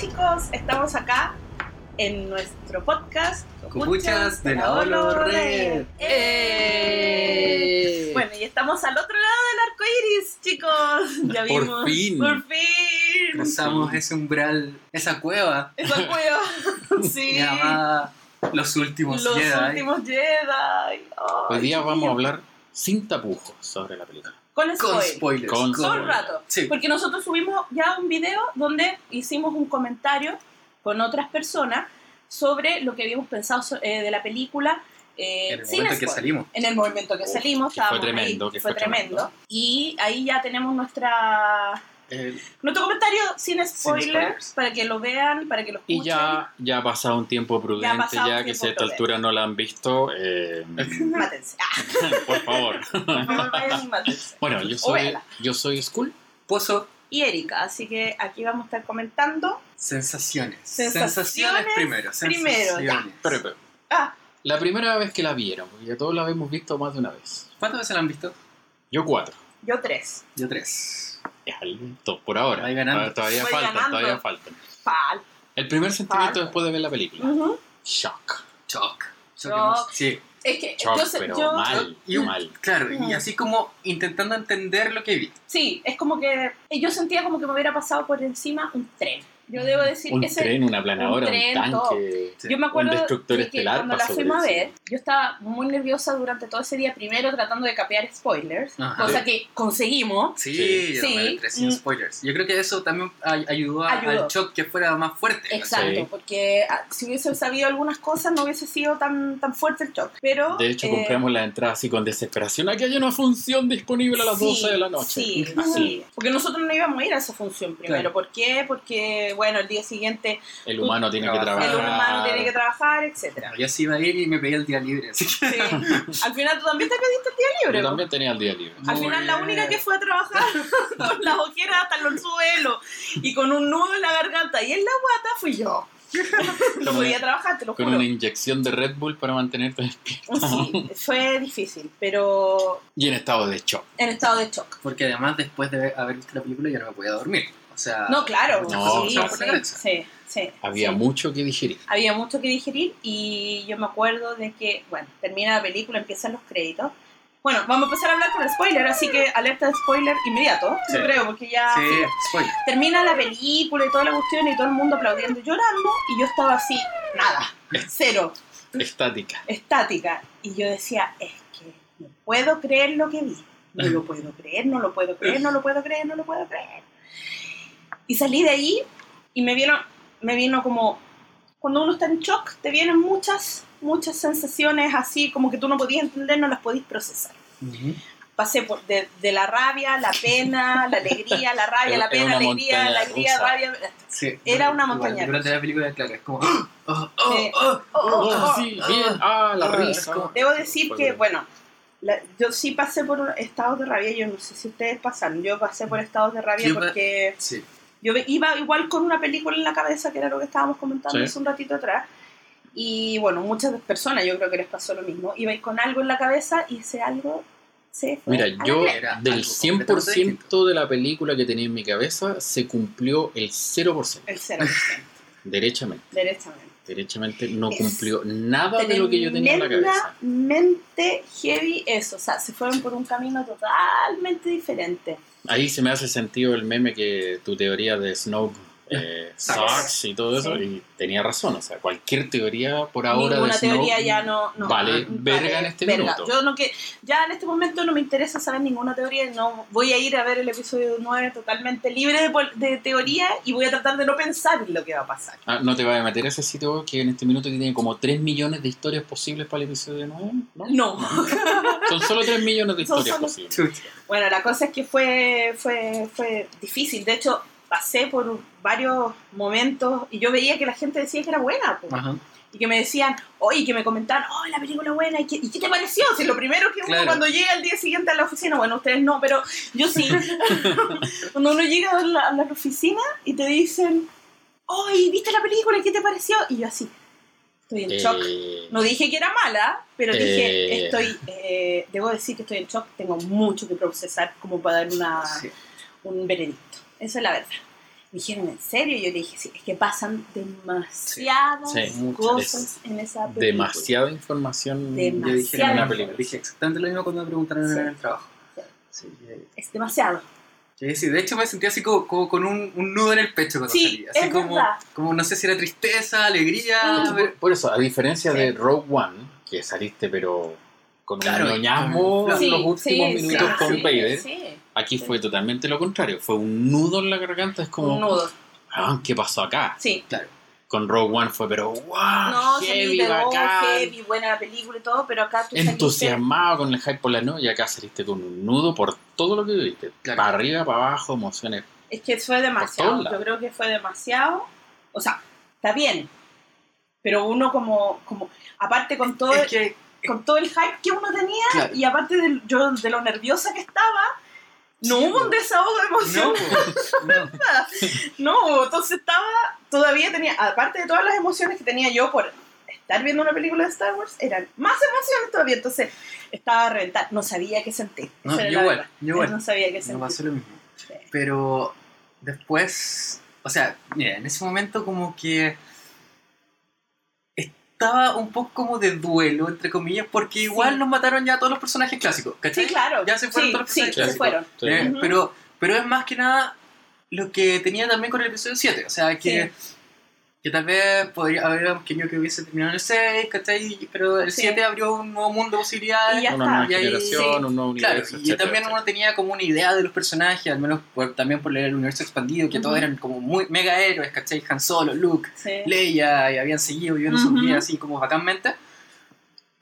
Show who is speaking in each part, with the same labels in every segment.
Speaker 1: chicos, estamos acá en nuestro podcast
Speaker 2: Copuchas de la Olo Red.
Speaker 1: ¡Eh! Bueno, y estamos al otro lado del arco iris, chicos. Ya
Speaker 3: Por
Speaker 1: vimos.
Speaker 3: fin.
Speaker 1: Por fin.
Speaker 2: Cruzamos ese umbral, esa cueva
Speaker 1: Esa cueva. sí.
Speaker 2: llamada Los Últimos
Speaker 1: Los
Speaker 2: Jedi.
Speaker 1: últimos Jedi. Ay,
Speaker 3: Hoy día vamos a hablar sin tapujos sobre la película.
Speaker 1: Con
Speaker 2: Con
Speaker 1: spoiler.
Speaker 2: spoilers.
Speaker 3: Con
Speaker 1: Todo el rato.
Speaker 2: Sí.
Speaker 1: Porque nosotros subimos ya un video donde hicimos un comentario con otras personas sobre lo que habíamos pensado eh, de la película. eh,
Speaker 2: En el
Speaker 1: sin
Speaker 2: momento que
Speaker 1: spoiler.
Speaker 2: salimos.
Speaker 1: En el momento que
Speaker 3: Uf,
Speaker 1: salimos,
Speaker 3: que fue tremendo,
Speaker 1: ahí,
Speaker 3: que
Speaker 1: fue
Speaker 3: fue
Speaker 1: tremendo.
Speaker 3: tremendo.
Speaker 1: Y ahí ya tenemos nuestra Nuestro comentario sin spoilers,
Speaker 2: spoilers.
Speaker 1: para que lo vean, para que lo escuchen.
Speaker 3: Y ya, ya ha pasado un tiempo prudente,
Speaker 1: Ya
Speaker 3: que si a esta altura no la han visto, eh,
Speaker 1: Mátense. Ah,
Speaker 3: por favor.
Speaker 1: vayan.
Speaker 3: Bueno, yo soy, yo soy Skull.
Speaker 2: Pozo,
Speaker 1: Y Erika, así que aquí vamos a estar comentando.
Speaker 2: sensaciones.
Speaker 1: Sensaciones
Speaker 2: primero.
Speaker 1: primero, ya.
Speaker 2: sensaciones.
Speaker 3: Pero, pero,
Speaker 1: Ah,
Speaker 3: la primera vez que la vieron, porque ya todos la hemos visto más de una vez.
Speaker 2: ¿Cuántas veces la han visto?
Speaker 3: Yo cuatro.
Speaker 1: yo tres.
Speaker 2: Yo tres.
Speaker 3: Es alto, por ahora.
Speaker 2: Ganando.
Speaker 3: Todavía
Speaker 1: Voy
Speaker 3: faltan,
Speaker 1: ganando.
Speaker 3: todavía faltan.
Speaker 1: Pal.
Speaker 3: El primer sentimiento
Speaker 1: Falta.
Speaker 3: después de ver la película.
Speaker 1: Ujú.
Speaker 3: Shock.
Speaker 2: Shock. Shock.
Speaker 1: Shock.
Speaker 2: Sí.
Speaker 1: Es que
Speaker 3: Shock,
Speaker 1: yo
Speaker 3: pero
Speaker 1: yo-
Speaker 3: mal,
Speaker 2: Y un-
Speaker 3: mal.
Speaker 2: Claro, y así como intentando entender lo que vi.
Speaker 1: Sí, es como que yo sentía como que me hubiera pasado por encima un tren. Yo debo decir
Speaker 3: Un
Speaker 1: que ese
Speaker 3: tren, una planadora, un,
Speaker 1: tren,
Speaker 3: tanque.
Speaker 2: Sí.
Speaker 1: Yo me acuerdo
Speaker 3: Un destructor
Speaker 1: de que
Speaker 3: estelar
Speaker 1: cuando la fuimos a ver, yo estaba muy nerviosa durante todo ese día, primero tratando de capear spoilers,
Speaker 2: Ajá.
Speaker 1: cosa que conseguimos.
Speaker 2: Sí,
Speaker 3: Sí.
Speaker 2: yo
Speaker 1: Sí. Mm.
Speaker 2: spoilers. Yo creo que eso también ay- ayudó, a-
Speaker 1: Ayudó.
Speaker 2: al shock que fuera más fuerte.
Speaker 1: Exacto,
Speaker 3: Sí.
Speaker 1: porque ah, si hubiese sabido algunas cosas no hubiese sido tan, tan fuerte el shock. Pero,
Speaker 3: De hecho,
Speaker 1: eh,
Speaker 3: compramos la entrada así con desesperación. Aquí hay una función disponible a las
Speaker 1: sí,
Speaker 3: 12 de la noche.
Speaker 1: Sí,
Speaker 3: Así.
Speaker 1: sí. Porque nosotros no íbamos a ir a esa función primero.
Speaker 2: Claro.
Speaker 1: ¿Por qué? Porque, bueno, el día siguiente
Speaker 3: El humano tiene que
Speaker 2: Trabajar.
Speaker 1: el humano tiene que trabajar, etcétera.
Speaker 2: Yo sí iba a ir y me pedí el día libre. Así que
Speaker 1: Sí. Al final tú también te pediste el día libre.
Speaker 3: Yo también tenía el día libre.
Speaker 1: Al
Speaker 2: Muy
Speaker 1: final la
Speaker 2: bien.
Speaker 1: única que fue a trabajar con las ojeras hasta el suelo y con un nudo en la garganta y en la guata fui yo. no
Speaker 3: Con
Speaker 1: podía
Speaker 3: una-
Speaker 1: trabajar, te lo
Speaker 3: Con
Speaker 1: juro.
Speaker 3: una inyección de Red Bull para mantenerte despierto.
Speaker 1: Sí, fue difícil, pero
Speaker 3: Y en estado de shock.
Speaker 1: en estado de shock.
Speaker 2: Porque además después de haber visto la película ya no me podía dormir. Sea,
Speaker 1: No, claro,
Speaker 3: No,
Speaker 1: sí,
Speaker 3: o sea,
Speaker 2: por la
Speaker 1: sí,
Speaker 2: cabeza.
Speaker 1: sí, sí,
Speaker 3: Había
Speaker 1: sí.
Speaker 3: mucho que digerir.
Speaker 1: Había mucho que digerir y yo me acuerdo de que, bueno, termina la película, empiezan los créditos. Bueno, vamos a empezar a hablar con el spoiler, así que alerta de spoiler inmediato,
Speaker 2: Sí.
Speaker 1: yo creo, porque ya
Speaker 2: Sí, spoiler.
Speaker 1: termina la película y toda la cuestión y todo el mundo aplaudiendo y llorando y yo estaba así, nada, cero,
Speaker 3: Estática.
Speaker 1: estática. Y yo decía, es que no puedo creer lo que vi. No lo puedo creer, no lo puedo creer, no lo puedo creer, no lo puedo creer. Y salí de ahí y me vino, me vino como, cuando uno está en shock, te vienen muchas, muchas sensaciones así, como que tú no podías entender, no las podías procesar. Pasé por de, de la rabia, la pena, la alegría, la rabia, la pena, alegría, la alegría,
Speaker 3: rusa.
Speaker 1: rabia.
Speaker 2: Sí.
Speaker 1: Era una
Speaker 2: Igual,
Speaker 1: montaña
Speaker 2: Durante la película, claro, es como. ¡Oh! ¡Oh! ¡Oh! ¡Oh!
Speaker 1: Oh, oh,
Speaker 3: Oh,
Speaker 1: oh.
Speaker 3: Ah,
Speaker 2: Ah,
Speaker 1: Debo decir que, bueno, la- yo sí pasé por estados de rabia, yo no sé si ustedes pasaron, yo pasé por estados de rabia
Speaker 2: Yo
Speaker 1: porque
Speaker 2: Sí.
Speaker 1: Yo iba igual con una película en la cabeza, que era lo que estábamos comentando
Speaker 3: Sí.
Speaker 1: hace un ratito atrás, y bueno, muchas personas yo creo que les pasó lo mismo, iba con algo en la cabeza y ese algo se fue.
Speaker 3: Mira,
Speaker 1: a la
Speaker 3: yo.
Speaker 2: Era
Speaker 3: del
Speaker 2: algo
Speaker 3: 100% de la película que tenía en mi cabeza se cumplió el 0%.
Speaker 1: El 0%,
Speaker 3: Derechamente.
Speaker 1: derechamente.
Speaker 3: Derechamente no
Speaker 1: Es
Speaker 3: cumplió nada de lo que yo tenía en la cabeza.
Speaker 1: Tremendamente heavy eso, o sea, se fueron por un camino totalmente diferente.
Speaker 3: Ahí se me hace sentido el meme que tu teoría de Snow eh, sucks y todo eso,
Speaker 1: Sí.
Speaker 3: y tenía razón. O sea, cualquier teoría por ahora
Speaker 1: Ninguna
Speaker 3: de Snow
Speaker 1: teoría ya no, no
Speaker 3: vale verga en este minuto.
Speaker 1: Yo no que ya en este momento no me interesa saber ninguna teoría, no voy a ir a ver el episodio 9 totalmente libre de, de teoría y voy a tratar de no pensar en lo que va a pasar.
Speaker 3: Ah, no te vayas a meter a ese sitio que en este minuto tiene como 3 millones de historias posibles para el episodio 9. ¿no?
Speaker 1: No.
Speaker 3: Son solo 3 millones de historias
Speaker 1: solo-
Speaker 3: posibles.
Speaker 1: Bueno, la cosa es que fue, fue, fue difícil. De hecho, pasé por varios momentos y yo veía que la gente decía que era buena.
Speaker 2: Ajá.
Speaker 1: Y que me decían, oye, que me comentaban, oh, la película buena, ¿y qué, ¿y qué te pareció? Si lo primero que uno
Speaker 2: Claro.
Speaker 1: cuando llega el día siguiente a la oficina, bueno, ustedes no, pero yo sí. cuando uno llega a la, a la oficina y te dicen, oye, ¿viste la película? ¿Qué te pareció? Y yo así, estoy en shock.
Speaker 3: Eh,
Speaker 1: No dije que era mala, pero dije,
Speaker 3: Eh.
Speaker 1: estoy, eh, debo decir que estoy en shock, tengo mucho que procesar como para dar una,
Speaker 2: Sí.
Speaker 1: un veredicto. Esa es la verdad. Me dijeron, ¿en serio? Y yo le dije, sí, es que pasan demasiadas
Speaker 3: Sí,
Speaker 1: cosas en esa película.
Speaker 3: Demasiada información.
Speaker 1: Demasiado.
Speaker 4: Yo dije en una película, dije exactamente lo mismo cuando me preguntaron
Speaker 1: Sí.
Speaker 4: en el trabajo.
Speaker 1: Sí.
Speaker 4: Sí, eh,
Speaker 1: Es demasiado.
Speaker 4: sí, sí, de hecho me sentí así como, como con un, un nudo en el pecho cuando
Speaker 1: Sí,
Speaker 4: salí. Así
Speaker 1: es
Speaker 4: como,
Speaker 1: verdad.
Speaker 4: como no sé si era tristeza, alegría.
Speaker 1: Mm.
Speaker 3: Por eso, a diferencia
Speaker 1: Sí.
Speaker 3: de Rogue One, que saliste pero con
Speaker 4: Claro,
Speaker 3: un los últimos minutos
Speaker 4: sí,
Speaker 3: con
Speaker 1: sí,
Speaker 3: Vader,
Speaker 1: sí.
Speaker 3: Aquí fue totalmente lo contrario. Fue un nudo en la garganta, es como,
Speaker 1: Un nudo.
Speaker 3: ah, ¿qué pasó acá?
Speaker 1: Sí.
Speaker 4: Claro.
Speaker 3: Con Rogue One fue, pero wow,
Speaker 1: No,
Speaker 3: heavy,
Speaker 1: oh,
Speaker 3: bacán,
Speaker 1: heavy, buena la película y todo, pero acá tú saliste-
Speaker 3: entusiasmado con el hype por la nueva y acá saliste con un nudo por todo lo que viviste.
Speaker 4: Claro.
Speaker 3: Para arriba, para abajo, emociones.
Speaker 1: Es que fue demasiado. Yo creo que fue demasiado. O sea, está bien. Pero uno como, como aparte con todo,
Speaker 4: Es que
Speaker 1: con todo el hype que uno tenía
Speaker 4: Claro.
Speaker 1: y aparte de, yo, de lo nerviosa que estaba, no
Speaker 4: Sí,
Speaker 1: hubo un
Speaker 4: po.
Speaker 1: desahogo de emoción.
Speaker 4: no, no.
Speaker 1: No, entonces estaba, todavía tenía, aparte de todas las emociones que tenía yo por estar viendo una película de Star Wars, eran más emociones todavía, entonces estaba a reventar, no sabía qué sentir.
Speaker 4: No, yo igual, yo igual.
Speaker 1: No sabía qué
Speaker 4: Me
Speaker 1: sentir.
Speaker 4: pasó lo mismo.
Speaker 1: Sí.
Speaker 4: Pero después, o sea, mira, en ese momento como que estaba un poco como de duelo, entre comillas, porque igual
Speaker 1: Sí.
Speaker 4: nos mataron ya todos los personajes clásicos, ¿cachai?
Speaker 1: Sí, claro.
Speaker 4: Ya se fueron
Speaker 1: sí,
Speaker 4: todos los
Speaker 1: sí,
Speaker 4: personajes
Speaker 1: se
Speaker 4: clásicos.
Speaker 1: fueron.
Speaker 3: Sí.
Speaker 4: Eh, pero, pero es más que nada lo que tenía también con el episodio 7, o sea, que, que tal vez podría habríamos querido que hubiese terminado en el 6, ¿cachai? Pero el
Speaker 1: Sí.
Speaker 4: 7 abrió un nuevo mundo de posibilidades.
Speaker 1: Y ya
Speaker 3: Una
Speaker 1: está.
Speaker 3: nueva
Speaker 4: Y ahí-
Speaker 3: generación,
Speaker 1: sí.
Speaker 3: un nuevo
Speaker 4: Claro,
Speaker 3: universo,
Speaker 4: y
Speaker 3: etcétera,
Speaker 4: también
Speaker 3: etcétera.
Speaker 4: uno tenía como una idea de los personajes, al menos por- también por leer el universo expandido, que todos eran como muy mega héroes, ¿cachai? Han Solo, Luke,
Speaker 1: Sí.
Speaker 4: Leia, y habían seguido viviendo sus
Speaker 1: Ujú.
Speaker 4: vidas así como bacánmente.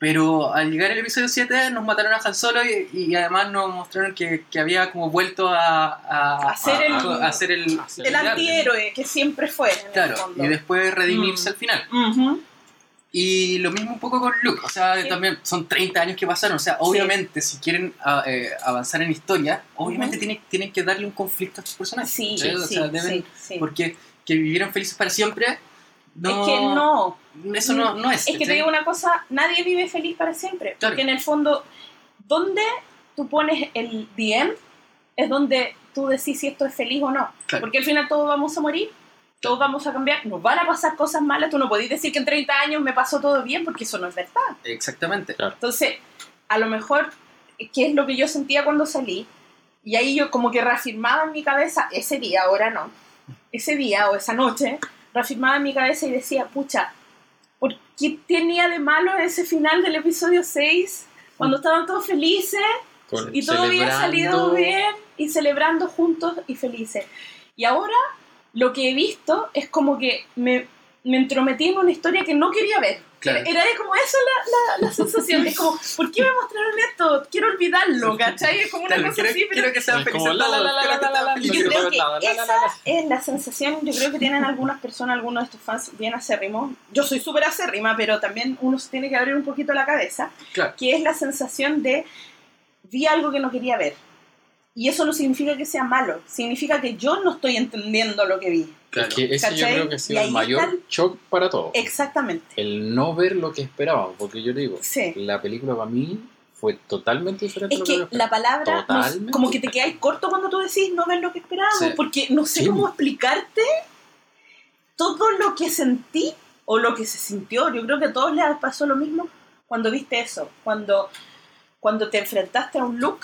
Speaker 4: Pero al llegar el episodio 7 nos mataron a Han Solo y, y además nos mostraron que, que había como vuelto a, a,
Speaker 1: A ser el-
Speaker 4: a- a ser el,
Speaker 1: El
Speaker 3: Guardian.
Speaker 1: antihéroe que siempre fue. En el
Speaker 4: Claro,
Speaker 1: fondo.
Speaker 4: y después redimirse
Speaker 1: Mm.
Speaker 4: al final. Y lo mismo un poco con Luke, o sea,
Speaker 1: Sí.
Speaker 4: también son 30 años que pasaron, o sea, obviamente si quieren a- eh, avanzar en historia, obviamente tienen, tienen que darle un conflicto a estos personajes.
Speaker 1: Sí,
Speaker 4: ¿sí? O
Speaker 1: sí,
Speaker 4: sea, deben-
Speaker 1: sí, sí.
Speaker 4: Porque que vivieron felices para siempre, no,
Speaker 1: Es que no.
Speaker 4: eso no, no es.
Speaker 1: Es que te
Speaker 4: ¿cachai?
Speaker 1: digo una cosa, nadie vive feliz para siempre.
Speaker 4: Claro.
Speaker 1: Porque en el fondo, donde tú pones el DM es donde tú decís si esto es feliz o no.
Speaker 4: Claro.
Speaker 1: Porque al final todos vamos a morir, todos vamos a cambiar, nos van a pasar cosas malas, tú no podés decir que en 30 años me pasó todo bien porque eso no es verdad.
Speaker 4: Exactamente.
Speaker 1: Entonces, a lo mejor, ¿qué es lo que yo sentía cuando salí? Y ahí yo como que reafirmaba en mi cabeza, ese día, ahora no, ese día o esa noche, reafirmaba en mi cabeza y decía, pucha, ¿por qué tenía de malo ese final del episodio 6? Cuando estaban todos felices
Speaker 3: Con-
Speaker 1: y todo había salido bien y celebrando juntos y felices. Y ahora lo que he visto es como que me, me entrometí en una historia que no quería ver.
Speaker 4: Claro.
Speaker 1: Era como eso la, la, la sensación. Es como, ¿por qué me mostraron esto? Quiero olvidarlo, ¿cachai? Es como una
Speaker 4: Claro,
Speaker 1: cosa
Speaker 4: quiero,
Speaker 1: así, pero
Speaker 4: quiero que sean
Speaker 3: Es
Speaker 4: felices
Speaker 3: como la, la,
Speaker 4: todos,
Speaker 3: la, la,
Speaker 4: quiero que
Speaker 3: la, la,
Speaker 4: sean
Speaker 3: la,
Speaker 4: felices.
Speaker 1: yo creo que
Speaker 3: nada, la, la,
Speaker 1: esa es la sensación, yo creo que tienen algunas personas, algunos de estos fans bien acérrimos. Yo soy súper acérrima, pero también uno se tiene que abrir un poquito la cabeza,
Speaker 4: Claro.
Speaker 1: que es la sensación de vi algo que no quería ver. Y eso no significa que sea malo, significa que yo no estoy entendiendo lo que vi.
Speaker 4: Claro.
Speaker 3: Es que ese yo
Speaker 1: ¿Cachai?
Speaker 3: creo que ha sido el mayor
Speaker 1: está el-
Speaker 3: shock para todos.
Speaker 1: Exactamente.
Speaker 3: El no ver lo que esperábamos, porque yo digo,
Speaker 1: Sí.
Speaker 3: la película para mí fue totalmente diferente
Speaker 1: Es
Speaker 3: a lo que yo
Speaker 1: la palabra, no- como que te quedáis corto cuando tú decís no ves lo que esperábamos,
Speaker 4: Sí.
Speaker 1: porque no sé
Speaker 3: Sí.
Speaker 1: cómo explicarte todo lo que sentí o lo que se sintió. Yo creo que a todos les pasó lo mismo cuando viste eso, cuando, cuando te enfrentaste a un look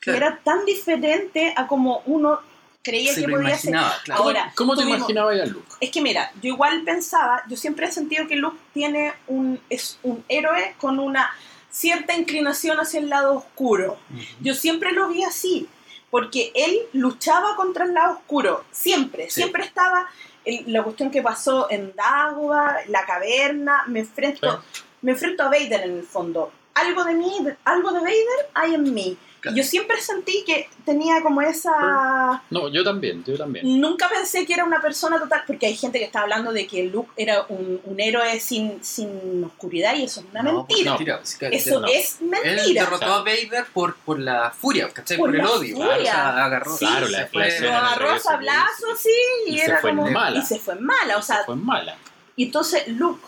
Speaker 1: que
Speaker 4: Claro.
Speaker 1: era tan diferente a como uno creía
Speaker 4: Se
Speaker 1: que podía ser.
Speaker 4: claro.
Speaker 3: ¿Cómo,
Speaker 1: Ahora,
Speaker 3: cómo te
Speaker 1: tuvimos-
Speaker 3: imaginabas ya Luke?
Speaker 1: Es que mira, yo igual pensaba, yo siempre he sentido que Luke tiene un, es un héroe con una cierta inclinación hacia el lado oscuro.
Speaker 4: Ujú.
Speaker 1: Yo siempre lo vi así, porque él luchaba contra el lado oscuro, siempre,
Speaker 4: Sí.
Speaker 1: siempre estaba en la cuestión que pasó en Dagobah, la caverna, me enfrento, me enfrento a Vader en el fondo. Algo de mí, algo de Vader hay en mí.
Speaker 4: Claro.
Speaker 1: Yo siempre sentí que tenía como esa...
Speaker 3: No, yo también, yo también.
Speaker 1: Nunca pensé que era una persona total, porque hay gente que está hablando de que Luke era un, un héroe sin, sin oscuridad y eso es una
Speaker 4: No, pues,
Speaker 1: mentira.
Speaker 4: sí, claro,
Speaker 1: Eso
Speaker 3: no.
Speaker 1: es
Speaker 4: Él
Speaker 1: mentira.
Speaker 4: derrotó a Vader por, por la furia, ¿cachai?
Speaker 1: Por
Speaker 4: Por, el odio.
Speaker 1: furia.
Speaker 4: O sea, agarró.
Speaker 1: Sí,
Speaker 3: Claro,
Speaker 4: se
Speaker 3: la
Speaker 4: fue-
Speaker 1: Lo agarró a sablazos, sí, y,
Speaker 3: Y se
Speaker 1: era
Speaker 3: fue
Speaker 1: como...
Speaker 3: mala.
Speaker 1: Y se fue mala, o sea,
Speaker 3: fue mala.
Speaker 1: y entonces Luke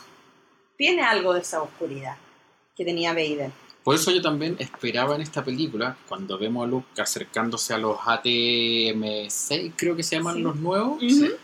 Speaker 1: tiene algo de esa oscuridad que tenía Vader.
Speaker 3: Por eso yo también esperaba en esta película, cuando vemos a Luke acercándose a los ATM6, creo que se llaman
Speaker 1: Sí.
Speaker 3: los nuevos,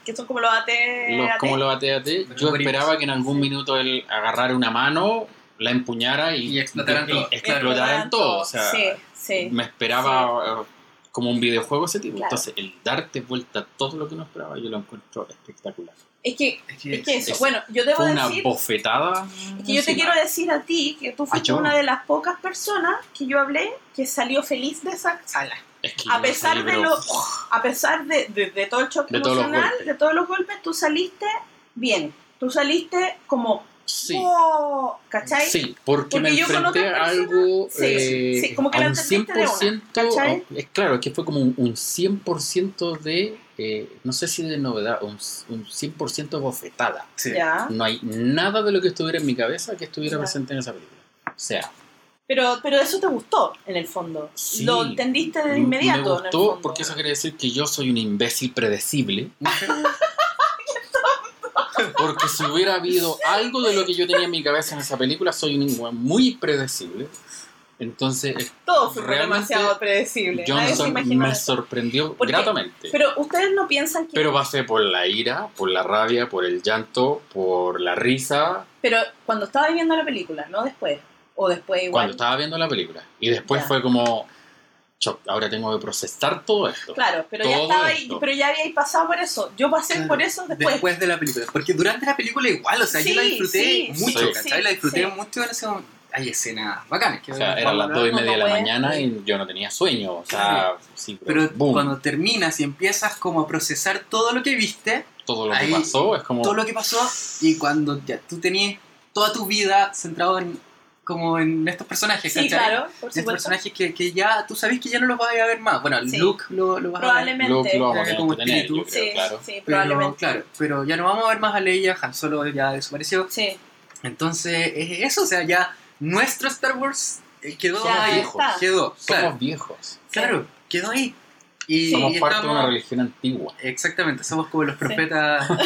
Speaker 1: Que son como los AT.
Speaker 3: los,
Speaker 1: AT.
Speaker 3: como los AT-AT, yo esperaba que en algún minuto él agarrara una mano, la empuñara y,
Speaker 4: Y explotaran todo.
Speaker 3: explotaran todo. O sea,
Speaker 1: Sí, sí.
Speaker 3: me esperaba eh, como un videojuego ese tipo.
Speaker 1: Claro.
Speaker 3: Entonces, el darte vuelta a todo lo que no esperaba, yo lo encuentro espectacular.
Speaker 1: Es que,
Speaker 4: Es que,
Speaker 1: es que eso,
Speaker 3: es-
Speaker 1: bueno, yo debo
Speaker 3: Fue una
Speaker 1: decir.
Speaker 3: bofetada.
Speaker 1: Es que yo te quiero decir a ti que tú fuiste una de las pocas personas que yo hablé que salió feliz de esa sala.
Speaker 3: Es que
Speaker 1: A pesar
Speaker 3: salí,
Speaker 1: lo, a pesar de, de- de todo el choque
Speaker 3: De
Speaker 1: emocional, de todos los golpes, tú saliste bien. Tú saliste como,
Speaker 3: Sí.
Speaker 1: ¡oh! ¿cachai?
Speaker 3: Sí, porque,
Speaker 1: Porque
Speaker 3: me enfrenté a algo
Speaker 1: Sí,
Speaker 3: eh,
Speaker 1: sí, como que
Speaker 3: a un
Speaker 1: entendiste de una,
Speaker 3: 100%,
Speaker 1: ¿cachai?
Speaker 3: es claro, es que fue como un, un 100% de, eh, no sé si de novedad, un, un 100% bofetada.
Speaker 4: sí.
Speaker 1: Ya.
Speaker 3: No hay nada de lo que estuviera en mi cabeza que estuviera
Speaker 1: Ya.
Speaker 3: presente en esa película. O sea,
Speaker 1: Pero, pero eso te gustó, en el fondo.
Speaker 3: Sí.
Speaker 1: Lo entendiste de inmediato.
Speaker 3: me
Speaker 1: en el
Speaker 3: gustó
Speaker 1: fondo.
Speaker 3: porque eso quiere decir que yo soy un imbécil predecible. Porque si hubiera habido algo de lo que yo tenía en mi cabeza en esa película, soy un muy predecible. Entonces,
Speaker 1: Todo fue demasiado predecible. Nadie se
Speaker 3: Johnson me
Speaker 1: eso.
Speaker 3: sorprendió
Speaker 1: Porque-
Speaker 3: gratamente.
Speaker 1: Pero ustedes no piensan que.
Speaker 3: Pero pasé por la ira, por la rabia, por el llanto, por la risa,
Speaker 1: Pero cuando estaba viendo la película, no después. O después igual.
Speaker 3: cuando estaba viendo la película. Y después
Speaker 1: Ya.
Speaker 3: fue como, "Choc, ahora tengo que procesar todo esto.
Speaker 1: Claro, pero ya estaba ahí, pero ya habíais pasado por eso. Yo pasé
Speaker 4: Claro,
Speaker 1: por eso después.
Speaker 4: Después de la película. Porque durante la película igual, o sea, yo la
Speaker 1: Sí,
Speaker 4: disfruté
Speaker 1: sí,
Speaker 4: mucho,
Speaker 3: sí,
Speaker 4: ¿cachai?
Speaker 1: sí,
Speaker 4: la disfruté
Speaker 1: sí.
Speaker 4: mucho en ese momento. Hay escenas bacanas. Que
Speaker 3: O sea, eran las dos y
Speaker 1: no,
Speaker 3: media de la mañana y yo no tenía sueño. O sea, sí, pero,
Speaker 4: Pero cuando terminas y empiezas como a procesar todo lo que viste,
Speaker 3: todo lo
Speaker 4: ahí-
Speaker 3: que pasó es como...
Speaker 4: todo lo que pasó, y cuando ya tú tenías toda tu vida centrado en como en estos personajes,
Speaker 1: Sí,
Speaker 4: ¿cachai?
Speaker 1: claro, por
Speaker 4: En estos personajes que, que ya tú sabes que ya no los vas a ver más. Bueno,
Speaker 1: Sí.
Speaker 4: Luke lo, lo vas a ver.
Speaker 1: Probablemente.
Speaker 3: Luke lo vamos a tener
Speaker 4: como
Speaker 3: tener, creo,
Speaker 1: Sí,
Speaker 3: claro.
Speaker 1: sí,
Speaker 4: Pero,
Speaker 1: probablemente.
Speaker 4: claro, pero ya no vamos a ver más a Leia, Han Solo ya desapareció.
Speaker 1: Sí,
Speaker 4: Entonces, es eso, o sea, ya nuestro Star Wars eh, quedó
Speaker 1: Ya
Speaker 4: ahí.
Speaker 1: está.
Speaker 4: Quedó,
Speaker 3: Somos
Speaker 4: claro,
Speaker 3: viejos.
Speaker 4: claro, quedó ahí. Y,
Speaker 3: Somos
Speaker 4: y
Speaker 3: parte de una religión antigua.
Speaker 4: Exactamente, somos como los profetas.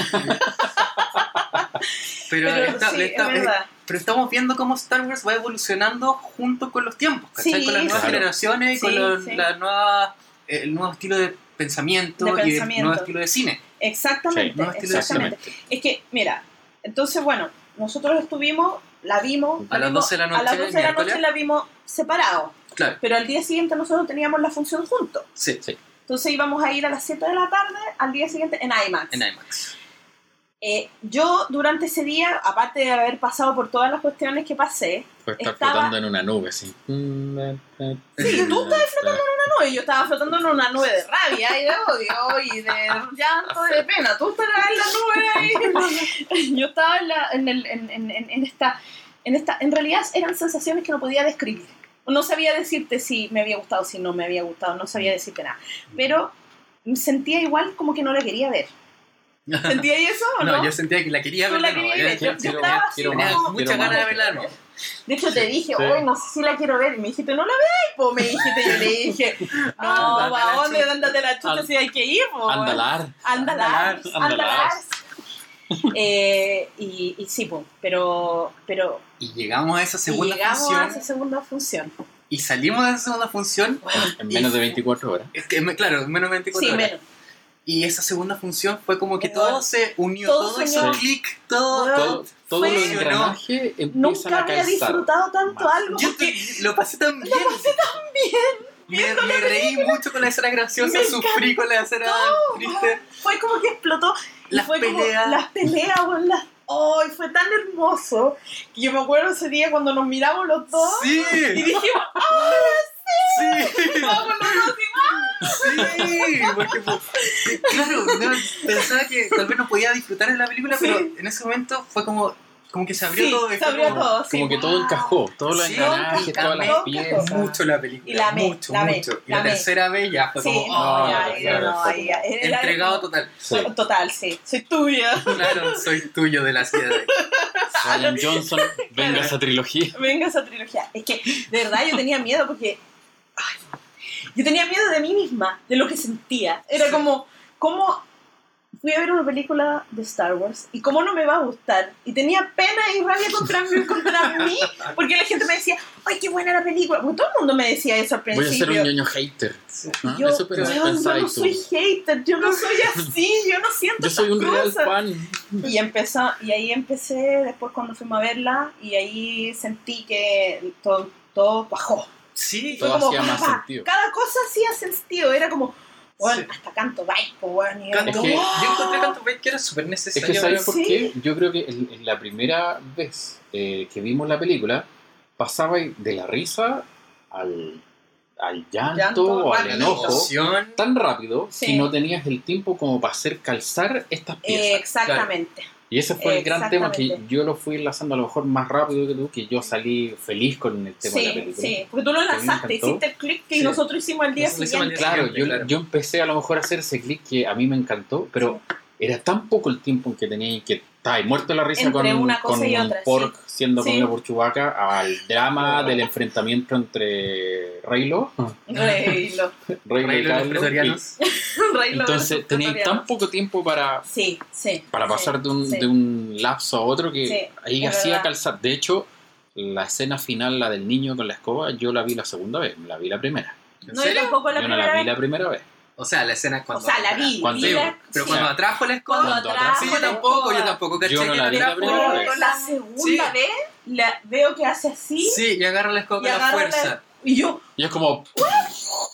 Speaker 4: pero,
Speaker 1: pero
Speaker 4: está-
Speaker 1: sí,
Speaker 4: está-
Speaker 1: es verdad.
Speaker 4: pero estamos viendo cómo Star Wars va evolucionando junto con los tiempos, ¿cachai?
Speaker 1: Sí,
Speaker 4: con las nuevas
Speaker 3: claro.
Speaker 4: generaciones,
Speaker 1: Sí,
Speaker 4: con los- la nueva, eh, el nuevo estilo de pensamiento,
Speaker 1: De
Speaker 4: y el nuevo estilo de cine.
Speaker 1: Exactamente,
Speaker 4: estilo de
Speaker 1: exactamente. Es que, mira, entonces, bueno, nosotros estuvimos, la vimos.
Speaker 4: A
Speaker 1: la
Speaker 4: las
Speaker 1: vimos-
Speaker 4: 12 de la
Speaker 1: A las
Speaker 4: noche,
Speaker 1: 12 de la noche la vimos separado.
Speaker 4: Claro,
Speaker 1: Pero al día siguiente nosotros teníamos la función juntos.
Speaker 4: sí,
Speaker 3: Sí.
Speaker 1: Entonces íbamos a ir a las 7 de la tarde al día siguiente en IMAX.
Speaker 4: en IMAX.
Speaker 1: Eh, yo durante ese día, aparte de haber pasado por todas las cuestiones que pasé,
Speaker 3: Fue estar
Speaker 1: Estaba-
Speaker 3: flotando en una nube, sí.
Speaker 1: Sí, tú estás flotando en una nube, yo estaba flotando en una nube de rabia y de odio y de llanto y de pena. Tú estabas en la nube ahí. Yo estaba en, la- en, el- en- en- en- en esta, en esta. En realidad eran sensaciones que no podía describir. No sabía decirte si me había gustado, si no me había gustado, no sabía decirte nada. Pero sentía igual como que no la quería ver. ¿Sentía eso o no?
Speaker 4: No, yo sentía que la quería ver.
Speaker 1: la
Speaker 4: ya-
Speaker 1: ver. Yo, yo estaba así como-
Speaker 3: quiero
Speaker 4: ganas de verla de nuevo.
Speaker 1: De hecho, te dije,
Speaker 3: Sí.
Speaker 1: hoy no sé si la quiero ver. Y me dijiste, no la veas, po. Me dijiste, yo le dije, no, ¿a dónde? Ándate la chucha si hay que ir, po.
Speaker 3: Andalar.
Speaker 1: Andalar,
Speaker 3: Andalar.
Speaker 1: Eh, y, y sí, po, pero, pero
Speaker 4: Y llegamos a esa segunda
Speaker 1: llegamos
Speaker 4: función
Speaker 1: a esa segunda función.
Speaker 4: y salimos de esa segunda función.
Speaker 3: En menos de 24 horas.
Speaker 4: Es que, claro, en menos de 24
Speaker 1: Sí,
Speaker 4: horas.
Speaker 1: menos.
Speaker 4: Y esa segunda función fue como que todo se unió,
Speaker 1: Todo
Speaker 4: todo, hizo clic, todo.
Speaker 1: Bueno,
Speaker 3: Todo, todo engranajes empiezan
Speaker 1: Nunca
Speaker 3: a
Speaker 1: había disfrutado tanto
Speaker 3: Más.
Speaker 1: algo
Speaker 4: Yo te- lo pasé tan bien. Lo pasé tan bien. Me, me reí mucho con la escena graciosa,
Speaker 1: Me
Speaker 4: sufrí con la escena triste.
Speaker 1: fue como que explotó.
Speaker 4: Las
Speaker 1: fue como
Speaker 4: peleas.
Speaker 1: las peleas, weón, las... ¡Ay! fue tan hermoso que yo me acuerdo ese día cuando nos miramos los dos
Speaker 4: Sí,
Speaker 1: y dijimos,
Speaker 4: sí,
Speaker 1: ¡vamos los dos y
Speaker 4: sí. Porque, pues, claro, no, pensaba que tal vez no podía disfrutar de la película,
Speaker 1: Sí.
Speaker 4: pero en ese momento fue como, como que se abrió
Speaker 1: Sí,
Speaker 4: todo.
Speaker 1: se abrió
Speaker 4: como-
Speaker 1: todo, sí.
Speaker 3: Como que todo encajó, todos los
Speaker 4: Sí,
Speaker 3: engranajes, todas las
Speaker 1: cambió
Speaker 3: piezas.
Speaker 4: mucho la película.
Speaker 1: Y la amé,
Speaker 4: mucho,
Speaker 1: la
Speaker 4: mucho. Y
Speaker 1: la
Speaker 4: tercera vez ya fue
Speaker 1: Sí,
Speaker 4: como,
Speaker 1: no,
Speaker 4: oh,
Speaker 1: ya,
Speaker 3: no,
Speaker 1: ya,
Speaker 3: claro,
Speaker 1: no,
Speaker 3: fue
Speaker 1: ahí ya, era-
Speaker 4: entregado total.
Speaker 3: Sí.
Speaker 1: Total, sí, soy tuya.
Speaker 4: Claro, soy tuyo de la ciudad.
Speaker 3: Ryan Johnson, venga esa trilogía.
Speaker 1: Venga esa trilogía. Es que, de verdad, yo tenía miedo porque. Ay, yo tenía miedo de mí misma, de lo que sentía. Era
Speaker 4: Sí.
Speaker 1: como, ¿cómo fui a ver una película de Star Wars y cómo no me va a gustar? Y tenía pena y rabia contra mí, contra mí porque la gente me decía, ¡ay, qué buena la película. Porque todo el mundo me decía eso al
Speaker 3: Voy a
Speaker 1: principio.
Speaker 3: ser un ñoño hater. ¿no?
Speaker 1: Yo,
Speaker 3: Eso
Speaker 1: yo
Speaker 3: pensabas
Speaker 1: no soy hater, yo no soy así, yo no siento
Speaker 3: Yo soy un
Speaker 1: esas
Speaker 3: real
Speaker 1: cosas.
Speaker 3: fan.
Speaker 1: Y empezó, y ahí empecé después cuando fuimos a verla, y ahí sentí que todo, todo bajó.
Speaker 4: Sí,
Speaker 3: Todo
Speaker 1: como,
Speaker 3: hacía más sentido.
Speaker 1: Cada cosa hacía sentido, era como, bueno,
Speaker 4: Sí.
Speaker 1: hasta canto bike, weón, y
Speaker 4: Canto-
Speaker 1: como,
Speaker 3: que-
Speaker 1: ¡oh!
Speaker 4: yo encontré Canto Bake que era súper
Speaker 3: Es
Speaker 4: necesario.
Speaker 3: que ¿sabes por
Speaker 1: Sí.
Speaker 3: qué? Yo creo que en, en la primera vez eh, que vimos la película, pasaba de la risa al, al llanto,
Speaker 1: Llanto,
Speaker 3: o al enojo tan rápido
Speaker 1: Sí.
Speaker 3: que no tenías el tiempo como para hacer calzar estas piezas.
Speaker 1: Exactamente.
Speaker 3: Y ese fue el gran tema que yo lo fui enlazando a lo mejor más rápido que tú, que yo salí feliz con el tema de la
Speaker 1: Sí,
Speaker 3: película.
Speaker 1: sí, porque tú lo
Speaker 3: encantó.
Speaker 1: hiciste el clip que
Speaker 4: Sí.
Speaker 1: nosotros hicimos el día
Speaker 4: Nosotros hicimos el
Speaker 1: siguiente.
Speaker 4: día
Speaker 3: Claro,
Speaker 4: Siempre,
Speaker 3: yo,
Speaker 4: claro.
Speaker 3: yo empecé a lo mejor a hacer ese clic que a mí me encantó, pero era tan poco el tiempo en que tenía y que estaba muerto la risa
Speaker 1: Entre
Speaker 3: con,
Speaker 1: una cosa
Speaker 3: con
Speaker 1: y
Speaker 3: un
Speaker 1: otra,
Speaker 3: pork siendo
Speaker 1: Sí.
Speaker 3: comido por Chewbacca al drama del enfrentamiento entre Reylo,
Speaker 1: Reylo.
Speaker 3: Reylo y
Speaker 4: Rey de los
Speaker 3: Kylo,
Speaker 4: pretorianos.
Speaker 3: y-
Speaker 1: Reylo
Speaker 3: Entonces tenía tan poco tiempo para,
Speaker 1: Sí, sí.
Speaker 3: para
Speaker 1: sí,
Speaker 3: pasar de un,
Speaker 1: sí.
Speaker 3: de un lapso a otro que
Speaker 1: Sí,
Speaker 3: ahí hacía calzar. De hecho, la escena final, la del niño con la escoba, yo la vi la segunda vez, la vi la primera.
Speaker 4: ¿En
Speaker 1: No, yo
Speaker 4: serio?
Speaker 1: tampoco la
Speaker 3: yo no la vi
Speaker 1: vez.
Speaker 3: la primera vez.
Speaker 4: O sea, la escena
Speaker 1: O
Speaker 4: cuando.
Speaker 1: sea, la vi.
Speaker 3: Cuando-
Speaker 1: vi la-
Speaker 4: pero
Speaker 1: sí.
Speaker 4: cuando atrajo la escoba.
Speaker 1: Cuando atrajo
Speaker 4: Sí, yo
Speaker 1: la
Speaker 4: tampoco, yo tampoco, ¿cachai?
Speaker 3: Yo no la vi la primera vez.
Speaker 1: Pero la segunda
Speaker 4: Sí.
Speaker 1: vez la veo que hace así
Speaker 4: Sí, y agarra la escoba
Speaker 1: y
Speaker 4: con la fuerza.
Speaker 1: la- y yo,
Speaker 3: Y es como,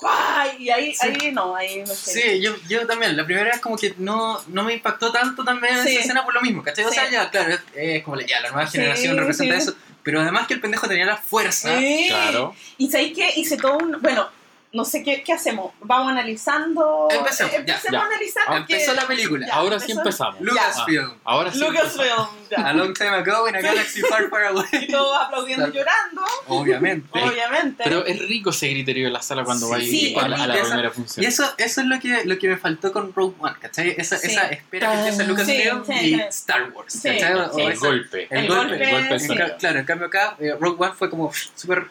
Speaker 1: ¡pah! y ahí,
Speaker 4: Sí.
Speaker 1: ahí no, ahí me
Speaker 4: Sí, yo, yo también. La primera vez como que no, no me impactó tanto también
Speaker 1: Sí.
Speaker 4: esa escena por lo mismo, ¿cachai? O sea, ya, claro, es, es como la, ya, la nueva
Speaker 1: Sí,
Speaker 4: generación representa
Speaker 1: sí.
Speaker 4: eso. Pero además que el pendejo tenía la fuerza.
Speaker 1: Sí.
Speaker 3: claro.
Speaker 1: Y sabéis que hice todo un. Bueno, no sé qué, qué hacemos. Vamos analizando.
Speaker 4: Empecemos, ya,
Speaker 1: Empecemos
Speaker 3: ya.
Speaker 1: a analizar.
Speaker 3: Ah,
Speaker 1: porque-
Speaker 4: Empezó la película.
Speaker 1: Ya,
Speaker 3: Ahora sí empezamos.
Speaker 4: Lucasfilm.
Speaker 3: Ahora sí.
Speaker 1: Lucasfilm.
Speaker 4: A long time ago in a galaxy far, far away.
Speaker 1: Y todos aplaudiendo y llorando,
Speaker 4: Obviamente.
Speaker 1: obviamente.
Speaker 3: Pero es rico ese griterío en la sala cuando
Speaker 4: Sí,
Speaker 3: va a
Speaker 1: sí,
Speaker 3: ir a la, a la primera
Speaker 4: Y
Speaker 3: función.
Speaker 4: eso, eso es lo que, lo que me faltó con Rogue One, ¿cachai? Esa,
Speaker 1: Sí.
Speaker 4: esa espera que empieza Lucasfilm
Speaker 1: Sí, sí,
Speaker 4: y
Speaker 1: sí.
Speaker 4: Star Wars,
Speaker 1: Sí,
Speaker 4: ¿cachai? O
Speaker 3: el
Speaker 4: esa-
Speaker 3: golpe.
Speaker 4: El,
Speaker 1: El
Speaker 4: golpe.
Speaker 1: golpe,
Speaker 3: el golpe
Speaker 4: En Claro, en cambio acá, eh, Rogue One fue como súper...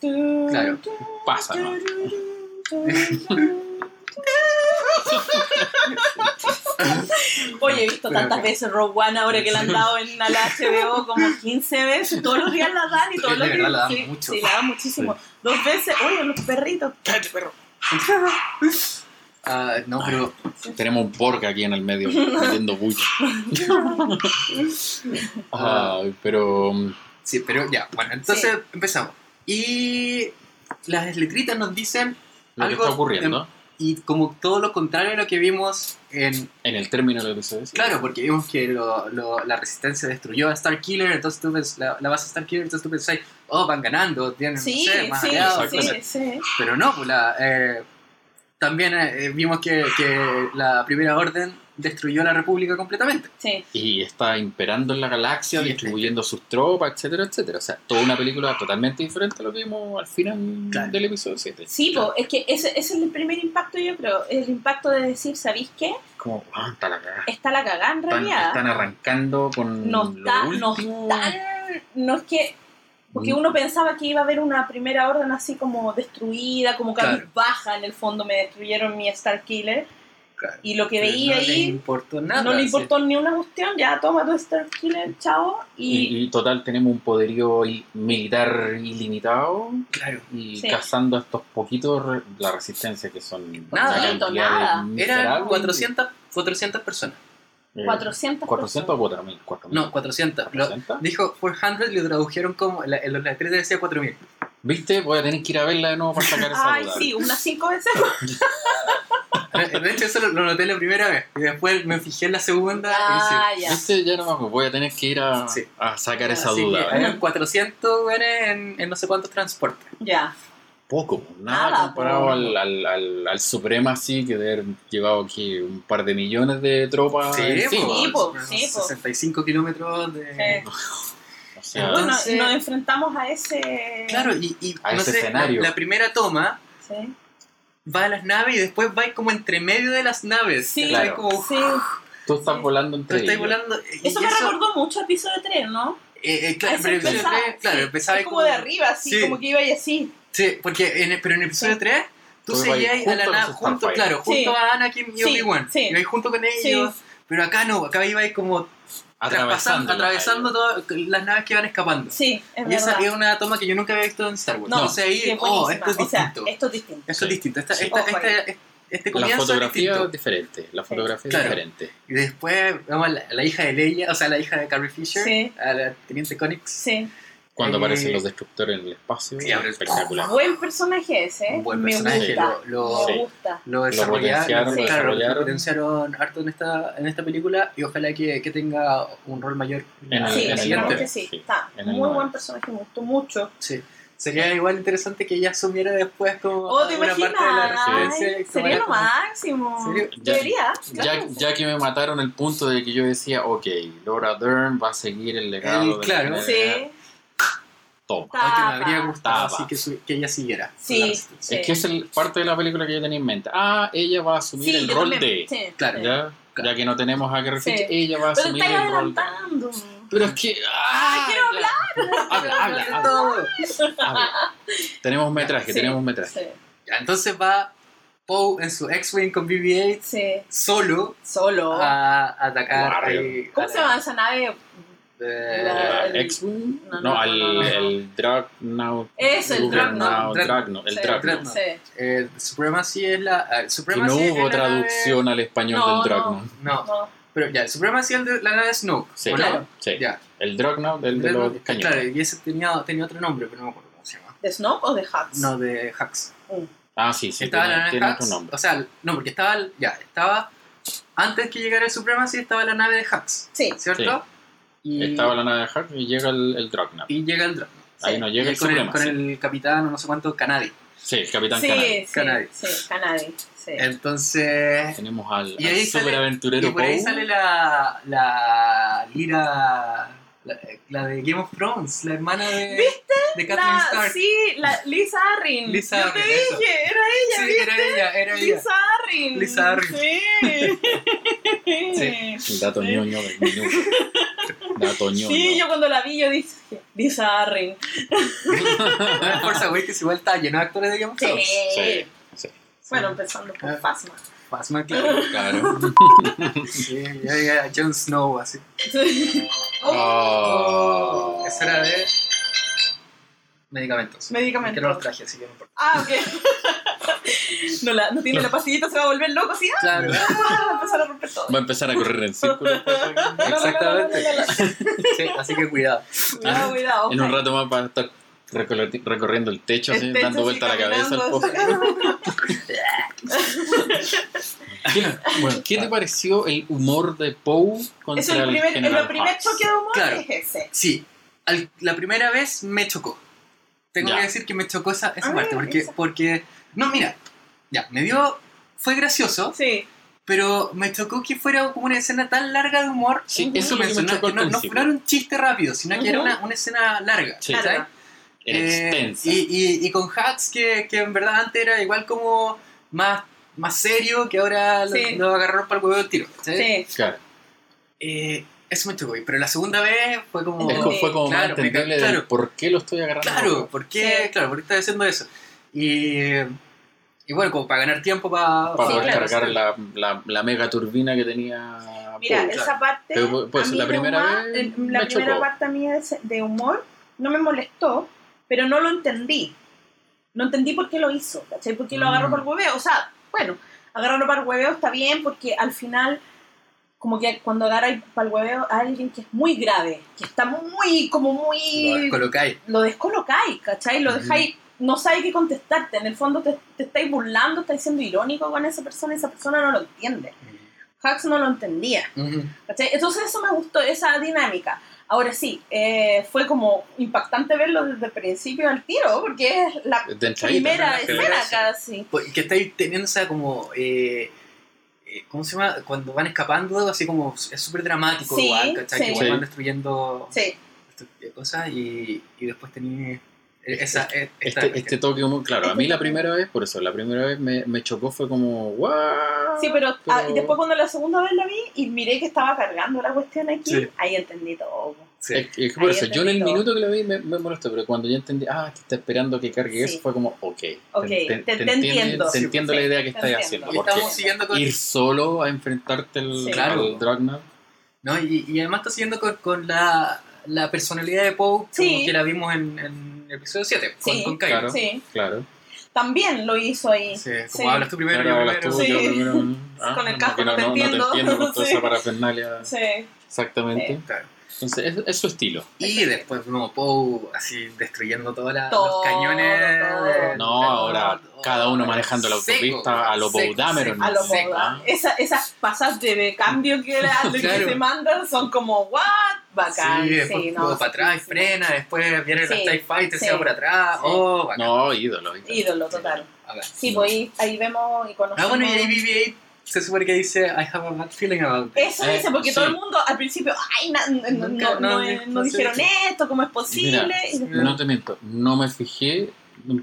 Speaker 4: Claro.
Speaker 3: Pasa, ¿no?
Speaker 1: Oye, he visto tantas veces Rogue One ahora que la han dado en la HBO como 15 veces. Todos los días la dan y todos los días.
Speaker 4: la dan
Speaker 1: sí,
Speaker 4: mucho.
Speaker 1: Sí, la dan muchísimo. Dos veces. Oye, los perritos. Cállate, perro.
Speaker 4: Ah, no, pero...
Speaker 3: Tenemos un porca aquí en el medio metiendo bulla. Ay, pero mm,
Speaker 4: Sí, pero ya, bueno, entonces empezamos. Y las letritas nos dicen
Speaker 3: lo que
Speaker 4: Algo
Speaker 3: está ocurriendo
Speaker 4: y como todo lo contrario a lo que vimos en...
Speaker 3: en el término del episodio.
Speaker 4: Claro, porque vimos que lo- lo- la resistencia destruyó a Starkiller, entonces tú ves la, la base de Starkiller, entonces tú pensás, oh, van ganando, tienen,
Speaker 1: Sí,
Speaker 4: no sé, más
Speaker 1: sí,
Speaker 4: aliados,
Speaker 1: sí, sí.
Speaker 4: Pero no, pues la, eh, también eh, vimos que, que la Primera Orden destruyó la República completamente.
Speaker 1: sí.
Speaker 3: Y está imperando en la galaxia,
Speaker 4: Sí.
Speaker 3: distribuyendo sus tropas, etcétera, etcétera. O sea, toda una película totalmente diferente a lo que vimos al final
Speaker 4: Claro.
Speaker 3: del episodio 7.
Speaker 1: Sí, po, es que ese, ese es el primer impacto, yo creo. El impacto de decir, ¿sabéis qué?
Speaker 3: Como, ah, está la cagada.
Speaker 1: Está la cagada en
Speaker 3: Están,
Speaker 1: realidad.
Speaker 3: están arrancando con
Speaker 1: no
Speaker 3: lo
Speaker 1: está, no
Speaker 3: último.
Speaker 1: están, no es que, porque
Speaker 3: Mm.
Speaker 1: uno pensaba que iba a haber una primera orden así como destruida, como
Speaker 4: Claro.
Speaker 1: baja en el fondo, me destruyeron mi Star Killer,
Speaker 4: Claro.
Speaker 1: y lo que veía
Speaker 4: no le
Speaker 1: ahí
Speaker 4: importó nada.
Speaker 1: no le
Speaker 4: sí.
Speaker 1: importó ni una cuestión, ya toma tu Star Killer, chao, y,
Speaker 3: Y, y total tenemos un poderío militar ilimitado
Speaker 4: Claro.
Speaker 3: y
Speaker 1: Sí.
Speaker 3: cazando a estos poquitos la resistencia que son
Speaker 4: Nada.
Speaker 1: nada.
Speaker 4: Eran 400, 400 personas.
Speaker 3: Eh,
Speaker 1: 400
Speaker 3: 400 o 4000 4000
Speaker 4: No, 400. Lo-
Speaker 3: 400.
Speaker 4: dijo 400 y lo tradujeron como. la- En los letreros decía 4000.
Speaker 3: ¿Viste? Voy a tener que ir a verla de nuevo para sacar esa
Speaker 1: Ay,
Speaker 3: duda.
Speaker 1: sí, unas cinco veces.
Speaker 4: Eh, De hecho, eso lo, lo noté la primera vez. Y después me fijé en la segunda.
Speaker 1: Ah,
Speaker 4: y
Speaker 1: ya.
Speaker 3: ¿Viste? Ya no me acuerdo. Voy a tener que ir a,
Speaker 4: Sí.
Speaker 3: a sacar
Speaker 4: sí.
Speaker 3: esa
Speaker 4: Así
Speaker 3: duda.
Speaker 4: eran 400 güeyes en, en no sé cuántos transportes.
Speaker 1: Ya.
Speaker 3: Poco, nada,
Speaker 1: Nada,
Speaker 3: comparado
Speaker 1: po.
Speaker 3: al, al, al, al Supremacy que debe haber llevado aquí un par de millones de tropas.
Speaker 1: Sí, po, sí, po.
Speaker 4: 65 kilómetros de.
Speaker 1: Sí.
Speaker 3: O sea,
Speaker 1: nos enfrentamos a ese...
Speaker 4: Claro, y, y
Speaker 3: A
Speaker 4: no
Speaker 3: ese
Speaker 4: sé,
Speaker 3: escenario.
Speaker 4: La, la primera toma
Speaker 1: Sí.
Speaker 4: Va a las naves y después va como entre medio de las naves.
Speaker 1: Sí.
Speaker 3: Claro.
Speaker 4: como,
Speaker 1: sí.
Speaker 3: tú estás
Speaker 1: Sí.
Speaker 3: volando
Speaker 4: tú
Speaker 3: entre
Speaker 4: estás
Speaker 3: ellos.
Speaker 4: volando. y
Speaker 1: Eso me recordó mucho al episodio 3, ¿no?
Speaker 4: Eh, eh, claro, pero el episodio
Speaker 1: empezaba,
Speaker 4: tres, claro,
Speaker 1: sí,
Speaker 4: empezaba ahí
Speaker 1: como de arriba, así,
Speaker 4: Sí.
Speaker 1: como que iba y así.
Speaker 4: Sí, porque en el, pero en el episodio
Speaker 1: Sí.
Speaker 4: 3 tú
Speaker 3: Tú
Speaker 4: seguías a la
Speaker 3: junto a
Speaker 4: nave junto, claro, junto
Speaker 1: Sí.
Speaker 4: a Anakin y
Speaker 1: Sí,
Speaker 4: Obi-Wan.
Speaker 1: sí.
Speaker 4: Ibais junto con ellos, pero acá no, acá ibais como
Speaker 3: Atravesando la
Speaker 4: atravesando todas las naves que van escapando.
Speaker 1: Sí, es
Speaker 4: Y esa
Speaker 1: verdad.
Speaker 4: es una toma que yo nunca había visto en Star Wars.
Speaker 1: No,
Speaker 4: Entonces ahí, oh, esto es
Speaker 1: O sea,
Speaker 4: distinto.
Speaker 1: esto es distinto.
Speaker 4: Esto
Speaker 3: Sí.
Speaker 4: es distinto. Esta,
Speaker 3: Sí.
Speaker 4: esta-
Speaker 1: Ojo
Speaker 4: este, este
Speaker 3: La
Speaker 4: comienzo es
Speaker 3: fotografía
Speaker 4: distinto.
Speaker 3: es diferente. La fotografía
Speaker 4: Claro.
Speaker 3: es diferente.
Speaker 4: Y después vemos a la, la hija de Leia, o sea, la hija de Carrie Fisher,
Speaker 1: Sí.
Speaker 4: a la teniente Connix.
Speaker 1: Sí.
Speaker 3: Cuando
Speaker 4: Eh,
Speaker 3: aparecen los destructores en el espacio,
Speaker 4: sí, ahora es-
Speaker 3: espectacular.
Speaker 1: Buen personaje ese, ¿eh?
Speaker 4: Un buen
Speaker 1: Me
Speaker 4: personaje,
Speaker 1: gusta.
Speaker 4: lo- lo-
Speaker 1: me
Speaker 3: Sí.
Speaker 1: gusta.
Speaker 4: Lo desarrollaron,
Speaker 1: lo
Speaker 4: lo
Speaker 3: desarrollaron.
Speaker 4: potenciaron harto en esta, en esta película y ojalá que, que tenga un rol mayor
Speaker 3: En el-
Speaker 1: Sí,
Speaker 3: en el
Speaker 1: sí, Está
Speaker 3: en el
Speaker 1: muy buen personaje, me gustó mucho.
Speaker 4: Sí. Sería igual interesante que ella asumiera después como
Speaker 1: Oh, ¿te
Speaker 4: una
Speaker 1: imaginas?
Speaker 4: parte de la
Speaker 1: Ay,
Speaker 4: y
Speaker 1: sería lo
Speaker 4: como-
Speaker 1: máximo.
Speaker 3: Ya-
Speaker 1: Debería.
Speaker 3: Ya, ya que me mataron el punto de que yo decía, ok, Laura Dern va a seguir el legado
Speaker 4: El-
Speaker 3: de
Speaker 4: claro.
Speaker 3: la
Speaker 1: Sí,
Speaker 3: Toma.
Speaker 4: Ay, que me habría gustado
Speaker 3: Tapa.
Speaker 4: así que, su- que ella siguiera.
Speaker 1: Sí.
Speaker 3: Es que es el, parte de la película que yo tenía en mente. Ah, ella va a asumir
Speaker 1: sí,
Speaker 3: el rol
Speaker 1: también.
Speaker 3: de.
Speaker 1: Sí,
Speaker 4: Claro.
Speaker 3: ¿ya?
Speaker 4: Claro.
Speaker 3: ya que no tenemos a
Speaker 1: Sí.
Speaker 3: Fisher, ella va a
Speaker 1: Pero
Speaker 3: asumir el rol de.
Speaker 1: adelantando.
Speaker 3: Pero es que. ¡Ah!
Speaker 1: quiero
Speaker 3: hablar! Habla, habla, habla,
Speaker 4: Todo.
Speaker 3: habla. Tenemos metraje,
Speaker 1: Sí,
Speaker 3: tenemos metraje.
Speaker 1: Sí,
Speaker 4: Ya, entonces va Poe en su X-Wing con BB-8
Speaker 1: sí.
Speaker 4: solo
Speaker 1: Solo.
Speaker 4: a atacar. Ahí
Speaker 1: ¿Cómo
Speaker 4: a
Speaker 1: se
Speaker 4: la-
Speaker 1: llama esa nave? La-
Speaker 3: ¿El X-Wing?
Speaker 1: No,
Speaker 3: No,
Speaker 1: no,
Speaker 3: al
Speaker 1: no, no.
Speaker 3: el Dreadnought.
Speaker 1: Eso, el Dreadnought.
Speaker 3: Dreadnought, el
Speaker 1: Sí. Sí.
Speaker 4: eh, Supremacy es la. eh,
Speaker 3: Que
Speaker 4: Supremacy
Speaker 3: no
Speaker 4: es
Speaker 3: hubo traducción al español
Speaker 1: No,
Speaker 3: del
Speaker 1: no.
Speaker 3: Dreadnought.
Speaker 4: No,
Speaker 1: No.
Speaker 4: pero ya, el Supremacy es de la nave Snoke.
Speaker 3: Sí,
Speaker 4: ¿o no?
Speaker 1: Claro.
Speaker 3: sí.
Speaker 4: Ya.
Speaker 3: El Dreadnought, el de los cañones.
Speaker 4: Claro, y ese tenía, tenía otro nombre, pero no me acuerdo cómo se llama.
Speaker 1: ¿De Snoke o de Hux?
Speaker 4: No, de Hux.
Speaker 1: Mm.
Speaker 3: Ah, sí, sí,
Speaker 4: estaba la
Speaker 3: tiene,
Speaker 4: nave. O sea, no, porque estaba. Ya, estaba. Antes que llegara el Supremacy estaba la nave de Hux,
Speaker 1: Sí.
Speaker 4: ¿cierto? Y,
Speaker 3: Estaba la nave de Hack y llega el, el Dreadnought.
Speaker 4: y llega el Dreadnought.
Speaker 3: Ahí
Speaker 1: Sí.
Speaker 3: no llega el
Speaker 4: con, el, con el capitán o no sé cuánto Canadi.
Speaker 3: Sí, el Capitán
Speaker 1: Sí,
Speaker 3: Canal.
Speaker 1: sí,
Speaker 4: Canadi.
Speaker 1: sí, Canadi. Sí.
Speaker 4: Entonces.
Speaker 3: Tenemos al,
Speaker 4: Y
Speaker 3: al
Speaker 4: ahí sale-
Speaker 3: superaventurero
Speaker 4: Y por ahí
Speaker 3: Poe.
Speaker 4: sale la. La. Lira. La, la de Game of Thrones, la hermana de.
Speaker 1: ¿Viste?
Speaker 4: De Catherine
Speaker 1: La,
Speaker 4: Stark.
Speaker 1: sí, la Lisa Arryn.
Speaker 4: Lisa
Speaker 1: Yo
Speaker 4: Arryn,
Speaker 1: te
Speaker 4: eso.
Speaker 1: dije, era ella,
Speaker 4: Sí,
Speaker 1: ¿viste?
Speaker 4: era ella, era ella.
Speaker 1: Lisa Arryn.
Speaker 4: Lisa Arryn.
Speaker 1: Sí.
Speaker 4: Sí.
Speaker 3: Dato ñoño del minuto. Dato ñoño.
Speaker 1: Sí, yo cuando la vi yo dije.
Speaker 4: Bueno, Forza Awakens igual está lleno de actores de Game of Thrones.
Speaker 3: Sí, sí.
Speaker 1: Bueno, empezando por
Speaker 4: Ah.
Speaker 1: Fasma.
Speaker 4: Fasma, claro.
Speaker 3: Claro.
Speaker 4: Sí, ya llega Jon Snow así.
Speaker 3: Oh.
Speaker 4: Esa era de. Medicamentos.
Speaker 1: Medicamentos.
Speaker 4: Que no los traje, así que no importa.
Speaker 1: Ah, ok. No, la, no tiene la pastillita, se va a volver loco, ¿sí?
Speaker 4: Claro.
Speaker 1: Ah, va a empezar a romper todo.
Speaker 3: Va a empezar a correr en círculo.
Speaker 4: Exactamente. Sí, así que cuidado.
Speaker 1: Cuidado, cuidado.
Speaker 3: En un rato más va a estar recorri- recorriendo el techo, así,
Speaker 1: techo,
Speaker 3: dando vuelta la cabeza al. ¿Qué, bueno, ¿Qué te pareció el humor de Poe contra
Speaker 1: Es el primer, el, primer choque de humor
Speaker 4: Claro.
Speaker 1: es ese.
Speaker 4: Sí, al- la primera vez me chocó. Tengo
Speaker 3: Ya.
Speaker 4: que decir que me chocó esa, esa
Speaker 1: Ah,
Speaker 4: parte, porque,
Speaker 1: esa.
Speaker 4: porque... No, mira, ya, me dio... Fue gracioso,
Speaker 1: Sí.
Speaker 4: pero me chocó que fuera como una escena tan larga de humor.
Speaker 3: Sí,
Speaker 1: Ujú.
Speaker 3: eso es lo que me
Speaker 4: no,
Speaker 3: chocó
Speaker 4: no, no fuera un chiste rápido, sino que era una, una escena larga.
Speaker 3: Sí. Era
Speaker 4: Eh,
Speaker 3: extensa.
Speaker 4: y, y, y con Hats, que, que en verdad antes era igual como más, más serio, que ahora lo,
Speaker 1: Sí.
Speaker 4: lo agarraron para el huevo del tiro. ¿cachai?
Speaker 1: Sí.
Speaker 3: Claro.
Speaker 4: Eh, eso me chocó, pero la segunda vez fue como...
Speaker 3: Es como- fue como
Speaker 4: Claro,
Speaker 3: más
Speaker 4: me
Speaker 3: entendible
Speaker 4: claro.
Speaker 3: por qué lo estoy agarrando.
Speaker 4: Claro, ¿por qué?
Speaker 1: Sí.
Speaker 4: Claro, ¿por qué estás haciendo eso? Y, y bueno, como para ganar tiempo para...
Speaker 3: Para
Speaker 1: Sí,
Speaker 3: poder
Speaker 1: claro,
Speaker 3: cargar
Speaker 4: sí.
Speaker 3: la, la, la mega turbina que tenía
Speaker 1: Mira, esa parte.
Speaker 3: Pero, pues,
Speaker 1: a mí
Speaker 3: la primera
Speaker 1: humor-
Speaker 3: vez
Speaker 1: el-
Speaker 3: me
Speaker 1: La primera
Speaker 3: chocó.
Speaker 1: parte a mí de, humor no me molestó, pero no lo entendí. No entendí por qué lo hizo, ¿cachai? ¿Por qué lo agarró
Speaker 4: Mm.
Speaker 1: por hueveo? O sea, bueno, agarrarlo para el hueveo está bien porque al final, como que cuando agarra para el hueveo a alguien que es muy grave, que está muy, como
Speaker 4: Lo
Speaker 1: muy...
Speaker 4: colocáis.
Speaker 1: Lo descolocáis, ¿cachai? Lo dejáis... No sabe qué contestarte. En el fondo te, te estáis burlando, estáis siendo irónico con esa persona y esa persona no lo entiende. Hux no lo entendía.
Speaker 4: Ujú.
Speaker 1: ¿Cachai? Entonces eso me gustó, esa dinámica. Ahora sí, eh, fue como impactante verlo desde el principio al tiro, porque es la primera escena casi.
Speaker 4: Pues, Que estáis teniendo esa como... eh, eh, ¿Cómo se llama? Cuando van escapando, así como es súper dramático
Speaker 1: Sí,
Speaker 4: igual, ¿cachai?
Speaker 1: sí.
Speaker 4: Que igual
Speaker 3: Sí.
Speaker 4: van destruyendo
Speaker 1: Sí,
Speaker 4: destruye cosas y, y después tenéis esa... e- esta-
Speaker 3: Este, este toque humor, claro, a mí la primera vez, por eso, la primera vez me, me chocó fue como, ¡guau!
Speaker 1: sí, pero, ah,
Speaker 3: Pero-
Speaker 1: y después cuando la segunda vez la vi y miré que estaba cargando la cuestión aquí,
Speaker 4: Sí.
Speaker 1: ahí entendí todo.
Speaker 4: Sí.
Speaker 3: Es, es que por
Speaker 1: Ahí
Speaker 3: eso, yo en el
Speaker 1: todo.
Speaker 3: minuto que lo vi me, me molestó, pero cuando ya entendí, ah, que está esperando que cargue
Speaker 1: Sí.
Speaker 3: eso, fue como, ok.
Speaker 1: Ok, te- te
Speaker 3: entiende-
Speaker 1: entiendo.
Speaker 3: Te entiendo
Speaker 1: Sí,
Speaker 3: la idea que
Speaker 1: te
Speaker 3: estás haciendo. Porque
Speaker 4: estamos siguiendo con...
Speaker 3: ir solo a enfrentarte al,
Speaker 1: Sí.
Speaker 4: Claro.
Speaker 3: al
Speaker 4: ¿no? Y, y además está siguiendo con, con la, la personalidad de Poe como que la vimos en, en el episodio 7, con,
Speaker 1: Sí,
Speaker 4: con Kylo.
Speaker 3: claro.
Speaker 1: Sí,
Speaker 3: Claro.
Speaker 1: también lo hizo ahí.
Speaker 4: Sí, como
Speaker 1: Sí.
Speaker 4: hablas tú primero,
Speaker 3: Claro,
Speaker 4: yo
Speaker 3: hablas
Speaker 4: primero.
Speaker 3: tú,
Speaker 1: Sí.
Speaker 3: yo primero. ah,
Speaker 1: Con el
Speaker 3: no,
Speaker 1: casco no te entiendo.
Speaker 3: No te entiendo con toda
Speaker 1: Sí.
Speaker 3: esa parafernalia.
Speaker 1: Sí.
Speaker 3: Exactamente.
Speaker 4: Claro.
Speaker 3: Entonces, es, es su estilo.
Speaker 4: Y después vimos Poe así destruyendo todos
Speaker 1: Todo,
Speaker 4: los cañones.
Speaker 1: todo.
Speaker 3: No, ahora cada uno manejando la
Speaker 4: Seco,
Speaker 3: autopista a lo Poe Dameron.
Speaker 4: seco.
Speaker 1: A lo.
Speaker 3: ¿ah?
Speaker 1: Esa, esas pasas de cambio que, era, de que
Speaker 4: Claro.
Speaker 1: se mandan son como, ¿what? Bacán.
Speaker 4: Sí,
Speaker 1: Sí,
Speaker 4: después
Speaker 1: no,
Speaker 4: como para atrás,
Speaker 1: sí,
Speaker 4: frena, después viene
Speaker 1: Sí,
Speaker 4: la TIE Fighter,
Speaker 1: sí.
Speaker 4: se va por atrás.
Speaker 1: Sí.
Speaker 4: Oh, bacán.
Speaker 3: No, ídolo. ídolo.
Speaker 1: Ídolo total. Sí, pues ahí, ahí vemos y conocemos.
Speaker 4: Ah, bueno, y ahí BB-8 se supone que dice I have a bad feeling about it.
Speaker 1: Eso
Speaker 3: Eh,
Speaker 1: dice, porque
Speaker 3: sí.
Speaker 1: todo el mundo al principio, ay, na- no, no,
Speaker 4: Nunca-
Speaker 1: no,
Speaker 4: no,
Speaker 1: no,
Speaker 4: no
Speaker 1: no
Speaker 4: sé
Speaker 1: dijeron esto, ¿cómo es posible?
Speaker 3: Mira,
Speaker 1: Y
Speaker 3: No te miento, no me fijé,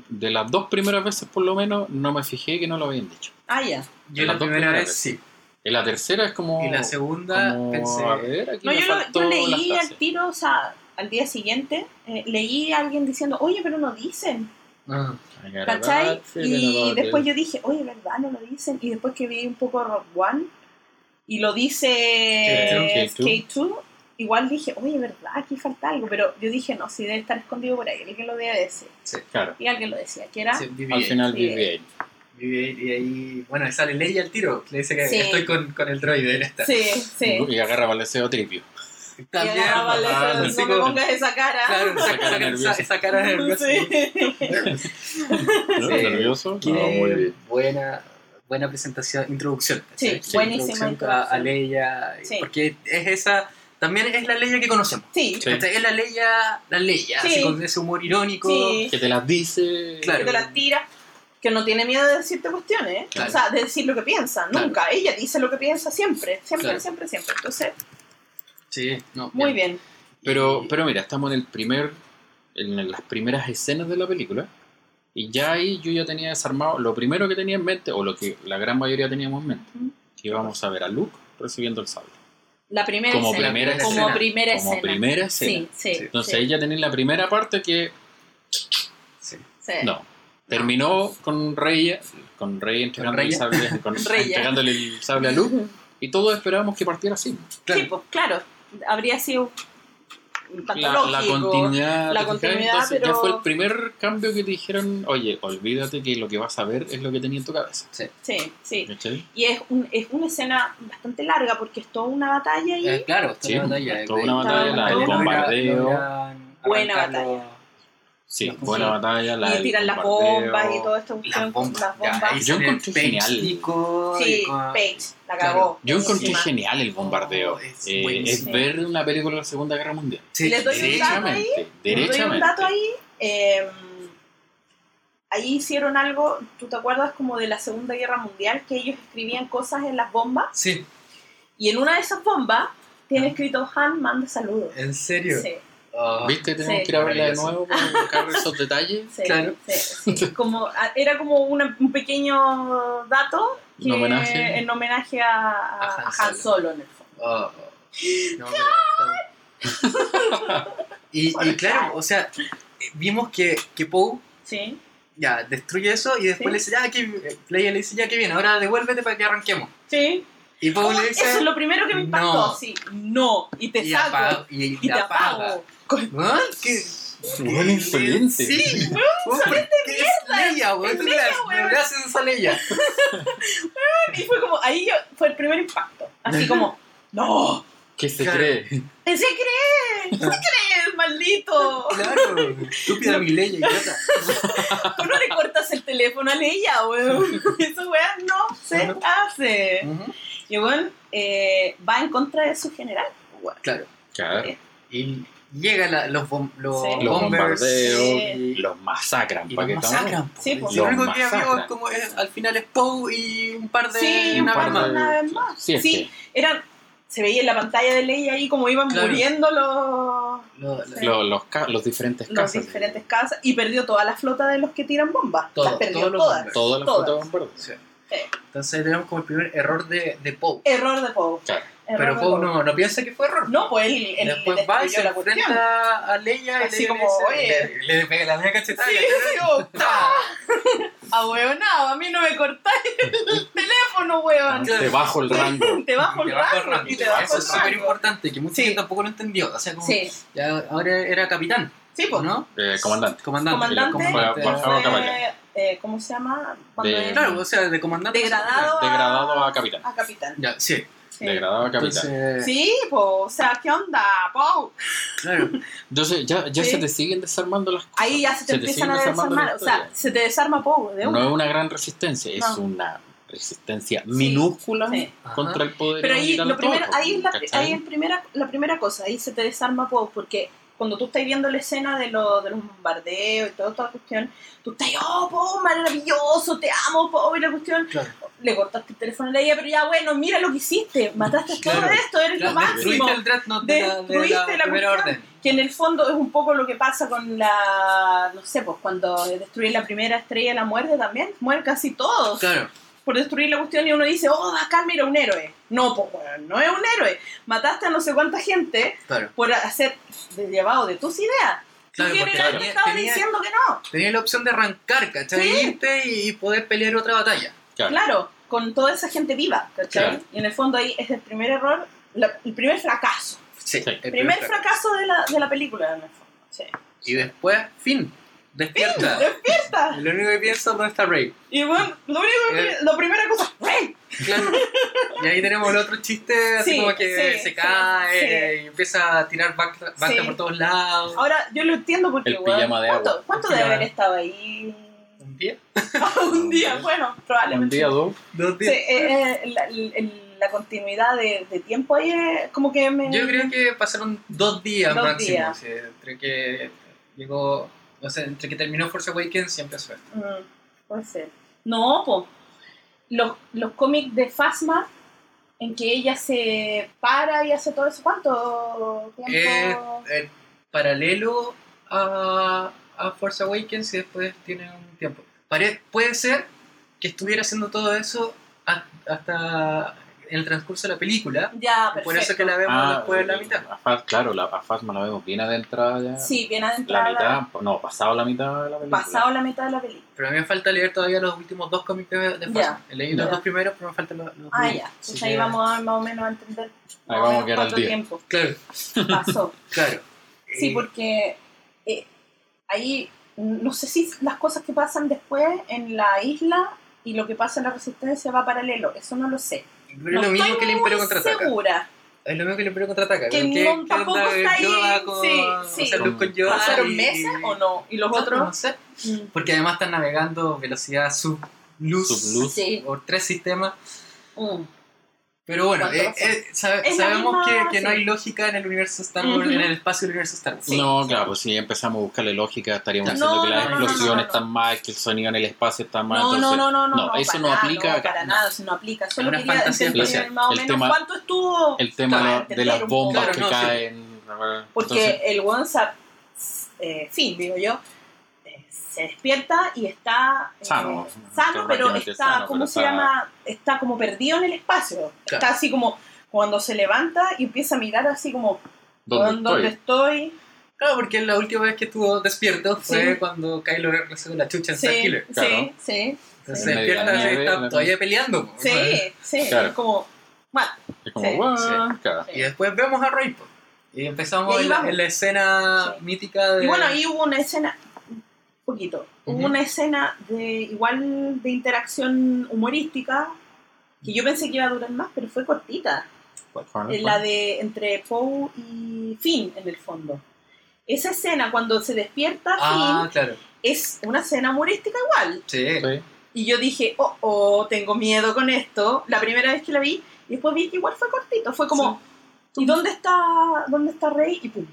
Speaker 3: de las dos primeras veces por lo menos, no me fijé que no lo habían dicho.
Speaker 1: ah, ya.
Speaker 4: Yo
Speaker 3: las
Speaker 4: la
Speaker 3: dos
Speaker 4: primera
Speaker 3: primeras
Speaker 4: vez sí.
Speaker 3: En la tercera es como...
Speaker 4: Y la segunda
Speaker 3: como,
Speaker 4: pensé.
Speaker 3: a ver, aquí
Speaker 1: No,
Speaker 3: me
Speaker 1: yo, lo-
Speaker 3: faltó
Speaker 1: yo leí al tiro, o sea, al día siguiente, eh, leí a alguien diciendo, oye, pero no dicen,
Speaker 4: Ah,
Speaker 1: ¿cachai? Y después yo dije, oye, ¿verdad? No lo dicen. Y después que vi un poco Rock One y lo dice
Speaker 3: K2.
Speaker 1: K2, igual dije, oye, ¿verdad? Aquí falta algo. Pero yo dije, no, si debe estar escondido por ahí, alguien lo debe decir.
Speaker 3: Claro,
Speaker 1: Y alguien lo decía, que era...
Speaker 4: sí, BB-8.
Speaker 3: al final
Speaker 1: Sí.
Speaker 3: BB-8.
Speaker 4: BB-8 y ahí, bueno, le sale Leia al tiro. Le dice que
Speaker 1: Sí.
Speaker 4: estoy con, con el droide en esta.
Speaker 1: Sí, sí.
Speaker 3: Y agarra el deseo tripio.
Speaker 4: También, ah,
Speaker 1: no me pongas esa cara.
Speaker 4: Claro, esa,
Speaker 3: Esa cara
Speaker 4: esa-
Speaker 3: nerviosa.
Speaker 4: esa cara nerviosa.
Speaker 3: ¿No?
Speaker 4: Sí.
Speaker 3: ¿Nervioso?
Speaker 4: Qué
Speaker 3: No, muy bien.
Speaker 4: buena, buena presentación, introducción.
Speaker 1: Sí,
Speaker 4: ¿cachai?
Speaker 1: buenísima
Speaker 4: Introducción a, a. Leia,
Speaker 1: Sí.
Speaker 4: porque es esa, también es la Leia que conocemos.
Speaker 1: Sí,
Speaker 3: Sí.
Speaker 4: Es la Leia, la Leia,
Speaker 1: Sí.
Speaker 4: así con ese humor irónico.
Speaker 1: sí.
Speaker 3: Que te las dice...
Speaker 4: Claro.
Speaker 1: que te las tira, que no tiene miedo de decirte cuestiones, ¿eh?
Speaker 4: Claro.
Speaker 1: o sea, de decir lo que piensa,
Speaker 4: Claro.
Speaker 1: nunca, ella dice lo que piensa siempre, siempre,
Speaker 4: Claro.
Speaker 1: siempre, siempre, entonces,
Speaker 4: Sí, no,
Speaker 1: muy bien,
Speaker 3: Pero,
Speaker 4: Y-
Speaker 3: pero mira, estamos en el primer, en las primeras escenas de la película y ya ahí yo ya tenía desarmado lo primero que tenía en mente, o lo que la gran mayoría teníamos en mente, que íbamos a ver a Luke recibiendo el sable.
Speaker 1: la primera
Speaker 3: Como
Speaker 1: escena,
Speaker 3: primera
Speaker 1: como
Speaker 4: escena.
Speaker 1: primera
Speaker 3: Como
Speaker 1: escena,
Speaker 3: primera escena.
Speaker 1: sí, sí.
Speaker 3: Entonces
Speaker 1: sí,
Speaker 3: ahí ya tenéis la primera parte que
Speaker 4: sí.
Speaker 3: no. Terminó con Rey, con Rey entregándole el sable, con- entregándole el sable a Luke y todos esperábamos que partiera así.
Speaker 4: Claro.
Speaker 1: Sí, pues claro, habría sido
Speaker 3: La, la continuidad,
Speaker 1: la continuidad,
Speaker 3: Entonces,
Speaker 1: pero-
Speaker 3: ya fue el primer cambio que te dijeron, oye, olvídate que lo que vas a ver es lo que tenía en tu cabeza.
Speaker 1: sí, sí,
Speaker 3: ¿Cachai?
Speaker 1: y es, un, es una escena bastante larga porque es toda una batalla ahí,
Speaker 4: Eh, claro, esto
Speaker 3: Sí,
Speaker 4: es una batalla.
Speaker 3: es toda una
Speaker 1: batalla,
Speaker 4: logra-
Speaker 1: la
Speaker 4: logra-
Speaker 3: bombardeo.
Speaker 1: Buena batalla.
Speaker 3: Sí, buena batalla. La
Speaker 1: y tiran las bombas y todo esto,
Speaker 4: Las bombas.
Speaker 1: las
Speaker 3: Yo encontré
Speaker 4: Page
Speaker 3: genial.
Speaker 4: Tico
Speaker 1: Sí,
Speaker 4: con-
Speaker 1: Page, la
Speaker 4: Claro.
Speaker 1: cagó.
Speaker 3: Yo encontré genial el bombardeo.
Speaker 4: Oh, es
Speaker 3: Eh, es ver una película de la Segunda Guerra Mundial.
Speaker 4: Sí,
Speaker 1: Les doy un dato ahí.
Speaker 3: Derechamente.
Speaker 1: Les doy un
Speaker 3: Derechamente.
Speaker 1: dato ahí. eh, ahí hicieron algo, ¿tú te acuerdas como de la Segunda Guerra Mundial? Que ellos escribían cosas en las bombas.
Speaker 4: Sí,
Speaker 1: Y en una de esas bombas tiene
Speaker 4: Ah.
Speaker 1: escrito Han manda saludos.
Speaker 4: en serio.
Speaker 1: Sí,
Speaker 4: Oh,
Speaker 3: ¿Viste? Tenemos
Speaker 1: Sí.
Speaker 3: que ir a verla de nuevo para buscar esos detalles.
Speaker 1: sí,
Speaker 4: Claro.
Speaker 1: sí, sí. Como, a- era como una- un pequeño dato que-
Speaker 3: Un homenaje.
Speaker 1: en homenaje a,
Speaker 4: Han
Speaker 1: a Han Solo en el fondo.
Speaker 4: oh. No, pero- y, y claro, o sea, vimos que, que Poe
Speaker 1: Sí,
Speaker 4: ya destruye eso y después
Speaker 1: Sí.
Speaker 4: le dice, ya, que, Leia le dice, ya que viene, ahora devuélvete para que arranquemos.
Speaker 1: sí.
Speaker 4: Y Poe
Speaker 1: Oh,
Speaker 4: le dice,
Speaker 1: eso es lo primero que me impactó.
Speaker 4: no.
Speaker 1: Sí, no. Y te
Speaker 4: y,
Speaker 1: saco.
Speaker 4: y,
Speaker 1: y te
Speaker 4: la apaga.
Speaker 1: Apago.
Speaker 4: ¿Ah? ¿Qué?
Speaker 3: Insolente.
Speaker 4: Sí, weón, ¿por qué es Leia, weón? ¿Tú
Speaker 1: Leia,
Speaker 4: le
Speaker 1: weón.
Speaker 4: le haces eso a Leia?
Speaker 1: Y fue como, ahí yo, fue el primer impacto. Así como, no,
Speaker 3: ¿Qué se
Speaker 4: Claro.
Speaker 3: cree?
Speaker 1: ¿en se cree? ¿Se cree, maldito?
Speaker 4: Claro, estúpida mi Leia, idiota.
Speaker 1: Tú no le cortas el teléfono a ella, weón. Eso, weón, no se hace. Y, weón, eh, va en contra de su general, weón.
Speaker 4: Claro.
Speaker 3: Claro.
Speaker 4: Y llegan la- los, bom- los,
Speaker 1: Sí.
Speaker 3: Los
Speaker 4: bombers
Speaker 3: bombardeos,
Speaker 1: Sí.
Speaker 3: los masacran.
Speaker 4: y
Speaker 3: ¿para
Speaker 4: los masacran.
Speaker 1: Sí, po.
Speaker 4: Lo
Speaker 3: Los
Speaker 4: único que
Speaker 3: masacran.
Speaker 4: vio es como es- al final es Poe y un par de
Speaker 1: Sí,
Speaker 4: naves
Speaker 1: par
Speaker 4: más.
Speaker 1: de naves más.
Speaker 3: Sí,
Speaker 1: Sí, eran, se veía en la pantalla de Leia ahí como iban
Speaker 4: Claro.
Speaker 1: muriendo los,
Speaker 4: Lo- lo-
Speaker 3: que los, los, ca- los diferentes
Speaker 1: los
Speaker 3: casas.
Speaker 1: diferentes casas y perdió toda la flota de los que tiran bombas.
Speaker 4: Todo,
Speaker 1: Las perdió
Speaker 4: todos
Speaker 1: todas.
Speaker 3: Todas las
Speaker 1: Todas.
Speaker 3: fotos de.
Speaker 4: Sí. Entonces tenemos como el primer error de, de Poe.
Speaker 1: Error de Poe.
Speaker 3: Claro.
Speaker 1: Error
Speaker 4: Pero Poe no, no piensa que fue error.
Speaker 1: No, pues él, él
Speaker 4: Después
Speaker 1: le
Speaker 4: va y se
Speaker 1: la cuestión.
Speaker 4: enfrenta a Leia y
Speaker 1: Así
Speaker 4: le
Speaker 1: como,
Speaker 4: dice-
Speaker 1: oye.
Speaker 4: le, le pega la media cachetada.
Speaker 1: Sí, sí, como, ¡ah! A mí no me cortáis el teléfono. weón.
Speaker 3: Te bajo el rango.
Speaker 1: Te bajo el
Speaker 4: Te bajo el
Speaker 1: rango y te bajo
Speaker 4: Eso
Speaker 1: el
Speaker 4: es súper importante, que mucha
Speaker 1: Sí.
Speaker 4: gente tampoco lo entendió. O sea, como
Speaker 1: Sí,
Speaker 4: ya ahora era capitán,
Speaker 1: sí, pues.
Speaker 4: ¿no?
Speaker 3: Eh, comandante.
Speaker 4: Comandante.
Speaker 1: Comandante,
Speaker 4: Comandante.
Speaker 3: Fue- a
Speaker 1: eh, ¿cómo se llama?
Speaker 3: De-
Speaker 4: Claro, o sea, de comandante.
Speaker 1: degradado,
Speaker 3: Degradado a capitán.
Speaker 1: A capitán.
Speaker 4: Ya, sí.
Speaker 1: Sí.
Speaker 3: Degradado a capitán.
Speaker 4: Entonces,
Speaker 1: Sí, pues, o sea, ¿qué onda, Pau?
Speaker 4: claro.
Speaker 3: Entonces ya, ya
Speaker 1: Sí.
Speaker 3: se te siguen desarmando las cosas.
Speaker 1: Ahí ya se te empiezan
Speaker 3: siguen
Speaker 1: a
Speaker 3: desarmando
Speaker 1: desarmar, o sea, se te desarma Pau de
Speaker 3: No es una gran resistencia, es
Speaker 1: No.
Speaker 3: una resistencia minúscula
Speaker 1: Sí.
Speaker 3: contra el poder.
Speaker 1: Pero ahí, lo primero, ahí es la, ahí es primera, la primera cosa, ahí se te desarma Pau, porque cuando tú estás viendo la escena de, lo, de los bombardeos y toda esta cuestión, tú estás, oh, Pau, maravilloso, te amo, Pau, y la cuestión,
Speaker 4: Claro.
Speaker 1: le cortaste el teléfono a ella, pero ya, bueno, mira lo que hiciste, mataste
Speaker 4: Claro.
Speaker 1: todo esto, eres
Speaker 4: Claro,
Speaker 1: lo máximo.
Speaker 4: Destruiste el Dreadnought de la, de la
Speaker 1: la cuestión.
Speaker 4: orden.
Speaker 1: que en el fondo es un poco lo que pasa con la, no sé, pues cuando destruye la primera estrella de la muerte también, mueren casi todos
Speaker 4: Claro.
Speaker 1: Por destruir la cuestión y uno dice, oh, bacán, mira, un héroe. No, pues bueno, no es un héroe. Mataste a no sé cuánta gente
Speaker 4: Claro.
Speaker 1: por hacer de- llevado de tus ideas.
Speaker 4: Claro,
Speaker 1: ¿Quién
Speaker 4: porque
Speaker 1: era el que
Speaker 4: tenía-
Speaker 1: estaba
Speaker 4: tenía-
Speaker 1: diciendo que no?
Speaker 4: Tenía la opción de arrancar, ¿cachai?
Speaker 1: Sí.
Speaker 4: Irte y poder pelear otra batalla.
Speaker 3: Claro.
Speaker 1: Claro, con toda esa gente viva, ¿cachai?
Speaker 3: Claro.
Speaker 1: Y en el fondo ahí es el primer error, la- el primer fracaso.
Speaker 4: Sí.
Speaker 3: Sí.
Speaker 4: el
Speaker 1: primer
Speaker 4: fracaso.
Speaker 1: fracaso de la, de la película, en el fondo. Sí.
Speaker 4: Y después, fin. Despierta.
Speaker 1: ¡Despierta!
Speaker 4: Y lo único que pienso es dónde está Rey.
Speaker 1: Y bueno, lo único que,
Speaker 4: Eh.
Speaker 1: la primera cosa, ¡Rey!
Speaker 4: Claro. Y ahí tenemos el otro chiste, así
Speaker 1: Sí,
Speaker 4: como que
Speaker 1: sí,
Speaker 4: se
Speaker 1: sí,
Speaker 4: cae y empieza a tirar
Speaker 1: Sí.
Speaker 4: por todos lados.
Speaker 1: Ahora, yo lo entiendo porque,
Speaker 3: El pijama de
Speaker 1: ¿cuánto,
Speaker 3: agua.
Speaker 1: ¿cuánto debe haber estado ahí?
Speaker 4: Un día,
Speaker 1: un día, bueno,
Speaker 3: Un
Speaker 1: probablemente.
Speaker 3: día, dos.
Speaker 4: dos
Speaker 1: Sí,
Speaker 4: días.
Speaker 1: eh, eh, la, el- la continuidad de, de tiempo ahí es como que me...
Speaker 4: Yo creo que pasaron dos días
Speaker 1: Dos
Speaker 4: máximo.
Speaker 1: días.
Speaker 4: o sea, entre que llegó, o sea, entre que terminó Force Awakens y empezó esto.
Speaker 1: Mm, puede ser. No, pues. Los, los cómics de Fasma, en que ella se para y hace todo eso, ¿cuánto tiempo?
Speaker 4: Eh, eh, paralelo a, a Force Awakens y después tiene un tiempo. Pare- puede ser que estuviera haciendo todo eso ha- hasta en el transcurso de la película.
Speaker 1: ya, perfecto.
Speaker 4: Por eso que la vemos
Speaker 3: Ah,
Speaker 4: después de la
Speaker 3: eh,
Speaker 4: mitad.
Speaker 3: a Faz- claro, la, a Fasma la vemos bien adentrada ya.
Speaker 1: Sí, bien
Speaker 3: La
Speaker 1: adentrada.
Speaker 3: mitad, no, pasado la mitad de la película.
Speaker 1: Pasado la mitad de la película.
Speaker 4: Pero a mí me falta leer todavía los últimos dos cómics de,
Speaker 1: Ya.
Speaker 4: Phasma. He leído los
Speaker 1: Ya.
Speaker 4: dos primeros, pero me faltan los, los
Speaker 1: Ah,
Speaker 4: últimos.
Speaker 1: ya. Pues ahí
Speaker 4: que-
Speaker 1: vamos a más o menos a entender
Speaker 3: Ahí vamos a
Speaker 1: menos
Speaker 3: quedar al
Speaker 1: cuánto
Speaker 3: día.
Speaker 1: tiempo
Speaker 4: Claro,
Speaker 1: pasó.
Speaker 4: claro.
Speaker 1: Sí,
Speaker 4: Eh,
Speaker 1: porque eh, ahí no sé si las cosas que pasan después en la isla y lo que pasa en la resistencia va paralelo. Eso no lo sé.
Speaker 4: Pero
Speaker 1: no
Speaker 4: es lo mismo
Speaker 1: estoy
Speaker 4: que el Imperio
Speaker 1: muy
Speaker 4: contraataca.
Speaker 1: segura.
Speaker 4: Es lo mismo que el Imperio contraataca.
Speaker 1: Que
Speaker 4: pero ¿qué-
Speaker 1: no- tampoco está ahí,
Speaker 4: con,
Speaker 1: sí,
Speaker 4: o
Speaker 1: sí.
Speaker 4: sea, Luke con Yoda
Speaker 1: ¿Pasaron
Speaker 4: y-
Speaker 1: meses o no? ¿Y los
Speaker 4: No,
Speaker 1: otros?
Speaker 4: No sé.
Speaker 1: Mm.
Speaker 4: Porque además están navegando velocidad subluz
Speaker 3: Subluz.
Speaker 1: Sí.
Speaker 4: por tres sistemas.
Speaker 1: Mm.
Speaker 4: Pero bueno,
Speaker 1: ¿Cuánto
Speaker 4: eh, eh, sabe- sabemos
Speaker 1: misma-
Speaker 4: que, que no hay lógica en el universo Star Wars, en el espacio del universo Star Wars.
Speaker 1: Sí,
Speaker 3: no,
Speaker 1: sí.
Speaker 3: claro, pues si empezamos a buscarle lógica, estaríamos
Speaker 1: No,
Speaker 3: diciendo que las
Speaker 1: no,
Speaker 3: explosiones
Speaker 1: no, no.
Speaker 3: están mal, que el sonido en el espacio está mal.
Speaker 1: No, no,
Speaker 3: entonces,
Speaker 1: no, no, no,
Speaker 3: no, eso
Speaker 1: para
Speaker 3: no
Speaker 1: nada,
Speaker 3: aplica
Speaker 1: no, para
Speaker 3: no.
Speaker 1: nada, eso no aplica. Solo
Speaker 4: Una
Speaker 1: quería
Speaker 4: fantasía
Speaker 1: entender
Speaker 3: espacial.
Speaker 1: más o
Speaker 3: El
Speaker 1: menos
Speaker 3: tema-
Speaker 1: cuánto estuvo
Speaker 3: El tema de las bombas que caen.
Speaker 1: Porque
Speaker 3: entonces,
Speaker 1: el one sa- eh, fin, digo yo, se despierta y está eh,
Speaker 3: Sano.
Speaker 1: sano, pero está,
Speaker 3: sano,
Speaker 1: ¿cómo
Speaker 3: pero
Speaker 1: se
Speaker 3: está-
Speaker 1: llama? Está como perdido en el espacio.
Speaker 4: Claro.
Speaker 1: Está así como cuando se levanta y empieza a mirar así como,
Speaker 3: ¿dónde
Speaker 1: ¿dónde,
Speaker 3: estoy?
Speaker 1: estoy?
Speaker 4: Claro, porque la última vez que estuvo despierto fue
Speaker 1: Sí.
Speaker 4: cuando Kylo Ren recibió la chucha en
Speaker 1: Sí,
Speaker 4: Starkiller.
Speaker 3: claro.
Speaker 1: sí, sí.
Speaker 4: Entonces
Speaker 1: Sí.
Speaker 4: se despierta y está todavía peleando.
Speaker 1: Sí, sí,
Speaker 3: Claro.
Speaker 1: es como, bueno,
Speaker 3: Es como.
Speaker 4: Y después vemos a Rey. po. Y empezamos
Speaker 1: Y
Speaker 4: en, la,
Speaker 1: vamos.
Speaker 4: en la escena
Speaker 1: Sí.
Speaker 4: mítica de.
Speaker 1: Y bueno, ahí hubo una escena, poquito, hubo
Speaker 4: Ujú.
Speaker 1: una escena de igual de interacción humorística que yo pensé que iba a durar más, pero fue cortita. Eh, La de entre Poe y Finn, en el fondo. Esa escena, cuando se despierta
Speaker 4: Ah,
Speaker 1: Finn,
Speaker 4: claro.
Speaker 1: es una escena humorística igual.
Speaker 4: Sí.
Speaker 3: Sí.
Speaker 1: Y yo dije, oh, oh, tengo miedo con esto. La primera vez que la vi, y después vi que igual fue cortito. Fue como, ¿y dónde está, dónde está Rey? Y pum.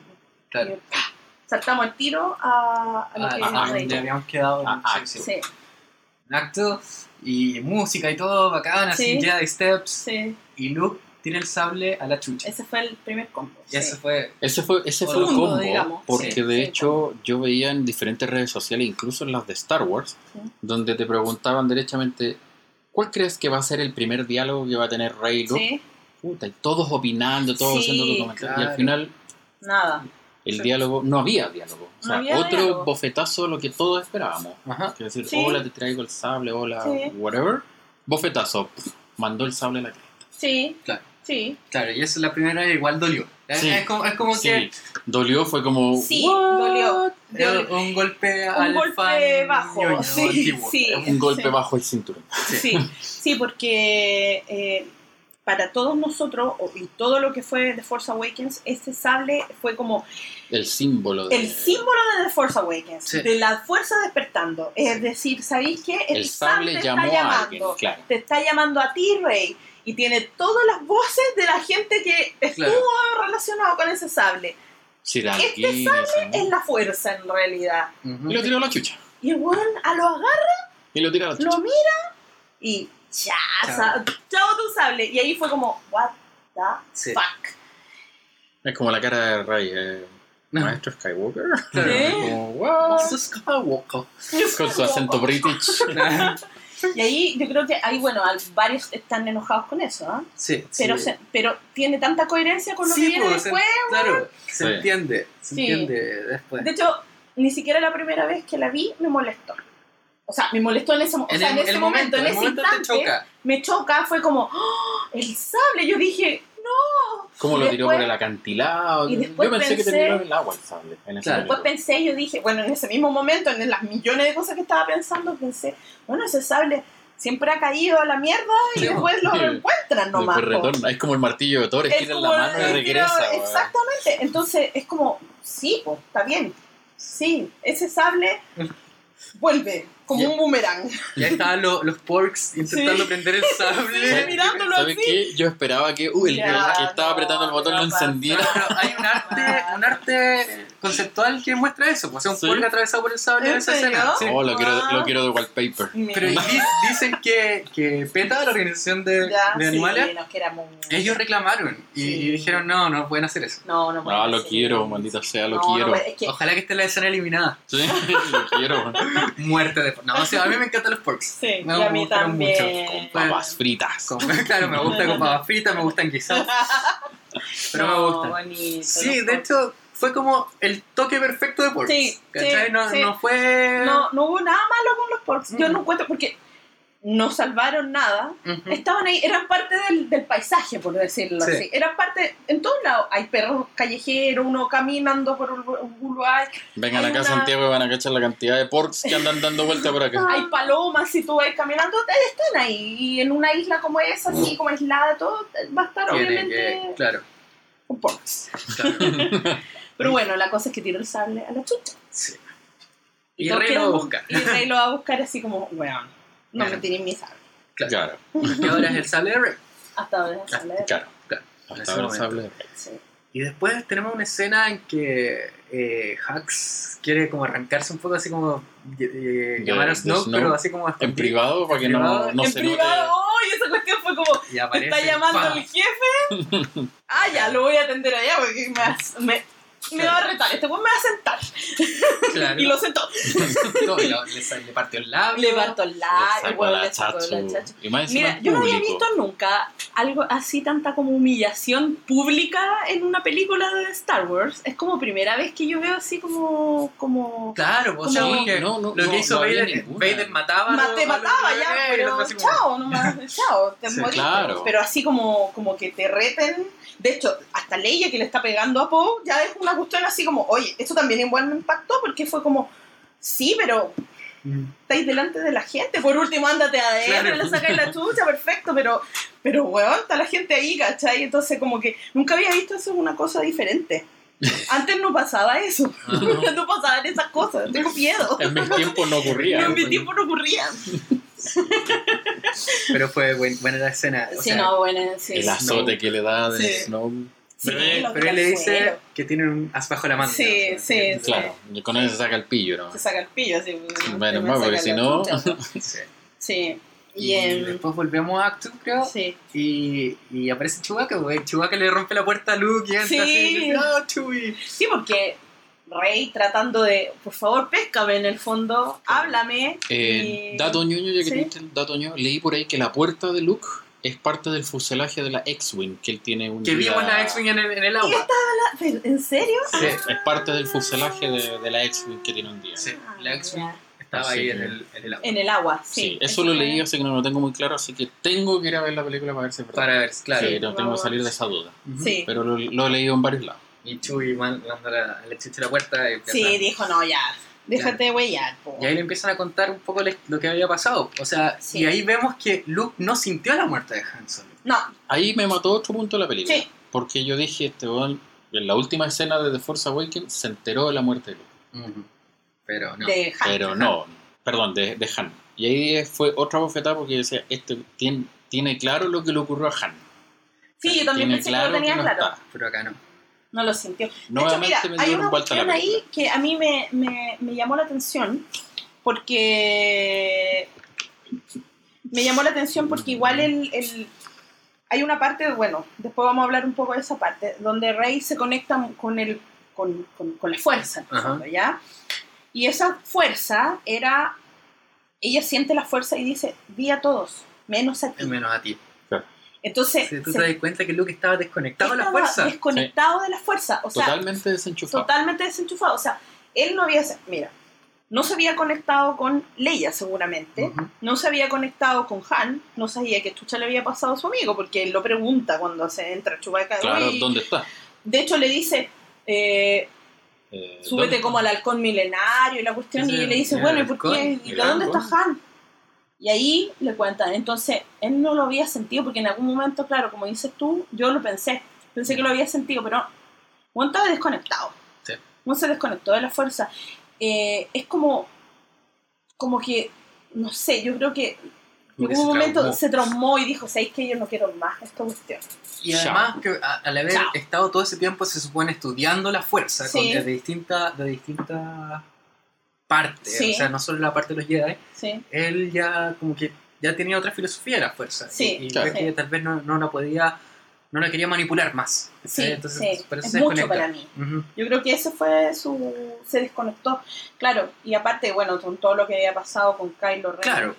Speaker 4: Claro.
Speaker 1: Y, ¡pah! Saltamos al tiro a, a lo
Speaker 4: Ah,
Speaker 1: que
Speaker 4: ah,
Speaker 1: Rey.
Speaker 4: donde habíamos quedado. en-
Speaker 3: Ah,
Speaker 4: sí,
Speaker 3: ah,
Speaker 4: sí.
Speaker 1: Sí,
Speaker 4: Acto y música y todo bacán, así
Speaker 1: Sí.
Speaker 4: Jedi Steps.
Speaker 1: sí.
Speaker 4: Y Luke tira el sable a la chucha.
Speaker 1: Ese fue el primer combo.
Speaker 4: Y
Speaker 1: sí.
Speaker 4: fue.
Speaker 3: Ese fue, ese fue el combo,
Speaker 1: digamos.
Speaker 3: porque
Speaker 1: Sí,
Speaker 3: de
Speaker 1: sí,
Speaker 3: hecho yo veía en diferentes redes sociales, incluso en las de Star Wars,
Speaker 1: Sí.
Speaker 3: donde te preguntaban derechamente, ¿cuál crees que va a ser el primer diálogo que va a tener Rey y Luke?
Speaker 1: Sí,
Speaker 3: Puta, y todos opinando, todos
Speaker 1: Sí,
Speaker 3: haciendo tu comentario. Y
Speaker 4: claro.
Speaker 3: al final
Speaker 1: nada.
Speaker 3: El
Speaker 4: Sí.
Speaker 3: diálogo, no había diálogo. O
Speaker 1: No
Speaker 3: sea,
Speaker 1: había
Speaker 3: otro
Speaker 1: diálogo.
Speaker 3: bofetazo lo que todos esperábamos.
Speaker 4: Ajá.
Speaker 3: Que decir,
Speaker 1: Sí.
Speaker 3: hola, te traigo el sable, hola,
Speaker 1: Sí.
Speaker 3: whatever. Bofetazo. mandó el sable a la cresta.
Speaker 1: Sí,
Speaker 4: Claro.
Speaker 1: sí.
Speaker 4: Claro, y eso la primera vez igual dolió.
Speaker 3: Sí.
Speaker 4: Es como, es como
Speaker 3: Sí,
Speaker 4: que
Speaker 3: dolió, fue como.
Speaker 1: Sí,
Speaker 3: "What?".
Speaker 1: dolió. Dolió.
Speaker 4: un golpe
Speaker 1: Un
Speaker 4: al
Speaker 1: golpe
Speaker 4: fan
Speaker 1: bajo,
Speaker 4: ñoño
Speaker 1: sí.
Speaker 3: Un golpe
Speaker 1: Sí.
Speaker 3: bajo el cinturón.
Speaker 1: Sí, sí, porque eh, para todos nosotros, y todo lo que fue The Force Awakens, este sable fue como
Speaker 3: El símbolo de.
Speaker 1: el símbolo de The Force Awakens,
Speaker 4: Sí.
Speaker 1: de la fuerza despertando. Es decir, ¿sabéis qué?
Speaker 3: El sable
Speaker 1: te
Speaker 3: llamó
Speaker 1: está llamando.
Speaker 3: alguien, claro.
Speaker 1: Te está llamando a ti, Rey. Y tiene todas las voces de la gente que estuvo
Speaker 4: Claro.
Speaker 1: relacionado con ese sable.
Speaker 3: Sir
Speaker 1: Este
Speaker 3: ese, ¿no?
Speaker 1: Es la fuerza en realidad.
Speaker 4: Ujú.
Speaker 3: Y lo tiró a la chucha.
Speaker 1: Y el weón a lo agarra,
Speaker 3: Y lo tiró a la chucha.
Speaker 1: lo mira y ya,
Speaker 4: Chao.
Speaker 1: tu sable. Y ahí fue como, what the
Speaker 4: Sí.
Speaker 1: fuck.
Speaker 3: Es como la cara de Rey, eh, Maestro Skywalker.
Speaker 1: Sí.
Speaker 3: Como, "What?".
Speaker 4: Skywalker.
Speaker 3: Con su acento british.
Speaker 1: Y ahí yo creo que ahí, bueno, al- varios están enojados con eso, ¿ah?
Speaker 4: Sí,
Speaker 1: Pero,
Speaker 4: sí.
Speaker 1: se- pero tiene tanta coherencia con lo
Speaker 4: Sí,
Speaker 1: que viene
Speaker 4: pues, se-
Speaker 1: después.
Speaker 4: claro, se
Speaker 3: Sí.
Speaker 4: entiende, se
Speaker 1: Sí.
Speaker 4: entiende después.
Speaker 1: De hecho, ni siquiera la primera vez que la vi me molestó. O sea, me molestó en ese, o
Speaker 4: en
Speaker 1: sea,
Speaker 4: el,
Speaker 1: en ese
Speaker 4: el
Speaker 1: momento, en ese
Speaker 4: momento
Speaker 1: instante,
Speaker 4: te choca.
Speaker 1: me choca, fue como, ¡Oh! el sable. Yo dije, no.
Speaker 3: ¿Cómo lo tiró por el acantilado?
Speaker 1: y después
Speaker 3: Yo pensé, que
Speaker 1: pensé-
Speaker 3: terminó en el agua el sable. En ese
Speaker 4: Claro.
Speaker 1: Después pensé, yo dije, bueno, en ese mismo momento, en las millones de cosas que estaba pensando, pensé, bueno, ese sable siempre ha caído a la mierda y
Speaker 4: Sí,
Speaker 1: después lo
Speaker 3: sí.
Speaker 1: reencuentran nomás.
Speaker 3: Retorna. Es como el martillo de Thor,
Speaker 1: Es
Speaker 3: estira la mano y regresa.
Speaker 1: Exactamente. Entonces es como, sí, pues, está bien. Sí, ese sable vuelve como
Speaker 4: Ya.
Speaker 1: un boomerang.
Speaker 4: Ya estaban los, los porks intentando
Speaker 1: Sí.
Speaker 4: prender el sable.
Speaker 1: Sí, mirándolo
Speaker 3: ¿Sabes
Speaker 1: así.
Speaker 3: qué? Yo esperaba que uh, el,
Speaker 1: Ya,
Speaker 3: que estaba
Speaker 1: no,
Speaker 3: apretando el botón
Speaker 1: no
Speaker 3: lo encendiera.
Speaker 4: Pero hay un arte, un arte conceptual que muestra eso, pues es un
Speaker 3: ¿Sí?
Speaker 4: pork atravesado por el sable en
Speaker 1: ¿En
Speaker 4: esa escena. Sí.
Speaker 3: Oh, lo quiero,
Speaker 1: Ah.
Speaker 3: lo quiero de wallpaper.
Speaker 4: Pero di- dicen que, que PETA, la organización de,
Speaker 1: Ya,
Speaker 4: de
Speaker 1: sí,
Speaker 4: animales,
Speaker 1: nos queramos.
Speaker 4: ellos reclamaron y,
Speaker 1: Sí.
Speaker 4: y dijeron no, no pueden hacer eso.
Speaker 1: No, no puede
Speaker 3: Ah, lo quiero, maldita sea, lo
Speaker 1: No, no
Speaker 3: quiero.
Speaker 1: puede- es que
Speaker 4: Ojalá que esté la escena eliminada.
Speaker 3: Sí, lo quiero.
Speaker 4: Muerte de No, o sea, a mí me encantan los porks.
Speaker 1: Sí,
Speaker 4: me
Speaker 1: y a mí también.
Speaker 4: mucho.
Speaker 3: Papas fritas.
Speaker 4: Con- claro, me gusta con papas fritas, me gustan guisados. Pero
Speaker 1: No,
Speaker 4: me gustan.
Speaker 1: bonito,
Speaker 4: Sí, de hecho, fue como el toque perfecto de porks.
Speaker 1: Sí,
Speaker 4: ¿Cachai?
Speaker 1: sí,
Speaker 4: no,
Speaker 1: sí.
Speaker 4: no fue.
Speaker 1: No, no hubo nada malo con los porks. Yo
Speaker 4: Mm.
Speaker 1: no encuentro, porque no salvaron nada.
Speaker 4: Ujú.
Speaker 1: Estaban ahí, eran parte del, del paisaje, por decirlo
Speaker 4: Sí.
Speaker 1: así. Eran parte, en todos lados. Hay perros callejeros, uno caminando por un un boulevard.
Speaker 3: Vengan acá a
Speaker 1: una-
Speaker 3: Santiago y van a cachar la cantidad de porks que andan dando vuelta por acá.
Speaker 1: Hay palomas, si tú vas caminando, eh, están ahí. Y en una isla como esa, así como aislada, todo, va a estar
Speaker 4: Tiene
Speaker 1: obviamente
Speaker 4: que. Claro.
Speaker 1: con porks.
Speaker 4: claro.
Speaker 1: Pero bueno, la cosa es que tiró el sable a la chucha.
Speaker 4: Sí. Y
Speaker 1: todos
Speaker 4: Rey lo va a buscar.
Speaker 1: Y Rey lo va a buscar así como, weón, no me tiré mi sable.
Speaker 3: Claro,
Speaker 4: Y ahora es el sable de Rey.
Speaker 1: Hasta ahora es el sable. de-
Speaker 3: claro.
Speaker 4: Claro. En ese
Speaker 3: Hasta ahora el
Speaker 4: momento.
Speaker 3: sable de Rey.
Speaker 1: Sí.
Speaker 4: Y después tenemos una escena en que eh, Hux quiere como arrancarse un poco así como eh, llamar a Snoke, pero así como
Speaker 3: En privado, para que no, no
Speaker 1: en
Speaker 3: se
Speaker 1: privado,
Speaker 3: note.
Speaker 1: ¡ay! esa cuestión fue como,
Speaker 4: Y
Speaker 1: ¿me
Speaker 4: aparece.
Speaker 1: está llamando
Speaker 4: ¡pam!
Speaker 1: el jefe? ah, ya, lo voy a atender allá porque me, me, me va a retar. Este weón me va a sentar.
Speaker 4: Claro.
Speaker 1: Y lo sentó.
Speaker 4: No, lo- le, le partió el labio.
Speaker 1: Le partó el labio, le sacó la
Speaker 3: chachu. Y más
Speaker 1: Mira, yo no había visto nunca algo así, tanta como humillación pública en una película de Star Wars. Es como primera vez que yo veo así como... como
Speaker 4: Claro, pues,
Speaker 1: Como-
Speaker 4: porque
Speaker 3: No, no,
Speaker 4: lo
Speaker 3: no,
Speaker 4: que hizo
Speaker 3: no
Speaker 4: Vader. Vader mataba.
Speaker 1: te mataba ya, pero chao, nomás, chao, te
Speaker 4: Sí,
Speaker 1: morís.
Speaker 3: claro.
Speaker 1: Pero así como, como que te reten. De hecho, hasta Leia que le está pegando a Poe, ya es una cuestión así como, oye, esto también igual me impactó porque fue como, sí, pero
Speaker 4: Mm.
Speaker 1: estáis delante de la gente. Por último, ándate adentro,
Speaker 4: Claro.
Speaker 1: le sacáis la chucha, perfecto, pero, pero weón, está la gente ahí, ¿cachai? Entonces, como que nunca había visto eso, es una cosa diferente. Antes no pasaba eso,
Speaker 4: Ajá.
Speaker 1: no pasaban esas cosas, tengo miedo.
Speaker 3: En mi tiempo no ocurría.
Speaker 1: en mi tiempo no ocurría.
Speaker 4: Pero fue buen- buena la escena. o
Speaker 1: Sí,
Speaker 4: sea,
Speaker 1: no, bueno, sí.
Speaker 3: El azote que le da de
Speaker 1: Sí.
Speaker 3: Snow.
Speaker 1: Sí,
Speaker 4: Pero, él- pero le dice que tiene un as bajo la manga.
Speaker 1: Sí, sí,
Speaker 3: Claro, y con eso se saca el pillo, ¿no?
Speaker 1: Se saca el pillo, así.
Speaker 3: Bueno, más, porque si no-.
Speaker 4: Sí.
Speaker 1: Sí.
Speaker 4: Y,
Speaker 1: Y en.
Speaker 4: después volvemos a Act 2, creo.
Speaker 1: Sí.
Speaker 4: Y, y aparece Chewbacca, güey. Chewbacca le rompe la puerta a Luke y entra
Speaker 1: Sí.
Speaker 4: así. y dice, "Ah, Chewie".
Speaker 1: sí, porque Rey tratando de, por favor, péscame en el fondo, háblame.
Speaker 3: Eh,
Speaker 1: y-
Speaker 3: dato ñoño, ya que
Speaker 1: Sí.
Speaker 3: viste el dato ñoño, leí por ahí que la puerta de Luke es parte del fuselaje de la X-Wing, que él tiene un
Speaker 4: Que vimos la X-Wing en el, en el
Speaker 1: Y
Speaker 4: agua.
Speaker 1: estaba la- ¿En serio?
Speaker 4: Sí.
Speaker 3: Es parte del fuselaje de, de la X-Wing que tiene un día.
Speaker 4: Sí,
Speaker 1: Ah,
Speaker 4: la X-Wing Estaba
Speaker 3: Así
Speaker 4: ahí en el, en el agua.
Speaker 1: En el agua, sí.
Speaker 3: Sí, eso lo
Speaker 1: fue-
Speaker 3: leí, así que no lo tengo muy claro, así que tengo que ir a ver la película para ver si es verdad.
Speaker 4: Para ver, claro.
Speaker 3: Sí, no tengo que salir de esa duda.
Speaker 1: Sí.
Speaker 3: Pero lo, lo he leído en varios lados.
Speaker 4: Y Chuy manda la, la chucha a la puerta y
Speaker 1: Sí, dijo, no, ya, déjate huellar.
Speaker 4: Y ahí le empiezan a contar un poco lo que había pasado. O sea,
Speaker 1: Sí.
Speaker 4: y ahí vemos que Luke no sintió la muerte de Han Solo.
Speaker 1: No,
Speaker 3: Ahí me mató otro punto de la película.
Speaker 1: Sí.
Speaker 3: Porque yo dije, este weón, en la última escena de The Force Awakens se enteró de la muerte de Luke.
Speaker 4: Pero no.
Speaker 1: de Han.
Speaker 3: Pero no, perdón, de, de Han. Y ahí fue otra bofetada porque decía, este tiene, tiene claro lo que le ocurrió a Han.
Speaker 1: Sí, yo también
Speaker 3: tiene
Speaker 1: pensé que lo tenía
Speaker 3: no
Speaker 1: claro.
Speaker 3: está.
Speaker 4: Pero acá no.
Speaker 1: No lo sintió. De hecho, mira,
Speaker 3: me
Speaker 1: hay una cuestión ahí que a mí me, me, me llamó la atención porque me llamó la atención porque igual el, el- hay una parte, bueno, después vamos a hablar un poco de esa parte, donde Rey se conecta con el con, con- con la fuerza, fondo, ¿ya? Y esa fuerza era, ella siente la fuerza y dice, vi a todos, menos a ti.
Speaker 4: Menos a ti.
Speaker 1: Entonces,
Speaker 4: Si tú
Speaker 1: se-
Speaker 4: te das cuenta que Luke estaba desconectado de la
Speaker 1: estaba
Speaker 4: fuerza.
Speaker 1: desconectado de la fuerza, o sea,
Speaker 3: Totalmente desenchufado.
Speaker 1: totalmente desenchufado. O sea, él no había, mira, no se había conectado con Leia seguramente, no se había conectado con Han, no sabía que chucha le había pasado a su amigo, porque él lo pregunta cuando se entra Chewbacca.
Speaker 3: Claro,
Speaker 1: "Uy".
Speaker 3: ¿dónde está?
Speaker 1: De hecho le dice, eh,
Speaker 3: Eh,
Speaker 1: súbete
Speaker 3: ¿dónde?
Speaker 1: como al halcón milenario y la cuestión, y le dice, bueno, ¿y por qué? ¿Y dónde está. Han? Y ahí le cuentan, entonces él no lo había sentido, porque en algún momento, claro, como dices tú, yo lo pensé, pensé que lo había sentido, pero Juan estaba desconectado.
Speaker 4: Sí.
Speaker 1: Se desconectó de la fuerza. Eh, es como, como que, no sé, yo creo que en
Speaker 4: se
Speaker 1: momento
Speaker 4: traumó.
Speaker 1: se traumó y dijo, ¿sabéis que yo no quiero más esta cuestión?
Speaker 4: Y además que a- al haber
Speaker 1: Chao.
Speaker 4: estado todo ese tiempo se supone estudiando la fuerza
Speaker 1: Sí.
Speaker 4: con- de distintas de distintas partes,
Speaker 1: Sí.
Speaker 4: o sea, no solo la parte de los Jedi,
Speaker 1: Sí,
Speaker 4: él ya como que ya tenía otra filosofía de la fuerza
Speaker 1: Sí,
Speaker 4: y, y
Speaker 3: claro.
Speaker 4: ve que tal vez no, no la podía no la quería manipular más.
Speaker 1: sí,
Speaker 4: Entonces, por eso
Speaker 1: es
Speaker 4: se
Speaker 1: mucho para mí. Yo creo que ese fue su... se desconectó. Claro, y aparte, bueno, con todo lo que había pasado con Kylo Ren.
Speaker 4: Claro.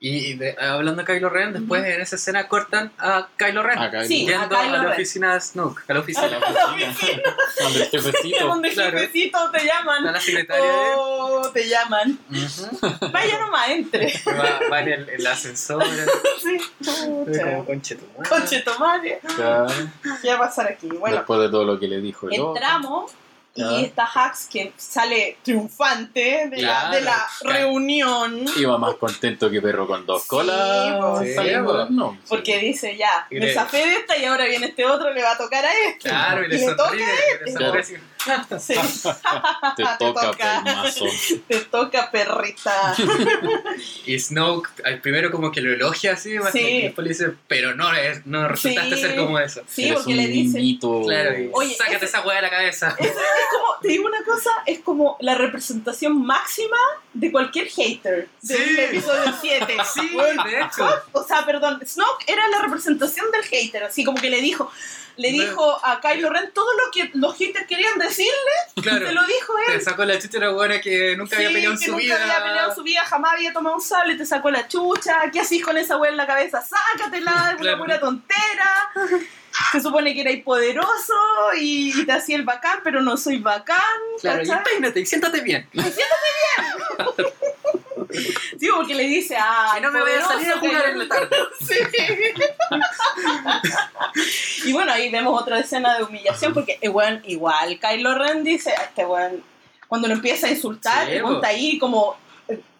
Speaker 4: Y, de- hablando de Kylo Ren, después en esa escena cortan a Kylo Ren.
Speaker 3: Acá
Speaker 1: Sí,
Speaker 4: yendo
Speaker 1: a
Speaker 4: a,
Speaker 1: Kylo
Speaker 4: la
Speaker 1: Ren.
Speaker 4: oficina de Snoke, a la oficina.
Speaker 3: A la oficina, donde el jefecito.
Speaker 1: donde jefecito te
Speaker 4: Está
Speaker 1: llaman.
Speaker 4: la secretaria de
Speaker 1: Oh, te llaman.
Speaker 4: Ujú.
Speaker 1: Vaya nomás, entre.
Speaker 4: va, va en el, el ascensor.
Speaker 1: sí,
Speaker 4: como
Speaker 1: pucha.
Speaker 4: conche tu madre.
Speaker 1: Conche tu madre.
Speaker 3: Claro,
Speaker 1: ¿Qué va a pasar aquí? Bueno,
Speaker 3: Después de todo lo que le dijo el otro.
Speaker 1: entramos Y está Hax que sale triunfante de, la,
Speaker 4: Claro.
Speaker 1: de la reunión.
Speaker 3: Iba más contento que perro con dos colas.
Speaker 1: pues,
Speaker 4: sí,
Speaker 3: sí.
Speaker 1: Porque dice ya, me zafé de esta y ahora viene este otro, le va a tocar a este.
Speaker 4: Claro, y le,
Speaker 1: Y le toca
Speaker 4: sonríe. sonríe así.
Speaker 1: Sí.
Speaker 3: Te
Speaker 1: Te
Speaker 3: toca,
Speaker 1: toca.
Speaker 3: pelmazo.
Speaker 1: Te toca, perrita.
Speaker 4: Y Snoke al primero como que lo elogia así,
Speaker 1: Sí.
Speaker 4: y después le dice, pero no, no resultaste
Speaker 1: Sí.
Speaker 4: ser como eso.
Speaker 1: Sí,
Speaker 3: Eres
Speaker 1: porque
Speaker 3: un
Speaker 1: le dice.
Speaker 3: niñito.
Speaker 4: Claro, y
Speaker 1: Oye,
Speaker 4: sácate
Speaker 1: ese-
Speaker 4: esa hueá de la cabeza.
Speaker 1: Es, es como, te digo una cosa, es como la representación máxima de cualquier hater del
Speaker 4: Sí.
Speaker 1: episodio 7.
Speaker 4: Sí, de hecho.
Speaker 1: O sea, perdón, Snoke era la representación del hater, así como que le dijo, le
Speaker 4: No.
Speaker 1: dijo a Kylo Ren todo lo que los haters querían decirle,
Speaker 4: Claro.
Speaker 1: se lo dijo
Speaker 4: Te
Speaker 1: él.
Speaker 4: sacó la chucha una buena que nunca había peleado en
Speaker 1: que
Speaker 4: su
Speaker 1: nunca
Speaker 4: vida.
Speaker 1: había peleado en su vida, jamás había tomado un sable, te sacó la chucha, ¿qué hacís con esa weá en la cabeza? Sácatela, es una pura tontera. Se supone que erais poderoso y, y te hacía el bacán, pero no soy bacán.
Speaker 4: Claro, y peínate y siéntate bien.
Speaker 1: Sí, porque le dice, ah,
Speaker 4: no me voy a salir a jugar en la tarde.
Speaker 1: Sí. y bueno, ahí vemos otra escena de humillación porque eh, igual Kylo Ren dice, este weón, cuando lo empieza a insultar,
Speaker 4: Sí, po.
Speaker 1: está ahí como,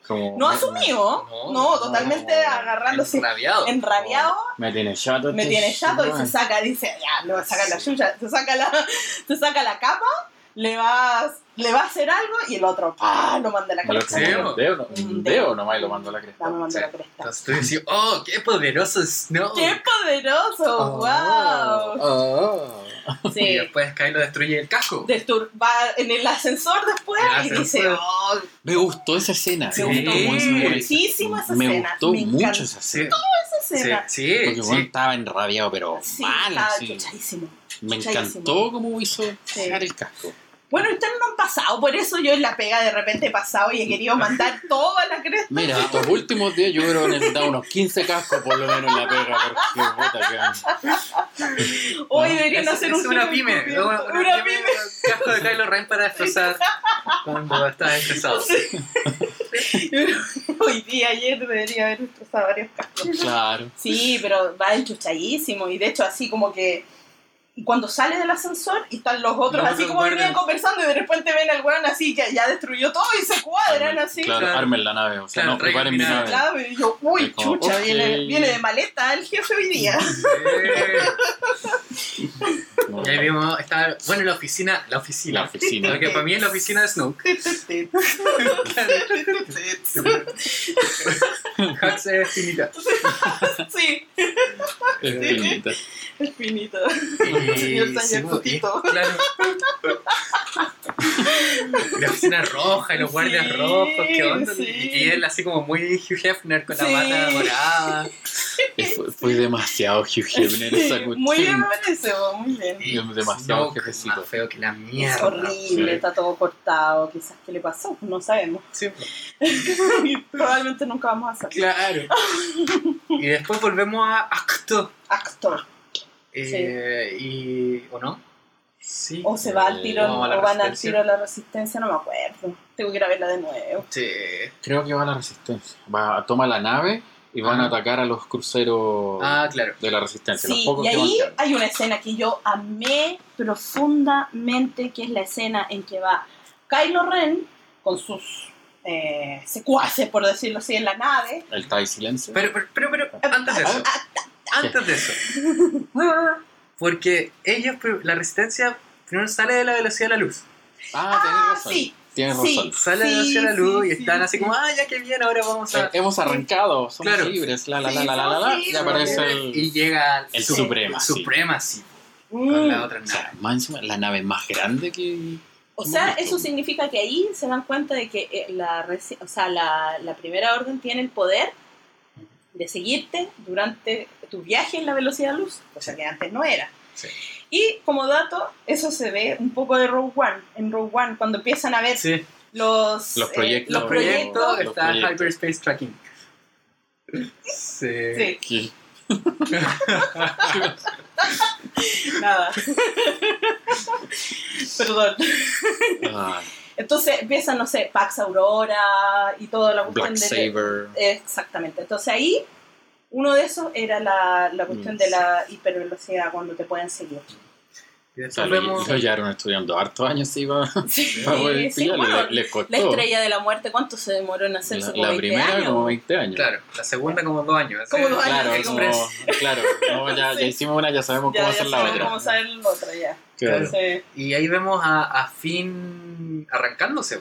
Speaker 3: Como,
Speaker 1: no asumido,
Speaker 4: No,
Speaker 1: totalmente
Speaker 3: no,
Speaker 1: agarrándose,
Speaker 4: Enrabiado.
Speaker 1: enrabiado,
Speaker 3: Me tiene chato.
Speaker 1: me
Speaker 3: este
Speaker 1: tiene chato y se saca, dice, ya, le va a sacar la chucha, se saca la, se saca la capa, le va, le va a hacer algo y el otro, ¡pah! lo manda a la
Speaker 3: lo
Speaker 1: cresta.
Speaker 4: Sí,
Speaker 3: un dedo, no-
Speaker 1: Un dedo.
Speaker 3: nomás y lo mando a la cresta.
Speaker 1: Me mandó
Speaker 4: Sí.
Speaker 1: la cresta.
Speaker 4: Entonces tú decís, oh, qué poderoso Snoke.
Speaker 1: ¡Qué poderoso!
Speaker 3: Oh,
Speaker 1: ¡Wow!
Speaker 3: oh.
Speaker 4: Y
Speaker 1: Sí.
Speaker 4: después Kylo destruye el casco.
Speaker 1: Destur- va en el ascensor después
Speaker 4: El
Speaker 1: y dice, oh,
Speaker 3: Me gustó esa escena.
Speaker 1: me
Speaker 4: Sí.
Speaker 1: gustó
Speaker 3: weá-
Speaker 1: muchísimo esa
Speaker 3: Me
Speaker 1: escena.
Speaker 3: gustó
Speaker 1: me
Speaker 3: mucho esa
Speaker 4: Sí,
Speaker 3: escena.
Speaker 1: esa
Speaker 4: sí,
Speaker 1: escena.
Speaker 4: sí.
Speaker 3: Porque
Speaker 4: sí.
Speaker 3: weón estaba enrabiado, pero
Speaker 1: Sí,
Speaker 3: mal.
Speaker 1: estaba.
Speaker 3: Me
Speaker 1: chuchadísimo.
Speaker 3: encantó cómo hizo
Speaker 1: Sí.
Speaker 3: dejar el casco.
Speaker 1: Bueno, ustedes no han pasado, por eso yo en la pega de repente he pasado y he querido mandar toda la cresta.
Speaker 3: Mira, estos últimos días yo creo que necesitaba unos 15 cascos por lo menos en la pega, porque puta que...
Speaker 1: Hoy deberían
Speaker 4: Es,
Speaker 1: hacer
Speaker 4: es
Speaker 1: un
Speaker 4: una pyme. Una, una
Speaker 1: Una
Speaker 4: pyme.
Speaker 1: pyme.
Speaker 4: Casco de Kylo Ren para destrozar cuando estás estresado.
Speaker 1: Hoy día, ayer debería haber destrozado varios cascos.
Speaker 3: Claro.
Speaker 1: Sí, pero va enchuchadísimo y de hecho así como que y cuando sale del ascensor y están los otros
Speaker 4: Los
Speaker 1: así
Speaker 4: otros
Speaker 1: como venían conversando y de repente ven al weón así que ya destruyó todo y se cuadran así.
Speaker 3: Claro,
Speaker 4: Claro.
Speaker 3: armen la nave, o sea,
Speaker 4: Claro,
Speaker 3: no, preparen mi nave.
Speaker 1: Y yo, uy,
Speaker 3: como,
Speaker 1: chucha, viene, viene de maleta el jefe hoy día.
Speaker 3: No,
Speaker 4: Y ahí vimos, estaba, bueno, la oficina, la oficina.
Speaker 3: La oficina.
Speaker 4: Porque para mí es la oficina de Snoke. Hux es finita.
Speaker 1: sí,
Speaker 3: es finita.
Speaker 1: es.
Speaker 4: Y,
Speaker 1: Señor Sánchez
Speaker 4: y-
Speaker 1: Putito.
Speaker 4: claro. La oficina roja y los guardias
Speaker 1: Sí,
Speaker 4: rojos, qué onda.
Speaker 1: sí.
Speaker 4: Y él así como muy Hugh Hefner con la bata morada.
Speaker 3: Fue, fue demasiado Hugh Hefner esa cuestión.
Speaker 1: muy bien me parece, vos, muy bien.
Speaker 4: Y
Speaker 3: Es demasiado jefecito.
Speaker 4: Más feo que la
Speaker 1: Es
Speaker 4: mierda.
Speaker 1: horrible,
Speaker 3: sí.
Speaker 1: está todo cortado, quizás qué le pasó, no sabemos.
Speaker 4: Sí,
Speaker 1: Probablemente nunca vamos a saber.
Speaker 4: claro. Y después volvemos a Acto.
Speaker 1: Actor.
Speaker 4: Eh, y, ¿O no? Sí.
Speaker 1: O se va al tiro,
Speaker 4: No, a la
Speaker 1: o van al
Speaker 4: Resistencia.
Speaker 1: tiro a la resistencia, no me acuerdo. Tengo que ir a verla de nuevo.
Speaker 4: Sí.
Speaker 3: Creo que va a la resistencia. Va, toma la nave y van a
Speaker 4: Ajá.
Speaker 3: atacar a los cruceros
Speaker 4: Ah, claro.
Speaker 3: de la resistencia. los
Speaker 1: Sí,
Speaker 3: pocos
Speaker 1: y
Speaker 3: que
Speaker 1: ahí
Speaker 3: quedando.
Speaker 1: hay una escena que yo amé profundamente, que es la escena en que va Kylo Ren con sus eh, secuaces, por decirlo así, en la nave.
Speaker 3: El TIE silencio.
Speaker 4: Pero, pero, pero, pero, antes de eso. Antes de eso. Porque ellos, la resistencia, primero sale de la velocidad de la luz.
Speaker 3: ah, tienes
Speaker 1: Ah,
Speaker 3: razón.
Speaker 1: sí.
Speaker 3: Tienes
Speaker 1: Sí.
Speaker 3: razón.
Speaker 4: Sale de la
Speaker 1: Sí,
Speaker 4: velocidad de la luz
Speaker 1: sí,
Speaker 4: y están
Speaker 1: sí,
Speaker 4: así
Speaker 1: sí.
Speaker 4: como, ah, ya que bien, ahora vamos a.
Speaker 3: hemos arrancado, somos
Speaker 4: Claro.
Speaker 3: libres, la la la
Speaker 1: Sí,
Speaker 3: la la la, y aparece el,
Speaker 4: Y llega
Speaker 3: el
Speaker 4: su-
Speaker 3: Supremacy.
Speaker 4: Supremacy con
Speaker 1: mm.
Speaker 4: la otra
Speaker 3: O sea,
Speaker 4: nave.
Speaker 3: más encima, la nave más grande que...
Speaker 1: O sea, eso significa que ahí se dan cuenta de que eh, la, o sea, la, la primera orden tiene el poder de seguirte durante tu viaje en la velocidad de luz, cosa que antes no era.
Speaker 4: Sí.
Speaker 1: Y como dato, eso se ve un poco de Rogue One, en Rogue One, cuando empiezan a ver
Speaker 4: Sí.
Speaker 1: los,
Speaker 3: Los
Speaker 1: eh,
Speaker 3: proyectos.
Speaker 4: Los proyectos,
Speaker 3: Los
Speaker 4: está
Speaker 3: proyectos.
Speaker 4: Hyperspace Tracking. Sí.
Speaker 1: Sí, nada. Perdón.
Speaker 3: ah,
Speaker 1: Entonces empiezan, no sé, Pax Aurora y toda la cuestión
Speaker 3: Black
Speaker 1: de...
Speaker 3: Saber.
Speaker 1: Exactamente. Entonces ahí, uno de esos era la, la cuestión
Speaker 3: Mm,
Speaker 1: de la hipervelocidad cuando te pueden seguir.
Speaker 4: Y después vemos.
Speaker 3: estudiando hartos años
Speaker 1: Sí,
Speaker 3: para poder
Speaker 1: sí,
Speaker 3: pillarlo,
Speaker 1: bueno,
Speaker 3: le- costó.
Speaker 1: la estrella de la muerte, ¿cuánto se demoró en hacerse?
Speaker 3: La,
Speaker 1: como
Speaker 3: la
Speaker 1: 20
Speaker 3: primera
Speaker 1: años.
Speaker 3: como 20 años.
Speaker 4: Claro, la segunda como dos años. así,
Speaker 1: Como dos años,
Speaker 3: Claro,
Speaker 1: como-
Speaker 3: claro, no, ya, ya hicimos una, ya sabemos
Speaker 1: Ya,
Speaker 3: cómo
Speaker 1: ya
Speaker 3: hacer la
Speaker 1: sabemos
Speaker 3: otra.
Speaker 1: cómo hacer la otra, ya.
Speaker 3: Claro.
Speaker 4: Y ahí vemos a, a Finn arrancándose.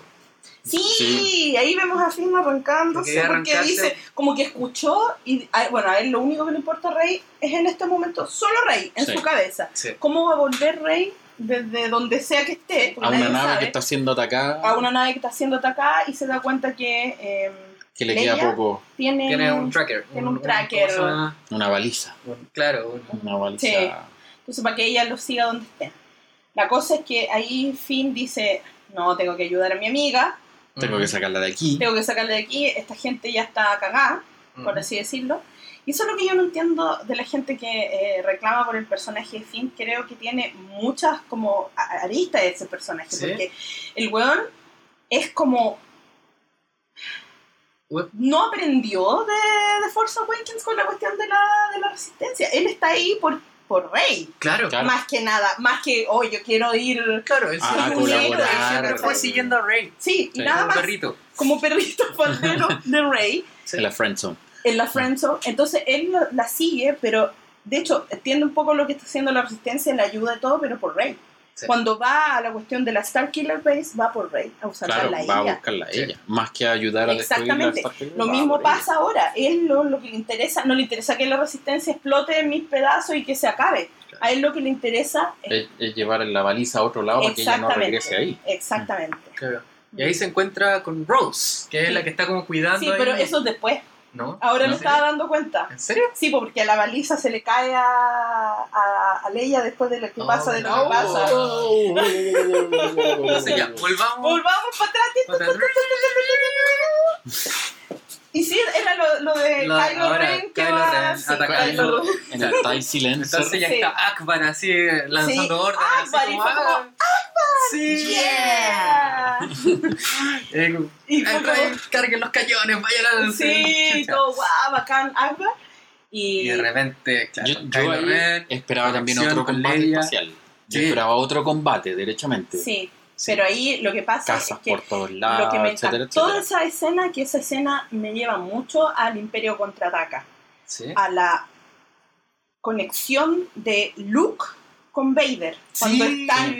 Speaker 1: Sí,
Speaker 3: Sí.
Speaker 1: ahí vemos a Finn arrancándose
Speaker 4: Porque
Speaker 1: dice, como que escuchó y bueno, a él lo único que le importa a Rey es en este momento solo Rey, en
Speaker 3: Sí.
Speaker 1: su cabeza.
Speaker 4: Sí.
Speaker 1: ¿Cómo va a volver Rey desde donde sea que esté?
Speaker 3: A una nave
Speaker 1: sabe,
Speaker 3: que está siendo atacada,
Speaker 1: a una nave que está siendo atacada y se da cuenta que eh,
Speaker 3: que le
Speaker 1: Leia.
Speaker 3: queda poco,
Speaker 1: tiene,
Speaker 4: Tiene un tracker.
Speaker 1: Tiene un tracker.
Speaker 3: una baliza.
Speaker 4: Claro, un-
Speaker 3: Una baliza.
Speaker 1: Sí. Entonces, para que ella lo siga donde esté. La cosa es que ahí Finn dice, no, tengo que ayudar a mi amiga,
Speaker 3: Tengo que sacarla de aquí.
Speaker 1: tengo que sacarle de aquí, esta gente ya está cagada, por
Speaker 4: Ujú.
Speaker 1: así decirlo. Y eso es lo que yo no entiendo de la gente que eh, reclama por el personaje de Finn. Creo que tiene muchas como a- aristas de ese personaje,
Speaker 4: Sí.
Speaker 1: porque el weón es como...
Speaker 4: What?
Speaker 1: No aprendió de, de Force Awakens con la cuestión de la, de la resistencia. Él está ahí por, por Rey,
Speaker 4: Claro,
Speaker 3: Claro.
Speaker 1: más que nada. Más que, oh, yo quiero ir...
Speaker 4: claro, él
Speaker 3: A-
Speaker 4: siempre fue-
Speaker 3: colaborar.
Speaker 4: siempre fue siguiendo a Rey.
Speaker 1: Sí, y nada
Speaker 4: Como
Speaker 1: más
Speaker 4: perrito.
Speaker 1: como perrito faldero de Rey.
Speaker 3: En la friendzone.
Speaker 1: en la friendzone. Entonces él lo- la sigue, pero de hecho entiende un poco lo que está haciendo la resistencia, la ayuda y todo, pero por Rey.
Speaker 4: Sí.
Speaker 1: Cuando va a la cuestión de la Star Killer Base, va por Rey, a usar
Speaker 3: Claro,
Speaker 1: la
Speaker 3: va a
Speaker 1: ella.
Speaker 3: buscarla a
Speaker 4: Sí.
Speaker 3: ella. Más que ayudar a destruir la
Speaker 1: Exactamente.
Speaker 3: Starkiller,
Speaker 1: Lo mismo
Speaker 3: por ella.
Speaker 1: pasa ahora. Él lo, lo que le interesa, no le interesa que la resistencia explote en mis pedazos y que se acabe. A él lo que le interesa es
Speaker 3: Es, es llevar la baliza a otro lado para que ella no regrese ahí.
Speaker 1: Exactamente.
Speaker 4: Claro. Y ahí se encuentra con Rose, que es la que está como cuidando.
Speaker 1: Sí, pero
Speaker 4: ahí.
Speaker 1: eso es después.
Speaker 4: ¿No?
Speaker 1: Ahora
Speaker 4: ¿No?
Speaker 1: me estaba dando cuenta.
Speaker 4: ¿En serio?
Speaker 1: Sí, porque a la baliza se le cae a, a, a Leia después de lo que
Speaker 4: Oh,
Speaker 1: pasa, de lo
Speaker 4: no.
Speaker 1: que pasa.
Speaker 4: Entonces ya, volvamos.
Speaker 1: Volvamos para atrás. Y sí, era lo, lo de
Speaker 4: Lo-
Speaker 1: Kylo
Speaker 4: ahora,
Speaker 1: Ren que
Speaker 4: Kylo
Speaker 1: va...
Speaker 4: Ren
Speaker 1: sí,
Speaker 4: atacando.
Speaker 1: Kylo Ren.
Speaker 3: En el TIE Silencer.
Speaker 4: Entonces ya
Speaker 1: Sí.
Speaker 4: está Akbar así lanzando
Speaker 1: Sí,
Speaker 4: órdenes.
Speaker 1: Akbar,
Speaker 4: así
Speaker 1: y fue como,
Speaker 4: "Ah, Sí.
Speaker 1: Yeah.
Speaker 4: Eh, como,
Speaker 1: Y
Speaker 4: "Eh,
Speaker 1: fue como-
Speaker 4: traen- carguen los cañones, vayan a
Speaker 1: Sí, todo guau, bacán, Akbar. Y,
Speaker 4: Y de repente, claro,
Speaker 3: Yo,
Speaker 4: Ren,
Speaker 3: esperaba también otro combate
Speaker 4: Leia.
Speaker 3: espacial. Yo
Speaker 4: Sí.
Speaker 3: esperaba otro combate, derechamente.
Speaker 1: sí,
Speaker 4: Sí.
Speaker 1: pero ahí lo que pasa
Speaker 3: Casas
Speaker 1: es que
Speaker 3: por todos lados,
Speaker 1: lo que me
Speaker 3: etcétera,
Speaker 1: encantó de
Speaker 3: etcétera.
Speaker 1: esa escena, que esa escena me lleva mucho al Imperio Contraataca,
Speaker 4: Sí.
Speaker 1: a la conexión de Luke con Vader, cuando
Speaker 4: Sí.
Speaker 1: están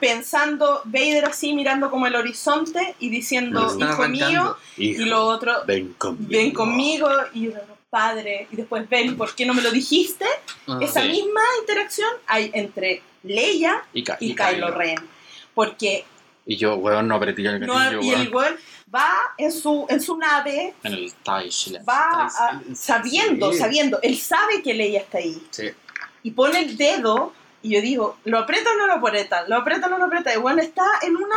Speaker 1: pensando, Vader así mirando como el horizonte y diciendo, hijo mío.
Speaker 3: Hijo,
Speaker 1: y lo otro,
Speaker 3: ven conmigo.
Speaker 1: ven conmigo, y padre, y después ven, ¿por qué no me lo dijiste?
Speaker 4: Ah.
Speaker 1: Esa misma interacción hay entre Leia
Speaker 3: Y, Ky-
Speaker 1: y,
Speaker 3: y
Speaker 1: Kylo Ren. Porque
Speaker 3: Y yo, weón, no apreté el
Speaker 1: no,
Speaker 3: gatillo,
Speaker 1: y el
Speaker 3: weón.
Speaker 1: va en su, en su nave,
Speaker 3: En el
Speaker 1: va a- sabiendo,
Speaker 4: Sí.
Speaker 1: sabiendo, él sabe que Leia está ahí.
Speaker 4: Sí.
Speaker 1: Y pone el dedo, y yo digo, ¿lo aprieta o no lo aprieta? ¿Lo aprieta o no lo aprieta? Y bueno, está en una...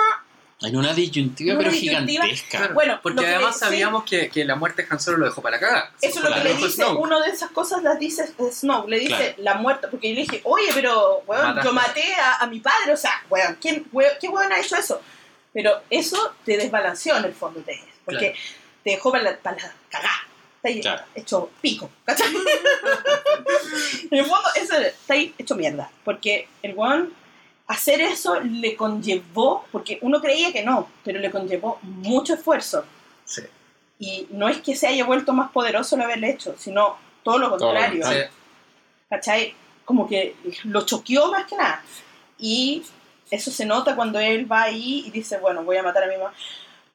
Speaker 3: En una disyuntiva,
Speaker 1: Una
Speaker 3: pero
Speaker 1: disyuntiva.
Speaker 3: gigantesca.
Speaker 4: Claro,
Speaker 1: Bueno,
Speaker 4: porque
Speaker 1: que
Speaker 4: además
Speaker 1: le-
Speaker 4: sabíamos que, que la muerte de Han Solo lo dejó para la cagada.
Speaker 1: Eso es lo
Speaker 3: Claro.
Speaker 1: que le dice,
Speaker 4: Snoke.
Speaker 1: una de esas cosas las dice Snow, le dice
Speaker 3: Claro.
Speaker 1: la muerte, porque yo le dije, oye, pero, weón,
Speaker 4: Mataste.
Speaker 1: yo maté a, a mi padre, o sea, weón, ¿quién, weón, ¿qué weón ha hecho eso? Pero eso te desbalanceó en el fondo eso, porque te dejó para la, para la cagada, está ahí
Speaker 3: Claro.
Speaker 1: hecho pico, ¿cachai? en el fondo, eso está ahí hecho mierda, porque el weón, hacer eso le conllevó, porque uno creía que no, pero le conllevó mucho esfuerzo.
Speaker 4: Sí.
Speaker 1: Y no es que se haya vuelto más poderoso el haberle hecho, sino todo lo
Speaker 3: Todo lo
Speaker 1: contrario.
Speaker 3: contrario.
Speaker 4: Sí.
Speaker 1: ¿Cachai? Como que lo choqueó más que nada. Y eso se nota cuando él va ahí y dice, bueno, voy a matar a mi mamá.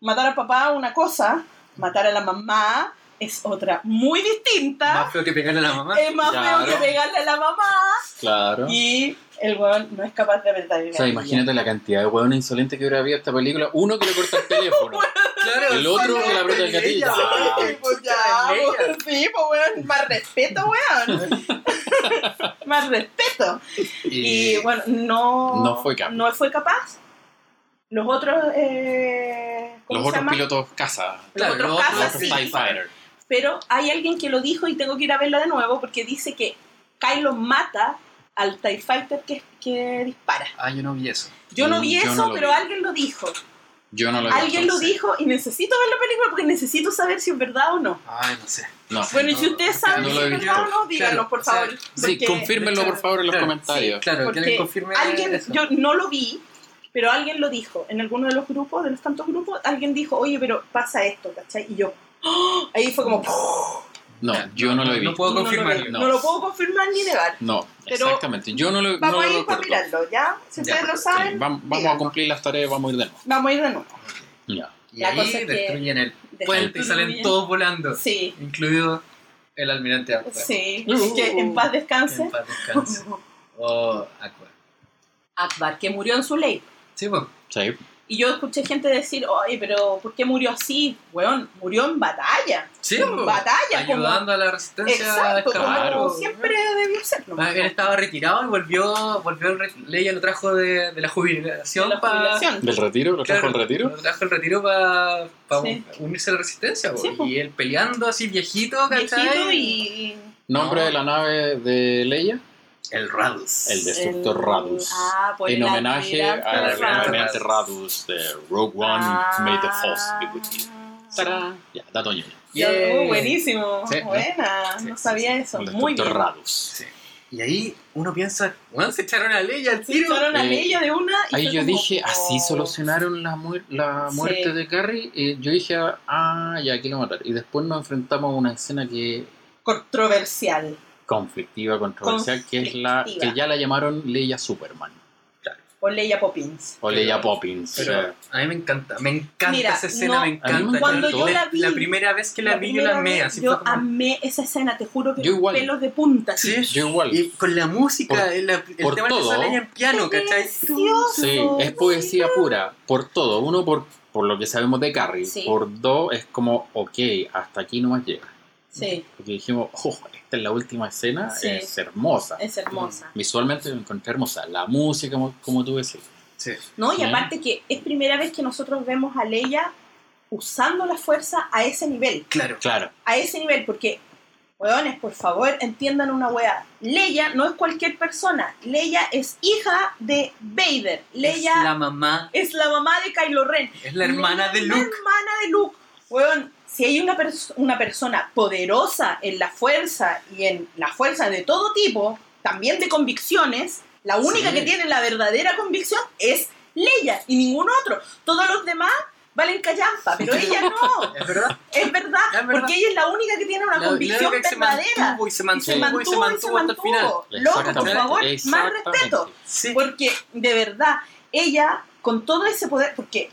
Speaker 1: Matar al papá una cosa, matar a la mamá es otra muy distinta.
Speaker 4: Más feo que pegarle a la mamá.
Speaker 1: Es más
Speaker 3: Claro.
Speaker 1: feo que pegarle a la mamá.
Speaker 3: Claro.
Speaker 1: Y el weón no es capaz de el
Speaker 3: O sea,
Speaker 1: gatillo.
Speaker 3: imagínate la cantidad de hueones insolentes que hubiera habido esta película. Uno que le corta el teléfono.
Speaker 4: Claro,
Speaker 3: El otro que le aprieta el gatillo.
Speaker 4: Ella,
Speaker 3: Ah.
Speaker 1: Sí, pues ya, sí, pues weón, más respeto, weón. más respeto. Y bueno, no,
Speaker 3: No fue capaz.
Speaker 1: no fue capaz. Los otros, eh, ¿cómo
Speaker 3: Los
Speaker 1: se
Speaker 3: otros
Speaker 1: llama?
Speaker 3: pilotos casa.
Speaker 4: Claro,
Speaker 1: otros
Speaker 4: los
Speaker 3: Los
Speaker 1: casas,
Speaker 3: otros
Speaker 1: sí.
Speaker 3: TIE Fighter.
Speaker 1: Pero hay alguien que lo dijo y tengo que ir a verla de nuevo porque dice que Kylo mata al TIE Fighter que, que dispara.
Speaker 4: Ah, yo no vi eso.
Speaker 1: Yo no vi
Speaker 3: yo
Speaker 1: eso,
Speaker 3: no
Speaker 1: pero
Speaker 3: vi.
Speaker 1: alguien lo dijo.
Speaker 3: Yo no lo he
Speaker 1: Alguien
Speaker 3: visto.
Speaker 1: lo dijo y necesito ver la película porque necesito saber si es verdad o no.
Speaker 4: Ay, no sé.
Speaker 3: No.
Speaker 1: Bueno, y si
Speaker 4: no,
Speaker 1: ustedes
Speaker 4: no
Speaker 1: saben
Speaker 3: lo
Speaker 1: si es
Speaker 3: visto.
Speaker 1: verdad o no, díganos,
Speaker 4: Claro,
Speaker 1: por
Speaker 4: o sea,
Speaker 1: favor.
Speaker 3: Sí, confírmenlo por favor en los
Speaker 4: Claro,
Speaker 3: comentarios.
Speaker 4: Claro, que
Speaker 1: Porque
Speaker 4: alguien confirme
Speaker 1: alguien,
Speaker 4: eso.
Speaker 1: yo no lo vi, pero alguien lo dijo en alguno de los grupos, de los tantos grupos, alguien dijo, oye, pero pasa esto, ¿cachai? Y yo, ¡oh! ahí fue como,
Speaker 3: No, yo no lo he visto.
Speaker 4: puedo
Speaker 1: no, lo
Speaker 4: confirmarlo.
Speaker 1: vi.
Speaker 3: no.
Speaker 1: no lo puedo confirmar ni negar.
Speaker 3: No,
Speaker 1: Pero
Speaker 3: exactamente. Yo no lo, no
Speaker 1: Vamos
Speaker 3: lo
Speaker 1: a ir para mirarlo, ¿ya? Si
Speaker 4: Ya,
Speaker 1: ustedes lo saben,
Speaker 3: vam- vamos a cumplir las tareas, vamos a ir de nuevo.
Speaker 1: vamos a ir de nuevo.
Speaker 3: Ya.
Speaker 4: Y
Speaker 1: La
Speaker 4: ahí
Speaker 1: cosa es que-
Speaker 4: destruyen el puente y salen todos volando.
Speaker 1: Sí,
Speaker 4: Incluido el almirante Aqua.
Speaker 1: sí.
Speaker 3: Uh.
Speaker 1: que en paz descanse.
Speaker 4: En paz descanse. Oh, Aqua.
Speaker 1: Akbar, que murió en su ley.
Speaker 4: Sí, pues.
Speaker 3: Sí.
Speaker 1: Y yo escuché gente decir, oye, pero ¿por qué murió así? Weón, murió en batalla.
Speaker 4: Sí,
Speaker 1: En batalla, como-
Speaker 4: Ayudando a la resistencia.
Speaker 1: Exacto, como
Speaker 3: Claro.
Speaker 1: siempre debió ser. ¿no?
Speaker 4: Ah, Él estaba retirado y volvió, volvió el re- Leia lo trajo de, de la jubilación.
Speaker 1: De la
Speaker 4: pa-
Speaker 1: jubilación.
Speaker 3: ¿Del retiro? ¿Lo trajo
Speaker 4: Claro,
Speaker 3: el retiro?
Speaker 4: Lo trajo el retiro para
Speaker 1: Sí.
Speaker 4: unirse a la resistencia.
Speaker 1: Sí,
Speaker 4: y él peleando así viejito, ¿cachai?
Speaker 1: Viejito y...
Speaker 3: ¿Nombre
Speaker 4: No.
Speaker 3: de la nave de Leia?
Speaker 4: El Radus.
Speaker 3: El destructor
Speaker 1: el-
Speaker 3: Radus.
Speaker 1: Ah, por
Speaker 3: en homenaje al almirante Radus de Rogue One,
Speaker 1: Ah.
Speaker 3: May the Force be with you. Ya, dato ñoño.
Speaker 1: Oh, buenísimo,
Speaker 3: Sí,
Speaker 1: buena,
Speaker 4: sí,
Speaker 1: no
Speaker 4: sí,
Speaker 1: sabía eso,
Speaker 3: El
Speaker 1: muy
Speaker 3: destructor
Speaker 1: bien.
Speaker 3: Radus.
Speaker 4: Sí. Y ahí uno piensa, bueno, se echaron a Leia al
Speaker 1: Se
Speaker 4: tiro.
Speaker 1: echaron a
Speaker 3: Eh,
Speaker 1: Leia de una y
Speaker 3: Ahí yo
Speaker 1: como,
Speaker 3: dije, así
Speaker 1: oh.
Speaker 3: solucionaron la, muer- la
Speaker 1: Sí.
Speaker 3: muerte de Carrie. Y yo dije, ah, ya, aquí lo mataron. Y después nos enfrentamos a una escena que
Speaker 1: Controversial.
Speaker 3: Conflictiva, controversial, que es la que ya la llamaron Leia Superman.
Speaker 1: O Leia Poppins.
Speaker 3: O Leia Poppins.
Speaker 4: Pero a mí me encanta, me encanta
Speaker 1: Mira,
Speaker 4: esa escena,
Speaker 1: no,
Speaker 4: me encanta.
Speaker 1: Cuando yo la vi,
Speaker 4: La primera vez que la, vi, yo la amé,
Speaker 1: vez,
Speaker 4: así
Speaker 1: yo
Speaker 4: como...
Speaker 1: amé esa escena, te juro que
Speaker 3: Yo igual.
Speaker 1: pelos de punta.
Speaker 4: Sí,
Speaker 3: yo igual.
Speaker 4: Y con la música,
Speaker 3: Por-
Speaker 4: el, el
Speaker 3: por
Speaker 4: tema de
Speaker 3: todo.
Speaker 4: Leia en piano, ¿cachai?
Speaker 1: Precioso.
Speaker 3: Sí, es poesía pura, por todo. Uno, por, por lo que sabemos de Carrie.
Speaker 1: Sí.
Speaker 3: Por dos, es como, ok, hasta aquí nomás llega.
Speaker 1: Sí,
Speaker 3: Porque dijimos, oh, es la última escena,
Speaker 1: Sí.
Speaker 3: es hermosa.
Speaker 1: es hermosa.
Speaker 3: Visualmente lo encontré hermosa. La música, como, como tú decís.
Speaker 4: Sí.
Speaker 1: ¿No? Y
Speaker 3: Sí.
Speaker 1: aparte que es primera vez que nosotros vemos a Leia usando la fuerza a ese nivel.
Speaker 4: Claro.
Speaker 3: Claro,
Speaker 1: A ese nivel, porque, weones, por favor, entiendan una wea. Leia no es cualquier persona. Leia es hija de Vader. Leia
Speaker 4: Es la mamá,
Speaker 1: es la mamá de Kylo Ren.
Speaker 4: es la hermana de
Speaker 1: La
Speaker 4: Luke.
Speaker 1: hermana de Luke. Weón, si hay una, pers- una persona poderosa en la fuerza y en la fuerza de todo tipo, también de convicciones, la única
Speaker 4: Sí.
Speaker 1: que tiene la verdadera convicción es Leia y ningún otro. Todos los demás valen callampa, pero ella no.
Speaker 4: ¿Es verdad?
Speaker 1: Es verdad,
Speaker 4: Es verdad.
Speaker 1: porque ella es la única que tiene una
Speaker 4: La- la
Speaker 1: convicción
Speaker 4: única que se
Speaker 1: verdadera.
Speaker 4: mantuvo y se
Speaker 1: Y
Speaker 4: mantuvo,
Speaker 1: se mantuvo,
Speaker 4: y se mantuvo final.
Speaker 1: Loco, por favor, más respeto.
Speaker 4: Sí.
Speaker 1: Porque de verdad, ella, con todo ese poder, porque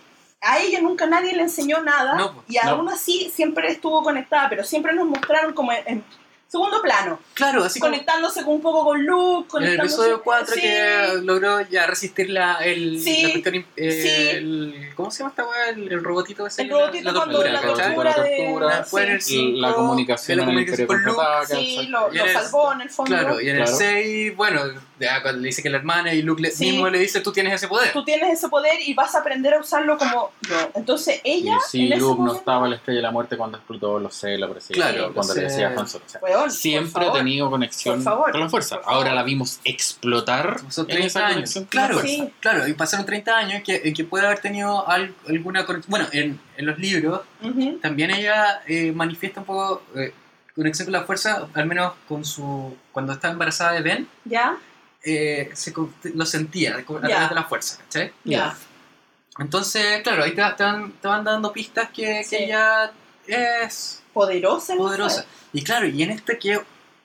Speaker 1: a ella nunca nadie le enseñó nada
Speaker 4: No, pues,
Speaker 1: y aún así siempre estuvo conectada, pero siempre nos mostraron como en, en segundo plano,
Speaker 4: Claro, así como
Speaker 1: conectándose con un poco con Luke,
Speaker 4: en el episodio 4
Speaker 1: sí,
Speaker 4: que logró ya resistir la, el,
Speaker 1: Sí,
Speaker 4: la cuestión, eh,
Speaker 1: sí.
Speaker 4: el- ¿cómo se llama esta weá? El, el robotito ese.
Speaker 1: El
Speaker 4: la-
Speaker 1: robotito cuando
Speaker 4: tortura,
Speaker 1: la tortura
Speaker 3: La
Speaker 1: de...
Speaker 3: tortura,
Speaker 4: cinco,
Speaker 3: la comunicación
Speaker 4: de la
Speaker 3: en el
Speaker 4: comunicación con Luke,
Speaker 1: sí, lo, lo salvó en el fondo.
Speaker 4: Claro, y en
Speaker 3: Claro.
Speaker 4: el 6, bueno, ya cuando le dice que la hermana y Luke le-
Speaker 1: Sí.
Speaker 4: mismo le dice tú tienes ese poder.
Speaker 1: Tú tienes ese poder y vas a aprender a usarlo como yo. Entonces ella,
Speaker 3: Y
Speaker 1: en ese
Speaker 3: Luke no estaba en la estrella de la muerte cuando explotó los celos, pero sí,
Speaker 4: Claro,
Speaker 3: cuando
Speaker 4: sí.
Speaker 3: le decía a Han Solo. O sea,
Speaker 1: weón, por
Speaker 3: siempre ha tenido conexión
Speaker 1: favor,
Speaker 3: con la fuerza. Ahora la vimos explotar
Speaker 4: Son
Speaker 3: en
Speaker 4: 30
Speaker 3: esa
Speaker 4: años. Claro.
Speaker 1: Sí.
Speaker 4: claro, y pasaron 30 años que, en que puede haber tenido al- alguna conexión. Bueno, en, en los libros también ella eh, manifiesta un poco eh, conexión con la fuerza, al menos con su cuando está embarazada de Ben,
Speaker 1: ¿Ya?
Speaker 4: Eh, se, con- lo sentía como a través de la fuerza, ¿cachai?
Speaker 1: Ya.
Speaker 4: Entonces, claro, ahí te, te van, te van dando pistas que,
Speaker 1: Sí.
Speaker 4: que ella es
Speaker 1: Poderosa.
Speaker 4: poderosa. Y claro, y en este que,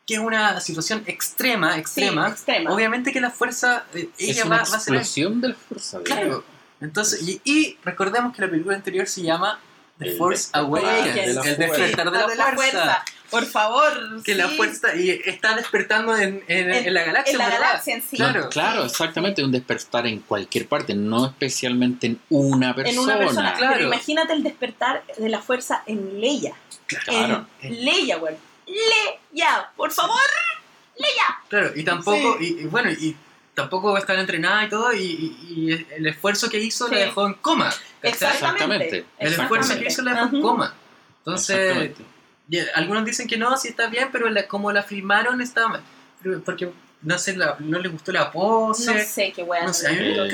Speaker 4: que es una situación extrema, extrema,
Speaker 1: Sí, extrema.
Speaker 4: obviamente que la fuerza, eh,
Speaker 3: Es
Speaker 4: ella
Speaker 3: una
Speaker 4: va, va a ser...
Speaker 3: explosión de la fuerza.
Speaker 4: Claro. Entonces, y, y recordemos que la película anterior se llama The Force Awakens,
Speaker 3: la
Speaker 4: el despertar de la, fuerza.
Speaker 1: Por favor.
Speaker 4: Que la
Speaker 1: sí.
Speaker 4: fuerza y está despertando en, en,
Speaker 1: En-
Speaker 4: en la galaxia,
Speaker 1: En la
Speaker 4: ¿verdad?
Speaker 1: galaxia en sí.
Speaker 3: No,
Speaker 4: Claro.
Speaker 3: claro, exactamente, un despertar en cualquier parte, no especialmente en una persona.
Speaker 1: En una persona.
Speaker 4: Claro.
Speaker 1: Pero imagínate el despertar de la fuerza en Leia.
Speaker 3: Claro.
Speaker 1: En Leia, güey. Leia, por favor. Leia.
Speaker 4: Claro, y tampoco,
Speaker 1: Sí.
Speaker 4: y, y bueno, y tampoco va a estar entrenada y todo, y, y- y el esfuerzo que hizo
Speaker 1: Sí.
Speaker 4: la dejó en coma. ¿Cachai?
Speaker 1: Exactamente.
Speaker 4: El esfuerzo que hizo la coma. Entonces,
Speaker 3: Exactamente.
Speaker 4: y algunos dicen que no, sí está bien, pero la- como la filmaron está mal. Porque, no sé, la- no les gustó la pose.
Speaker 1: No sé qué weá.
Speaker 4: No sé, a mí me
Speaker 3: Eh,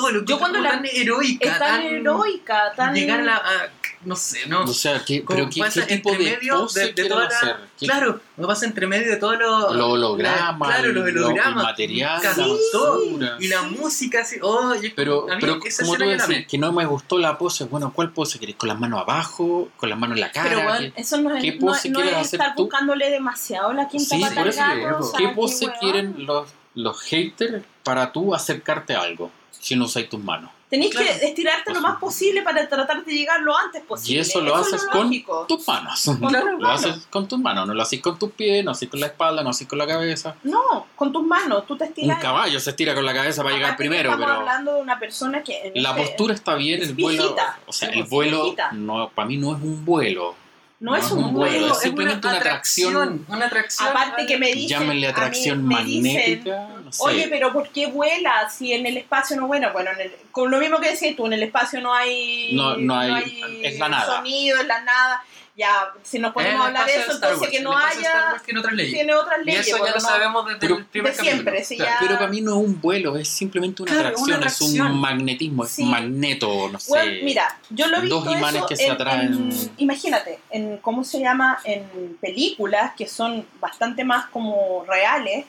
Speaker 4: Lo
Speaker 1: Yo cuando la-
Speaker 4: tan heroica,
Speaker 1: Es tan heroica, tan.
Speaker 4: Llegar a la. a- no sé, no.
Speaker 3: O sea, ¿qué, pero qué,
Speaker 4: pasa
Speaker 3: qué tipo
Speaker 4: entre
Speaker 3: de
Speaker 4: medio
Speaker 3: pose
Speaker 4: de- de toda la-
Speaker 3: hacer? ¿Qué-
Speaker 4: Claro, lo pasa entre medio de todo lo.
Speaker 3: Los hologramas,
Speaker 4: la- claro, los
Speaker 3: lo-
Speaker 4: hologramas.
Speaker 3: material,
Speaker 4: casi
Speaker 3: la
Speaker 4: todo.
Speaker 3: basura.
Speaker 4: Y la música así. Oh, yo-
Speaker 3: Pero,
Speaker 4: a mí
Speaker 3: pero
Speaker 4: esa
Speaker 3: como tú decís, que no me gustó la pose, bueno, ¿cuál pose querés? ¿Con las manos abajo? ¿Con las manos en la cara?
Speaker 1: Pero bueno,
Speaker 3: ¿Qué-
Speaker 1: eso no
Speaker 3: qué
Speaker 1: es, no,
Speaker 3: pose
Speaker 1: no
Speaker 3: quieres
Speaker 1: es
Speaker 3: hacer
Speaker 1: estar
Speaker 3: tú?
Speaker 1: buscándole demasiado la quinta
Speaker 3: Sí,
Speaker 1: pata
Speaker 3: por
Speaker 1: al
Speaker 3: eso
Speaker 1: gato,
Speaker 4: te digo.
Speaker 1: o sea,
Speaker 3: ¿Qué pose quieren los, los haters para tú acercarte a algo si no usas tus manos?
Speaker 1: Tenés
Speaker 4: Claro.
Speaker 1: que estirarte lo más posible para tratar de llegar lo antes posible.
Speaker 3: Y eso lo
Speaker 1: es
Speaker 3: haces
Speaker 1: lo
Speaker 3: con
Speaker 1: lógico.
Speaker 3: tus manos.
Speaker 1: Con tus
Speaker 3: Lo
Speaker 1: manos.
Speaker 3: haces con tus manos, no lo haces con tus pies, no lo haces con la espalda, no lo haces con la cabeza.
Speaker 1: No, con tus manos, tú te
Speaker 3: Un
Speaker 1: estiras.
Speaker 3: caballo se estira con la cabeza para llegar primero,
Speaker 1: estamos
Speaker 3: pero
Speaker 1: hablando de una persona que. en
Speaker 3: la
Speaker 1: este-
Speaker 3: postura está bien,
Speaker 1: es
Speaker 3: el vuelo, o sea, el vuelo
Speaker 1: viejita.
Speaker 3: no, para mí no es un vuelo.
Speaker 1: No, es un vuelo.
Speaker 3: es simplemente una atracción.
Speaker 4: Una atracción.
Speaker 1: Aparte que me dicen.
Speaker 3: Llámenle
Speaker 1: a mí
Speaker 3: atracción
Speaker 1: me dicen,
Speaker 3: magnética, no sé.
Speaker 1: Oye, pero ¿por qué vuela si en el espacio no vuela? Bueno, en el- con lo mismo que decías tú, en el espacio no hay,
Speaker 3: No- no hay- es la nada.
Speaker 1: sonido, es la nada. Ya, si nos
Speaker 4: En
Speaker 1: podemos
Speaker 4: el
Speaker 1: hablar de eso, entonces
Speaker 4: Wars,
Speaker 1: que no haya,
Speaker 4: tiene otras leyes.
Speaker 1: tiene otras
Speaker 4: Y eso ya lo
Speaker 1: no-
Speaker 4: sabemos desde
Speaker 3: Pero-
Speaker 4: el primer
Speaker 1: de siempre,
Speaker 4: Claro.
Speaker 1: ya-
Speaker 3: Pero para mí no es un vuelo, es simplemente una,
Speaker 4: Claro,
Speaker 3: atracción,
Speaker 4: una
Speaker 3: es un magnetismo, es
Speaker 1: Sí.
Speaker 3: un magneto, no sé.
Speaker 1: Mira, yo lo he
Speaker 3: Dos imanes
Speaker 1: eso
Speaker 3: que se
Speaker 1: en-
Speaker 3: atraen.
Speaker 1: en- imagínate, en cómo se llama, en películas que son bastante más como reales,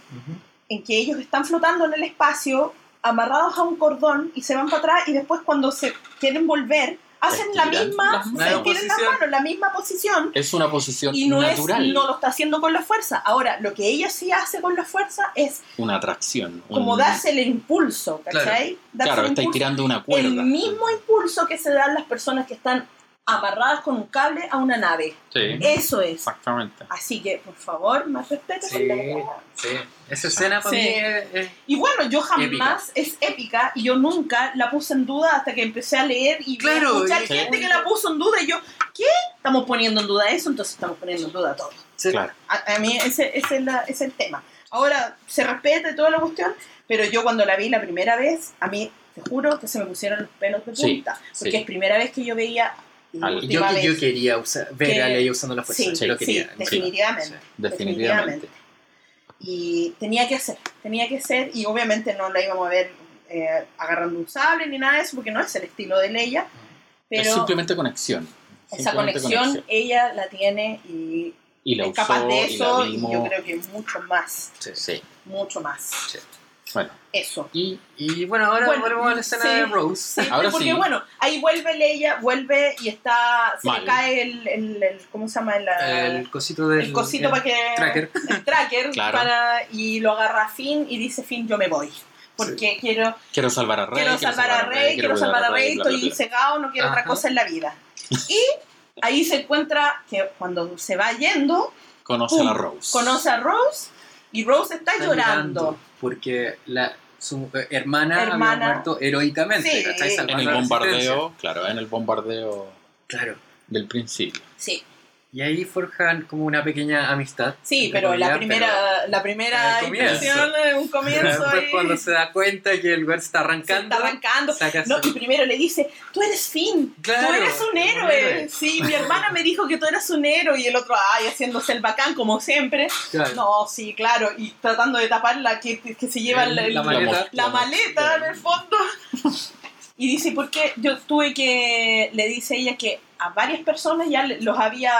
Speaker 1: en que ellos están flotando en el espacio, amarrados a un cordón y se van para atrás y después cuando se quieren volver, hacen la misma, se estiran las
Speaker 4: Posición.
Speaker 1: manos, la misma posición.
Speaker 3: Es una posición
Speaker 1: Y no,
Speaker 3: natural,
Speaker 1: es, no lo está haciendo con la fuerza. Ahora, lo que ella sí hace con la fuerza es
Speaker 3: una atracción.
Speaker 1: como
Speaker 3: un-
Speaker 1: darse el impulso, ¿cachai?
Speaker 3: Claro,
Speaker 1: el
Speaker 3: estáis tirando una cuerda.
Speaker 1: el mismo impulso que se dan las personas que están amarradas con un cable a una nave.
Speaker 3: Sí,
Speaker 1: Eso es.
Speaker 3: exactamente.
Speaker 1: Así que, por favor, más respeto.
Speaker 2: Sí, sí. Esa escena para
Speaker 1: Sí.
Speaker 2: mí es, es-
Speaker 1: Y bueno, yo jamás es épica y yo nunca la puse en duda hasta que empecé a leer y
Speaker 2: Claro,
Speaker 1: escuchar
Speaker 2: y-
Speaker 1: gente que la puso en duda y yo, ¿qué? Estamos poniendo en duda eso, entonces estamos poniendo en duda todo.
Speaker 2: sí.
Speaker 3: Claro.
Speaker 1: A, a mí ese, ese es, la- ese es el tema. Ahora, se respeta toda la cuestión, pero yo cuando la vi la primera vez, a mí, te juro que se me pusieron los pelos de
Speaker 3: Sí,
Speaker 1: punta. Porque
Speaker 3: sí.
Speaker 1: es primera vez que yo veía...
Speaker 3: Al-
Speaker 2: Yo, yo quería usar, ver
Speaker 1: Que-
Speaker 2: a Leia usando la fuerza.
Speaker 1: Sí,
Speaker 2: lo quería.
Speaker 1: sí, definitivamente.
Speaker 3: Definitivamente.
Speaker 1: Y tenía que hacer, tenía que ser, y obviamente no la íbamos a ver eh, agarrando un sable ni nada de eso, porque no es el estilo de Leia,
Speaker 3: es
Speaker 1: pero
Speaker 3: simplemente conexión.
Speaker 1: esa conexión, ella la tiene y
Speaker 3: Y la
Speaker 1: es capaz de eso, y, yo creo que mucho más,
Speaker 2: Sí.
Speaker 3: Sí.
Speaker 1: mucho más.
Speaker 3: Bueno,
Speaker 1: Eso.
Speaker 2: Y, y bueno, ahora
Speaker 1: Bueno,
Speaker 2: volvemos a la escena
Speaker 1: sí.
Speaker 2: de Rose.
Speaker 1: Sí,
Speaker 3: Ahora
Speaker 1: porque
Speaker 3: sí.
Speaker 1: bueno, ahí vuelve Leia, vuelve y está, se
Speaker 3: Mal.
Speaker 1: le cae el, el, el- ¿cómo se llama? El,
Speaker 2: El cosito del
Speaker 1: el cosito para que
Speaker 2: tracker.
Speaker 1: el tracker
Speaker 3: Claro.
Speaker 1: para y lo agarra a Finn y dice Finn yo me voy porque quiero
Speaker 3: quiero salvar a Rey.
Speaker 1: quiero salvar a Rey quiero salvar a Rey estoy cegado no quiero otra
Speaker 2: Ajá.
Speaker 1: cosa en la vida y ahí se encuentra que cuando se va yendo
Speaker 3: Conoce
Speaker 1: ¡pum!
Speaker 3: a la Rose.
Speaker 1: conoce a Rose y Rose está,
Speaker 2: Está
Speaker 1: llorando.
Speaker 2: Porque la, su eh, hermana,
Speaker 1: Hermana.
Speaker 2: había muerto heroicamente.
Speaker 1: Sí.
Speaker 2: ¿cachai?
Speaker 3: En el bombardeo, claro, en el bombardeo
Speaker 2: Claro.
Speaker 3: del principio.
Speaker 1: sí
Speaker 2: Y ahí forjan como una pequeña amistad.
Speaker 1: sí pero la primera la primera impresión es un
Speaker 2: pero
Speaker 1: comienzo
Speaker 2: después
Speaker 1: ahí,
Speaker 2: cuando se da cuenta que el lugar se está
Speaker 1: se
Speaker 2: arrancando,
Speaker 1: está arrancando No, y primero le dice, tú eres Finn,
Speaker 2: Claro,
Speaker 1: tú eres un héroe.
Speaker 2: héroe.
Speaker 1: Sí, mi hermana me dijo que tú eras un héroe y el otro, ay, haciéndose el bacán como siempre.
Speaker 2: Claro.
Speaker 1: No, sí, claro, y tratando de tapar la que, que se lleva
Speaker 2: El-
Speaker 1: la, el-
Speaker 2: la maleta.
Speaker 1: la maleta en el fondo. Y dice, ¿por qué? Yo tuve que, le dice ella que a varias personas ya los había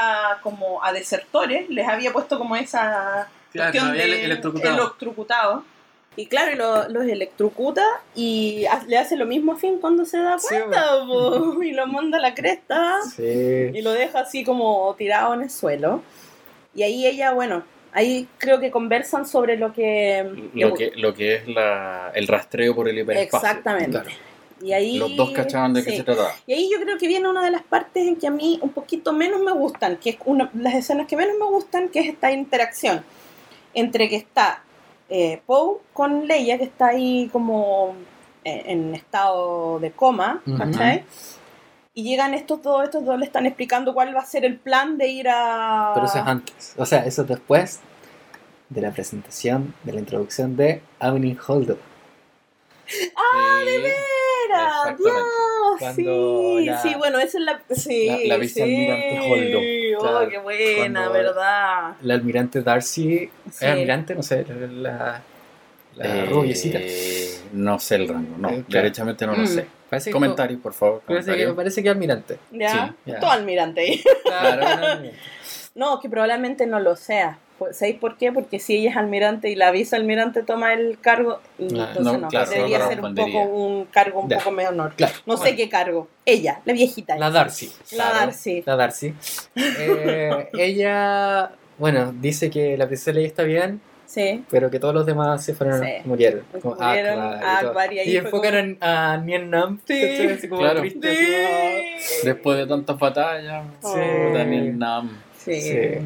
Speaker 1: como a desertores, les había puesto como esa
Speaker 2: Claro,
Speaker 1: cuestión
Speaker 2: había
Speaker 1: de
Speaker 2: electrocutado.
Speaker 1: electrocutado. Y claro, lo- los electrocuta y le hace lo mismo a Finn cuando se da
Speaker 4: Sí,
Speaker 1: cuenta, po, y lo manda a la cresta
Speaker 4: Sí.
Speaker 1: y lo deja así como tirado en el suelo. Y ahí ella, bueno, ahí creo que conversan sobre lo que...
Speaker 3: Lo que, lo que es la, el rastreo por el hiperespacio.
Speaker 1: Exactamente.
Speaker 4: Claro.
Speaker 1: Y ahí,
Speaker 3: Los dos cachaban de qué se trataba.
Speaker 1: Y ahí yo creo que viene una de las partes en que a mí un poquito menos me gustan, que es una las escenas que menos me gustan, que es esta interacción entre que está eh, Poe con Leia, que está ahí como eh, en estado de coma,
Speaker 4: Ujú.
Speaker 1: ¿cachai? Y llegan estos dos, estos dos le están explicando cuál va a ser el plan de ir a...
Speaker 4: Pero eso es antes. O sea, eso es después de la presentación, de la introducción de Avening Holdo.
Speaker 1: ¡Ah,
Speaker 4: de
Speaker 1: veras! ¡Dios! Sí,
Speaker 4: la-
Speaker 1: sí, bueno, esa es la... Sí,
Speaker 4: la- la vicealmirante Holdo.
Speaker 1: Oh,
Speaker 4: Claro,
Speaker 1: qué buena, ¿verdad?
Speaker 4: La almirante Darcy.
Speaker 1: Sí.
Speaker 4: ¿Es almirante? No sé. La, la
Speaker 3: Eh,
Speaker 4: rubiecita.
Speaker 3: No sé el rango, no.
Speaker 4: Eh, claro.
Speaker 3: Derechamente no lo
Speaker 1: Mm.
Speaker 3: sé.
Speaker 4: Parece que-
Speaker 3: Comentarios, por favor.
Speaker 4: Parece que, parece que almirante.
Speaker 1: ¿Ya?
Speaker 4: Sí, ya.
Speaker 1: Todo almirante ahí.
Speaker 4: Claro.
Speaker 1: No, que probablemente no lo sea. ¿Sabéis por qué? Porque si ella es almirante y la vicealmirante toma el cargo, entonces
Speaker 4: no,
Speaker 1: no,
Speaker 4: claro,
Speaker 1: debería
Speaker 3: no
Speaker 1: ser un poco un cargo un
Speaker 4: Ya.
Speaker 1: poco menor.
Speaker 4: Claro.
Speaker 1: No sé
Speaker 4: Bueno,
Speaker 1: qué cargo. Ella, la viejita.
Speaker 4: La Darcy.
Speaker 1: La Darcy.
Speaker 4: La Darcy. Eh, ella, bueno, dice que la princesa Leia está bien,
Speaker 1: Sí.
Speaker 4: pero que todos los demás se fueron,
Speaker 1: Sí.
Speaker 4: murieron. Como
Speaker 1: murieron,
Speaker 4: Akbar y.
Speaker 1: Akbar, y
Speaker 4: enfocaron a Nien Nam,
Speaker 1: Sí.
Speaker 4: ¿cachai? Así como
Speaker 3: Claro.
Speaker 4: triste, así como-
Speaker 3: Después de tantas batallas,
Speaker 1: Sí.
Speaker 3: Daniel Nam.
Speaker 1: Sí.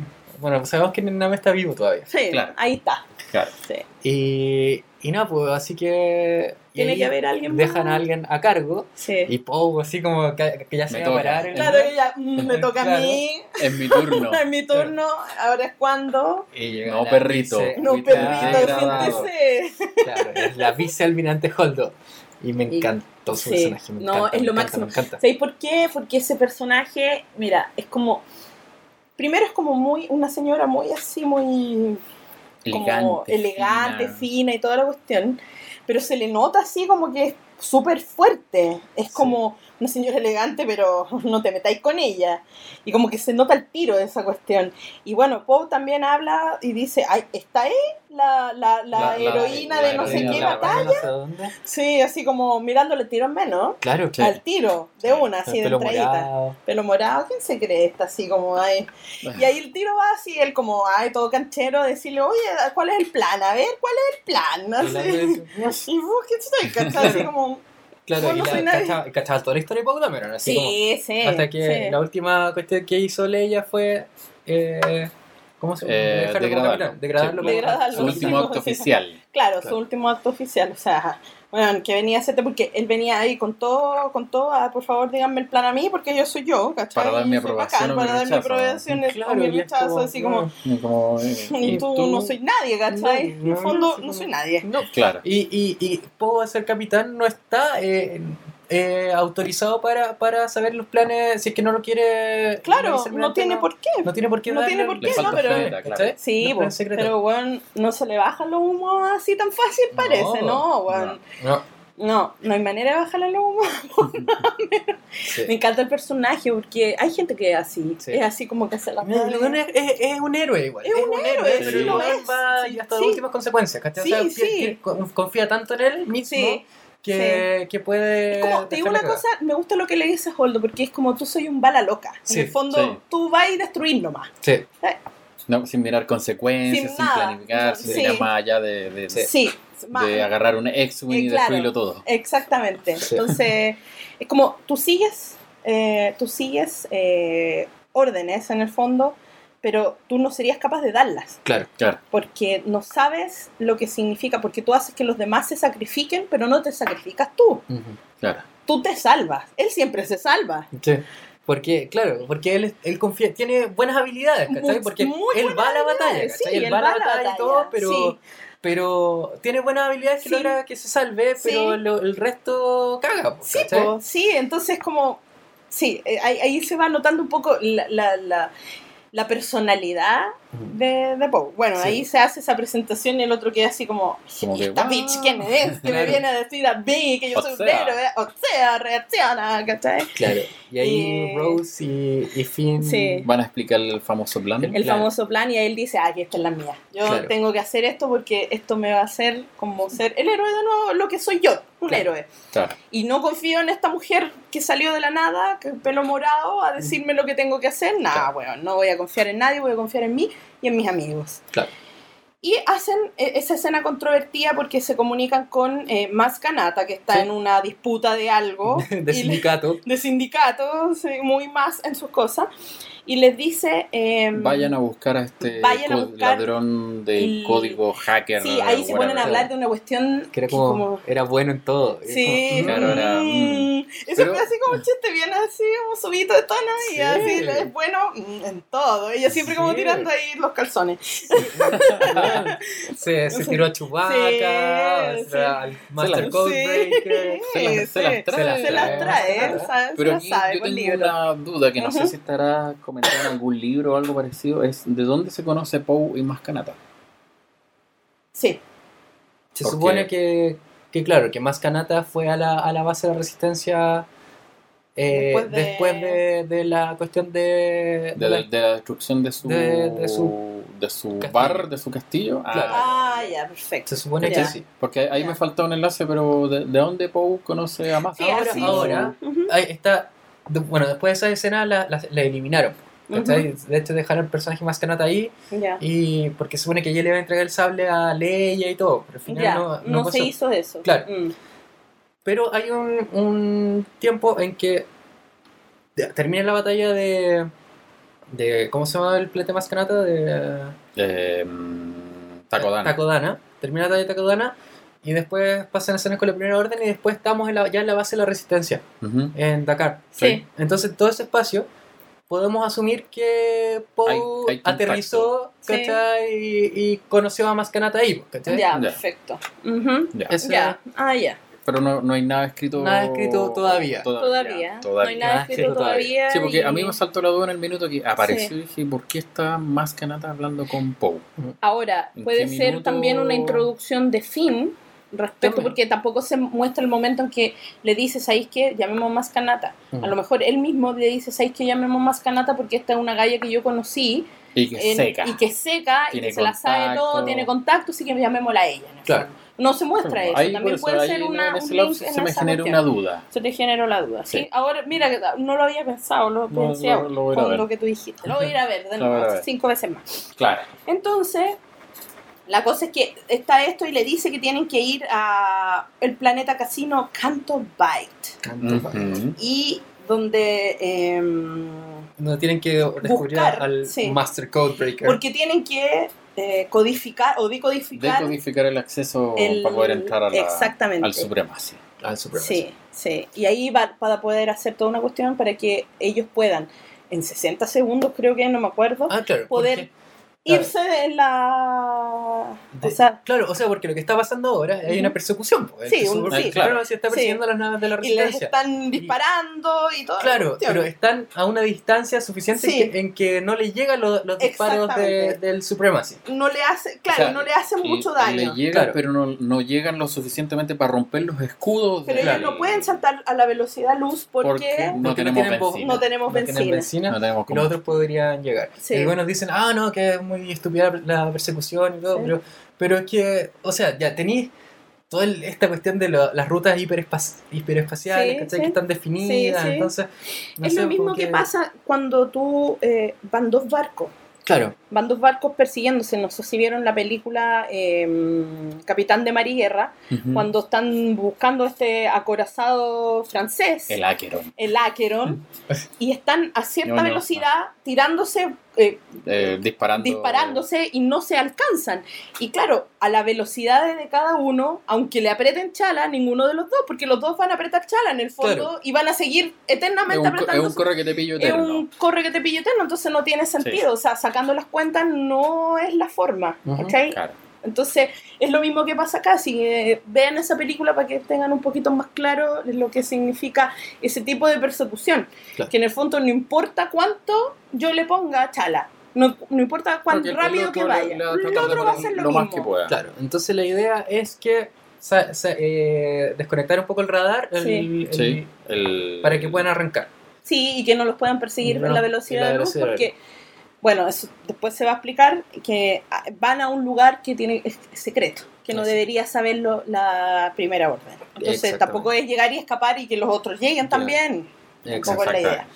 Speaker 4: Bueno, pues sabemos que Nien Nam está vivo todavía.
Speaker 1: Sí,
Speaker 3: Claro.
Speaker 1: ahí está.
Speaker 3: Claro.
Speaker 1: Sí.
Speaker 4: Y, y no, pues así que...
Speaker 1: Tiene que haber alguien
Speaker 4: Dejan
Speaker 1: más.
Speaker 4: a alguien a cargo
Speaker 1: Sí.
Speaker 4: y Poe así como que, que ya se
Speaker 3: Me
Speaker 4: va a parar. en-
Speaker 1: Claro, ella, mm, me toca a mí,
Speaker 3: En mi turno.
Speaker 1: es mi turno, ahora es cuando.
Speaker 4: Y llega
Speaker 3: No, perrito.
Speaker 4: vice-
Speaker 1: No, perrito, siéntese.
Speaker 4: Claro, es la vicealmirante Holdo. Y me
Speaker 1: Y-
Speaker 4: encantó su
Speaker 1: sí.
Speaker 4: personaje. Me
Speaker 1: No,
Speaker 4: encanta,
Speaker 1: es
Speaker 4: me
Speaker 1: lo
Speaker 4: encanta,
Speaker 1: máximo.
Speaker 4: Me encanta.
Speaker 1: ¿Sabéis por qué? Porque ese personaje, mira, es como. Primero es como muy. Una señora muy así, muy. como elegante,
Speaker 3: fina.
Speaker 1: fina. y toda la cuestión. Pero se le nota así como que es súper fuerte. Es como una señora elegante, pero no te metáis con ella. Y como que se nota el tiro de esa cuestión. Y bueno, Poe también habla y dice, ay, ¿está ahí la, la, la, heroína de no sé
Speaker 4: heroína
Speaker 1: qué
Speaker 4: de la
Speaker 1: batalla?
Speaker 4: no sé dónde.
Speaker 1: Sí, así como mirándole tiro en menos.
Speaker 4: Claro,
Speaker 1: Al tiro, de una, así de entradita.
Speaker 4: morado.
Speaker 1: Pelo morado, ¿quién se cree esta? Así como, ay. Y ahí el tiro va así, él como, ay, todo canchero, decirle, oye, ¿cuál es el plan? A ver, ¿cuál es el plan? Así. Y vos, ¿qué estoy? ¿Cachai? Así como,
Speaker 4: Claro, y
Speaker 1: no
Speaker 4: la, cachaba, cachaba toda la historia de Poe Dameron, así como...
Speaker 1: Sí, sí.
Speaker 4: Hasta que
Speaker 1: sí.
Speaker 4: la última cuestión que hizo Leia fue. Eh, ¿Cómo se
Speaker 3: Eh,
Speaker 4: dejarlo
Speaker 3: degradarlo.
Speaker 4: Degradarlo.
Speaker 1: Sí.
Speaker 4: como-
Speaker 1: Degradarlo,
Speaker 3: Su último acto oficial.
Speaker 1: Claro,
Speaker 4: Claro.
Speaker 1: su último acto oficial, o sea, bueno, que venía a hacerte porque él venía ahí con todo, con todo, ah, por favor díganme el plan a mí porque yo soy yo, ¿cachai?
Speaker 3: Para dar mi aprobación o
Speaker 1: para dar mi aprobación
Speaker 4: Claro,
Speaker 1: o mi rechazo,
Speaker 4: como,
Speaker 1: así como,
Speaker 3: Y como, eh,
Speaker 1: y tú,
Speaker 4: tú-
Speaker 1: no soy nadie, ¿cachai?
Speaker 4: No,
Speaker 1: en el
Speaker 4: no,
Speaker 1: fondo no soy nadie.
Speaker 4: No.
Speaker 3: claro.
Speaker 4: Y, y, y Poe, ser capitán, no está eh, eh, autorizado para, para saber los planes si es que no lo quiere.
Speaker 1: Claro, no tiene por qué.
Speaker 4: No tiene por qué
Speaker 1: no
Speaker 4: darle
Speaker 1: tiene por qué, no, pero-
Speaker 3: claro.
Speaker 1: Sí,
Speaker 4: No, es
Speaker 1: pero bueno, no se le bajan los humos así tan fácil parece, ¿no? Weón?
Speaker 4: No,
Speaker 1: No, no hay manera de bajarle los humos.
Speaker 4: sí.
Speaker 1: Me encanta el personaje porque hay gente que es así,
Speaker 4: Sí.
Speaker 1: es así como que se la
Speaker 4: Mira, weón es, es- es un héroe igual.
Speaker 1: Es un héroe,
Speaker 3: sí
Speaker 4: pero el
Speaker 3: lo
Speaker 4: weón
Speaker 1: es.
Speaker 4: va
Speaker 1: Sí,
Speaker 4: hasta
Speaker 1: sí.
Speaker 4: las últimas consecuencias. ¿cachai?
Speaker 1: Sí,
Speaker 4: o sea,
Speaker 1: sí.
Speaker 4: confía tanto en él mismo
Speaker 1: Sí.
Speaker 4: que, que puede.
Speaker 1: Es como, te digo una cosa, me gusta lo que le dices Holdo, porque es como tú soy un bala loca.
Speaker 4: Sí,
Speaker 1: en el fondo,
Speaker 3: sí.
Speaker 1: tú vas a destruir nomás.
Speaker 4: Sí.
Speaker 3: No, sin mirar consecuencias,
Speaker 1: Sin
Speaker 3: sin, planificar, sin
Speaker 1: Sí.
Speaker 3: ir más allá de, de, agarrar un X-Wing
Speaker 1: Eh,
Speaker 3: y
Speaker 1: claro.
Speaker 3: destruirlo todo.
Speaker 1: exactamente.
Speaker 4: Sí.
Speaker 1: Entonces, es como tú sigues, eh, tú sigues eh, órdenes en el fondo, pero tú no serías capaz de darlas.
Speaker 4: Claro.
Speaker 3: Claro.
Speaker 1: Porque no sabes lo que significa, porque tú haces que los demás se sacrifiquen, pero no te sacrificas tú.
Speaker 4: Ujú.
Speaker 3: Claro.
Speaker 1: Tú te salvas. Él siempre se salva.
Speaker 4: Sí. Porque, claro, porque él, él confía, tiene buenas habilidades, ¿cachai? Porque
Speaker 1: muy
Speaker 4: él va a la batalla,
Speaker 1: sí,
Speaker 4: él
Speaker 1: él
Speaker 4: va a la batalla y todo, pero,
Speaker 1: sí.
Speaker 4: pero tiene buenas habilidades que
Speaker 1: Sí.
Speaker 4: logra que se salve, pero
Speaker 1: Sí.
Speaker 4: lo- el resto caga, po,
Speaker 1: Sí, po, sí, entonces como, sí, eh, ahí, ahí se va notando un poco la, la, la, la personalidad. De, de Poe. Bueno,
Speaker 4: Sí.
Speaker 1: ahí se hace esa presentación y el otro queda así como,
Speaker 3: Como que,
Speaker 1: esta
Speaker 3: "Guau".
Speaker 1: bitch, ¿quién es? Que me viene a decir a mí que yo
Speaker 3: O
Speaker 1: soy un héroe, o sea, reacciona, ¿cachai?
Speaker 4: Claro. Y ahí
Speaker 1: Eh,
Speaker 4: Rose y, y Finn.
Speaker 1: Sí.
Speaker 3: Van a explicarle el famoso plan.
Speaker 1: El
Speaker 4: Claro.
Speaker 1: famoso plan y ahí él dice, ah, aquí esta es la mía. Yo
Speaker 4: Claro.
Speaker 1: tengo que hacer esto porque esto me va a hacer como ser el héroe de nuevo, lo que soy yo, un
Speaker 4: Claro.
Speaker 1: héroe.
Speaker 3: Claro.
Speaker 1: Y no confío en esta mujer que salió de la nada, que pelo morado, a decirme lo que tengo que hacer. Nada, bueno, no voy a confiar en nadie, voy a confiar en mí y en mis amigos.
Speaker 4: Claro.
Speaker 1: Y hacen eh, esa escena controvertida porque se comunican con eh, Mas Kanata, que está
Speaker 4: Sí.
Speaker 1: en una disputa de algo,
Speaker 4: de
Speaker 1: y le-
Speaker 4: sindicato.
Speaker 1: de sindicato, sí, muy más en sus cosas, y les dice... em,
Speaker 3: Vayan a buscar a este
Speaker 1: Vayan a
Speaker 3: co-
Speaker 1: buscar
Speaker 3: ladrón de código hacker.
Speaker 1: Sí, ahí se ponen a hablar de una cuestión
Speaker 4: Que era como, era bueno en todo.
Speaker 1: Sí,
Speaker 4: como,
Speaker 3: Claro, era,
Speaker 1: mm, eso
Speaker 3: Pero-
Speaker 1: fue así como un chiste bien así, como subito de tono y
Speaker 4: Sí.
Speaker 1: así, es bueno mm, en todo. Ella siempre como tirando ahí los calzones.
Speaker 4: se, se tiró a Chewbacca,
Speaker 1: Sí,
Speaker 4: o sea, al Master Codebreaker.
Speaker 3: Se las- se las trae.
Speaker 1: se las trae,
Speaker 4: Se
Speaker 1: se
Speaker 3: Pero
Speaker 1: las sabe
Speaker 3: yo tengo
Speaker 1: libro.
Speaker 3: una duda que no sé si estará comentado en algún libro o algo parecido. Es ¿de dónde se conoce Poe y Mascanata?
Speaker 1: Sí,
Speaker 4: Se
Speaker 3: Porque-
Speaker 4: supone que, que, claro, que más Kanata fue a la, a la base de la resistencia eh,
Speaker 1: Después de-
Speaker 4: después de, de la cuestión de...
Speaker 3: De, la- de la destrucción de su,
Speaker 4: De- de su
Speaker 3: de su
Speaker 4: castillo.
Speaker 3: bar, de su castillo. Ah,
Speaker 4: Claro.
Speaker 1: ah, ya, perfecto.
Speaker 4: se supone
Speaker 1: Ya.
Speaker 4: que sí.
Speaker 3: Porque ahí
Speaker 1: Ya.
Speaker 3: me falta un enlace, pero ¿de, de dónde Poe conoce a Mas?
Speaker 1: Sí,
Speaker 4: ahora, ahora, ahí está... bueno, después de esa escena la, la- la eliminaron. De hecho, dejaron el personaje más ahí
Speaker 1: Ya,
Speaker 4: y porque se supone que ella le iba a entregar el sable a Leia y todo. Pero al final no,
Speaker 1: no,
Speaker 4: no
Speaker 1: se hizo eso.
Speaker 4: Claro.
Speaker 1: Mm,
Speaker 4: Pero hay un, un tiempo en que de- termina la batalla de, de. ¿Cómo se llama el planeta más canata? De.
Speaker 3: Eh, mm, Takodana.
Speaker 4: Takodana. Termina la batalla de Takodana. Y después pasan escenas con la primera orden. Y después estamos en la- ya en la base de la resistencia. En Dakar.
Speaker 1: Sí.
Speaker 4: Entonces, todo ese espacio. Podemos asumir que Poe aterrizó
Speaker 1: Sí.
Speaker 4: ¿cachai? Y, y conoció a más Kanata ahí. ¿cachai?
Speaker 1: Ya,
Speaker 3: Ya.
Speaker 1: perfecto. Ujú,
Speaker 3: Ya.
Speaker 4: Ese-
Speaker 1: Ya, ah, ya.
Speaker 3: Pero no, no hay nada escrito.
Speaker 4: Nada escrito todavía.
Speaker 1: Todavía. No hay
Speaker 3: todavía.
Speaker 1: nada
Speaker 4: Nada
Speaker 1: escrito
Speaker 4: escrito
Speaker 1: todavía.
Speaker 3: Sí, porque a mí
Speaker 1: y-
Speaker 3: me saltó la duda en el minuto que apareció y dije, ¿por qué está más Kanata hablando con Poe?
Speaker 1: Ahora,
Speaker 3: ¿En
Speaker 1: puede ser
Speaker 3: minuto?
Speaker 1: también una introducción de Finn respecto,
Speaker 4: También.
Speaker 1: porque tampoco se muestra el momento en que le dice, ¿sabéis qué? Llamemos más canata. A lo mejor él mismo le dice, ¿sabéis qué? Llamemos más canata porque esta es una galla que yo conocí
Speaker 3: Y que
Speaker 1: en-
Speaker 3: seca.
Speaker 1: y que seca y
Speaker 3: Tiene
Speaker 1: que se la sabe todo, tiene contacto, así que llamémosla a ella. en el
Speaker 4: Claro.
Speaker 1: No se muestra
Speaker 3: Bueno,
Speaker 1: eso,
Speaker 3: ahí,
Speaker 1: también
Speaker 3: eso,
Speaker 1: puede
Speaker 3: ahí
Speaker 1: ser
Speaker 3: en
Speaker 1: una,
Speaker 3: ese
Speaker 1: un link
Speaker 3: se
Speaker 1: en
Speaker 3: me
Speaker 1: esa
Speaker 3: genera
Speaker 1: cuestión.
Speaker 3: una duda.
Speaker 1: Se te generó la duda, ¿sí?
Speaker 3: Sí.
Speaker 1: Ahora, mira, no lo había pensado, lo
Speaker 3: No,
Speaker 1: pensé ahora,
Speaker 3: lo
Speaker 1: con lo que tú dijiste. Lo voy a ir a ver de nuevo, cinco veces más.
Speaker 3: Claro.
Speaker 1: Entonces, La cosa es que está esto y le dice que tienen que ir a el planeta casino Canto Bite.
Speaker 4: Canto.
Speaker 1: Y donde... em,
Speaker 4: No tienen que descubrir
Speaker 1: Buscar,
Speaker 4: al
Speaker 1: sí.
Speaker 4: Master Code Breaker.
Speaker 1: porque tienen que eh, codificar o decodificar...
Speaker 3: Decodificar el acceso
Speaker 1: el-
Speaker 3: para poder entrar a la-
Speaker 1: Exactamente.
Speaker 3: al Supremacy.
Speaker 4: al.
Speaker 1: Sí, sí. Y ahí va para poder hacer toda una cuestión para que ellos puedan, en 60 segundos creo que, no me acuerdo,
Speaker 4: Ah, claro.
Speaker 1: poder
Speaker 4: porque-
Speaker 1: irse de la...
Speaker 4: de-
Speaker 1: o sea,
Speaker 4: claro, o sea, porque lo que está pasando ahora hay una persecución. pues,
Speaker 1: Sí, un- sí.
Speaker 4: claro, se está
Speaker 1: Sí.
Speaker 4: persiguiendo a las naves de la
Speaker 1: y les
Speaker 4: resistencia.
Speaker 1: están disparando y todo.
Speaker 4: Claro, pero están a una distancia suficiente
Speaker 1: Sí.
Speaker 4: en, que, en que no le llegan los, los disparos de- del Supremacy.
Speaker 1: No le hace, claro,
Speaker 3: O sea,
Speaker 1: no le hace
Speaker 3: Y-
Speaker 1: mucho
Speaker 3: y
Speaker 1: daño.
Speaker 3: Le llegan,
Speaker 4: Claro.
Speaker 3: pero no, no llegan lo suficientemente para romper los escudos.
Speaker 1: Pero
Speaker 3: del-
Speaker 1: ellos no pueden saltar a la velocidad luz porque,
Speaker 3: Porque no
Speaker 4: Porque
Speaker 3: tenemos benzina.
Speaker 1: no tenemos
Speaker 4: No tienen
Speaker 1: benzina.
Speaker 4: benzina.
Speaker 3: No tenemos
Speaker 4: Y
Speaker 3: como-
Speaker 4: los otros podrían llegar.
Speaker 1: Sí.
Speaker 4: Y algunos dicen, ah, no, que es muy estúpida la persecución y todo,
Speaker 1: Sí.
Speaker 4: pero, pero es que, o sea, ya tenéis toda el- esta cuestión de lo- las rutas hiperespa- hiperespaciales,
Speaker 1: Sí,
Speaker 4: ¿cachai?
Speaker 1: sí.
Speaker 4: que están definidas,
Speaker 1: Sí, sí.
Speaker 4: entonces... no
Speaker 1: es
Speaker 4: sé,
Speaker 1: lo mismo que pasa cuando tú eh, van dos barcos.
Speaker 4: Claro,
Speaker 1: Van dos barcos persiguiéndose. No sé si vieron la película eh, Capitán de Mar y Guerra, cuando están buscando este acorazado francés,
Speaker 3: El Acheron.
Speaker 1: el Acheron, y están a cierta
Speaker 3: No, no.
Speaker 1: velocidad tirándose, eh,
Speaker 3: Eh, disparando.
Speaker 1: disparándose y no se alcanzan. Y claro, a la velocidad de cada uno, aunque le aprieten chala, ninguno de los dos, porque los dos van a apretar chala en el fondo
Speaker 4: Claro.
Speaker 1: y van a seguir
Speaker 3: Es
Speaker 1: eternamente
Speaker 3: un, co- es
Speaker 1: apretando.
Speaker 3: un corre que te pillo
Speaker 1: Es
Speaker 3: eterno.
Speaker 1: un corre que te pille eterno, entonces no tiene sentido. O sea, sacando las cuentas no es la forma. ¿cachai?
Speaker 3: Claro.
Speaker 1: Entonces, es lo mismo que pasa acá. Si eh, vean esa película para que tengan un poquito más claro lo que significa ese tipo de persecución.
Speaker 4: Claro.
Speaker 1: Que en el fondo no importa cuánto yo le ponga a chala. No, no importa cuán
Speaker 3: Porque
Speaker 1: rápido que vaya.
Speaker 3: a
Speaker 1: El otro va a hacer lo,
Speaker 3: lo más
Speaker 1: mismo.
Speaker 3: que pueda.
Speaker 4: claro. Entonces la idea es que sa- sa- eh, desconectar un poco el radar el-
Speaker 1: Sí.
Speaker 4: el-
Speaker 3: Sí. El...
Speaker 4: para que puedan arrancar.
Speaker 1: Sí, y que no los puedan perseguir
Speaker 4: No,
Speaker 1: en la velocidad
Speaker 4: la
Speaker 1: de luz,
Speaker 4: velocidad de
Speaker 1: porque, bueno, eso después se va a explicar que ah, van a un lugar que tiene es secreto, que no
Speaker 4: Así.
Speaker 1: debería saberlo la primera orden. Entonces tampoco es llegar y escapar y que los otros lleguen también. Tampoco es la idea.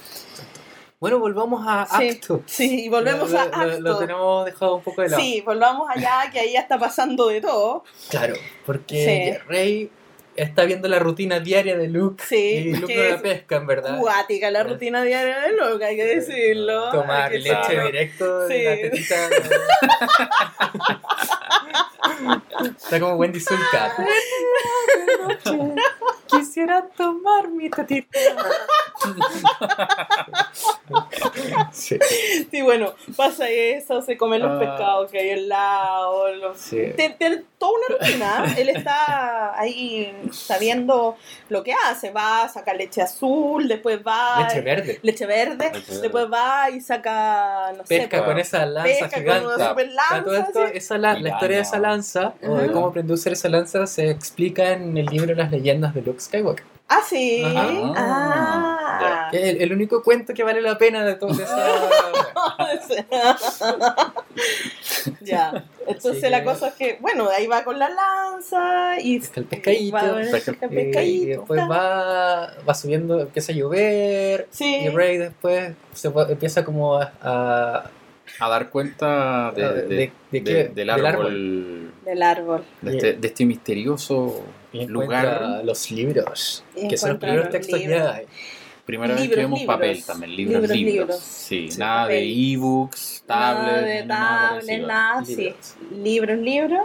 Speaker 4: Bueno, volvamos a
Speaker 1: Sí.
Speaker 4: Acto.
Speaker 1: Sí, y volvemos
Speaker 4: Lo-
Speaker 1: a acto.
Speaker 4: Lo, tenemos dejado un poco de lado.
Speaker 1: Sí, volvamos allá, que ahí ya está pasando de todo.
Speaker 4: Claro, porque
Speaker 1: Sí.
Speaker 4: Rey está viendo la rutina diaria de Luke
Speaker 1: Sí,
Speaker 4: y Luke
Speaker 1: que
Speaker 4: no la
Speaker 1: es
Speaker 4: pesca, en verdad.
Speaker 1: Cuática la rutina diaria de Luke, hay que decirlo.
Speaker 4: Tomar
Speaker 1: que
Speaker 4: leche directo de la tetita. está como Wendy Zulka. Quisiera tomar mi tetita. sí.
Speaker 1: Sí, bueno, pasa eso, se comen los
Speaker 3: Ah.
Speaker 1: pescados que hay al lado. Los... Tiene, tiene toda una rutina. Él está ahí sabiendo lo que hace. Va a sacar leche azul, después va.
Speaker 4: Leche verde.
Speaker 1: leche verde,
Speaker 3: Leche verde.
Speaker 1: después va y saca, no sé,
Speaker 4: Pesca
Speaker 1: pues,
Speaker 4: con esa lanza
Speaker 1: pesca con
Speaker 4: gigante.
Speaker 1: una super
Speaker 4: A todo
Speaker 1: lanza.
Speaker 4: esto, esa la, la historia de esa lanza, o de cómo aprendió a usar esa lanza, se explica en el libro Las leyendas de Luke Skywalker.
Speaker 1: Ah, sí.
Speaker 4: Ajá.
Speaker 1: Ah.
Speaker 4: Es el, el único cuento que vale la pena de todo esa.
Speaker 1: ya. Entonces la cosa es que, bueno, ahí va con la lanza y
Speaker 4: Pesca el pescadito,
Speaker 1: va,
Speaker 3: pesca
Speaker 1: pesca el
Speaker 4: Y-
Speaker 1: pescadito.
Speaker 4: Y después va, va subiendo, empieza a llover.
Speaker 1: Sí.
Speaker 4: Y Rey después se va- empieza como a. a-
Speaker 3: A dar cuenta de, de-
Speaker 4: de- de
Speaker 3: de-
Speaker 4: qué?
Speaker 3: del árbol.
Speaker 1: Del árbol.
Speaker 3: De, este, de este misterioso
Speaker 4: Y
Speaker 3: lugar.
Speaker 4: los libros.
Speaker 1: Y
Speaker 4: Que son los primeros textos
Speaker 1: libros.
Speaker 4: Jedi.
Speaker 3: Primera vez
Speaker 1: Libros,
Speaker 3: que vemos
Speaker 1: libros.
Speaker 3: papel también, libros,
Speaker 1: Libros,
Speaker 3: libros. Sí,
Speaker 1: Sí,
Speaker 3: nada de
Speaker 1: papel.
Speaker 3: ebooks,
Speaker 1: Nada
Speaker 3: tablets,
Speaker 1: de
Speaker 3: nada
Speaker 1: tablets,
Speaker 3: parecido.
Speaker 1: nada, sí.
Speaker 4: Libros.
Speaker 1: Libros.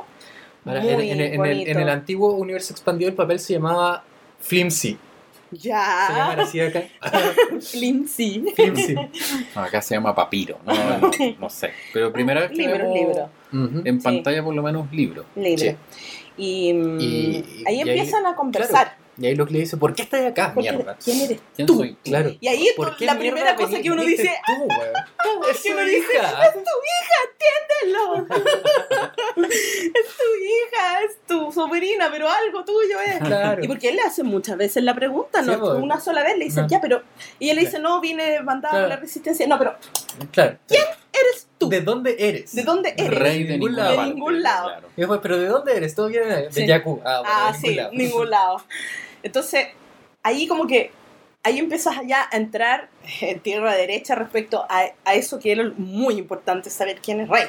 Speaker 4: Ahora, en, en- en el, en el antiguo universo expandido el papel se llamaba Flimsy. Se llama
Speaker 1: Ya.
Speaker 4: así acá.
Speaker 1: Lindsay.
Speaker 4: Flimsy.
Speaker 3: No, acá se llama papiro, no, no, no sé. Pero primera vez que
Speaker 1: Libros,
Speaker 3: vemos
Speaker 1: libros.
Speaker 4: Ujú.
Speaker 3: en
Speaker 1: Sí.
Speaker 3: pantalla por lo menos libro.
Speaker 1: Libros.
Speaker 4: Sí.
Speaker 1: Y, mm,
Speaker 4: Y-
Speaker 1: ahí
Speaker 4: y ahí-
Speaker 1: empiezan a conversar.
Speaker 4: Y ahí Luke le dice, ¿por qué estás acá, mierda?
Speaker 1: ¿Quién eres
Speaker 3: ¿Quién
Speaker 1: tú?
Speaker 3: soy?
Speaker 4: Claro.
Speaker 1: Y ahí
Speaker 4: ¿Por
Speaker 1: tú-
Speaker 4: qué
Speaker 1: la primera cosa que uno dice,
Speaker 4: tú, weón?
Speaker 1: es que uno dice,
Speaker 4: hija.
Speaker 1: es tu hija, atiéndelo. es tu hija, es tu sobrina, pero algo tuyo es.
Speaker 4: Claro.
Speaker 1: Y porque él le hace muchas veces la pregunta, no
Speaker 4: Sí, pues.
Speaker 1: una sola vez le dice,
Speaker 4: No.
Speaker 1: ya, pero. Y él le dice, no, vine mandado
Speaker 4: Claro.
Speaker 1: la resistencia. No, pero
Speaker 4: Claro.
Speaker 1: Eres tú.
Speaker 4: ¿De dónde eres?
Speaker 1: ¿De dónde eres?
Speaker 3: Rey de
Speaker 4: ningún lado.
Speaker 1: De ningún lado.
Speaker 3: claro.
Speaker 4: Y después, ¿pero de dónde eres? ¿Todo viene de, de
Speaker 1: Sí.
Speaker 4: Jakku. Ah, bueno,
Speaker 1: Ah,
Speaker 4: de
Speaker 1: sí,
Speaker 4: ningún lado.
Speaker 1: ningún lado. Entonces, ahí como que ahí empiezas ya a entrar en tierra derecha respecto a, a eso que era muy importante, saber quién es Rey.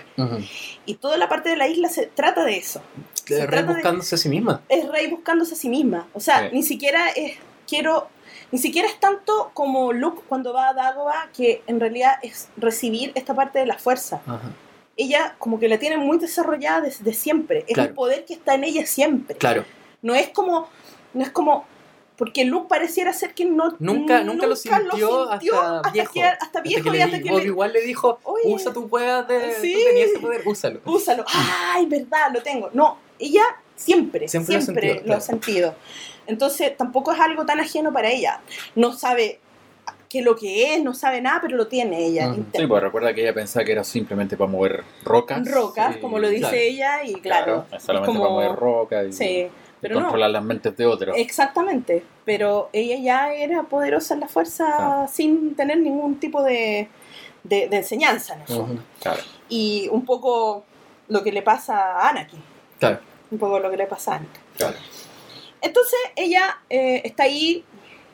Speaker 1: Y toda la parte de la isla se trata de eso. Se
Speaker 4: Rey
Speaker 1: de-
Speaker 4: buscándose a sí misma.
Speaker 1: es Rey buscándose a sí misma. O sea,
Speaker 3: Sí.
Speaker 1: ni siquiera es quiero ni siquiera es tanto como Luke cuando va a Dagobah que en realidad es recibir esta parte de la fuerza.
Speaker 4: Ajá.
Speaker 1: Ella como que la tiene muy desarrollada desde siempre. Es
Speaker 4: Claro.
Speaker 1: un poder que está en ella siempre.
Speaker 4: Claro.
Speaker 1: No es como no es como porque Luke pareciera ser que no
Speaker 4: Nunca, nunca, lo sintió, hasta, viejo.
Speaker 1: que- hasta viejo
Speaker 4: que
Speaker 1: y hasta que le-
Speaker 4: igual le dijo,
Speaker 1: Oye.
Speaker 4: usa tu hueá de...
Speaker 1: Sí.
Speaker 4: Tú tenías ese poder, úsalo.
Speaker 1: úsalo. Ay, verdad, lo tengo. No, ella siempre,
Speaker 4: Siempre
Speaker 1: siempre,
Speaker 4: lo ha
Speaker 1: lo,
Speaker 4: sentido, claro.
Speaker 1: ha sentido. Entonces, tampoco es algo tan ajeno para ella. No sabe qué lo que es, no sabe nada, pero lo tiene ella.
Speaker 3: Sí, pues recuerda que ella pensaba que era simplemente para mover rocas.
Speaker 1: Rocas,
Speaker 3: y-
Speaker 1: como lo dice
Speaker 4: claro.
Speaker 1: ella, y claro,
Speaker 3: es solamente
Speaker 1: como-
Speaker 3: para mover rocas y,
Speaker 1: sí,
Speaker 3: y
Speaker 1: pero no.
Speaker 3: controlar las mentes de otros.
Speaker 1: Exactamente, pero ella ya era poderosa en la fuerza
Speaker 3: Claro.
Speaker 1: sin tener ningún tipo de, de- de enseñanza en el fondo.
Speaker 3: Claro.
Speaker 1: Y un poco lo que le pasa a Anakin.
Speaker 4: Claro.
Speaker 1: Un poco lo que le pasa a Anakin.
Speaker 3: Claro.
Speaker 1: Entonces ella eh, está ahí,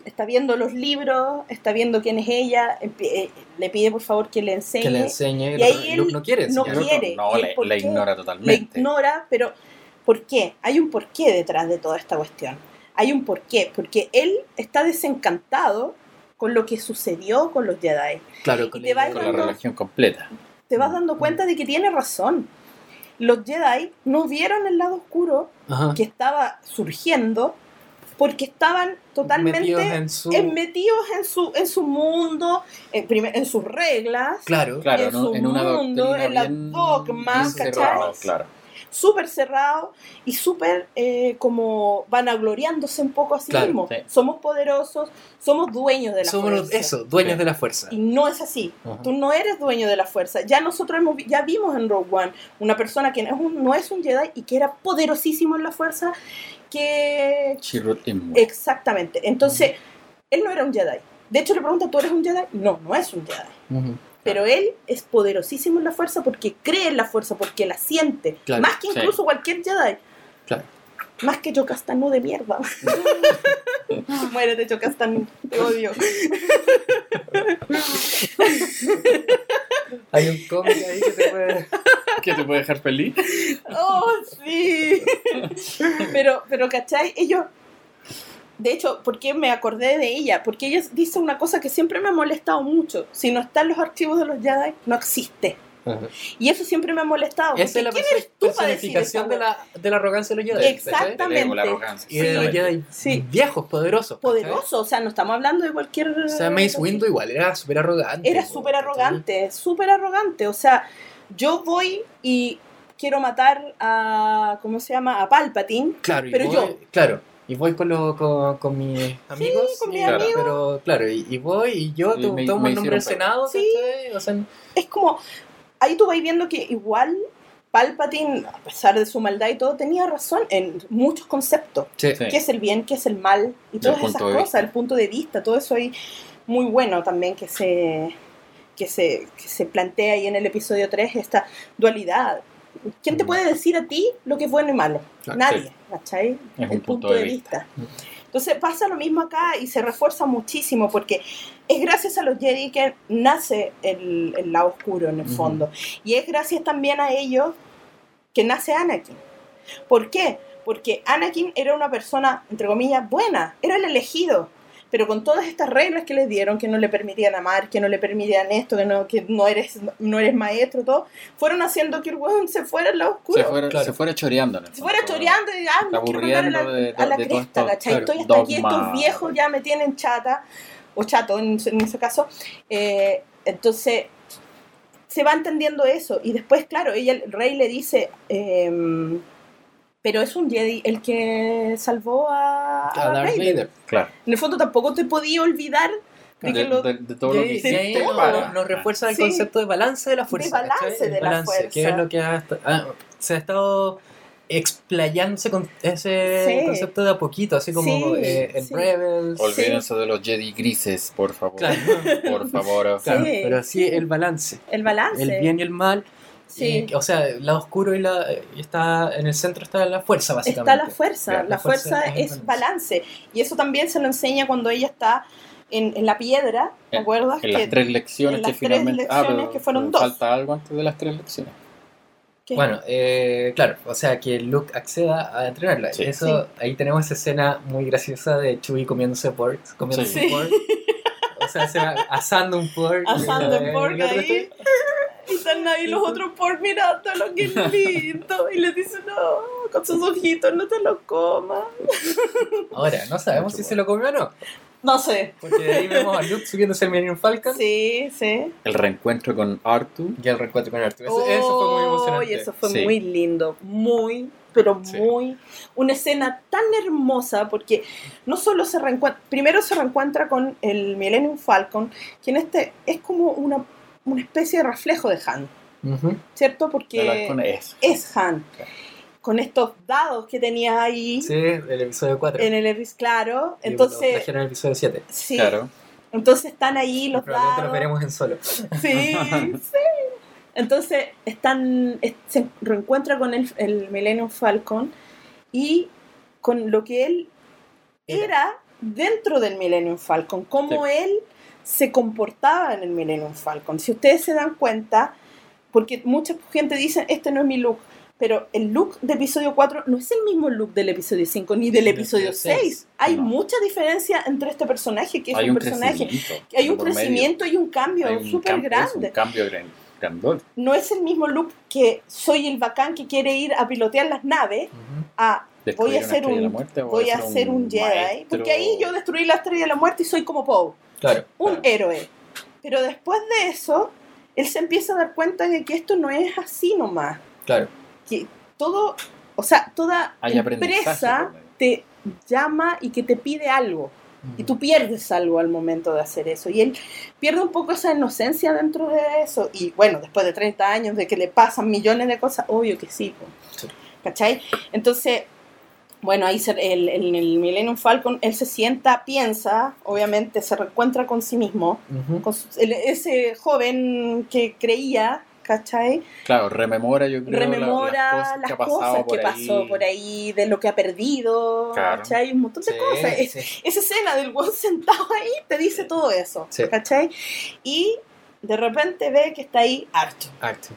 Speaker 1: está viendo los libros, está viendo quién es ella, eh, le pide por favor que le enseñe.
Speaker 4: Que le enseñe.
Speaker 1: Y ahí él
Speaker 4: no quiere
Speaker 1: no quiere.
Speaker 3: No,
Speaker 1: ¿Y
Speaker 3: la, ignora totalmente.
Speaker 1: ignora, pero ¿por qué? Hay un porqué detrás de toda esta cuestión. Hay un porqué, porque él está desencantado con lo que sucedió con los Jedi.
Speaker 4: Claro, con la-
Speaker 3: religión completa.
Speaker 1: Te vas dando cuenta de que tiene razón. Los Jedi no vieron el lado oscuro
Speaker 4: Ajá.
Speaker 1: que estaba surgiendo porque estaban totalmente
Speaker 4: Metidos en su...
Speaker 1: en- metidos en su, en su mundo, en, primer- en sus reglas,
Speaker 4: Claro.
Speaker 3: Claro,
Speaker 1: en
Speaker 3: un-
Speaker 1: su
Speaker 3: en
Speaker 1: mundo, en las dogmas,
Speaker 3: Claro.
Speaker 1: Súper cerrado y súper eh, como vanagloriándose un poco a sí
Speaker 4: Claro,
Speaker 1: mismos.
Speaker 3: sí.
Speaker 1: Somos poderosos, somos dueños de la
Speaker 4: Somos
Speaker 1: fuerza.
Speaker 4: eso, dueños
Speaker 3: Sí.
Speaker 4: de la fuerza.
Speaker 1: Y no es así. Tú no eres dueño de la fuerza. Ya nosotros hemos, ya vimos en Rogue One una persona que no es un, no es un Jedi y que era poderosísimo en la fuerza, que... Exactamente. Entonces, él no era un Jedi. De hecho, le pregunta, ¿tú eres un Jedi? No, no es un Jedi.
Speaker 4: Ujú.
Speaker 1: Pero él es poderosísimo en la fuerza porque cree en la fuerza, porque la siente.
Speaker 4: Claro,
Speaker 1: Más que
Speaker 3: sí.
Speaker 1: incluso cualquier Jedi.
Speaker 4: Claro.
Speaker 1: Más que Yocastanu de mierda. Muérete, Yocastanu. Te odio.
Speaker 4: Hay un cómic ahí que te puede...
Speaker 3: ¿Qué te puede dejar feliz?
Speaker 1: Oh, sí. Pero, pero, ¿cachai? Ellos. De hecho, ¿por qué me acordé de ella? Porque ella dice una cosa que siempre me ha molestado mucho. Si no están los archivos de los Jedi, no existe.
Speaker 4: Ajá.
Speaker 1: Y eso siempre me ha molestado.
Speaker 4: Esa es la
Speaker 1: ¿Quién
Speaker 4: perso-
Speaker 1: eres tú para decir
Speaker 4: personificación
Speaker 1: esa
Speaker 4: de la, de la arrogancia de los Jedi.
Speaker 3: Arrogancia.
Speaker 4: Y de los Jedi
Speaker 1: Sí.
Speaker 4: viejos, poderosos. ¿cachai?
Speaker 1: Poderoso, o sea, no estamos hablando de cualquier...
Speaker 4: O sea, Mace Windu igual era súper arrogante.
Speaker 1: Era súper arrogante, súper arrogante. O sea, yo voy y quiero matar a, ¿cómo se llama? A Palpatine.
Speaker 4: Claro, y
Speaker 1: Pero
Speaker 4: voy,
Speaker 1: yo-
Speaker 4: Claro, y voy con, lo, con, con mis amigos.
Speaker 1: con mis
Speaker 4: y-
Speaker 3: amigos.
Speaker 4: Pero claro, y, y voy y yo
Speaker 3: Y
Speaker 4: to-
Speaker 3: me-
Speaker 4: tomo
Speaker 3: me
Speaker 4: el nombre del Senado.
Speaker 1: Sí.
Speaker 4: O sea,
Speaker 1: Es como, ahí tú vas viendo que igual Palpatine, a pesar de su maldad y todo, tenía razón en muchos conceptos.
Speaker 4: sí.
Speaker 3: Sí.
Speaker 1: ¿Qué es el bien? ¿Qué es el mal? Y todas esas cosas, el punto de vista, todo eso ahí muy bueno también que se, que se, que se plantea ahí en el episodio 3, esta dualidad. ¿Quién te
Speaker 4: Mm.
Speaker 1: puede decir a ti lo que es bueno y malo?
Speaker 4: Claro,
Speaker 1: Nadie, ¿cachai?
Speaker 3: Es
Speaker 1: el
Speaker 3: un punto de vista.
Speaker 1: Entonces pasa lo mismo acá y se refuerza muchísimo porque es gracias a los Jedi que nace el, el lado oscuro en el
Speaker 4: Ujú.
Speaker 1: fondo. Y es gracias también a ellos que nace Anakin. ¿Por qué? Porque Anakin era una persona, entre comillas, buena, era el elegido. Pero con todas estas reglas que les dieron, que no le permitían amar, que no le permitían esto, que no, que no eres, no eres maestro, todo, fueron haciendo que el weón se fuera al lado oscuro.
Speaker 3: Se fuera,
Speaker 4: Claro.
Speaker 3: se fuera choreando. en el
Speaker 1: Se fuera choreando y ah, me quiero mandar a la,
Speaker 3: de-
Speaker 1: a la
Speaker 3: de
Speaker 1: cresta, ¿cachai?
Speaker 4: claro,
Speaker 1: Estoy hasta aquí, estos viejos ya me tienen chata, o chato en, en ese caso. Eh, entonces, se va entendiendo eso. Y después, claro, ella, el rey le dice, em, pero es un Jedi el que salvó a, a
Speaker 4: A Darth
Speaker 1: Vader.
Speaker 4: Vader.
Speaker 3: Claro.
Speaker 1: En el fondo tampoco te podía olvidar de que
Speaker 3: De,
Speaker 1: lo...
Speaker 3: de- de todo lo que hiciste
Speaker 4: ahí
Speaker 1: todo.
Speaker 3: para-
Speaker 4: nos, nos refuerza el
Speaker 1: Sí.
Speaker 4: concepto de balance de la fuerza.
Speaker 1: De balance de la
Speaker 4: balance,
Speaker 1: fuerza.
Speaker 4: Que es lo que ha ah, se ha estado explayándose con ese
Speaker 1: Sí.
Speaker 4: concepto de a poquito, así como
Speaker 1: Sí,
Speaker 4: eh, en
Speaker 1: sí.
Speaker 4: Rebels.
Speaker 3: Olvídense de los Jedi grises, por favor.
Speaker 4: Claro,
Speaker 3: Por favor.
Speaker 4: claro,
Speaker 1: Sí,
Speaker 4: pero sí. el balance.
Speaker 1: El balance.
Speaker 4: El bien y el mal.
Speaker 1: Sí.
Speaker 4: y- o sea, el lado oscuro y la y está en el centro está la fuerza básicamente.
Speaker 1: Está la fuerza,
Speaker 4: Claro,
Speaker 1: la, fuerza,
Speaker 4: el
Speaker 1: es balance. Y eso también se lo enseña cuando ella está en, en la piedra, ¿te
Speaker 3: En-
Speaker 1: acuerdas?
Speaker 3: En
Speaker 1: que,
Speaker 3: las tres lecciones
Speaker 1: en
Speaker 3: que
Speaker 1: las tres
Speaker 3: finalmente. ah,
Speaker 1: lecciones
Speaker 3: pero,
Speaker 1: que fueron
Speaker 3: pero
Speaker 1: dos.
Speaker 3: falta algo antes de las tres lecciones.
Speaker 1: que-
Speaker 4: Bueno, eh, claro, o sea que Luke acceda a entrenarla.
Speaker 3: Sí.
Speaker 4: Eso, ahí tenemos esa escena muy graciosa de Chewie comiéndose pork, comiéndose
Speaker 1: Sí.
Speaker 4: pork. O sea, se va asando un pork.
Speaker 1: asando
Speaker 4: Eh,
Speaker 1: en pork ahí. Y están ahí los otros pork mirándolo, qué lindo. Y le dice, no, con sus ojitos, no te lo comas.
Speaker 4: Ahora, no sabemos si se lo comió o no.
Speaker 1: No sé.
Speaker 4: Porque ahí vemos a Luke subiéndose al Millennium Falcon
Speaker 1: Sí, sí.
Speaker 3: El reencuentro con Artu.
Speaker 4: y el reencuentro con Arthur. Eso, eso fue muy
Speaker 1: Oh,
Speaker 4: emocionante.
Speaker 1: y eso fue
Speaker 3: Sí.
Speaker 1: muy lindo. Muy, pero
Speaker 3: Sí.
Speaker 1: muy. Una escena tan hermosa porque no solo se reencuentra. Primero se reencuentra con el Millennium Falcon, que en este es como una, una especie de reflejo de Han,
Speaker 4: Ujú.
Speaker 1: ¿cierto?
Speaker 3: El
Speaker 1: Porque
Speaker 3: es.
Speaker 1: es Han. Con estos dados que tenía ahí
Speaker 4: Sí, el episodio 4.
Speaker 1: en el episodio, claro.
Speaker 4: Y
Speaker 1: Entonces,
Speaker 4: en el episodio 7.
Speaker 1: sí.
Speaker 3: Claro.
Speaker 1: Entonces están ahí los
Speaker 4: Probablemente
Speaker 1: dados.
Speaker 4: lo veremos en solo.
Speaker 1: Sí, sí. Entonces están, es- se reencuentra con el, el Millennium Falcon y con lo que él era dentro del Millennium Falcon, cómo él se comportaba en el Millennium Falcon. Si ustedes se dan cuenta, porque mucha gente dice, este no es mi look, pero el look de episodio 4 no es el mismo look del episodio 5 ni del
Speaker 4: Del
Speaker 1: episodio
Speaker 4: episodio
Speaker 1: 6.
Speaker 4: seis.
Speaker 1: Hay
Speaker 3: No.
Speaker 1: mucha diferencia entre este personaje, que es un
Speaker 3: un
Speaker 1: personaje
Speaker 3: crecimiento.
Speaker 1: que hay un
Speaker 3: por medio.
Speaker 1: crecimiento y un cambio súper grande.
Speaker 3: un cambio gran, grandol.
Speaker 1: No es el mismo look que soy el bacán que quiere ir a pilotear las naves a voy a
Speaker 3: la
Speaker 1: un
Speaker 3: muerte,
Speaker 1: voy a ser un Jedi.
Speaker 3: maestro.
Speaker 1: Porque ahí yo destruí la estrella de la muerte y soy como Poe,
Speaker 4: Claro.
Speaker 1: un
Speaker 3: Claro.
Speaker 1: héroe. Pero después de eso, él se empieza a dar cuenta de que esto no es así nomás.
Speaker 4: Claro.
Speaker 1: Que todo, o sea, toda
Speaker 3: Hay
Speaker 1: empresa te llama y que te pide algo. Y tú pierdes algo al momento de hacer eso. Y él pierde un poco esa inocencia dentro de eso. Y bueno, después de 30 años de que le pasan millones de cosas, obvio que sí.
Speaker 4: Sí.
Speaker 1: ¿Cachai? Entonces, bueno, ahí se- el, el, el Millennium Falcon, él se sienta, piensa, obviamente se reencuentra con sí mismo,
Speaker 4: Ujú.
Speaker 1: con su- el- ese joven que creía, ¿cachai?
Speaker 3: Claro, rememora, yo creo, la-
Speaker 1: rememora
Speaker 3: las cosas que,
Speaker 1: pasó por ahí, de lo que ha perdido,
Speaker 3: Claro.
Speaker 1: ¿cachai? Un montón de
Speaker 4: Sí,
Speaker 1: cosas. Es- esa escena del weón sentado ahí te dice todo eso,
Speaker 4: Sí.
Speaker 1: ¿cachai? Y de repente ve que está ahí Artu,
Speaker 4: Artu.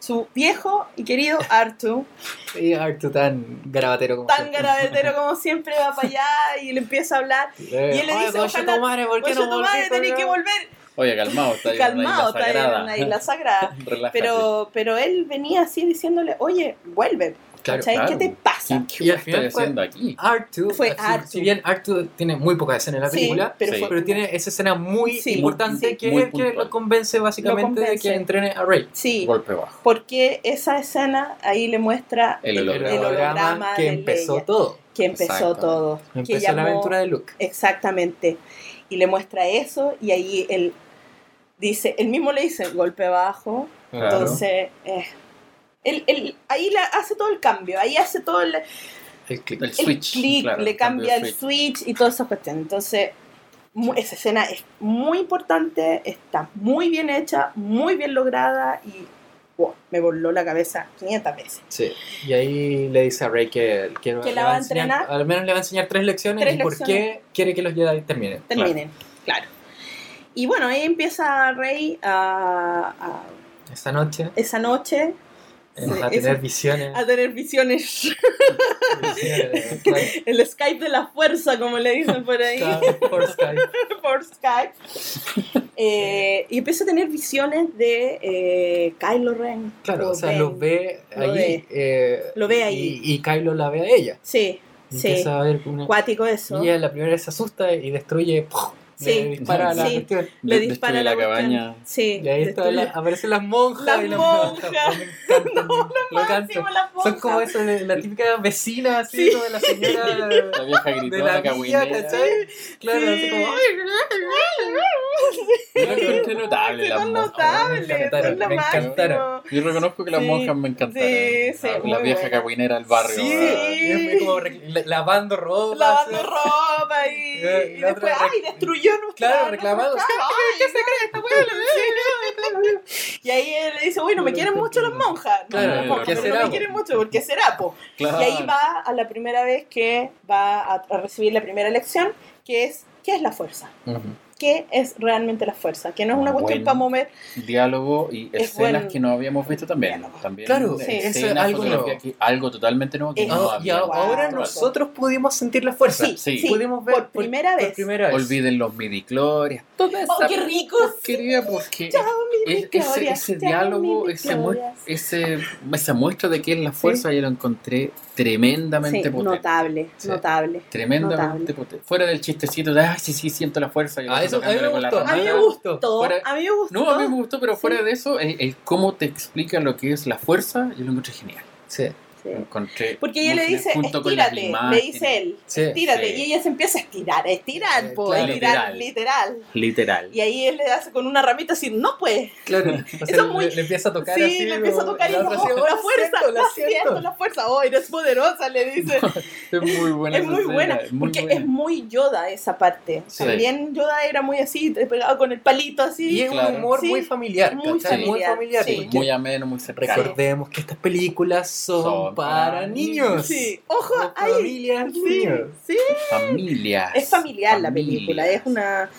Speaker 1: Su viejo y querido Artu,
Speaker 4: Y Artu tan garabatero como
Speaker 1: tan
Speaker 4: siempre.
Speaker 1: garabetero como siempre va para allá y le empieza a hablar.
Speaker 4: Eh,
Speaker 1: y él le
Speaker 4: "Oye,
Speaker 1: dice, ojalá-
Speaker 4: tu madre, ¿por qué
Speaker 1: Oye,
Speaker 4: no
Speaker 1: tu madre, tenés que
Speaker 4: la-?"
Speaker 1: volver
Speaker 3: Oye, calmado, está
Speaker 1: calmado, está
Speaker 3: isla
Speaker 1: en una isla sagrada.
Speaker 3: Relájate.
Speaker 1: Pero, pero él venía así diciéndole, oye, vuelve,
Speaker 4: Claro,
Speaker 1: ¿cachai?
Speaker 3: claro.
Speaker 1: ¿Qué te pasa?
Speaker 3: ¿Qué,
Speaker 4: Y al final fue-
Speaker 3: haciendo aquí?
Speaker 4: Artu,
Speaker 1: Fue
Speaker 4: si, bien Artu tiene muy pocas escenas en la
Speaker 1: Sí,
Speaker 4: película,
Speaker 1: pero
Speaker 3: Sí.
Speaker 4: pero tiene esa escena muy
Speaker 1: Sí,
Speaker 4: importante
Speaker 1: sí.
Speaker 4: que
Speaker 3: Muy
Speaker 4: es el que lo convence básicamente
Speaker 1: Lo
Speaker 4: de
Speaker 1: convence.
Speaker 4: que entrene a Rey.
Speaker 1: Sí,
Speaker 3: Golpe bajo.
Speaker 1: porque esa escena ahí le muestra
Speaker 3: El
Speaker 4: El
Speaker 3: holograma.
Speaker 1: holograma
Speaker 4: que
Speaker 1: de
Speaker 4: empezó
Speaker 1: Leia.
Speaker 4: todo.
Speaker 1: que empezó todo. que
Speaker 4: Empezó la
Speaker 1: llamó-
Speaker 4: aventura de Luke.
Speaker 1: Exactamente. Y le muestra eso y ahí él dice, él mismo le dice golpe bajo.
Speaker 3: Claro.
Speaker 1: Entonces, eh, él, él- ahí le hace todo el cambio, ahí hace todo el,
Speaker 4: El click.
Speaker 3: El
Speaker 1: el
Speaker 3: switch.
Speaker 1: clic,
Speaker 3: claro,
Speaker 1: le
Speaker 3: el
Speaker 1: cambia el switch y todas esas cuestiones. Entonces, esa escena es muy importante, está muy bien hecha, muy bien lograda y wow, me voló la cabeza 500 veces.
Speaker 4: Sí. Y ahí le dice a Rey que, que,
Speaker 1: Que
Speaker 4: le
Speaker 1: la va a
Speaker 4: enseñar-
Speaker 1: entrenar.
Speaker 4: Al menos le va a enseñar tres lecciones
Speaker 1: Tres
Speaker 4: y por
Speaker 1: lecciones.
Speaker 4: qué quiere que los Jedi terminen.
Speaker 1: Terminen, claro. Y bueno, ahí empieza Rey a, a-
Speaker 4: Esta noche
Speaker 1: esa noche Sí,
Speaker 4: a
Speaker 1: eso.
Speaker 4: tener visiones.
Speaker 1: a tener visiones,
Speaker 4: visiones, claro,
Speaker 1: el Skype de la fuerza, como le dicen por ahí.
Speaker 4: por Skype.
Speaker 1: por Skype. Eh, y empieza a tener visiones de eh, Kylo Ren.
Speaker 4: Claro,
Speaker 1: Lo
Speaker 4: o sea, los ve
Speaker 1: Lo
Speaker 4: ahí.
Speaker 1: ve.
Speaker 4: eh,
Speaker 1: Lo ve ahí.
Speaker 4: Y, y Kylo la ve a ella.
Speaker 1: Sí,
Speaker 4: Y
Speaker 1: sí.
Speaker 4: Empieza a ver una.
Speaker 1: Cuático eso.
Speaker 4: Y ella la primera vez se asusta y destruye. ¡puf!
Speaker 1: Sí,
Speaker 4: Le dispara la
Speaker 1: sí.
Speaker 4: cuestión.
Speaker 1: Le dispara la,
Speaker 3: la cabaña.
Speaker 1: Sí.
Speaker 4: Y ahí está la- aparecen las monjas.
Speaker 1: Las
Speaker 4: y las
Speaker 1: monjas.
Speaker 4: Encantan. lo.
Speaker 1: Máximo, las
Speaker 4: Son como
Speaker 1: monjas.
Speaker 4: eso de la típica vecina, así,
Speaker 1: Sí.
Speaker 4: como de la señora
Speaker 3: La vieja
Speaker 4: de la
Speaker 3: gritona,
Speaker 4: villa,
Speaker 3: cagüinera.
Speaker 4: ¿cachai? Claro, así
Speaker 1: Sí.
Speaker 4: como.
Speaker 3: Yo encontré notable, las
Speaker 1: Son
Speaker 3: monjas.
Speaker 1: notables,
Speaker 4: Me encantaron, me encantaron.
Speaker 3: Yo reconozco que las
Speaker 1: Sí,
Speaker 3: monjas me encantaron.
Speaker 1: sí, sí,
Speaker 3: la, vieja
Speaker 1: buena.
Speaker 3: cagüinera del barrio.
Speaker 4: Sí, como lavando ropa.
Speaker 1: Lavando ropa y, después, ay, destruyó
Speaker 4: Claro, reclamando. ¿Qué se cree esta weá?
Speaker 1: Y ahí él le dice, bueno, me quieren mucho las monjas. No,
Speaker 4: Claro,
Speaker 3: ¿por qué
Speaker 1: pero
Speaker 4: será,
Speaker 1: no me quieren mucho, porque será, po.
Speaker 3: Claro.
Speaker 1: Y ahí va a la primera vez que va a, recibir la primera lección, que es ¿qué es la fuerza?
Speaker 4: Ujú.
Speaker 1: ¿Qué es realmente la fuerza? Que no es una
Speaker 3: Bueno.
Speaker 1: cuestión para mover.
Speaker 3: Diálogo y
Speaker 1: Es
Speaker 3: escenas
Speaker 1: buen-
Speaker 3: que no habíamos visto también.
Speaker 1: Diálogo.
Speaker 3: también
Speaker 4: Claro,
Speaker 1: sí,
Speaker 4: eso es algo nuevo.
Speaker 3: que- algo totalmente nuevo que
Speaker 1: Es-
Speaker 3: no
Speaker 4: y ahora nosotros pudimos sentir la fuerza.
Speaker 1: Sí,
Speaker 3: Sí.
Speaker 1: sí,
Speaker 4: Pudimos ver
Speaker 1: por primera
Speaker 4: por
Speaker 1: vez.
Speaker 4: primera vez.
Speaker 3: Olviden los midichlorians. Toda esa
Speaker 1: ¡Oh, qué ricos!
Speaker 3: porquería porque
Speaker 1: Chao, mi
Speaker 3: es- ese, ese
Speaker 1: chao,
Speaker 3: diálogo, ese ese, esa muestra de qué es la fuerza, yo lo encontré tremendamente
Speaker 1: Sí,
Speaker 3: potente.
Speaker 1: notable,
Speaker 4: Sí.
Speaker 1: notable.
Speaker 3: Tremendamente
Speaker 1: Notable.
Speaker 3: potente. Fuera del chistecito de, ay, sí, sí, siento la fuerza. y
Speaker 4: Ah, eso a mí me
Speaker 3: tocándole con la
Speaker 4: gustó.
Speaker 1: A mí me
Speaker 3: ramada".
Speaker 1: gustó.
Speaker 3: Fuera-
Speaker 1: A mí me gustó.
Speaker 3: No, a mí me gustó, pero
Speaker 1: Sí.
Speaker 3: fuera de eso, el, el cómo te explica lo que es la fuerza, yo lo encontré genial.
Speaker 4: Sí,
Speaker 1: Sí.
Speaker 3: Encontré
Speaker 1: Porque ella le dice, estírate, le dice él,
Speaker 4: sí.
Speaker 1: estírate.
Speaker 3: Sí.
Speaker 1: Y ella se empieza a estirar, a estirar,
Speaker 4: Eh,
Speaker 1: po,
Speaker 4: claro.
Speaker 1: estirar,
Speaker 3: Literal.
Speaker 1: literal.
Speaker 3: Literal.
Speaker 1: Y ahí él le hace con una ramita así, no pues.
Speaker 4: Claro. Sea,
Speaker 1: Eso es muy-
Speaker 4: le, le empieza a tocar
Speaker 1: Sí,
Speaker 4: así.
Speaker 1: le empieza a
Speaker 4: como-
Speaker 1: tocar y
Speaker 4: otra así,
Speaker 1: la
Speaker 4: "Oh,
Speaker 1: fuerza,
Speaker 4: siento,
Speaker 1: la siento, la fuerza. Oh, eres poderosa, le dice.
Speaker 3: Es muy buena.
Speaker 1: es muy buena,
Speaker 3: es muy
Speaker 1: porque
Speaker 3: buena.
Speaker 1: es muy Yoda esa parte.
Speaker 3: Sí.
Speaker 1: También Yoda era muy así, te pegaba con el palito así.
Speaker 4: Y es
Speaker 3: Claro.
Speaker 4: un humor
Speaker 1: Sí,
Speaker 4: muy familiar,
Speaker 1: muy familiar,
Speaker 3: Muy ameno, muy cercano.
Speaker 4: Recordemos que estas películas Son para niños.
Speaker 1: Sí, ojo, ahí.
Speaker 4: familias,
Speaker 1: Sí,
Speaker 4: niños.
Speaker 1: sí.
Speaker 3: Familia.
Speaker 1: Es familiar la película, es una...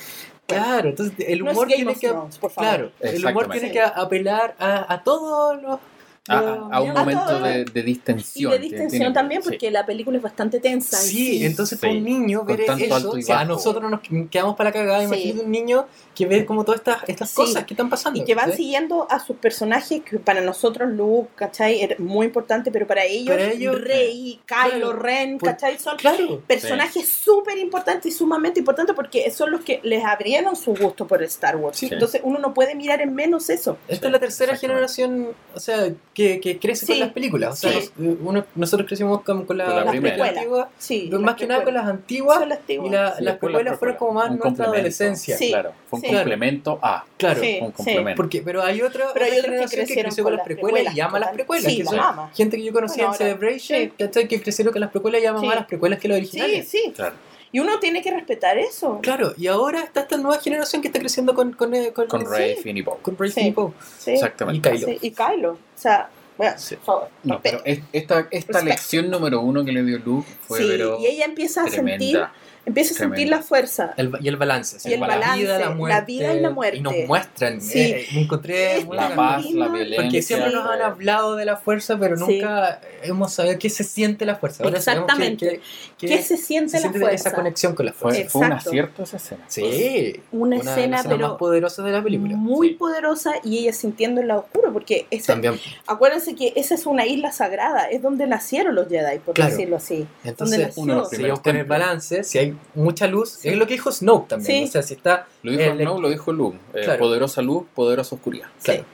Speaker 4: Claro, entonces el
Speaker 1: No es
Speaker 4: humor
Speaker 1: Game
Speaker 4: tiene que.
Speaker 1: Thrones, por favor.
Speaker 4: Claro, el humor tiene que apelar a, a todos los.
Speaker 3: A, un
Speaker 1: A
Speaker 3: momento
Speaker 1: todo.
Speaker 3: de, de
Speaker 1: Y
Speaker 3: distensión.
Speaker 1: de distensión
Speaker 3: tiene-
Speaker 1: también,
Speaker 3: sí.
Speaker 1: porque la película es bastante tensa. en
Speaker 4: Sí, entonces
Speaker 3: Sí.
Speaker 4: para un niño ver
Speaker 3: tanto
Speaker 4: eso,
Speaker 3: alto y
Speaker 4: o sea, a nosotros nos quedamos para la cagada,
Speaker 1: Sí.
Speaker 4: imagínate un niño que ve como todas estas, estas
Speaker 1: Sí.
Speaker 4: cosas que están pasando.
Speaker 1: Y que van
Speaker 4: ¿sí?
Speaker 1: siguiendo a sus personajes, que para nosotros Luke, ¿cachai? Era muy importante, pero para ellos,
Speaker 4: Para ellos,
Speaker 1: Rey, Kylo
Speaker 4: claro,
Speaker 1: Ren,
Speaker 4: por-
Speaker 1: ¿cachai? Son
Speaker 4: Claro,
Speaker 1: personajes súper importantes y sumamente importantes porque son los que les abrieron su gusto por Star Wars.
Speaker 4: Sí.
Speaker 1: Entonces uno no puede mirar en menos eso.
Speaker 4: esta es la tercera generación, o sea, que, que crece con
Speaker 1: Sí.
Speaker 4: las películas. O sea,
Speaker 1: Sí.
Speaker 4: nos- uno- nosotros crecimos con, con la,
Speaker 3: Con la
Speaker 4: las
Speaker 3: primera.
Speaker 4: películas antiguas,
Speaker 1: Sí,
Speaker 4: más
Speaker 1: las
Speaker 4: que nada con las antiguas,
Speaker 1: Son las antiguas.
Speaker 4: y la-
Speaker 3: Sí,
Speaker 4: las precuelas fueron como más
Speaker 3: Un
Speaker 4: nuestra adolescencia.
Speaker 1: Sí.
Speaker 3: Claro, fue un
Speaker 1: Sí.
Speaker 3: complemento a.
Speaker 4: Claro.
Speaker 1: Sí,
Speaker 3: Un
Speaker 1: sí.
Speaker 3: complemento.
Speaker 4: Porque, pero hay otra,
Speaker 1: Pero hay
Speaker 4: otra
Speaker 1: que
Speaker 4: generación que,
Speaker 1: crecieron
Speaker 4: creció
Speaker 1: con
Speaker 4: con las
Speaker 1: las
Speaker 4: precuelas y ama las precuelas.
Speaker 1: Sí,
Speaker 4: que son
Speaker 1: ama.
Speaker 4: gente que yo conocí
Speaker 1: Bueno,
Speaker 4: en
Speaker 1: ahora,
Speaker 4: Celebration,
Speaker 1: sí.
Speaker 4: ¿cachai? que crecieron con las precuelas y aman
Speaker 1: Sí.
Speaker 4: más las precuelas que las
Speaker 1: Sí,
Speaker 4: originales.
Speaker 1: sí.
Speaker 3: Claro.
Speaker 1: Y uno tiene que respetar eso.
Speaker 4: Claro, y ahora está esta nueva generación que está creciendo con, con, eh, con,
Speaker 3: Con
Speaker 4: sí,
Speaker 3: Ray, Finn y Poe.
Speaker 4: con Ray
Speaker 1: Sí.
Speaker 4: y Poe.
Speaker 1: Sí.
Speaker 3: Exactamente.
Speaker 4: Y Kylo.
Speaker 1: Sí, Y Kylo. O sea, bueno,
Speaker 3: Sí.
Speaker 1: por favor.
Speaker 3: No, pero esta, esta
Speaker 1: Respect.
Speaker 3: lección número uno que le dio Luke fue
Speaker 1: Sí,
Speaker 3: pero
Speaker 1: y ella empieza a sentir, empieza a sentir la fuerza.
Speaker 4: El, y el balance.
Speaker 1: Y el
Speaker 4: la
Speaker 1: balance,
Speaker 4: vida, la
Speaker 1: la
Speaker 4: muerte.
Speaker 1: vida y la muerte.
Speaker 4: Y nos muestran.
Speaker 1: Sí.
Speaker 4: eh, me encontré
Speaker 1: Es
Speaker 3: La paz, la violencia.
Speaker 4: Porque siempre nos han hablado de la fuerza, pero
Speaker 1: Sí.
Speaker 4: nunca hemos sabido qué se siente la fuerza. Ahora
Speaker 1: Exactamente.
Speaker 4: que-
Speaker 1: ¿Qué
Speaker 4: que
Speaker 1: se siente
Speaker 4: se
Speaker 1: la
Speaker 4: siente
Speaker 1: fuerza?
Speaker 4: esa conexión con la
Speaker 3: Fue,
Speaker 4: fuerza.
Speaker 3: fue un acierto esa escena.
Speaker 4: Sí.
Speaker 1: Una
Speaker 4: de las
Speaker 1: escena,
Speaker 4: escenas
Speaker 1: pero
Speaker 4: más poderosas de la película.
Speaker 1: muy
Speaker 3: Sí.
Speaker 1: poderosa y ella sintiendo el lado oscuro, porque esa,
Speaker 4: También.
Speaker 1: acuérdense que esa es una isla sagrada, es donde nacieron los Jedi, por
Speaker 4: Claro.
Speaker 1: decirlo así.
Speaker 4: Entonces,
Speaker 3: uno
Speaker 4: si ellos con el balance, si hay mucha luz,
Speaker 1: Sí.
Speaker 4: es lo que dijo Snoke también.
Speaker 1: Sí.
Speaker 4: O sea, si está.
Speaker 3: Lo dijo
Speaker 4: El-
Speaker 3: Snow, lo dijo Luke. Eh,
Speaker 4: Claro.
Speaker 3: Poderosa luz, poderosa oscuridad.
Speaker 4: Claro.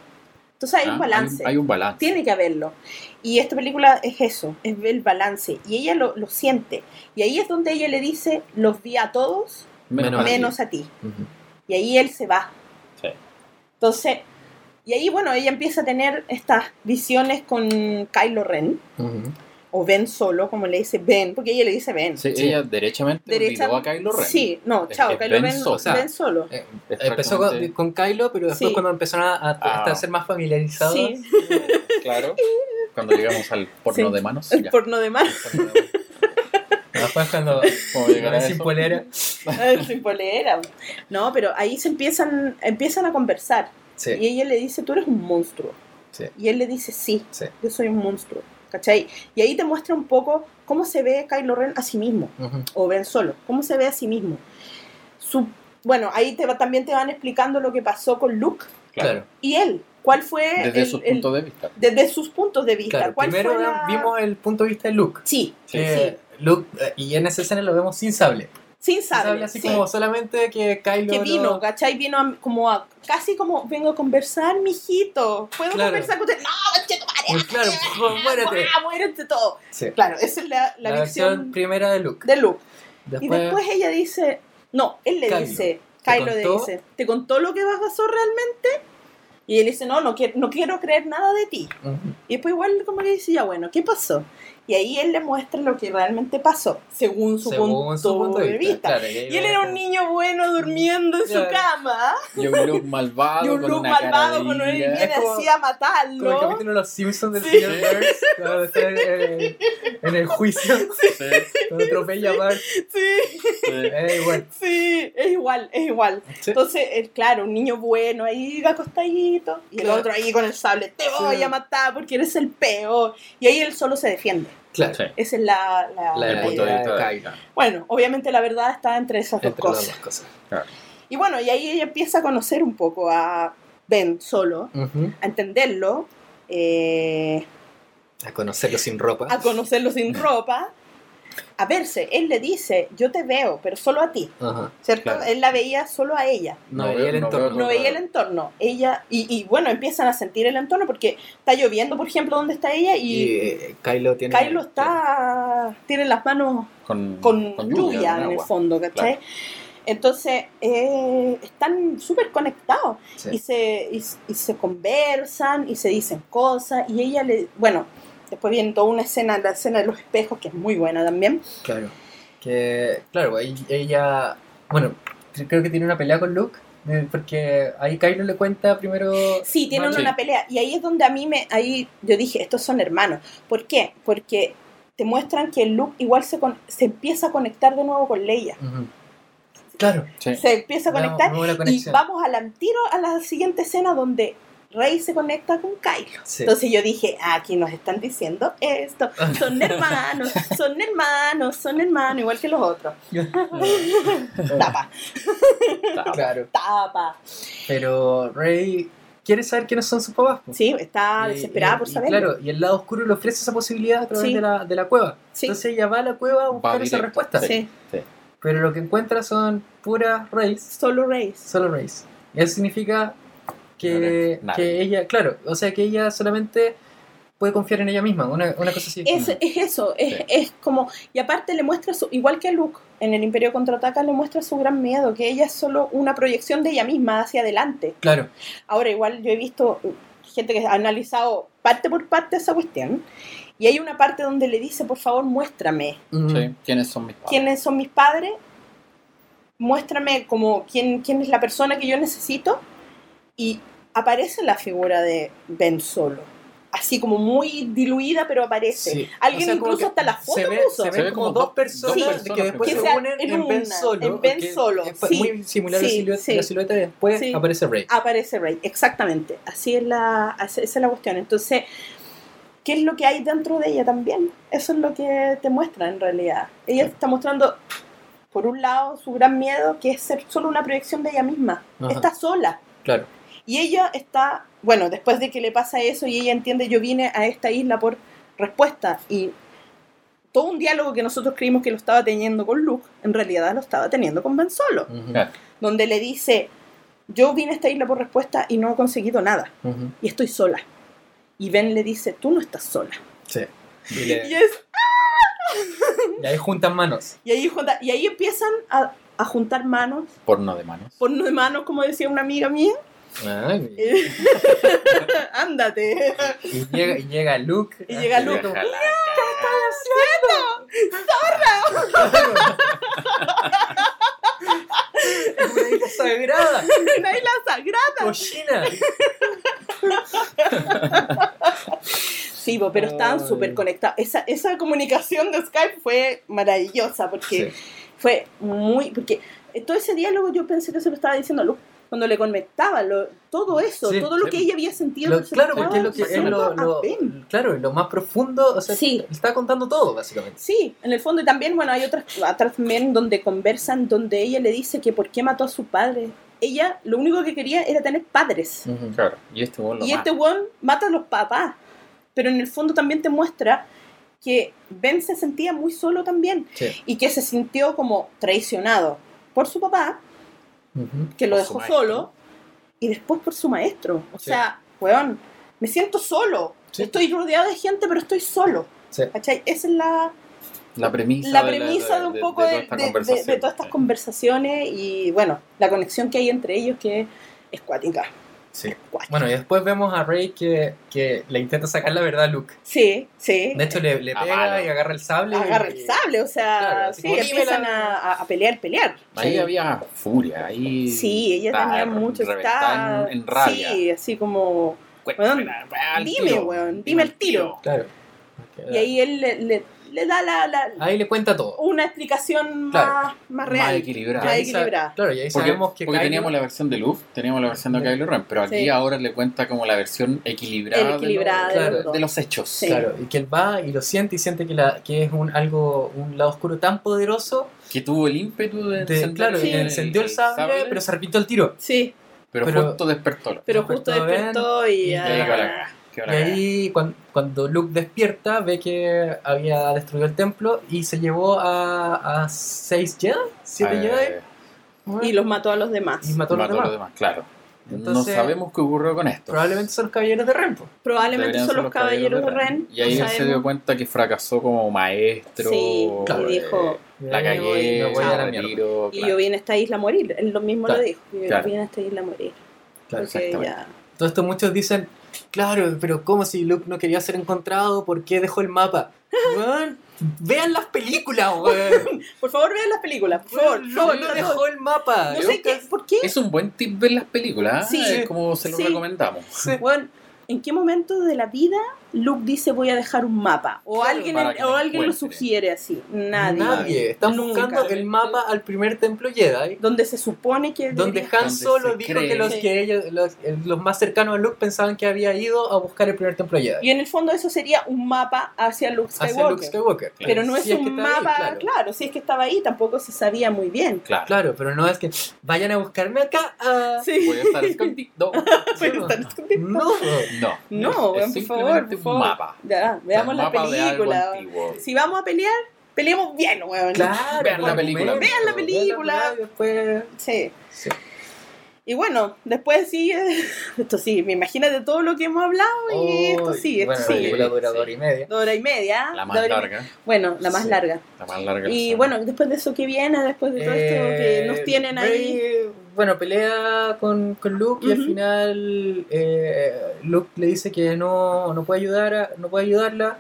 Speaker 1: Entonces hay
Speaker 3: Ah,
Speaker 1: un balance.
Speaker 3: Hay, un balance.
Speaker 1: Tiene que haberlo. Y esta película es eso, es ver el balance. Y ella lo, lo siente. Y ahí es donde ella le dice, los vi a todos,
Speaker 4: Menos a ti.
Speaker 1: menos a ti.
Speaker 4: Ujú.
Speaker 1: Y ahí él se va.
Speaker 3: Sí.
Speaker 1: Entonces, y ahí, bueno, ella empieza a tener estas visiones con Kylo Ren,
Speaker 4: Ujú.
Speaker 1: O Ben solo, como le dice Ben, porque ella le dice Ben.
Speaker 3: Sí,
Speaker 4: Sí.
Speaker 3: Ella derechamente
Speaker 1: Derecha-
Speaker 3: olvidó a Kylo Ren.
Speaker 1: Sí, no, chao,
Speaker 3: es
Speaker 1: Kylo
Speaker 3: Ben
Speaker 1: Ren,
Speaker 3: solo.
Speaker 4: O sea,
Speaker 1: Ben solo.
Speaker 4: Eh,
Speaker 3: Es
Speaker 4: Empezó con, con Kylo, pero después
Speaker 1: Sí.
Speaker 4: cuando empezaron a, a-
Speaker 3: Ah.
Speaker 4: a ser más familiarizados.
Speaker 1: Sí,
Speaker 3: Claro. Cuando llegamos al porno
Speaker 1: Sí.
Speaker 3: de manos.
Speaker 1: el
Speaker 3: ya.
Speaker 1: porno de mar,
Speaker 4: Después cuando
Speaker 3: ¿Cómo llegar a
Speaker 4: sin polera.
Speaker 1: sin polera. No, pero ahí se empiezan, empiezan a conversar.
Speaker 4: Sí.
Speaker 1: Y ella le dice, tú eres un monstruo.
Speaker 4: Sí.
Speaker 1: Y él le dice, sí,
Speaker 4: Sí.
Speaker 1: yo soy un monstruo. ¿Cachai? Y ahí te muestra un poco cómo se ve Kylo Ren a sí mismo, o Ben Solo, cómo se ve a sí mismo. Su, bueno, ahí te va, también te van explicando lo que pasó con Luke
Speaker 4: Claro.
Speaker 1: y él. ¿Cuál fue
Speaker 3: Desde
Speaker 1: el-
Speaker 3: su
Speaker 1: el-
Speaker 3: punto de vista.
Speaker 1: desde sus puntos de vista?
Speaker 4: Claro,
Speaker 1: ¿Cuál
Speaker 4: primero
Speaker 1: fue la-
Speaker 4: vimos el punto de vista de Luke.
Speaker 1: Sí,
Speaker 4: Luke eh, y en esa escena lo vemos sin sable.
Speaker 1: Sin
Speaker 4: Sin
Speaker 1: sable.
Speaker 4: así
Speaker 1: sí.
Speaker 4: como solamente que Kylo
Speaker 1: que
Speaker 4: lo-
Speaker 1: vino, ¿cachai? Vino a- como a, casi como, vengo a conversar, mijito. ¿Puedo
Speaker 4: Claro.
Speaker 1: conversar con usted? No, conchetumare,
Speaker 4: Eh, claro, por favor, muérete.
Speaker 1: Ah, muérete todo.
Speaker 4: Sí.
Speaker 1: Claro, esa es la, la,
Speaker 4: La, versión
Speaker 1: visión
Speaker 4: primera de Luke.
Speaker 1: de Luke.
Speaker 4: Después,
Speaker 1: Y después ella dice, no, él le
Speaker 4: Kylo.
Speaker 1: dice,
Speaker 4: ¿Te
Speaker 1: Kylo le dice, ¿te contó lo que pasó realmente? Y él dice, no, no quiero, no quiero creer nada de ti.
Speaker 4: Ujú.
Speaker 1: Y después igual como que dice, ya bueno, ¿qué pasó? Y ahí él le muestra lo que realmente pasó, según su,
Speaker 4: Según
Speaker 1: punto,
Speaker 4: su punto
Speaker 1: de vista.
Speaker 4: claro,
Speaker 1: Y él era un niño bueno durmiendo en su cama.
Speaker 3: Y un look malvado.
Speaker 1: Y un
Speaker 3: con
Speaker 1: look malvado cuando él viene así a
Speaker 4: Como el
Speaker 1: matarlo.
Speaker 4: capítulo de los Simpsons del
Speaker 1: Sí.
Speaker 4: señor Burns, cuando está en, en- en el juicio,
Speaker 3: Sí,
Speaker 4: cuando atropella a Bart.
Speaker 1: Sí,
Speaker 3: sí.
Speaker 4: Es igual.
Speaker 1: sí, es igual, es igual.
Speaker 4: Sí.
Speaker 1: Entonces, él, claro, un niño bueno ahí acostadito. Y el otro ahí con el sable, te voy
Speaker 4: Sí.
Speaker 1: a matar porque eres el peor. Y ahí él solo se defiende.
Speaker 4: Claro.
Speaker 3: Sí.
Speaker 1: Esa es la... la-
Speaker 4: La,
Speaker 3: El punto de
Speaker 4: idea
Speaker 3: vista
Speaker 4: de
Speaker 3: de-.
Speaker 1: Bueno, obviamente la verdad está entre esas dos
Speaker 4: Entre las
Speaker 1: cosas.
Speaker 4: dos cosas.
Speaker 1: Y bueno, y ahí ella empieza a conocer un poco a Ben solo,
Speaker 4: Ujú.
Speaker 1: a entenderlo, eh,
Speaker 4: A conocerlo sin ropa.
Speaker 1: a conocerlo sin ropa, a verse. Él le dice, yo te veo, pero solo a ti,
Speaker 4: Ajá.
Speaker 1: ¿cierto?
Speaker 3: Claro.
Speaker 1: Él la veía solo a ella.
Speaker 4: No,
Speaker 3: No
Speaker 4: veía el
Speaker 3: no
Speaker 4: entorno.
Speaker 1: No veía el entorno. Ella, y, y bueno, empiezan a sentir el entorno porque está lloviendo, por ejemplo, donde está ella
Speaker 4: Y
Speaker 1: y,
Speaker 4: eh, Kylo tiene.
Speaker 1: Kylo está, tiene las manos
Speaker 3: Con,
Speaker 1: con,
Speaker 3: con
Speaker 1: lluvia,
Speaker 3: con
Speaker 1: en el
Speaker 3: agua.
Speaker 1: fondo, ¿cachai? Entonces, eh, están súper conectados
Speaker 4: Sí.
Speaker 1: y, se, y, y se conversan y se dicen cosas y ella le, bueno, después viene toda una escena, la escena de los espejos, que es muy buena también.
Speaker 4: Claro. Que, claro, ahí ella. Bueno, creo que tiene una pelea con Luke. Porque ahí Kylo le cuenta primero.
Speaker 1: Sí, tienen una pelea y ahí es donde a mí me, ahí yo dije, estos son hermanos. ¿Por qué? Porque te muestran que Luke igual se, con- se empieza a conectar de nuevo con Leia.
Speaker 4: Claro.
Speaker 3: Sí.
Speaker 1: Se empieza a conectar y vamos al tiro a la siguiente escena donde Rey se conecta con Kylo.
Speaker 4: Sí.
Speaker 1: Entonces yo dije, aquí nos están diciendo esto, son hermanos, son hermanos, son hermanos, igual que los otros. Tapa,
Speaker 4: claro.
Speaker 1: tapa.
Speaker 4: Pero Rey quiere saber quiénes son sus papás.
Speaker 1: Sí, está desesperada
Speaker 4: y-
Speaker 1: por
Speaker 4: y
Speaker 1: saberlo.
Speaker 4: Claro, y el lado oscuro le ofrece esa posibilidad a través
Speaker 1: Sí.
Speaker 4: de, la, de la cueva.
Speaker 1: Sí.
Speaker 4: Entonces ella va a la cueva a buscar esa respuesta.
Speaker 1: Sí,
Speaker 4: Pero lo que encuentra son puras Rays,
Speaker 1: solo Rey.
Speaker 4: solo. Y eso significa que,
Speaker 3: Nada.
Speaker 4: que ella, claro, o sea que ella solamente puede confiar en ella misma, una, una cosa así.
Speaker 1: Es, es eso, es,
Speaker 3: Sí.
Speaker 1: es como, y aparte le muestra, su, igual que a Luke en el Imperio Contraataca, le muestra su gran miedo, que ella es solo una proyección de ella misma hacia adelante.
Speaker 4: Claro,
Speaker 1: Ahora, igual yo he visto gente que ha analizado parte por parte esa cuestión, y hay una parte donde le dice, por favor, muéstrame
Speaker 3: Sí. ¿Quiénes son mis padres?
Speaker 1: quiénes son mis padres, muéstrame como quién, quién es la persona que yo necesito, y aparece la figura de Ben Solo. Así como muy diluida, pero aparece.
Speaker 4: sí.
Speaker 1: Alguien
Speaker 4: O sea, como
Speaker 1: incluso hasta la foto
Speaker 4: se ve,
Speaker 1: puso.
Speaker 4: Se ven como
Speaker 3: como
Speaker 4: dos
Speaker 3: dos-
Speaker 4: personas que después
Speaker 1: que
Speaker 4: se unen
Speaker 1: en
Speaker 4: en, Ben
Speaker 1: una,
Speaker 4: Solo.
Speaker 1: en Ben Solo, sí.
Speaker 4: muy similar
Speaker 1: Sí,
Speaker 4: la, silueta,
Speaker 1: sí.
Speaker 4: la silueta y después
Speaker 1: Sí.
Speaker 4: aparece Rey.
Speaker 1: aparece Rey, exactamente. Así es la, esa es la cuestión. Entonces, ¿qué es lo que hay dentro de ella también? Eso es lo que te muestra en realidad. Ella está mostrando, por un lado, su gran miedo, que es ser solo una proyección de ella misma.
Speaker 4: Ajá.
Speaker 1: Está sola.
Speaker 4: Claro.
Speaker 1: Y ella está, bueno, después de que le pasa eso y ella entiende, yo vine a esta isla por respuesta y todo un diálogo que nosotros creímos que lo estaba teniendo con Luke, en realidad lo estaba teniendo con Ben Solo, donde le dice, yo vine a esta isla por respuesta y no he conseguido nada y estoy sola. Y Ben le dice, tú no estás sola.
Speaker 4: Sí. Y,
Speaker 1: Y, es,
Speaker 4: y ahí juntan manos.
Speaker 1: y, ahí, junta- y ahí empiezan a, a juntar manos,
Speaker 3: Porno de manos.
Speaker 1: por no de manos, como decía una amiga mía.
Speaker 4: Ay,
Speaker 1: Ándate.
Speaker 4: y, llega, y llega Luke.
Speaker 1: Y llega Luke.
Speaker 3: Deja la
Speaker 4: Es una isla sagrada.
Speaker 1: Una isla sagrada.
Speaker 4: Cochina.
Speaker 1: Sí, pero estaban súper conectados. Esa, esa comunicación de Skype fue maravillosa porque
Speaker 4: Sí.
Speaker 1: fue muy. Porque todo ese diálogo yo pensé que se lo estaba diciendo a Luke cuando le conectaba, lo- todo eso,
Speaker 4: Sí,
Speaker 1: todo lo que ella había sentido.
Speaker 4: Lo- claro, porque es lo que es lo, lo- claro, lo más profundo, o sea,
Speaker 1: Sí.
Speaker 4: está contando todo, básicamente.
Speaker 1: Sí, en el fondo y también, bueno, hay otras, otras también donde conversan, donde ella le dice que por qué mató a su padre. Ella lo único que quería era tener padres.
Speaker 3: Claro. Y este lo
Speaker 1: Y
Speaker 3: mata.
Speaker 1: este weón mata a los papás. Pero en el fondo también te muestra que Ben se sentía muy solo también.
Speaker 4: Sí.
Speaker 1: Y que se sintió como traicionado por su papá, Que lo dejó solo, y después por su maestro. O
Speaker 4: Sí.
Speaker 1: sea, weón, me siento solo.
Speaker 4: Sí.
Speaker 1: Estoy rodeado de gente, pero estoy solo.
Speaker 4: Sí.
Speaker 1: ¿Cachai? Esa es la,
Speaker 3: La premisa,
Speaker 1: la
Speaker 3: de
Speaker 1: premisa de, un poco de, de todas estas conversaciones y, bueno, la conexión que hay entre ellos que es cuática.
Speaker 4: Sí. Bueno, y después vemos a Rey que, que le intenta sacar la verdad a Luke.
Speaker 1: Sí, sí.
Speaker 4: De hecho, le, le
Speaker 3: A
Speaker 4: pega y agarra el sable.
Speaker 1: Agarra
Speaker 4: y-
Speaker 1: el sable, o sea,
Speaker 4: Claro,
Speaker 1: sí, empiezan a, a pelear, pelear.
Speaker 3: Ahí
Speaker 4: Sí.
Speaker 3: había furia, ahí.
Speaker 1: Sí, ella tenía mucho, está,
Speaker 3: en, en rabia.
Speaker 1: sí, así como, weón, dime, weón, dime el tiro.
Speaker 4: Claro.
Speaker 1: y ahí él le, le- le da la, la-
Speaker 4: Ahí le cuenta todo.
Speaker 1: una explicación
Speaker 4: Claro.
Speaker 1: más, más
Speaker 3: Más
Speaker 1: real.
Speaker 3: equilibrada.
Speaker 1: Más
Speaker 4: ahí sa-
Speaker 1: equilibrada.
Speaker 4: Claro, y ahí
Speaker 3: Porque,
Speaker 4: sabemos que
Speaker 3: porque
Speaker 4: Kylo-
Speaker 3: teníamos la versión de Luke, teníamos la versión de
Speaker 4: Sí.
Speaker 3: Kylo Ren, pero aquí
Speaker 1: Sí.
Speaker 3: ahora le cuenta como la versión equilibrada,
Speaker 1: Equilibrada
Speaker 3: de,
Speaker 4: de
Speaker 3: los,
Speaker 4: los
Speaker 1: dos.
Speaker 3: de los hechos.
Speaker 1: Sí.
Speaker 4: Claro, y que él va y lo siente y siente que, la, que es un algo un lado oscuro tan poderoso.
Speaker 3: Que tuvo el ímpetu de,
Speaker 4: De, claro,
Speaker 1: Sí.
Speaker 4: que encendió el sable, pero se arrepintió el tiro.
Speaker 1: Sí,
Speaker 3: pero
Speaker 4: pero-
Speaker 3: justo despertó.
Speaker 1: pero justo despertó y
Speaker 4: y
Speaker 3: Y
Speaker 4: Y ahí, cuan- cuando, Luke despierta, ve que había destruido el templo y se llevó a, a seis Jedi, siete
Speaker 3: Eh,
Speaker 4: Jedi,
Speaker 1: Y los mató a los demás.
Speaker 4: y mató a los
Speaker 3: mató a
Speaker 4: demás.
Speaker 3: los demás, claro.
Speaker 4: Entonces-
Speaker 3: no sabemos qué ocurrió con esto.
Speaker 4: Probablemente son los caballeros de Rempo.
Speaker 1: Probablemente
Speaker 3: Deberían
Speaker 1: son
Speaker 3: ser
Speaker 1: los caballeros de Ren.
Speaker 3: Y ahí
Speaker 1: no
Speaker 3: él se dio cuenta que fracasó como maestro.
Speaker 1: Sí,
Speaker 4: Claro,
Speaker 1: y dijo,
Speaker 3: La cagué,
Speaker 4: me voy a la
Speaker 1: y
Speaker 3: claro.
Speaker 1: yo vine a esta isla a morir. Él lo mismo
Speaker 4: Claro,
Speaker 1: lo dijo. Yo
Speaker 3: claro.
Speaker 1: vine a esta isla a morir.
Speaker 4: Claro,
Speaker 1: porque ya...
Speaker 4: Todo esto muchos dicen, claro, pero ¿cómo si Luke no quería ser encontrado? ¿Por qué dejó el mapa? Weón, vean las películas, weón.
Speaker 1: Por favor, vean las películas. Por favor, por favor.
Speaker 4: Luke
Speaker 1: no,
Speaker 4: dejó el mapa.
Speaker 1: no sé qué, ¿por qué?
Speaker 3: Es un buen tip ver las películas,
Speaker 1: Sí.
Speaker 3: ¿eh? es como se lo
Speaker 1: Sí.
Speaker 3: recomendamos.
Speaker 1: Bueno, ¿en qué momento de la vida Luke dice voy a dejar un mapa? O
Speaker 4: Claro,
Speaker 1: alguien, o
Speaker 3: lo
Speaker 1: alguien lo sugiere así. Nadie.
Speaker 4: Nadie. Están
Speaker 1: Nunca.
Speaker 4: buscando el mapa al primer templo Jedi.
Speaker 1: Donde se supone que...
Speaker 4: Donde
Speaker 1: debería-
Speaker 4: Han
Speaker 3: Donde
Speaker 4: Solo dijo
Speaker 3: cree.
Speaker 4: que, los, que ellos, los, los más cercanos a Luke pensaban que había ido a buscar el primer templo Jedi.
Speaker 1: Y en el fondo eso sería un mapa hacia Luke Skywalker.
Speaker 4: Hacia Luke Skywalker.
Speaker 1: Pero no es
Speaker 4: Si
Speaker 1: un mapa,
Speaker 4: claro.
Speaker 1: claro. si es que estaba ahí, tampoco se sabía muy bien.
Speaker 3: Claro.
Speaker 4: Claro, pero no es que vayan a buscarme acá. ah.
Speaker 1: Sí.
Speaker 3: Voy a estar escondido.
Speaker 1: Están escondidos.
Speaker 4: No.
Speaker 3: No.
Speaker 1: No,
Speaker 3: es
Speaker 1: favor, por favor.
Speaker 3: Un mapa.
Speaker 1: Ya, veamos la película. Si vamos a pelear, peleemos bien, weón.
Speaker 4: Claro,
Speaker 3: Vean la película.
Speaker 4: momento.
Speaker 1: Vean la película.
Speaker 4: después...
Speaker 1: Sí.
Speaker 4: Sí.
Speaker 1: Y bueno, después sigue. Esto sí, me imagínate todo lo que hemos hablado y esto sí, esto
Speaker 4: bueno,
Speaker 1: sí.
Speaker 4: la película dura dos horas y media.
Speaker 1: Dos horas y media.
Speaker 3: La más larga.
Speaker 1: Bueno, la más
Speaker 4: Sí.
Speaker 1: larga.
Speaker 3: La más larga.
Speaker 1: Y bueno, después de eso que viene, después de todo esto que
Speaker 4: Eh,
Speaker 1: nos tienen ahí.
Speaker 4: Rey, bueno, pelea con, con Luke y al final eh, Luke le dice que no, no puede ayudar a- no puede ayudarla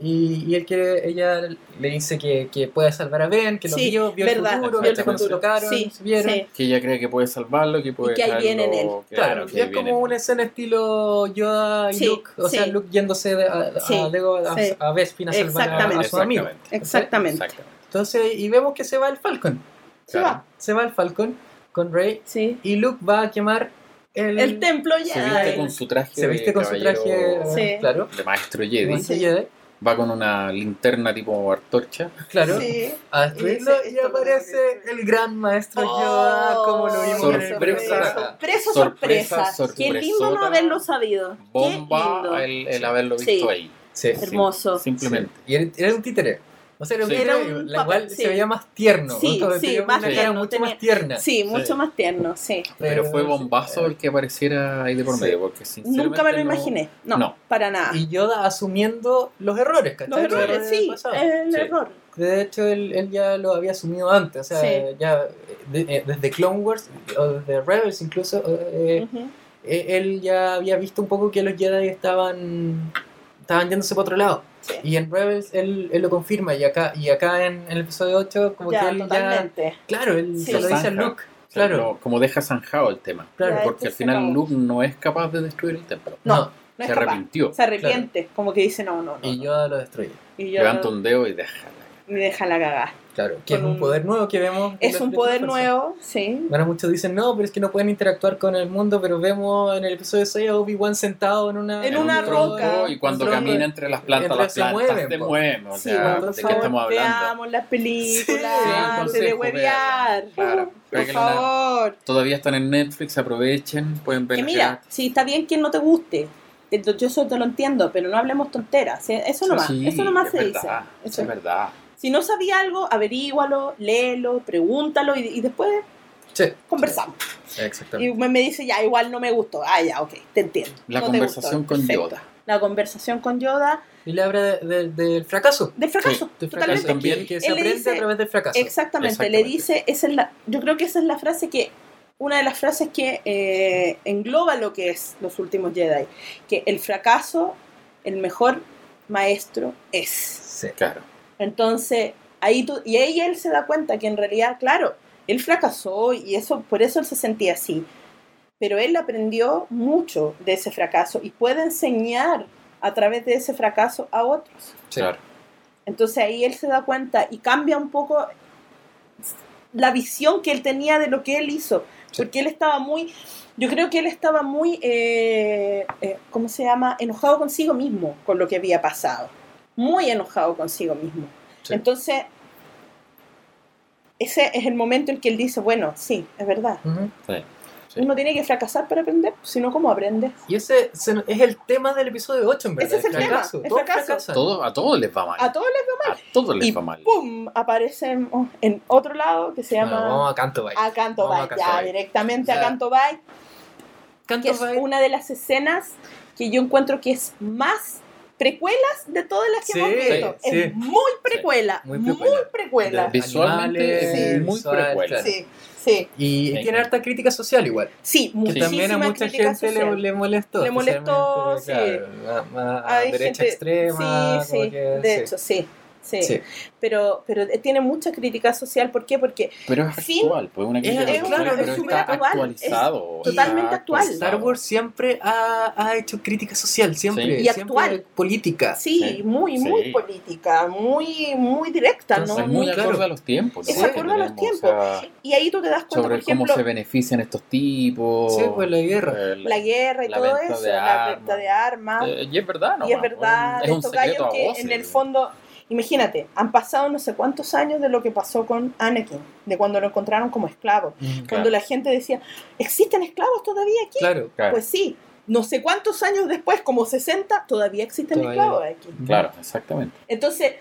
Speaker 4: y, y él quiere, ella le dice que, que puede salvar a Ben, que lo
Speaker 1: Sí,
Speaker 4: vio, vio
Speaker 1: verdad,
Speaker 4: el futuro,
Speaker 3: vio el
Speaker 4: ¿cachai? cuando se
Speaker 1: futuro.
Speaker 4: tocaron,
Speaker 1: Sí,
Speaker 4: se vieron.
Speaker 1: sí.
Speaker 3: Que ella cree que puede salvarlo, que puede
Speaker 1: que hay bien en
Speaker 3: dejarlo-
Speaker 4: Claro,
Speaker 3: que
Speaker 4: y es como una escena estilo Yoda y
Speaker 1: Sí,
Speaker 4: Luke, o sea. Luke yéndose de, a, a,
Speaker 1: Sí,
Speaker 4: Lego a,
Speaker 1: sí.
Speaker 4: a Bespin a salvar a, su amigo.
Speaker 3: Exactamente.
Speaker 4: Entonces, y vemos que se va el Falcon.
Speaker 1: Se va.
Speaker 4: Se va el Falcon con Rey
Speaker 1: Sí.
Speaker 4: y Luke va a quemar el,
Speaker 1: El templo ya.
Speaker 3: Se viste con su traje.
Speaker 4: se viste
Speaker 3: de
Speaker 4: con su traje,
Speaker 1: Sí.
Speaker 4: claro,
Speaker 3: De maestro Jedi.
Speaker 1: Sí.
Speaker 4: Jedi,
Speaker 3: Va con una linterna tipo antorcha.
Speaker 4: claro,
Speaker 1: Sí.
Speaker 4: a destruirlo y
Speaker 1: esto
Speaker 4: aparece el gran Maestro Yoda como lo vimos en el
Speaker 3: Sorpresa.
Speaker 1: Sorpresa,
Speaker 3: Sorpresa,
Speaker 1: sorpresa. Qué lindo no haberlo sabido. Qué
Speaker 3: Bomba
Speaker 1: lindo.
Speaker 3: el, el haberlo visto
Speaker 1: Sí.
Speaker 3: ahí.
Speaker 4: Sí.
Speaker 1: Hermoso.
Speaker 3: Simplemente.
Speaker 4: Y era un títere. O sea, era un
Speaker 3: Sí.
Speaker 1: Era un
Speaker 4: la cual se veía más tierno.
Speaker 1: Sí,
Speaker 4: mucho
Speaker 1: tenía-
Speaker 4: más tierna.
Speaker 1: Sí, mucho más tierno, sí.
Speaker 3: Pero, fue bombazo el que apareciera ahí de por
Speaker 4: Sí.
Speaker 3: medio. Porque sinceramente
Speaker 1: Nunca me lo
Speaker 3: no-
Speaker 1: imaginé. No,
Speaker 3: No.
Speaker 1: para nada.
Speaker 4: Y Yoda asumiendo los errores, ¿cachai?
Speaker 1: Los errores, sí, el
Speaker 3: Sí.
Speaker 1: error.
Speaker 4: De hecho, él, él ya lo había asumido antes. O sea,
Speaker 1: Sí.
Speaker 4: ya eh, de- desde Clone Wars o desde Rebels incluso, eh, eh, él ya había visto un poco que los Jedi estaban, estaban yéndose para otro lado.
Speaker 1: Sí.
Speaker 4: Y en Rebels él, él lo confirma. Y acá, y acá en, en el episodio 8, como
Speaker 1: Ya,
Speaker 4: que él ya.
Speaker 1: totalmente.
Speaker 4: Claro, él
Speaker 1: Sí.
Speaker 4: se lo dice a. Luke.
Speaker 3: O sea,
Speaker 4: Claro,
Speaker 3: como deja zanjado el tema.
Speaker 4: claro.
Speaker 1: Ya,
Speaker 3: Porque al
Speaker 1: este
Speaker 3: final
Speaker 1: se acabó.
Speaker 3: Luke no es capaz de destruir el templo.
Speaker 1: No,
Speaker 4: No.
Speaker 1: no es
Speaker 3: se
Speaker 1: capaz.
Speaker 3: arrepintió.
Speaker 1: Se arrepiente, como que dice no, no, no.
Speaker 4: Y. Yoda lo destruye.
Speaker 1: Y yo
Speaker 3: Levanta un dedo y déjala.
Speaker 1: me deja la cagada.
Speaker 4: Claro, que es un poder nuevo que vemos.
Speaker 1: Es un poder nuevo, sí.
Speaker 4: Ahora muchos dicen, no, pero es que no pueden interactuar con el mundo, pero vemos en el episodio 6 a Obi-Wan sentado en una,
Speaker 1: En
Speaker 3: un
Speaker 1: una roca.
Speaker 3: Y cuando camina entre las plantas,
Speaker 4: Entre-
Speaker 3: las
Speaker 4: se
Speaker 3: plantas
Speaker 4: mueven,
Speaker 3: se mueven. O
Speaker 1: Sí,
Speaker 3: sea,
Speaker 1: bueno,
Speaker 3: ¿de
Speaker 1: por
Speaker 3: qué
Speaker 1: favor,
Speaker 3: estamos hablando?
Speaker 1: veamos las películas
Speaker 4: Sí,
Speaker 1: de huevear.
Speaker 3: Claro,
Speaker 1: Por
Speaker 3: una-. Todavía están en Netflix, aprovechen, pueden ver
Speaker 1: Que mira,
Speaker 3: gratis.
Speaker 1: si está bien que no te guste, eh, yo eso te lo entiendo, pero no hablemos tonteras. ¿sí? Eso nomás,
Speaker 3: Sí,
Speaker 1: eso nomás
Speaker 3: es
Speaker 1: se
Speaker 3: verdad,
Speaker 1: dice.
Speaker 3: eso es verdad.
Speaker 1: Si no sabía algo, averígualo, léelo, pregúntalo y, y después
Speaker 4: Sí,
Speaker 1: conversamos.
Speaker 4: exactamente.
Speaker 1: Y me, me dice, ya, igual no me gustó. Ah, ya, ok, te entiendo.
Speaker 3: La
Speaker 1: No
Speaker 3: conversación
Speaker 1: gustó,
Speaker 3: con
Speaker 1: perfecto.
Speaker 3: Yoda.
Speaker 1: La conversación con Yoda
Speaker 4: Y le habla de- de- del fracaso.
Speaker 1: del fracaso,
Speaker 4: Del
Speaker 1: totalmente.
Speaker 4: fracaso
Speaker 3: También
Speaker 4: que, se aprende
Speaker 1: dice-
Speaker 4: a través del fracaso.
Speaker 1: Exactamente, le dice, esa es la, yo creo que esa es la frase que una de las frases que eh, engloba lo que es los últimos Jedi, que el fracaso, el mejor maestro es.
Speaker 4: Sí.
Speaker 3: Claro.
Speaker 1: Entonces, ahí tú, y ahí él se da cuenta que en realidad, claro, él fracasó y eso, por eso él se sentía así. Pero él aprendió mucho de ese fracaso y puede enseñar a través de ese fracaso a otros.
Speaker 3: Claro.
Speaker 1: Entonces ahí él se da cuenta y cambia un poco la visión que él tenía de lo que él hizo.
Speaker 4: Sí.
Speaker 1: Porque él estaba muy, yo creo que él estaba muy, eh, eh, ¿cómo se llama? Enojado consigo mismo con lo que había pasado. Muy enojado consigo mismo.
Speaker 4: Sí.
Speaker 1: Entonces, ese es el momento en que él dice, bueno, sí, es verdad.
Speaker 4: Ujú.
Speaker 3: Sí. Sí.
Speaker 1: Uno tiene que fracasar para aprender, si no, ¿cómo aprende?
Speaker 4: Y ese se- es el tema del episodio 8, en verdad.
Speaker 1: Ese es el tema,
Speaker 4: fracaso.
Speaker 1: el
Speaker 4: Todos
Speaker 1: fracaso.
Speaker 3: a todos les va mal.
Speaker 1: A todos les
Speaker 3: A todos les
Speaker 1: y
Speaker 3: va mal.
Speaker 1: ¡pum! aparecen oh, en otro lado que se llama...
Speaker 4: vamos a Canto Bay.
Speaker 1: A Canto Bay,
Speaker 4: a Canto
Speaker 1: ya,
Speaker 4: Bay.
Speaker 1: directamente a
Speaker 4: Ya.
Speaker 1: Canto Bay,
Speaker 4: Canto
Speaker 1: que es
Speaker 4: Bay.
Speaker 1: una de las escenas que yo encuentro que es más precuelas de todas las que
Speaker 4: Sí,
Speaker 1: hemos visto.
Speaker 4: sí.
Speaker 1: Es muy precuela,
Speaker 4: Muy
Speaker 1: muy
Speaker 4: precuela. De-
Speaker 3: Visualmente muy
Speaker 4: visual,
Speaker 3: precuela.
Speaker 4: claro.
Speaker 1: Sí, sí,
Speaker 4: Y
Speaker 3: Sí.
Speaker 4: tiene harta crítica social igual.
Speaker 1: sí,
Speaker 4: Que
Speaker 1: muchísima
Speaker 4: también a mucha
Speaker 1: crítica
Speaker 4: gente le,
Speaker 1: social.
Speaker 4: le molestó.
Speaker 1: Le molestó,
Speaker 4: especialmente, claro, a
Speaker 1: Hay
Speaker 4: derecha
Speaker 1: gente-
Speaker 4: extrema.
Speaker 1: Sí, sí,
Speaker 4: que-
Speaker 1: de
Speaker 4: sí.
Speaker 1: hecho, sí. Sí,
Speaker 4: Sí.
Speaker 1: Pero, pero tiene mucha crítica social. ¿Por qué? Porque
Speaker 3: Pero es
Speaker 1: Fin-
Speaker 3: actual, pues una crítica
Speaker 4: es-
Speaker 3: social,
Speaker 4: claro,
Speaker 3: pero
Speaker 4: es
Speaker 3: está
Speaker 1: súper actual,
Speaker 3: actualizado.
Speaker 1: es totalmente actual.
Speaker 4: Star Wars siempre ha, ha hecho crítica social, siempre.
Speaker 3: Sí.
Speaker 1: Y
Speaker 4: siempre
Speaker 1: actual.
Speaker 4: política.
Speaker 1: sí,
Speaker 3: Sí,
Speaker 1: muy, muy
Speaker 3: sí.
Speaker 1: política, muy, muy directa,
Speaker 4: Entonces,
Speaker 1: ¿no?
Speaker 3: es muy
Speaker 1: Muy-
Speaker 4: claro.
Speaker 3: acorde a los tiempos.
Speaker 1: Es
Speaker 3: ¿no?
Speaker 1: acorde a los tiempos.
Speaker 3: o sea,
Speaker 1: Y ahí tú te das cuenta,
Speaker 3: sobre
Speaker 1: por ejemplo,
Speaker 3: cómo se benefician estos tipos.
Speaker 4: Sí, pues la guerra.
Speaker 3: eh,
Speaker 1: la guerra y
Speaker 3: la
Speaker 1: todo eso, la
Speaker 3: armas.
Speaker 1: venta de armas.
Speaker 3: Eh, y es verdad, ¿no?
Speaker 1: y es verdad,
Speaker 3: Es
Speaker 1: de
Speaker 3: un secreto
Speaker 1: que en el fondo, imagínate, han pasado no sé cuántos años de lo que pasó con Anakin, de cuando lo encontraron como esclavo.
Speaker 4: Mm,
Speaker 1: Cuando la gente decía, ¿existen esclavos todavía aquí?
Speaker 4: Claro.
Speaker 3: Claro,
Speaker 1: Pues sí, no sé cuántos años después, como 60, todavía existen
Speaker 4: Todavía.
Speaker 1: esclavos aquí.
Speaker 3: claro, exactamente.
Speaker 1: Entonces,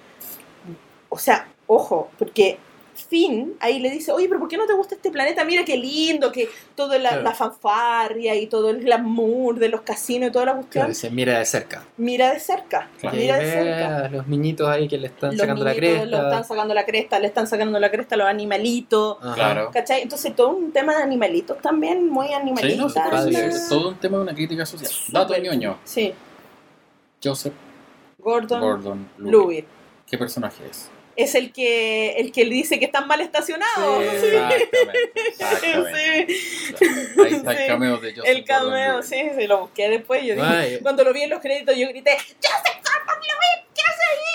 Speaker 1: o sea, ojo, porque Finn ahí le dice, oye, pero ¿por qué no te gusta este planeta? Mira qué lindo, que toda la,
Speaker 4: Claro.
Speaker 1: la fanfarria y todo el glamour de los casinos y toda la cuestión.
Speaker 4: Claro, se mira de cerca.
Speaker 1: Mira de cerca,
Speaker 3: Claro.
Speaker 1: Mira de cerca.
Speaker 4: los niñitos ahí que le están
Speaker 1: Los
Speaker 4: sacando la cresta.
Speaker 1: le están sacando la cresta, le están sacando la cresta a los animalitos.
Speaker 3: Claro.
Speaker 1: ¿Cachai? Entonces todo un tema de animalitos también, muy
Speaker 3: Sí, no,
Speaker 1: animalistas.
Speaker 3: sí, es todo un tema de una crítica social. Dato
Speaker 1: Súper.
Speaker 3: ñoño.
Speaker 1: Sí,
Speaker 3: Joseph
Speaker 1: Gordon,
Speaker 3: Gordon. Lewitt. ¿Qué personaje es?
Speaker 1: Es el que, el que le dice que están mal estacionados.
Speaker 4: Sí.
Speaker 3: Exactamente. exactamente.
Speaker 1: Sí.
Speaker 3: Ahí está
Speaker 1: Sí.
Speaker 3: el cameo de Joseph
Speaker 1: El cameo,
Speaker 3: Gordon-Levitt.
Speaker 1: sí, sí, lo busqué después. Yo dije,
Speaker 4: Ay.
Speaker 1: cuando lo vi en los créditos, yo grité,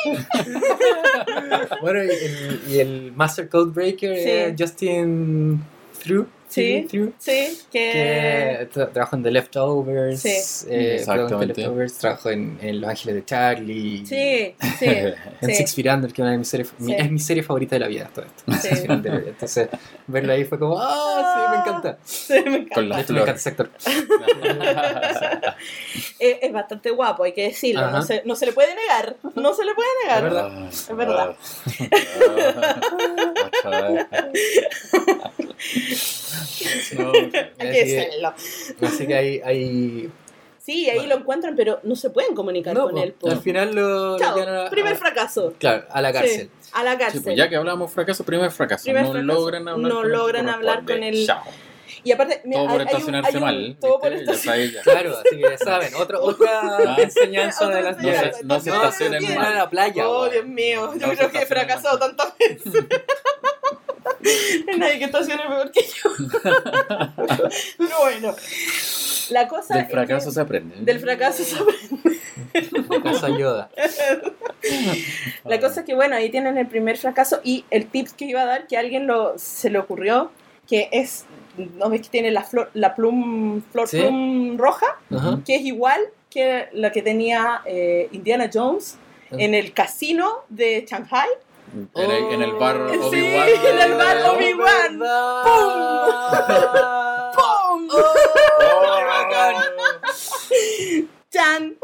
Speaker 4: Bueno, y el, y el Master Code Breaker
Speaker 1: Sí.
Speaker 4: es Justin Through.
Speaker 1: Sí.
Speaker 4: Through,
Speaker 1: sí, que...
Speaker 4: que tra- trabajó en The Leftovers.
Speaker 1: Sí.
Speaker 4: eh, en The Leftovers, trabajó en, en Los Ángeles de Charlie.
Speaker 1: Sí, sí,
Speaker 4: En
Speaker 1: sí.
Speaker 4: Six Feet Under, que es una de mis series, mi- es mi serie favorita de la vida, todo esto. Entonces, verlo ahí fue como, ¡ah, sí, me encanta!
Speaker 1: sí, me encanta.
Speaker 3: Con
Speaker 4: hecho, me encanta ese actor.
Speaker 1: Es, es bastante guapo, hay que decirlo. No se, no se le puede negar. No se le puede negar.
Speaker 4: Es verdad.
Speaker 3: Ah,
Speaker 1: Es verdad.
Speaker 3: No,
Speaker 1: Hay que
Speaker 4: Así. Así que hay... hay...
Speaker 1: Sí, ahí
Speaker 4: Bueno.
Speaker 1: lo encuentran, pero no se pueden comunicar
Speaker 4: No,
Speaker 1: con él. po.
Speaker 4: al final lo...
Speaker 1: Chao,
Speaker 4: a-
Speaker 1: primer
Speaker 4: a-
Speaker 1: fracaso.
Speaker 4: Claro, a la cárcel.
Speaker 1: Sí, a la
Speaker 3: Sí,
Speaker 1: cárcel.
Speaker 3: pues ya que hablamos fracaso, primer fracaso.
Speaker 1: Primer
Speaker 3: no
Speaker 1: fracaso.
Speaker 3: logran hablar
Speaker 1: No
Speaker 3: con el
Speaker 1: logran hablar
Speaker 3: corresponde.
Speaker 1: con el-
Speaker 3: Chao.
Speaker 1: Y aparte,
Speaker 3: Todo por
Speaker 1: hay- un-
Speaker 3: estacionarse
Speaker 1: un-
Speaker 3: mal.
Speaker 1: Todo por estacionarse.
Speaker 4: Claro, así que ya saben, otra, otra
Speaker 3: Ah.
Speaker 4: enseñanza
Speaker 1: Otra
Speaker 4: de las
Speaker 1: enseñanza.
Speaker 3: no se estacionen mal.
Speaker 4: a la playa.
Speaker 1: Oh. Dios mío, yo creo que he fracasado tantas veces. Nadie que estacione mejor que yo. Pero bueno, la cosa
Speaker 3: Del
Speaker 1: es
Speaker 3: fracaso
Speaker 1: que-
Speaker 3: se aprende.
Speaker 1: del fracaso se aprende.
Speaker 4: Casa Yoda.
Speaker 1: La cosa es que, bueno, ahí tienen el primer fracaso y el tip que iba a dar, que a alguien lo, se le ocurrió, que es, ¿no ves que tiene la flor, la plum, flor
Speaker 4: Sí.
Speaker 1: plum roja? Que es igual que la que tenía eh, Indiana Jones
Speaker 4: Ah.
Speaker 1: en el casino de Shanghai.
Speaker 3: En el, en el bar
Speaker 1: Sí,
Speaker 3: Obi-Wan.
Speaker 1: en el bar Obi-Wan. ¡Pum! ¡Chan!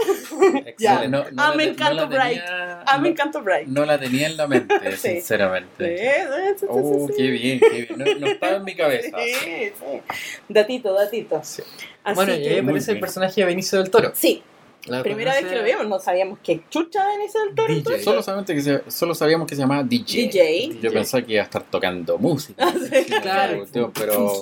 Speaker 1: Ya.
Speaker 3: No, no
Speaker 1: Ah,
Speaker 3: la
Speaker 1: me encanta Bright.
Speaker 3: tenía-
Speaker 1: Ah, me
Speaker 3: no-
Speaker 1: encanta Bright.
Speaker 3: No la tenía en la mente,
Speaker 1: Sí.
Speaker 3: sinceramente.
Speaker 1: Sí, sí, sí,
Speaker 3: Oh,
Speaker 1: sí, sí.
Speaker 3: qué bien, qué bien. No, no estaba en mi cabeza.
Speaker 1: Sí, sí. Datito, datito.
Speaker 4: Sí.
Speaker 1: Así
Speaker 4: Bueno, y
Speaker 1: que-
Speaker 4: ahí aparece el personaje de Benicio del Toro.
Speaker 1: Sí,
Speaker 4: La
Speaker 1: Primera vez que lo vimos, no sabíamos que chucha Benicio del Toro.
Speaker 4: DJ.
Speaker 3: Solo, solamente que se- solo sabíamos que se llamaba DJ.
Speaker 1: DJ.
Speaker 3: Yo pensaba que iba a estar tocando música.
Speaker 1: Ah, sí,
Speaker 4: claro.
Speaker 3: Pero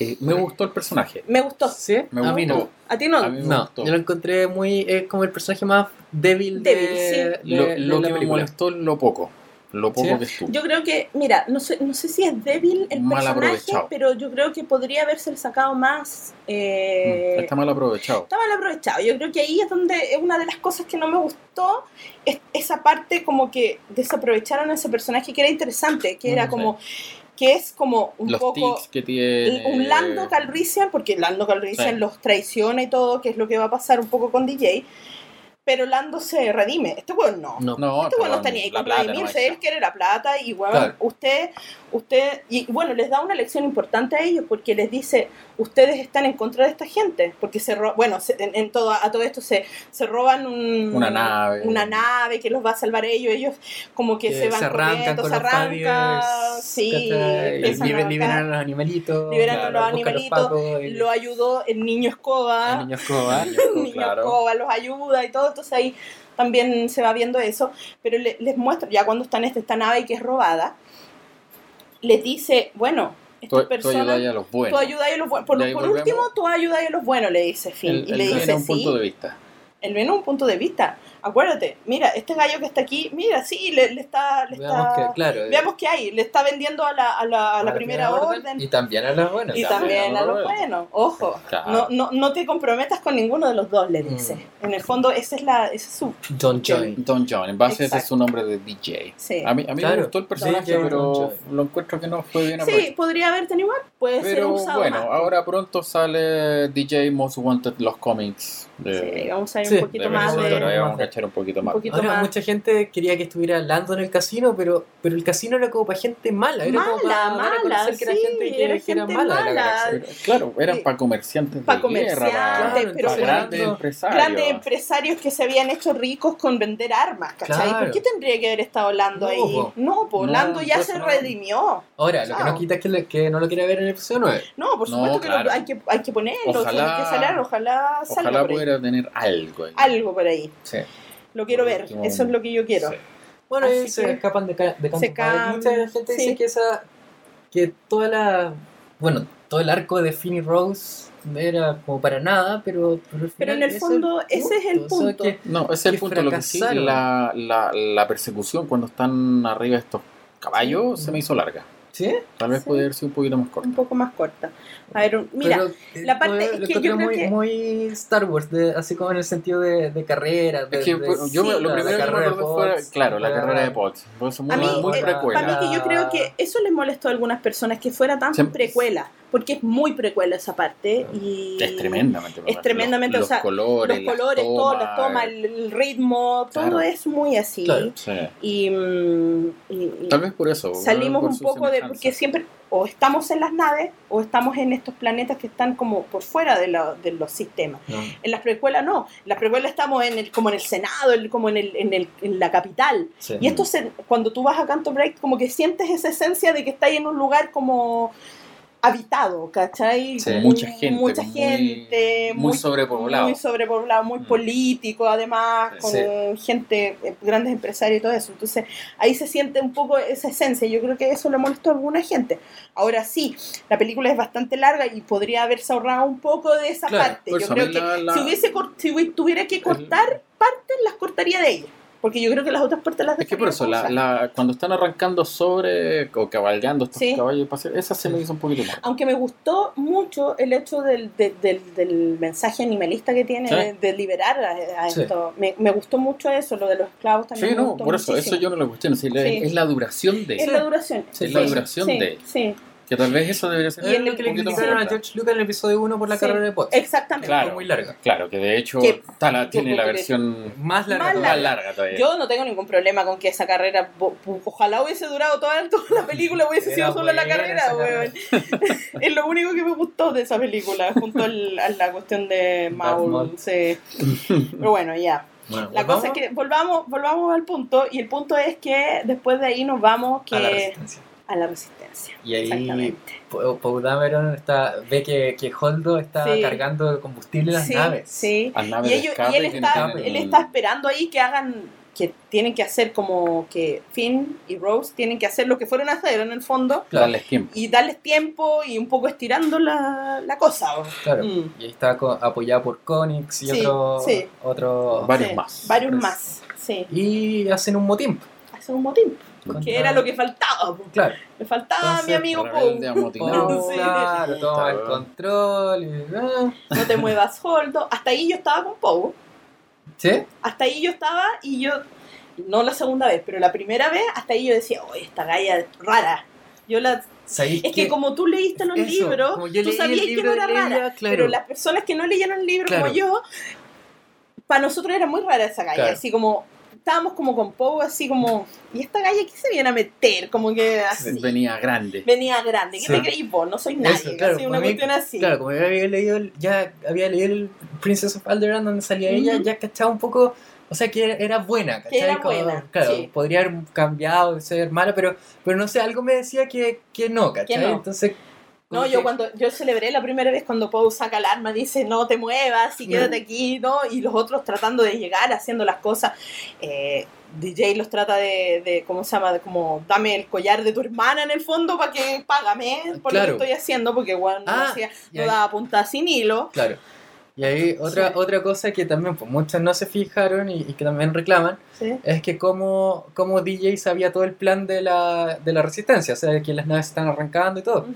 Speaker 3: eh, me gustó el personaje.
Speaker 1: Me gustó.
Speaker 4: ¿Sí?
Speaker 3: Me
Speaker 4: a mí
Speaker 3: gustó.
Speaker 4: no.
Speaker 1: A ti no.
Speaker 3: A mí me
Speaker 4: No,
Speaker 3: gustó.
Speaker 4: yo lo encontré muy eh, como el personaje más débil de,
Speaker 1: Débil, sí.
Speaker 4: de-
Speaker 3: Lo,
Speaker 4: de
Speaker 3: lo
Speaker 4: la
Speaker 3: que me molestó lo poco. Lo poco
Speaker 4: ¿Sí?
Speaker 3: que estuvo.
Speaker 1: Yo creo que, mira, no sé, no sé si es débil el
Speaker 3: Mal
Speaker 1: personaje, pero yo creo que podría haberse sacado más. eh,
Speaker 3: Mm, Está mal aprovechado.
Speaker 1: está mal aprovechado. Yo creo que ahí es donde es una de las cosas que no me gustó, es esa parte como que desaprovecharon a ese personaje que era interesante, que era
Speaker 3: Mm,
Speaker 1: como, que es como un
Speaker 3: Los
Speaker 1: poco
Speaker 3: que tiene.
Speaker 1: un Lando Calrissian, porque Lando Calrissian
Speaker 3: Sí.
Speaker 1: los traiciona y todo, que es lo que va a pasar un poco con DJ, pero Lando se redime. Este weón no.
Speaker 4: No.
Speaker 3: No,
Speaker 1: Este weón no está ni ahí con redimirse, él quiere la plata y weón,
Speaker 4: Claro.
Speaker 1: usted, usted, y bueno, les da una lección importante a ellos porque les dice, ustedes están en contra de esta gente, porque se ro- bueno, se- en, en todo, a todo esto se, se roban un-
Speaker 3: Una nave.
Speaker 1: una nave que los va a salvar ellos, ellos como que,
Speaker 4: Que
Speaker 1: se van
Speaker 4: se arrancan
Speaker 1: corriendo,
Speaker 4: con
Speaker 1: se arrancan, sí,
Speaker 4: liberan a los animalitos.
Speaker 1: Liberan a los animalitos,
Speaker 4: y-
Speaker 1: lo ayudó el niño escoba,
Speaker 4: el niño escoba.
Speaker 1: el niño
Speaker 3: claro.
Speaker 1: escoba los ayuda y todo, entonces ahí también se va viendo eso, pero le- les muestra, ya cuando está en esta, nave que es robada, les dice, bueno, estas
Speaker 3: tú
Speaker 1: personas,
Speaker 3: ayudas a los
Speaker 1: tú
Speaker 3: buenos.
Speaker 1: ayudas a los buenos, por, último, tú ayudas a los buenos, le dice Finn,
Speaker 3: Él,
Speaker 1: y le
Speaker 3: tiene
Speaker 1: dice,
Speaker 3: un punto
Speaker 1: sí,
Speaker 3: de vista.
Speaker 1: él viene un punto de vista, acuérdate, mira, este gallo que está aquí, mira, sí, le, le está, le
Speaker 4: Veamos
Speaker 1: está,
Speaker 4: que, claro, eh,
Speaker 1: veamos qué hay, le está vendiendo a la, a la, a la primera orden,
Speaker 4: Y también a las buenas.
Speaker 1: y
Speaker 3: también
Speaker 1: también
Speaker 3: a los
Speaker 1: los
Speaker 3: buenos.
Speaker 1: buenos, ojo.
Speaker 3: Claro.
Speaker 1: No, no, no te comprometas con ninguno de los dos, le dice.
Speaker 4: Mm.
Speaker 1: En el fondo, ese es, la, ese es su...
Speaker 4: John Joy.
Speaker 3: Don John, en base a ese es
Speaker 1: Exacto.
Speaker 3: su nombre de DJ.
Speaker 1: Sí,
Speaker 3: A mí, a mí
Speaker 4: Claro.
Speaker 3: me gustó el personaje,
Speaker 4: DJ
Speaker 3: pero
Speaker 4: Don
Speaker 3: lo encuentro que no fue bien
Speaker 1: sí
Speaker 3: aprovechado.
Speaker 1: podría haber tenido igual, puede ser
Speaker 3: Pero
Speaker 1: usado
Speaker 3: bueno,
Speaker 1: más.
Speaker 3: ahora pronto sale DJ Most Wanted, los cómics
Speaker 1: Sí,
Speaker 3: de,
Speaker 1: vamos a ir
Speaker 4: Sí,
Speaker 1: un poquito
Speaker 3: de
Speaker 1: más de...
Speaker 3: cachar un poquito más.
Speaker 1: Un poquito
Speaker 4: Ahora,
Speaker 1: más.
Speaker 4: mucha gente quería que estuviera Lando en el casino, pero, pero el casino era como para gente mala. Era como
Speaker 1: Mala,
Speaker 4: para
Speaker 1: mala,
Speaker 4: conocer que era
Speaker 1: sí,
Speaker 4: gente que,
Speaker 1: era gente
Speaker 4: mala
Speaker 3: claro, eran
Speaker 1: Sí.
Speaker 3: para comerciantes
Speaker 1: Pa'
Speaker 3: de guerra,
Speaker 1: comerciantes,
Speaker 3: para,
Speaker 1: pero
Speaker 3: para grandes
Speaker 4: no,
Speaker 3: empresarios.
Speaker 1: Grandes empresarios que se habían hecho ricos con vender armas, ¿cachai?
Speaker 4: Claro.
Speaker 1: ¿Por qué tendría que haber estado Lando
Speaker 4: No,
Speaker 1: ahí?
Speaker 4: po.
Speaker 1: No, pues
Speaker 3: No,
Speaker 1: Lando ya se
Speaker 3: no.
Speaker 1: redimió.
Speaker 4: Ahora, lo que
Speaker 1: Chao.
Speaker 4: no quita es que, le- que no lo quiera ver en el episodio 9.
Speaker 1: No, por
Speaker 3: No,
Speaker 1: supuesto que lo- hay, que hay que ponerlo,
Speaker 3: Ojalá-
Speaker 1: tiene que salir, ojalá salga
Speaker 3: Ojalá pudiera tener algo ahí.
Speaker 1: Algo por ahí.
Speaker 4: Sí.
Speaker 1: Lo quiero ver,
Speaker 3: último,
Speaker 1: eso es lo que yo quiero.
Speaker 3: Sí.
Speaker 4: Bueno,
Speaker 1: Así
Speaker 4: y se
Speaker 1: que-
Speaker 4: escapan de, ca- de canto.
Speaker 1: Se ca-
Speaker 4: Mucha gente
Speaker 1: sí.
Speaker 4: dice que esa. que toda la. bueno, todo el arco de Finny Rose era como para nada, pero. Pero, al
Speaker 1: Pero en el fondo, ese es el
Speaker 4: o sea,
Speaker 1: punto.
Speaker 4: que-
Speaker 3: No, ese es el punto. Lo que sí, la, la, la persecución cuando están arriba estos caballos
Speaker 4: Sí.
Speaker 3: se me hizo larga.
Speaker 4: ¿Sí?
Speaker 3: Tal vez
Speaker 1: Sí.
Speaker 3: puede haber sido un poquito más corta.
Speaker 1: un poco más corta. A ver, un- mira,
Speaker 4: Pero, eh,
Speaker 1: la parte-
Speaker 4: lo-
Speaker 1: es que yo creo
Speaker 4: muy,
Speaker 1: que-
Speaker 4: muy Star Wars, de, así como en el sentido de, de carrera. De,
Speaker 3: Es que
Speaker 4: de-
Speaker 3: pues, yo me-
Speaker 1: sí,
Speaker 3: lo
Speaker 4: la
Speaker 3: primero que me acordé fue,
Speaker 4: Pods,
Speaker 3: claro, la
Speaker 4: la-
Speaker 3: carrera de eso muy,
Speaker 1: A mí,
Speaker 3: muy
Speaker 1: eh,
Speaker 3: precuela.
Speaker 1: para mí que yo creo que eso les molestó a algunas personas, que fuera tan
Speaker 3: Siempre-
Speaker 1: precuela, porque es muy precuela esa parte. Y
Speaker 3: Es tremendamente.
Speaker 1: Es tremendamente,
Speaker 3: los,
Speaker 1: o sea,
Speaker 3: los colores,
Speaker 1: Los colores,
Speaker 3: las
Speaker 1: todo,
Speaker 3: tomas,
Speaker 1: las tomas, el, el ritmo, todo
Speaker 3: Claro.
Speaker 1: es muy así.
Speaker 4: Claro.
Speaker 3: sí.
Speaker 1: Y, mm, y- y
Speaker 3: Tal vez por eso.
Speaker 1: salimos
Speaker 3: por
Speaker 1: un poco de, porque siempre o estamos en las naves o estamos en estos planetas que están como por fuera de, la- de los sistemas.
Speaker 4: No.
Speaker 1: En las precuelas no, en las precuelas estamos en el, como en el Senado, el- como en, el, en, el, en la capital.
Speaker 4: Sí.
Speaker 1: Y esto se- cuando tú vas a Canto Break, como que sientes esa esencia de que estás en un lugar como habitado, ¿cachai?
Speaker 4: Sí.
Speaker 3: Mucha gente,
Speaker 1: Mucha
Speaker 3: muy-
Speaker 1: gente,
Speaker 3: muy sobrepoblado.
Speaker 1: Muy sobrepoblado, muy
Speaker 3: Mm.
Speaker 1: político, además, con
Speaker 4: Sí.
Speaker 1: gente, eh, grandes empresarios y todo eso. Entonces, ahí se siente un poco esa esencia. Yo creo que eso le molestó a alguna gente. Ahora sí, la película es bastante larga y podría haberse ahorrado un poco de esa
Speaker 4: Claro,
Speaker 1: parte. Yo creo que
Speaker 3: la- la-
Speaker 1: si, hubiese si tuviera que cortar partes, las cortaría de ella. Porque yo creo que las otras partes las
Speaker 3: Es que por eso, la, la- cuando están arrancando sobre o cabalgando estos
Speaker 1: Sí.
Speaker 3: caballos de paseo, esa se me hizo un poquito más.
Speaker 1: Aunque me gustó mucho el hecho del, de- del, del mensaje animalista que tiene
Speaker 3: Sí.
Speaker 1: de, de liberar a, a
Speaker 4: Sí.
Speaker 1: esto. Me, me gustó mucho eso, lo de los esclavos también.
Speaker 3: Sí,
Speaker 1: me
Speaker 3: no,
Speaker 1: gustó
Speaker 3: por eso,
Speaker 1: muchísimo.
Speaker 3: eso yo no lo cuestiono. Sí. Es la duración de.
Speaker 1: Es la duración.
Speaker 4: Sí,
Speaker 3: es la duración
Speaker 1: sí,
Speaker 3: de.
Speaker 1: Sí,
Speaker 3: Que tal vez eso debería ser
Speaker 1: Y
Speaker 4: Es
Speaker 1: en
Speaker 4: lo
Speaker 1: el-
Speaker 4: que le criticaron a. George Lucas en el episodio 1 por la
Speaker 1: Sí.
Speaker 4: carrera de Potts.
Speaker 1: exactamente.
Speaker 3: Claro.
Speaker 4: Fue muy larga.
Speaker 3: Claro, que de hecho
Speaker 1: Que-
Speaker 3: ta- la- tiene la versión
Speaker 4: Más larga.
Speaker 1: Más
Speaker 3: larga todavía.
Speaker 1: Yo no tengo ningún problema con que esa carrera, ojalá hubiese durado toda, toda la película, hubiese
Speaker 4: Era
Speaker 1: sido solo la carrera, weón. es lo único que me gustó de esa película, junto al- a la cuestión de Maul. Sí. Pero bueno, ya.
Speaker 4: Bueno,
Speaker 1: La cosa es que volvamos, volvamos al punto, y el punto es que después de ahí nos vamos
Speaker 4: A la
Speaker 1: que
Speaker 4: resistencia.
Speaker 1: A la resistencia.
Speaker 4: Y ahí
Speaker 1: Exactamente.
Speaker 4: Poe Poe Dameron está, ve que, que Holdo está
Speaker 1: Sí.
Speaker 4: cargando combustible en las
Speaker 1: sí,
Speaker 4: naves.
Speaker 1: Sí.
Speaker 3: Al nave
Speaker 1: Y,
Speaker 3: de
Speaker 1: ellos, y él, está, él está esperando ahí que hagan, que tienen que hacer como que Finn y Rose tienen que hacer lo que fueron a hacer en el fondo
Speaker 3: Darles tiempo.
Speaker 1: y darles tiempo y un poco estirando la, la cosa.
Speaker 4: Claro.
Speaker 1: Mm.
Speaker 4: Y ahí está co- apoyada por Konix y
Speaker 1: Sí,
Speaker 4: otro,
Speaker 1: sí.
Speaker 4: otro.
Speaker 3: Varios
Speaker 1: Sí,
Speaker 3: más.
Speaker 1: Varios más, sí.
Speaker 4: Y hacen un motín.
Speaker 1: Hacen un motín,
Speaker 4: Contra-
Speaker 1: que era lo que faltaba. po.
Speaker 4: Claro.
Speaker 1: Me faltaba
Speaker 4: Entonces,
Speaker 1: mi amigo
Speaker 3: amotinado.
Speaker 4: Poe,
Speaker 1: Sí.
Speaker 4: claro, toma el control. Y, ah.
Speaker 1: No te muevas, Holdo. Hasta ahí yo estaba con Poe.
Speaker 4: ¿Sí?
Speaker 1: Hasta ahí yo estaba y yo, no la segunda vez, pero la primera vez, hasta ahí yo decía, oye, esta galla es rara. Yo la,
Speaker 4: ¿Sabéis
Speaker 1: es que como tú leíste los
Speaker 4: Eso,
Speaker 1: libros, tú sabías que no era
Speaker 4: ella,
Speaker 1: rara.
Speaker 4: claro.
Speaker 1: Pero las personas que no leyeron el libro
Speaker 4: Claro.
Speaker 1: como yo, para nosotros era muy rara esa galla.
Speaker 4: Claro.
Speaker 1: Así como, estábamos como con Poe, así como, ¿y esta galla qué se viene a meter? Como que así.
Speaker 3: Venía grande.
Speaker 1: Venía grande. ¿Qué
Speaker 4: Sí.
Speaker 1: te creís vos? No soy nadie.
Speaker 4: Eso, claro,
Speaker 1: así, una
Speaker 4: mí-
Speaker 1: cuestión así.
Speaker 4: Claro, como ya había leído, el- ya había leído el Princess of Alderaan donde salía ella,
Speaker 1: Ujú.
Speaker 4: ya cachaba un poco, o sea, que era, buena, ¿cachai?
Speaker 1: era
Speaker 4: Como,
Speaker 1: buena,
Speaker 4: Claro,
Speaker 1: sí.
Speaker 4: podría haber cambiado, de ser mala, pero, pero no sé, algo me decía que, que no, ¿cachai?
Speaker 1: Que no.
Speaker 4: Entonces...
Speaker 1: No, yo cuando yo celebré la primera vez cuando Poe saca el arma, dice no te muevas y
Speaker 4: Mm.
Speaker 1: quédate aquí, ¿no? Y los otros tratando de llegar, haciendo las cosas. Eh, DJ los trata de, de, ¿cómo se llama? De como, dame el collar de tu hermana en el fondo para que págame por
Speaker 4: Claro.
Speaker 1: lo que estoy haciendo, porque bueno, no,
Speaker 4: Ah,
Speaker 1: hacía,
Speaker 4: y
Speaker 1: no
Speaker 4: ahí-
Speaker 1: daba punta sin hilo.
Speaker 4: Claro. Y ahí otra,
Speaker 1: Sí.
Speaker 4: otra cosa que también pues, muchos no se fijaron y, y que también reclaman
Speaker 1: ¿sí?
Speaker 4: es que como, como DJ sabía todo el plan de la, de la resistencia, o sea, de que las naves están arrancando y todo.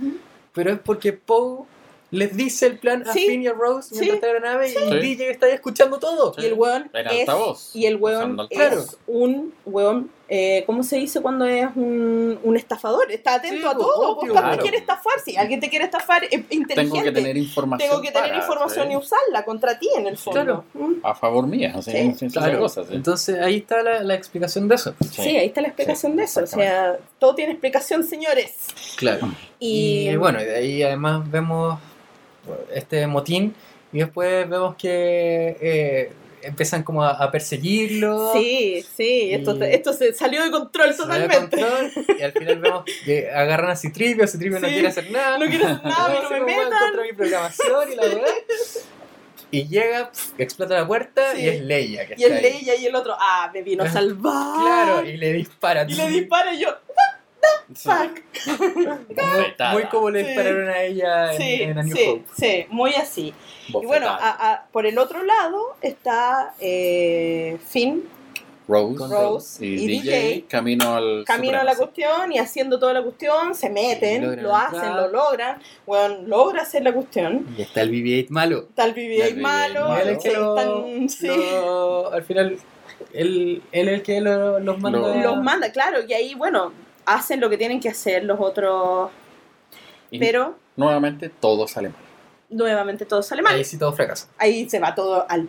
Speaker 4: Pero es porque Poe les dice el plan a
Speaker 1: Sí.
Speaker 4: Finn y a Rose
Speaker 1: Sí.
Speaker 4: mientras está en la nave y
Speaker 3: Sí.
Speaker 4: DJ está ahí escuchando todo.
Speaker 1: Y el weón es, y el weón es un weón, eh, ¿cómo se dice cuando es un, un estafador? Está atento
Speaker 4: Sí,
Speaker 1: a todo,
Speaker 4: obvio,
Speaker 1: pues, cuando
Speaker 3: claro.
Speaker 1: quiere estafar, si alguien te quiere estafar, es inteligente.
Speaker 3: Tengo que tener información.
Speaker 1: Tengo que tener
Speaker 3: para,
Speaker 1: información
Speaker 3: ¿sí?
Speaker 1: y usarla contra ti en el fondo.
Speaker 4: Claro.
Speaker 1: Mm.
Speaker 3: A favor mía. O sea,
Speaker 1: Sí,
Speaker 4: Claro.
Speaker 3: cosas, ¿sí?
Speaker 4: Entonces ahí está la, la explicación de eso.
Speaker 1: Sí. ahí está la explicación
Speaker 3: Sí,
Speaker 1: de eso. O sea, todo tiene explicación, señores.
Speaker 4: Claro.
Speaker 1: Y,
Speaker 4: Y, bueno, y de ahí además vemos este motín y después vemos que eh, empiezan como a, a perseguirlo.
Speaker 1: sí, sí, esto,
Speaker 4: Y-
Speaker 1: esto se salió de control
Speaker 4: se da de
Speaker 1: totalmente.
Speaker 4: control, y al final vemos que agarran a Citripio, Citripio no quiere hacer nada.
Speaker 1: no quiere hacer nada, no me metan.
Speaker 4: encontrar mi programación y la verdad. Y llega, explota la puerta
Speaker 1: Sí.
Speaker 4: y es Leia. Que
Speaker 1: Y
Speaker 4: está ahí.
Speaker 1: Leia y el otro, ah, me vino a salvar.
Speaker 4: Claro, y le dispara.
Speaker 1: Y le dispara y yo,
Speaker 3: Sí.
Speaker 1: fuck.
Speaker 3: Bofetada.
Speaker 4: Muy como le
Speaker 1: Sí.
Speaker 4: dispararon a ella en,
Speaker 1: Sí,
Speaker 4: en A New
Speaker 1: sí,
Speaker 4: Hope.
Speaker 1: sí, muy así. Y bueno,
Speaker 3: Bofetada.
Speaker 1: a- a- por el otro lado está eh, Finn,
Speaker 3: Rose,
Speaker 1: Rose
Speaker 3: y,
Speaker 1: y
Speaker 3: DJ,
Speaker 1: DJ,
Speaker 3: camino al
Speaker 1: camino a la cuestión y haciendo toda la cuestión, se meten, lo hacen,
Speaker 4: entrar.
Speaker 1: lo logran, bueno, logra hacer la cuestión.
Speaker 4: Y está el BB-8 malo.
Speaker 1: BB-8
Speaker 3: el
Speaker 1: malo,
Speaker 3: BB-8
Speaker 4: Él es el
Speaker 1: sí,
Speaker 4: que lo,
Speaker 1: están- sí.
Speaker 4: lo- al final, él, él es el que lo- los manda.
Speaker 3: Lo-
Speaker 1: los manda, claro, y ahí, bueno, hacen lo que tienen que hacer los otros,
Speaker 3: Y
Speaker 1: pero
Speaker 3: nuevamente todo sale mal.
Speaker 1: nuevamente todo sale mal.
Speaker 4: Ahí sí todo fracasa.
Speaker 1: Ahí se va todo al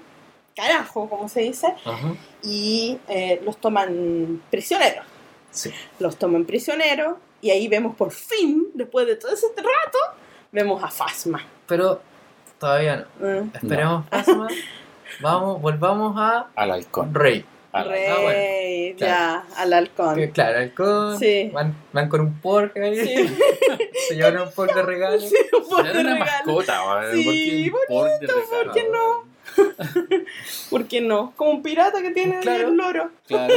Speaker 1: carajo, como se dice,
Speaker 4: Ajá.
Speaker 1: y eh, los toman prisioneros.
Speaker 4: Sí.
Speaker 1: Los toman prisioneros, y ahí vemos por fin, después de todo ese rato, vemos a Fasma.
Speaker 4: Pero todavía no.
Speaker 1: Mm.
Speaker 4: Esperemos Phasma. Vamos, volvamos a
Speaker 3: Al halcón.
Speaker 4: Rey.
Speaker 3: Al
Speaker 1: Rey,
Speaker 4: Ah, bueno,
Speaker 1: ya, al halcón.
Speaker 4: Que, claro, halcón.
Speaker 1: Sí.
Speaker 4: Van, van con un pork ahí.
Speaker 1: Sí.
Speaker 4: Se llevan un pork de regalo.
Speaker 1: Sí, un
Speaker 3: Era
Speaker 1: de
Speaker 3: una
Speaker 1: regalo.
Speaker 3: mascota.
Speaker 1: Sí,
Speaker 3: ¿Por qué un pork de regalo,
Speaker 1: ¿por qué no? ¿Por qué no? Como un pirata que tiene
Speaker 4: Claro.
Speaker 1: el loro.
Speaker 3: Claro.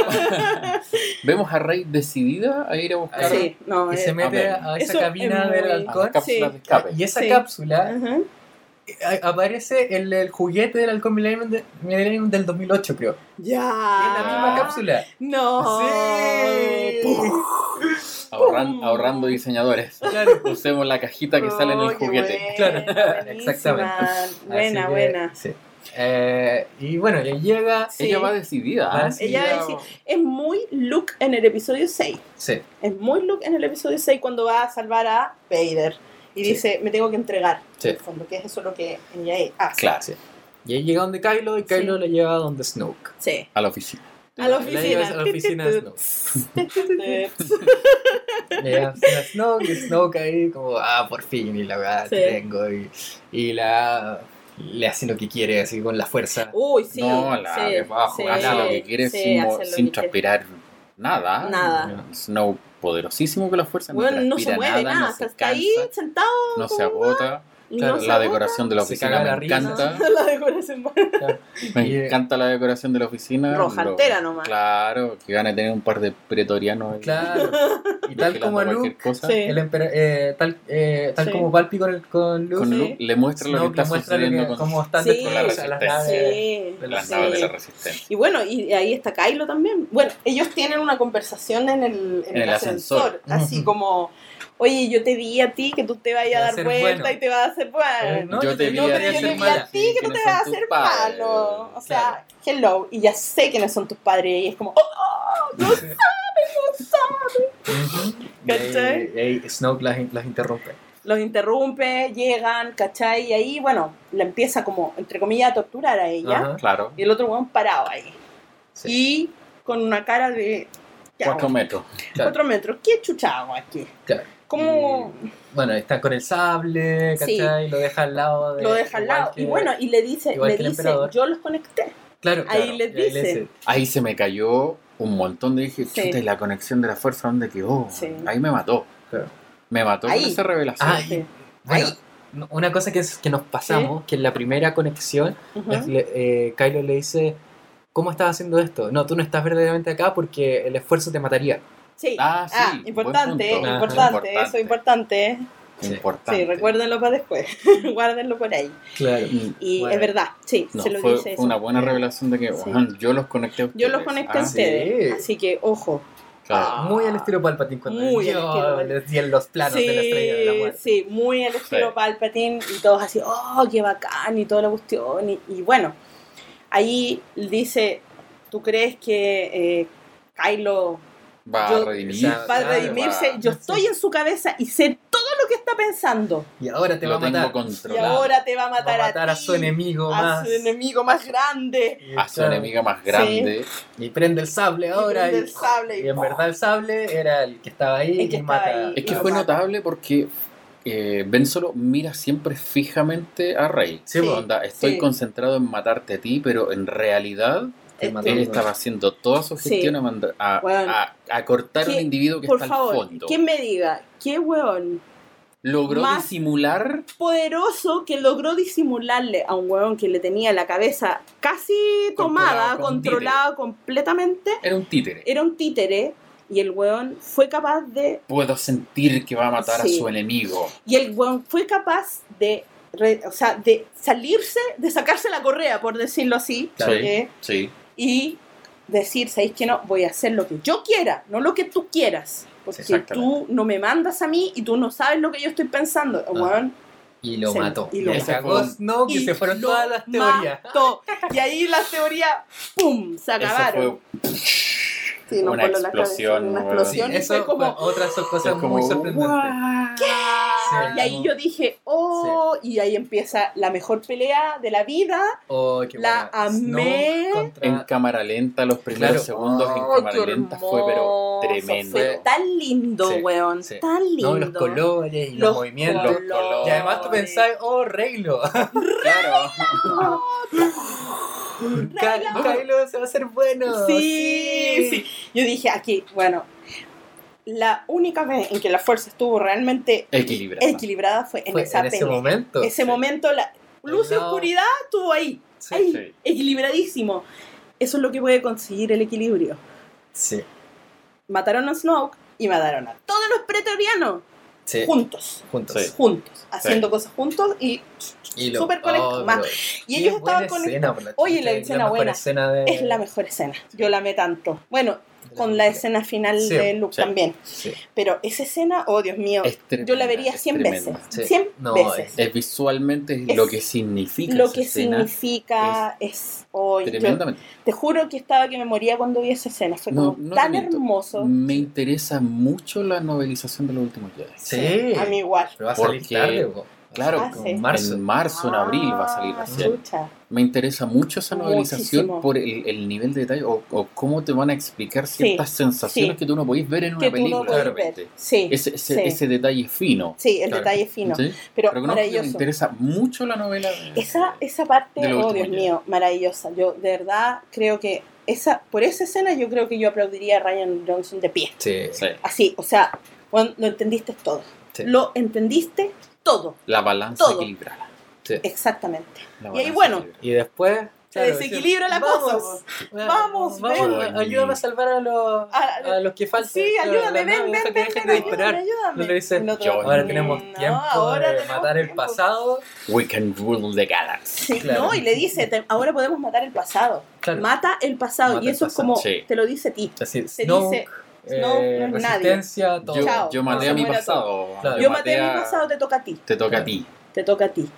Speaker 3: Vemos a Rey decidida a ir a buscar
Speaker 1: Sí, no,
Speaker 4: Y
Speaker 1: eh,
Speaker 4: se mete
Speaker 3: ver,
Speaker 4: a esa
Speaker 1: eso
Speaker 4: cabina del halcón.
Speaker 1: Sí.
Speaker 3: de escape.
Speaker 4: Y esa
Speaker 1: Sí.
Speaker 4: cápsula eh, aparece en el juguete del halcón Millennium, de- Millennium del 2008, creo.
Speaker 1: Ya.
Speaker 4: En la misma cápsula.
Speaker 1: No.
Speaker 4: Sí.
Speaker 3: Ahorran- ahorrando diseñadores.
Speaker 4: Claro.
Speaker 3: Usemos la cajita que sale en el
Speaker 1: Oh,
Speaker 3: juguete.
Speaker 1: buena,
Speaker 4: Claro,
Speaker 1: buenísima.
Speaker 4: exactamente.
Speaker 1: Buena,
Speaker 4: que,
Speaker 1: buena.
Speaker 4: sí. Eh, y bueno, ahí llega.
Speaker 1: Sí.
Speaker 3: Ella va decidida.
Speaker 4: Va decidida.
Speaker 1: Ella decide- Es muy Luke en el episodio 6.
Speaker 4: Sí.
Speaker 1: Es muy Luke en el episodio 6 cuando va a salvar a Vader. Y
Speaker 4: Sí.
Speaker 1: dice, me tengo que entregar.
Speaker 4: Sí.
Speaker 1: En el fondo, que es eso lo que hace.
Speaker 3: Claro,
Speaker 4: Sí. Y ahí llega donde Kylo y Kylo le lleva a donde Snoke.
Speaker 1: Sí.
Speaker 3: a la oficina.
Speaker 1: A la oficina.
Speaker 4: a la oficina de Snoke. Y Snoke ahí como, ah, por fin, y la verdad te tengo. Y, y la le hace lo que quiere, así con la fuerza.
Speaker 1: Uy, sí.
Speaker 3: no, la
Speaker 1: sí, sí,
Speaker 3: hace lo que quiere
Speaker 1: sí,
Speaker 3: sin,
Speaker 1: quiere.
Speaker 3: transpirar nada.
Speaker 1: Nada.
Speaker 3: Snow poderosísimo con la fuerza.
Speaker 1: Bueno, no se
Speaker 3: transpira
Speaker 1: mueve nada,
Speaker 3: no
Speaker 1: hasta
Speaker 3: se
Speaker 1: está ahí sentado.
Speaker 3: no se agota.
Speaker 4: Claro,
Speaker 1: no
Speaker 3: La decoración de la oficina me encanta.
Speaker 1: la decoración.
Speaker 3: Me
Speaker 4: Y-
Speaker 3: encanta la decoración de la oficina.
Speaker 1: Roja
Speaker 3: Lo-
Speaker 1: entera nomás.
Speaker 3: Claro, que van a tener un par de pretorianos
Speaker 4: Claro. Y tal como Luke,
Speaker 3: cosa.
Speaker 1: Sí.
Speaker 4: el eh, tal, eh, tal
Speaker 1: Sí.
Speaker 4: como Palpi con, el, con Luke,
Speaker 3: Con
Speaker 1: Sí.
Speaker 3: Luke le muestra lo que
Speaker 4: Snoke le
Speaker 3: está sucediendo
Speaker 4: que,
Speaker 3: con,
Speaker 4: cómo están
Speaker 1: Sí.
Speaker 3: Con la
Speaker 4: las
Speaker 3: resistencia.
Speaker 4: naves.
Speaker 1: Sí,
Speaker 4: de
Speaker 3: las
Speaker 1: sí.
Speaker 3: naves de la resistencia.
Speaker 1: Y bueno, y ahí está Kylo también. Bueno, ellos tienen una conversación en el, en
Speaker 3: En
Speaker 1: el
Speaker 3: el
Speaker 1: ascensor,
Speaker 3: ascensor.
Speaker 1: así como, oye, yo te vi a ti que tú te vayas a dar vuelta
Speaker 4: bueno.
Speaker 1: y te vas a hacer bueno.
Speaker 4: Eh, no,
Speaker 3: yo te vi
Speaker 1: no,
Speaker 3: a
Speaker 1: pero
Speaker 3: ti
Speaker 1: yo te vi a ti que no te vas a hacer malo. O sea, hello. Y ya sé quiénes son tus padres. Y es como, oh, no sé.
Speaker 4: Ujú. Y
Speaker 1: ¿Cachai?
Speaker 4: ahí- ahí Snoke las, las interrumpe.
Speaker 1: Los interrumpe, llegan, ¿cachai? Y ahí, bueno, la empieza como, entre comillas, a torturar a ella.
Speaker 4: Ajá.
Speaker 3: Claro,
Speaker 1: Y el otro weón parado ahí.
Speaker 4: Sí.
Speaker 1: Y con una cara de... ya,
Speaker 3: cuatro metros.
Speaker 4: Claro.
Speaker 1: cuatro metros. ¿Qué chucha hago aquí?
Speaker 4: Claro.
Speaker 1: ¿Cómo
Speaker 4: Y, bueno, está con el sable,
Speaker 1: Sí.
Speaker 4: ¿cachai? Lo deja al lado. De,
Speaker 1: lo deja al lado?
Speaker 4: que-
Speaker 1: Y bueno, y le dice, le dice, yo los conecté.
Speaker 4: claro,
Speaker 1: ahí
Speaker 4: claro,
Speaker 1: les
Speaker 4: ahí
Speaker 1: dice.
Speaker 3: Ahí se me cayó un montón de dije,
Speaker 1: Sí.
Speaker 3: chuta, y la conexión de la fuerza, ¿dónde quedó?
Speaker 1: Sí.
Speaker 3: Ahí me mató.
Speaker 4: Claro.
Speaker 3: Me mató
Speaker 1: Ahí.
Speaker 3: con esa revelación.
Speaker 1: Sí.
Speaker 4: Bueno,
Speaker 1: Ahí.
Speaker 4: no- una cosa que, es, que nos pasamos, que en la primera conexión, le- eh, Kylo le dice, ¿cómo estás haciendo esto? No, tú no estás verdaderamente acá porque el esfuerzo te mataría.
Speaker 1: Sí.
Speaker 3: Ah, sí, buen
Speaker 1: importante,
Speaker 3: punto.
Speaker 1: importante,
Speaker 3: Ajá.
Speaker 1: eso es importante.
Speaker 4: Sí.
Speaker 3: Importante.
Speaker 1: Sí, recuérdenlo para después. Guárdenlo por ahí.
Speaker 4: Claro.
Speaker 1: Y
Speaker 4: Bueno.
Speaker 1: es verdad, sí,
Speaker 3: No,
Speaker 1: se lo
Speaker 3: fue,
Speaker 1: dice eso.
Speaker 3: una buena revelación de que
Speaker 1: Sí.
Speaker 3: "Ojan, yo los conecté a ustedes.
Speaker 1: Yo los conecté a
Speaker 3: Ah,
Speaker 1: ustedes,
Speaker 4: sí.
Speaker 1: así que ojo.
Speaker 3: claro.
Speaker 4: Muy al estilo Palpatine cuando
Speaker 1: Muy al
Speaker 4: yo
Speaker 1: estilo Palpatine.
Speaker 4: les di en los planos de la estrella de la
Speaker 1: Sí,
Speaker 4: muerte.
Speaker 1: sí, muy al estilo
Speaker 3: Sí.
Speaker 1: Palpatine y todos así, oh, qué bacán y toda la cuestión. Y, y bueno, ahí dice, ¿tú crees que eh, Kylo
Speaker 3: Va
Speaker 1: Yo-
Speaker 3: a redimir.
Speaker 4: o sea,
Speaker 1: va a redimirse?
Speaker 3: va.
Speaker 1: Yo estoy en su cabeza y sé todo lo que está pensando.
Speaker 4: Y ahora te va
Speaker 3: Lo
Speaker 4: a matar.
Speaker 1: Y ahora te va a
Speaker 4: Va
Speaker 1: matar,
Speaker 4: a matar a,
Speaker 1: ti,
Speaker 4: su enemigo
Speaker 1: a
Speaker 4: más.
Speaker 1: su enemigo más grande.
Speaker 4: Y,
Speaker 3: A su enemiga más grande.
Speaker 4: Y prende el sable ahora.
Speaker 1: prende
Speaker 4: Y,
Speaker 1: el sable y-
Speaker 4: y en verdad el sable era el que estaba ahí
Speaker 1: El
Speaker 4: y
Speaker 1: que estaba
Speaker 4: mata.
Speaker 1: ahí.
Speaker 3: Es que fue
Speaker 1: mata.
Speaker 3: notable porque eh, Ben Solo mira siempre fijamente a Rey.
Speaker 4: Sí,
Speaker 1: Sí.
Speaker 3: Onda, estoy
Speaker 1: sí.
Speaker 3: concentrado en matarte a ti, pero en realidad
Speaker 1: Este,
Speaker 3: él estaba haciendo toda su
Speaker 1: Sí.
Speaker 3: gestión a, manda- a,
Speaker 1: Bueno.
Speaker 3: a- a cortar a un
Speaker 1: ¿Qué-
Speaker 3: individuo que
Speaker 1: Por
Speaker 3: está
Speaker 1: favor,
Speaker 3: al fondo.
Speaker 1: ¿quién me diga qué weón
Speaker 3: Logró
Speaker 1: más-
Speaker 3: disimular.
Speaker 1: poderoso que logró disimularle a un weón que le tenía la cabeza casi tomada,
Speaker 3: con
Speaker 1: controlada completamente?
Speaker 3: Era un títere.
Speaker 1: Era un títere y el weón fue capaz de...
Speaker 3: Puedo sentir que va a matar
Speaker 1: Sí.
Speaker 3: a su enemigo.
Speaker 1: Y el weón fue capaz de... o sea, de salirse, de sacarse la correa, por decirlo así,
Speaker 3: Claro.
Speaker 1: ¿eh?
Speaker 3: Sí.
Speaker 1: Y decir, ¿sabéis que no? Voy a hacer lo que yo quiera, no lo que tú quieras. Porque tú no me mandas a mí y tú no sabes lo que yo estoy pensando. Weón
Speaker 4: Y lo
Speaker 1: Se-
Speaker 4: mató.
Speaker 1: y lo
Speaker 3: mató.
Speaker 4: cagó Snoke y,
Speaker 1: y
Speaker 4: se fueron todas las teorías.
Speaker 1: mató. Y ahí las teorías, ¡pum! Se
Speaker 3: Eso
Speaker 1: acabaron. Sí,
Speaker 3: una explosión,
Speaker 1: cabeza, una explosión.
Speaker 4: Eso
Speaker 1: fue como,
Speaker 4: otras son cosas
Speaker 3: como,
Speaker 4: muy sorprendentes. Sí,
Speaker 1: y ahí yo dije, oh, y ahí empieza la mejor pelea de la vida.
Speaker 4: Oh, qué
Speaker 1: la
Speaker 4: buena.
Speaker 1: amé.
Speaker 4: Contra-
Speaker 3: En cámara lenta, los primeros
Speaker 4: Claro.
Speaker 3: segundos en
Speaker 1: Oh,
Speaker 3: cámara
Speaker 1: qué
Speaker 3: lenta fue, pero tremendo.
Speaker 1: Fue tan lindo,
Speaker 3: Sí,
Speaker 1: weón.
Speaker 4: sí.
Speaker 1: Tan lindo.
Speaker 4: No, los colores y los,
Speaker 1: Los
Speaker 4: movimientos.
Speaker 3: colores.
Speaker 4: Y además tú pensás, oh, Reylo.
Speaker 3: Claro.
Speaker 4: Ky- Kylo se va a hacer bueno.
Speaker 1: Sí, sí. Yo dije aquí, bueno, la única vez en que la fuerza estuvo realmente
Speaker 3: Equilibrado.
Speaker 1: equilibrada fue en
Speaker 4: Fue
Speaker 1: esa
Speaker 4: en ese
Speaker 1: pelea.
Speaker 4: momento.
Speaker 1: Ese
Speaker 3: Sí.
Speaker 1: momento, la luz y
Speaker 4: El lado-
Speaker 1: oscuridad estuvo ahí,
Speaker 4: Sí.
Speaker 1: ahí,
Speaker 3: sí.
Speaker 1: equilibradísimo. Eso es lo que puede conseguir el equilibrio.
Speaker 4: Sí.
Speaker 1: Mataron a Snoke y mataron a todos los pretorianos
Speaker 4: Sí.
Speaker 1: juntos,
Speaker 4: Juntos.
Speaker 3: Sí.
Speaker 1: juntos, haciendo cosas juntos y
Speaker 4: Y lo-
Speaker 1: Súper conectado.
Speaker 4: oh,
Speaker 1: y ellos estaban con
Speaker 4: escena,
Speaker 1: Oye, la
Speaker 4: es
Speaker 1: escena buena.
Speaker 4: escena de-
Speaker 1: es la mejor escena. Yo la amé tanto. Bueno, con la escena final
Speaker 4: Sí,
Speaker 1: de Luke
Speaker 3: sí.
Speaker 1: también.
Speaker 4: Sí.
Speaker 1: Pero esa escena, oh Dios mío,
Speaker 3: tremenda,
Speaker 1: yo la vería
Speaker 3: es
Speaker 1: 100 veces.
Speaker 3: tremenda.
Speaker 4: Sí.
Speaker 1: 100
Speaker 4: No,
Speaker 1: veces.
Speaker 3: Es visualmente
Speaker 1: Es
Speaker 3: lo que significa
Speaker 1: Lo
Speaker 3: esa
Speaker 1: que
Speaker 3: escena,
Speaker 1: significa es. oh, yo
Speaker 3: Tremendamente.
Speaker 1: te juro que estaba que me moría cuando vi esa escena. Fue
Speaker 3: No,
Speaker 1: como
Speaker 3: no
Speaker 1: tan hermoso.
Speaker 3: Me interesa mucho la novelización de los últimos Jedi.
Speaker 4: Sí.
Speaker 1: A mí igual.
Speaker 4: Pero va a salir
Speaker 3: Porque-
Speaker 4: tarde,
Speaker 3: Claro,
Speaker 1: Ah, sí.
Speaker 4: En marzo.
Speaker 3: en marzo, en abril va a salir
Speaker 1: Ah,
Speaker 3: recién.
Speaker 1: chucha.
Speaker 3: Me interesa mucho esa novelización
Speaker 1: Muchísimo.
Speaker 3: por el, el nivel de detalle o, o cómo te van a explicar ciertas sensaciones
Speaker 1: sí.
Speaker 3: que tú no podéis ver en
Speaker 1: Que
Speaker 3: una
Speaker 1: no
Speaker 3: película.
Speaker 1: ver.
Speaker 3: repente.
Speaker 1: Sí,
Speaker 3: Ese, ese,
Speaker 1: sí.
Speaker 3: ese detalle fino.
Speaker 1: sí, el
Speaker 4: Claro.
Speaker 1: detalle fino.
Speaker 3: ¿sí?
Speaker 1: Pero
Speaker 3: Reconozco que me
Speaker 1: maravilloso.
Speaker 3: interesa mucho la novela. de-
Speaker 1: Esa, esa parte, oh Dios mío, maravillosa. Yo de verdad creo que esa, por esa escena yo creo que yo aplaudiría a Ryan Johnson de pie.
Speaker 4: Sí.
Speaker 3: Sí,
Speaker 1: Así, o sea, bueno, lo entendiste todo.
Speaker 4: Sí.
Speaker 1: Lo entendiste todo,
Speaker 3: la balanza
Speaker 1: Todo.
Speaker 3: equilibrada.
Speaker 4: sí.
Speaker 1: exactamente. Y ahí, bueno.
Speaker 4: Y después.
Speaker 1: Se desequilibra la
Speaker 4: vamos,
Speaker 1: cosa.
Speaker 4: Vamos,
Speaker 1: Vamos,
Speaker 3: ven.
Speaker 4: ayúdame a salvar a los,
Speaker 1: Ah,
Speaker 4: a los que faltan.
Speaker 1: Sí, ayúdame, ven, ven, ven, ven,
Speaker 4: de
Speaker 1: ayúdame, ayúdame.
Speaker 4: No le dice,
Speaker 1: El otro,
Speaker 3: "Yo-
Speaker 4: Ahora tenemos
Speaker 1: "No,
Speaker 4: tiempo
Speaker 1: ahora
Speaker 4: de
Speaker 1: tenemos
Speaker 4: matar el
Speaker 1: tiempo".
Speaker 4: pasado.
Speaker 3: We can rule the galaxy.
Speaker 1: Sí,
Speaker 4: Claro.
Speaker 1: No, y le dice, te- ahora podemos matar el pasado.
Speaker 4: Claro.
Speaker 1: Mata el pasado.
Speaker 4: Mata
Speaker 1: y eso es como,
Speaker 3: Sí.
Speaker 1: te lo dice a ti.
Speaker 4: Así,
Speaker 1: Te
Speaker 4: Snoke,
Speaker 1: dice,
Speaker 4: eh,
Speaker 1: Snoke no es nadie.
Speaker 4: resistencia, todo.
Speaker 3: Yo,
Speaker 1: Chao.
Speaker 3: yo
Speaker 1: No,
Speaker 3: maté
Speaker 1: se
Speaker 3: a mi pasado.
Speaker 4: Claro.
Speaker 1: Yo maté a
Speaker 3: a-
Speaker 1: mi pasado, te toca a ti.
Speaker 3: Te toca
Speaker 4: Claro.
Speaker 3: a ti.
Speaker 1: Te toca a ti.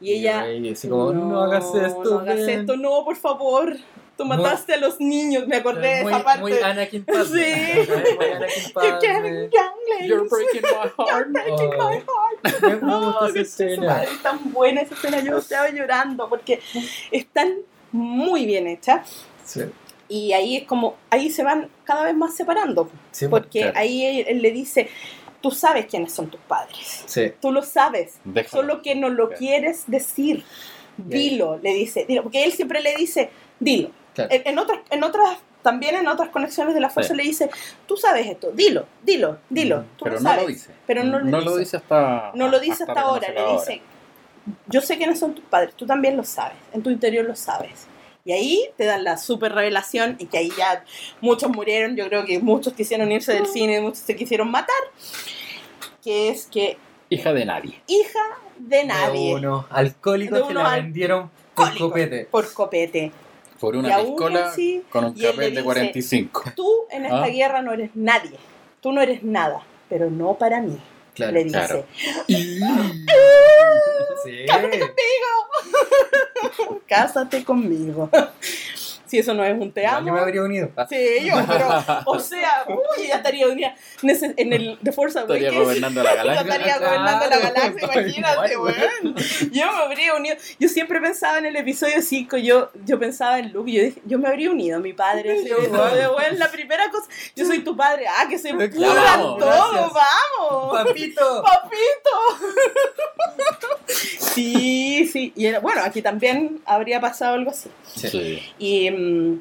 Speaker 1: Y ella,
Speaker 4: Y así como, no, hagas esto.
Speaker 1: No hagas
Speaker 4: ven".
Speaker 1: esto, no, por favor. Tú
Speaker 4: Muy-
Speaker 1: mataste a los niños, me acordé de
Speaker 4: muy,
Speaker 1: esa parte.
Speaker 4: Muy Anakin Padme.
Speaker 1: Sí.
Speaker 4: Muy Anakin
Speaker 1: You're
Speaker 4: Padme.
Speaker 1: getting young,
Speaker 3: You're breaking my
Speaker 1: You're
Speaker 3: heart.
Speaker 1: breaking
Speaker 4: Oh.
Speaker 1: my heart.
Speaker 4: Me gusta
Speaker 1: Oh,
Speaker 4: esa escena.
Speaker 1: es tan buena esa escena, yo estaba llorando porque están muy bien hechas
Speaker 4: Sí,
Speaker 1: y ahí es como, ahí se van cada vez más separando,
Speaker 4: sí,
Speaker 1: porque
Speaker 3: claro.
Speaker 1: ahí él, él le dice, tú sabes quiénes son tus padres,
Speaker 4: sí.
Speaker 1: tú lo sabes,
Speaker 3: Déjalo.
Speaker 1: solo que no lo
Speaker 3: Claro.
Speaker 1: quieres decir, dilo, le dice, dilo, porque él siempre le dice, dilo.
Speaker 4: Claro.
Speaker 1: En, en otras, en otras, también en otras conexiones de la fuerza
Speaker 3: Sí.
Speaker 1: le dice, tú sabes esto, dilo, dilo, dilo,
Speaker 3: Mm,
Speaker 1: tú
Speaker 3: Pero
Speaker 1: lo
Speaker 3: no
Speaker 1: sabes.
Speaker 3: lo dice.
Speaker 1: Pero no le
Speaker 3: lo
Speaker 1: dice.
Speaker 3: dice hasta.
Speaker 1: No lo dice hasta, ahora,
Speaker 3: reconocer
Speaker 1: le dice, yo sé quiénes son tus padres, tú también lo sabes, en tu interior lo sabes. Y ahí te dan la super revelación y que ahí ya muchos murieron, yo creo que muchos quisieron irse del cine, muchos se quisieron matar, que es que
Speaker 3: Hija de nadie.
Speaker 1: hija de
Speaker 4: De
Speaker 1: nadie,
Speaker 4: unos alcohólicos
Speaker 1: De
Speaker 4: que
Speaker 1: unos
Speaker 4: la vendieron por copete.
Speaker 1: por copete.
Speaker 3: Por una piscola
Speaker 1: así,
Speaker 3: con un papel de
Speaker 1: dice-
Speaker 3: 45.
Speaker 1: Tú en esta
Speaker 3: Ah.
Speaker 1: guerra no eres nadie, tú no eres nada, pero no para mí,
Speaker 4: Claro.
Speaker 1: le dice.
Speaker 3: claro.
Speaker 4: Sí.
Speaker 1: Cásate conmigo. si eso no es un te amo.
Speaker 4: Yo me habría unido.
Speaker 1: Sí, yo, pero, o sea, uy, ya estaría unida. En el The Force
Speaker 3: Estaría
Speaker 1: Awakens,
Speaker 3: gobernando la galaxia.
Speaker 1: estaría gobernando la galaxia, imagínate, weón. Yo me habría unido. Yo siempre pensaba en el episodio 5, yo, yo pensaba en Luke, yo dije, yo me habría unido a mi padre. De, de, weón, la primera cosa, yo soy tu padre. Ah, que se
Speaker 4: Claro,
Speaker 1: pudran todos,
Speaker 4: gracias.
Speaker 1: vamos.
Speaker 4: Papito.
Speaker 1: Papito. Sí, sí. Y era- bueno, aquí también habría pasado algo así.
Speaker 3: Sí.
Speaker 1: Y mm,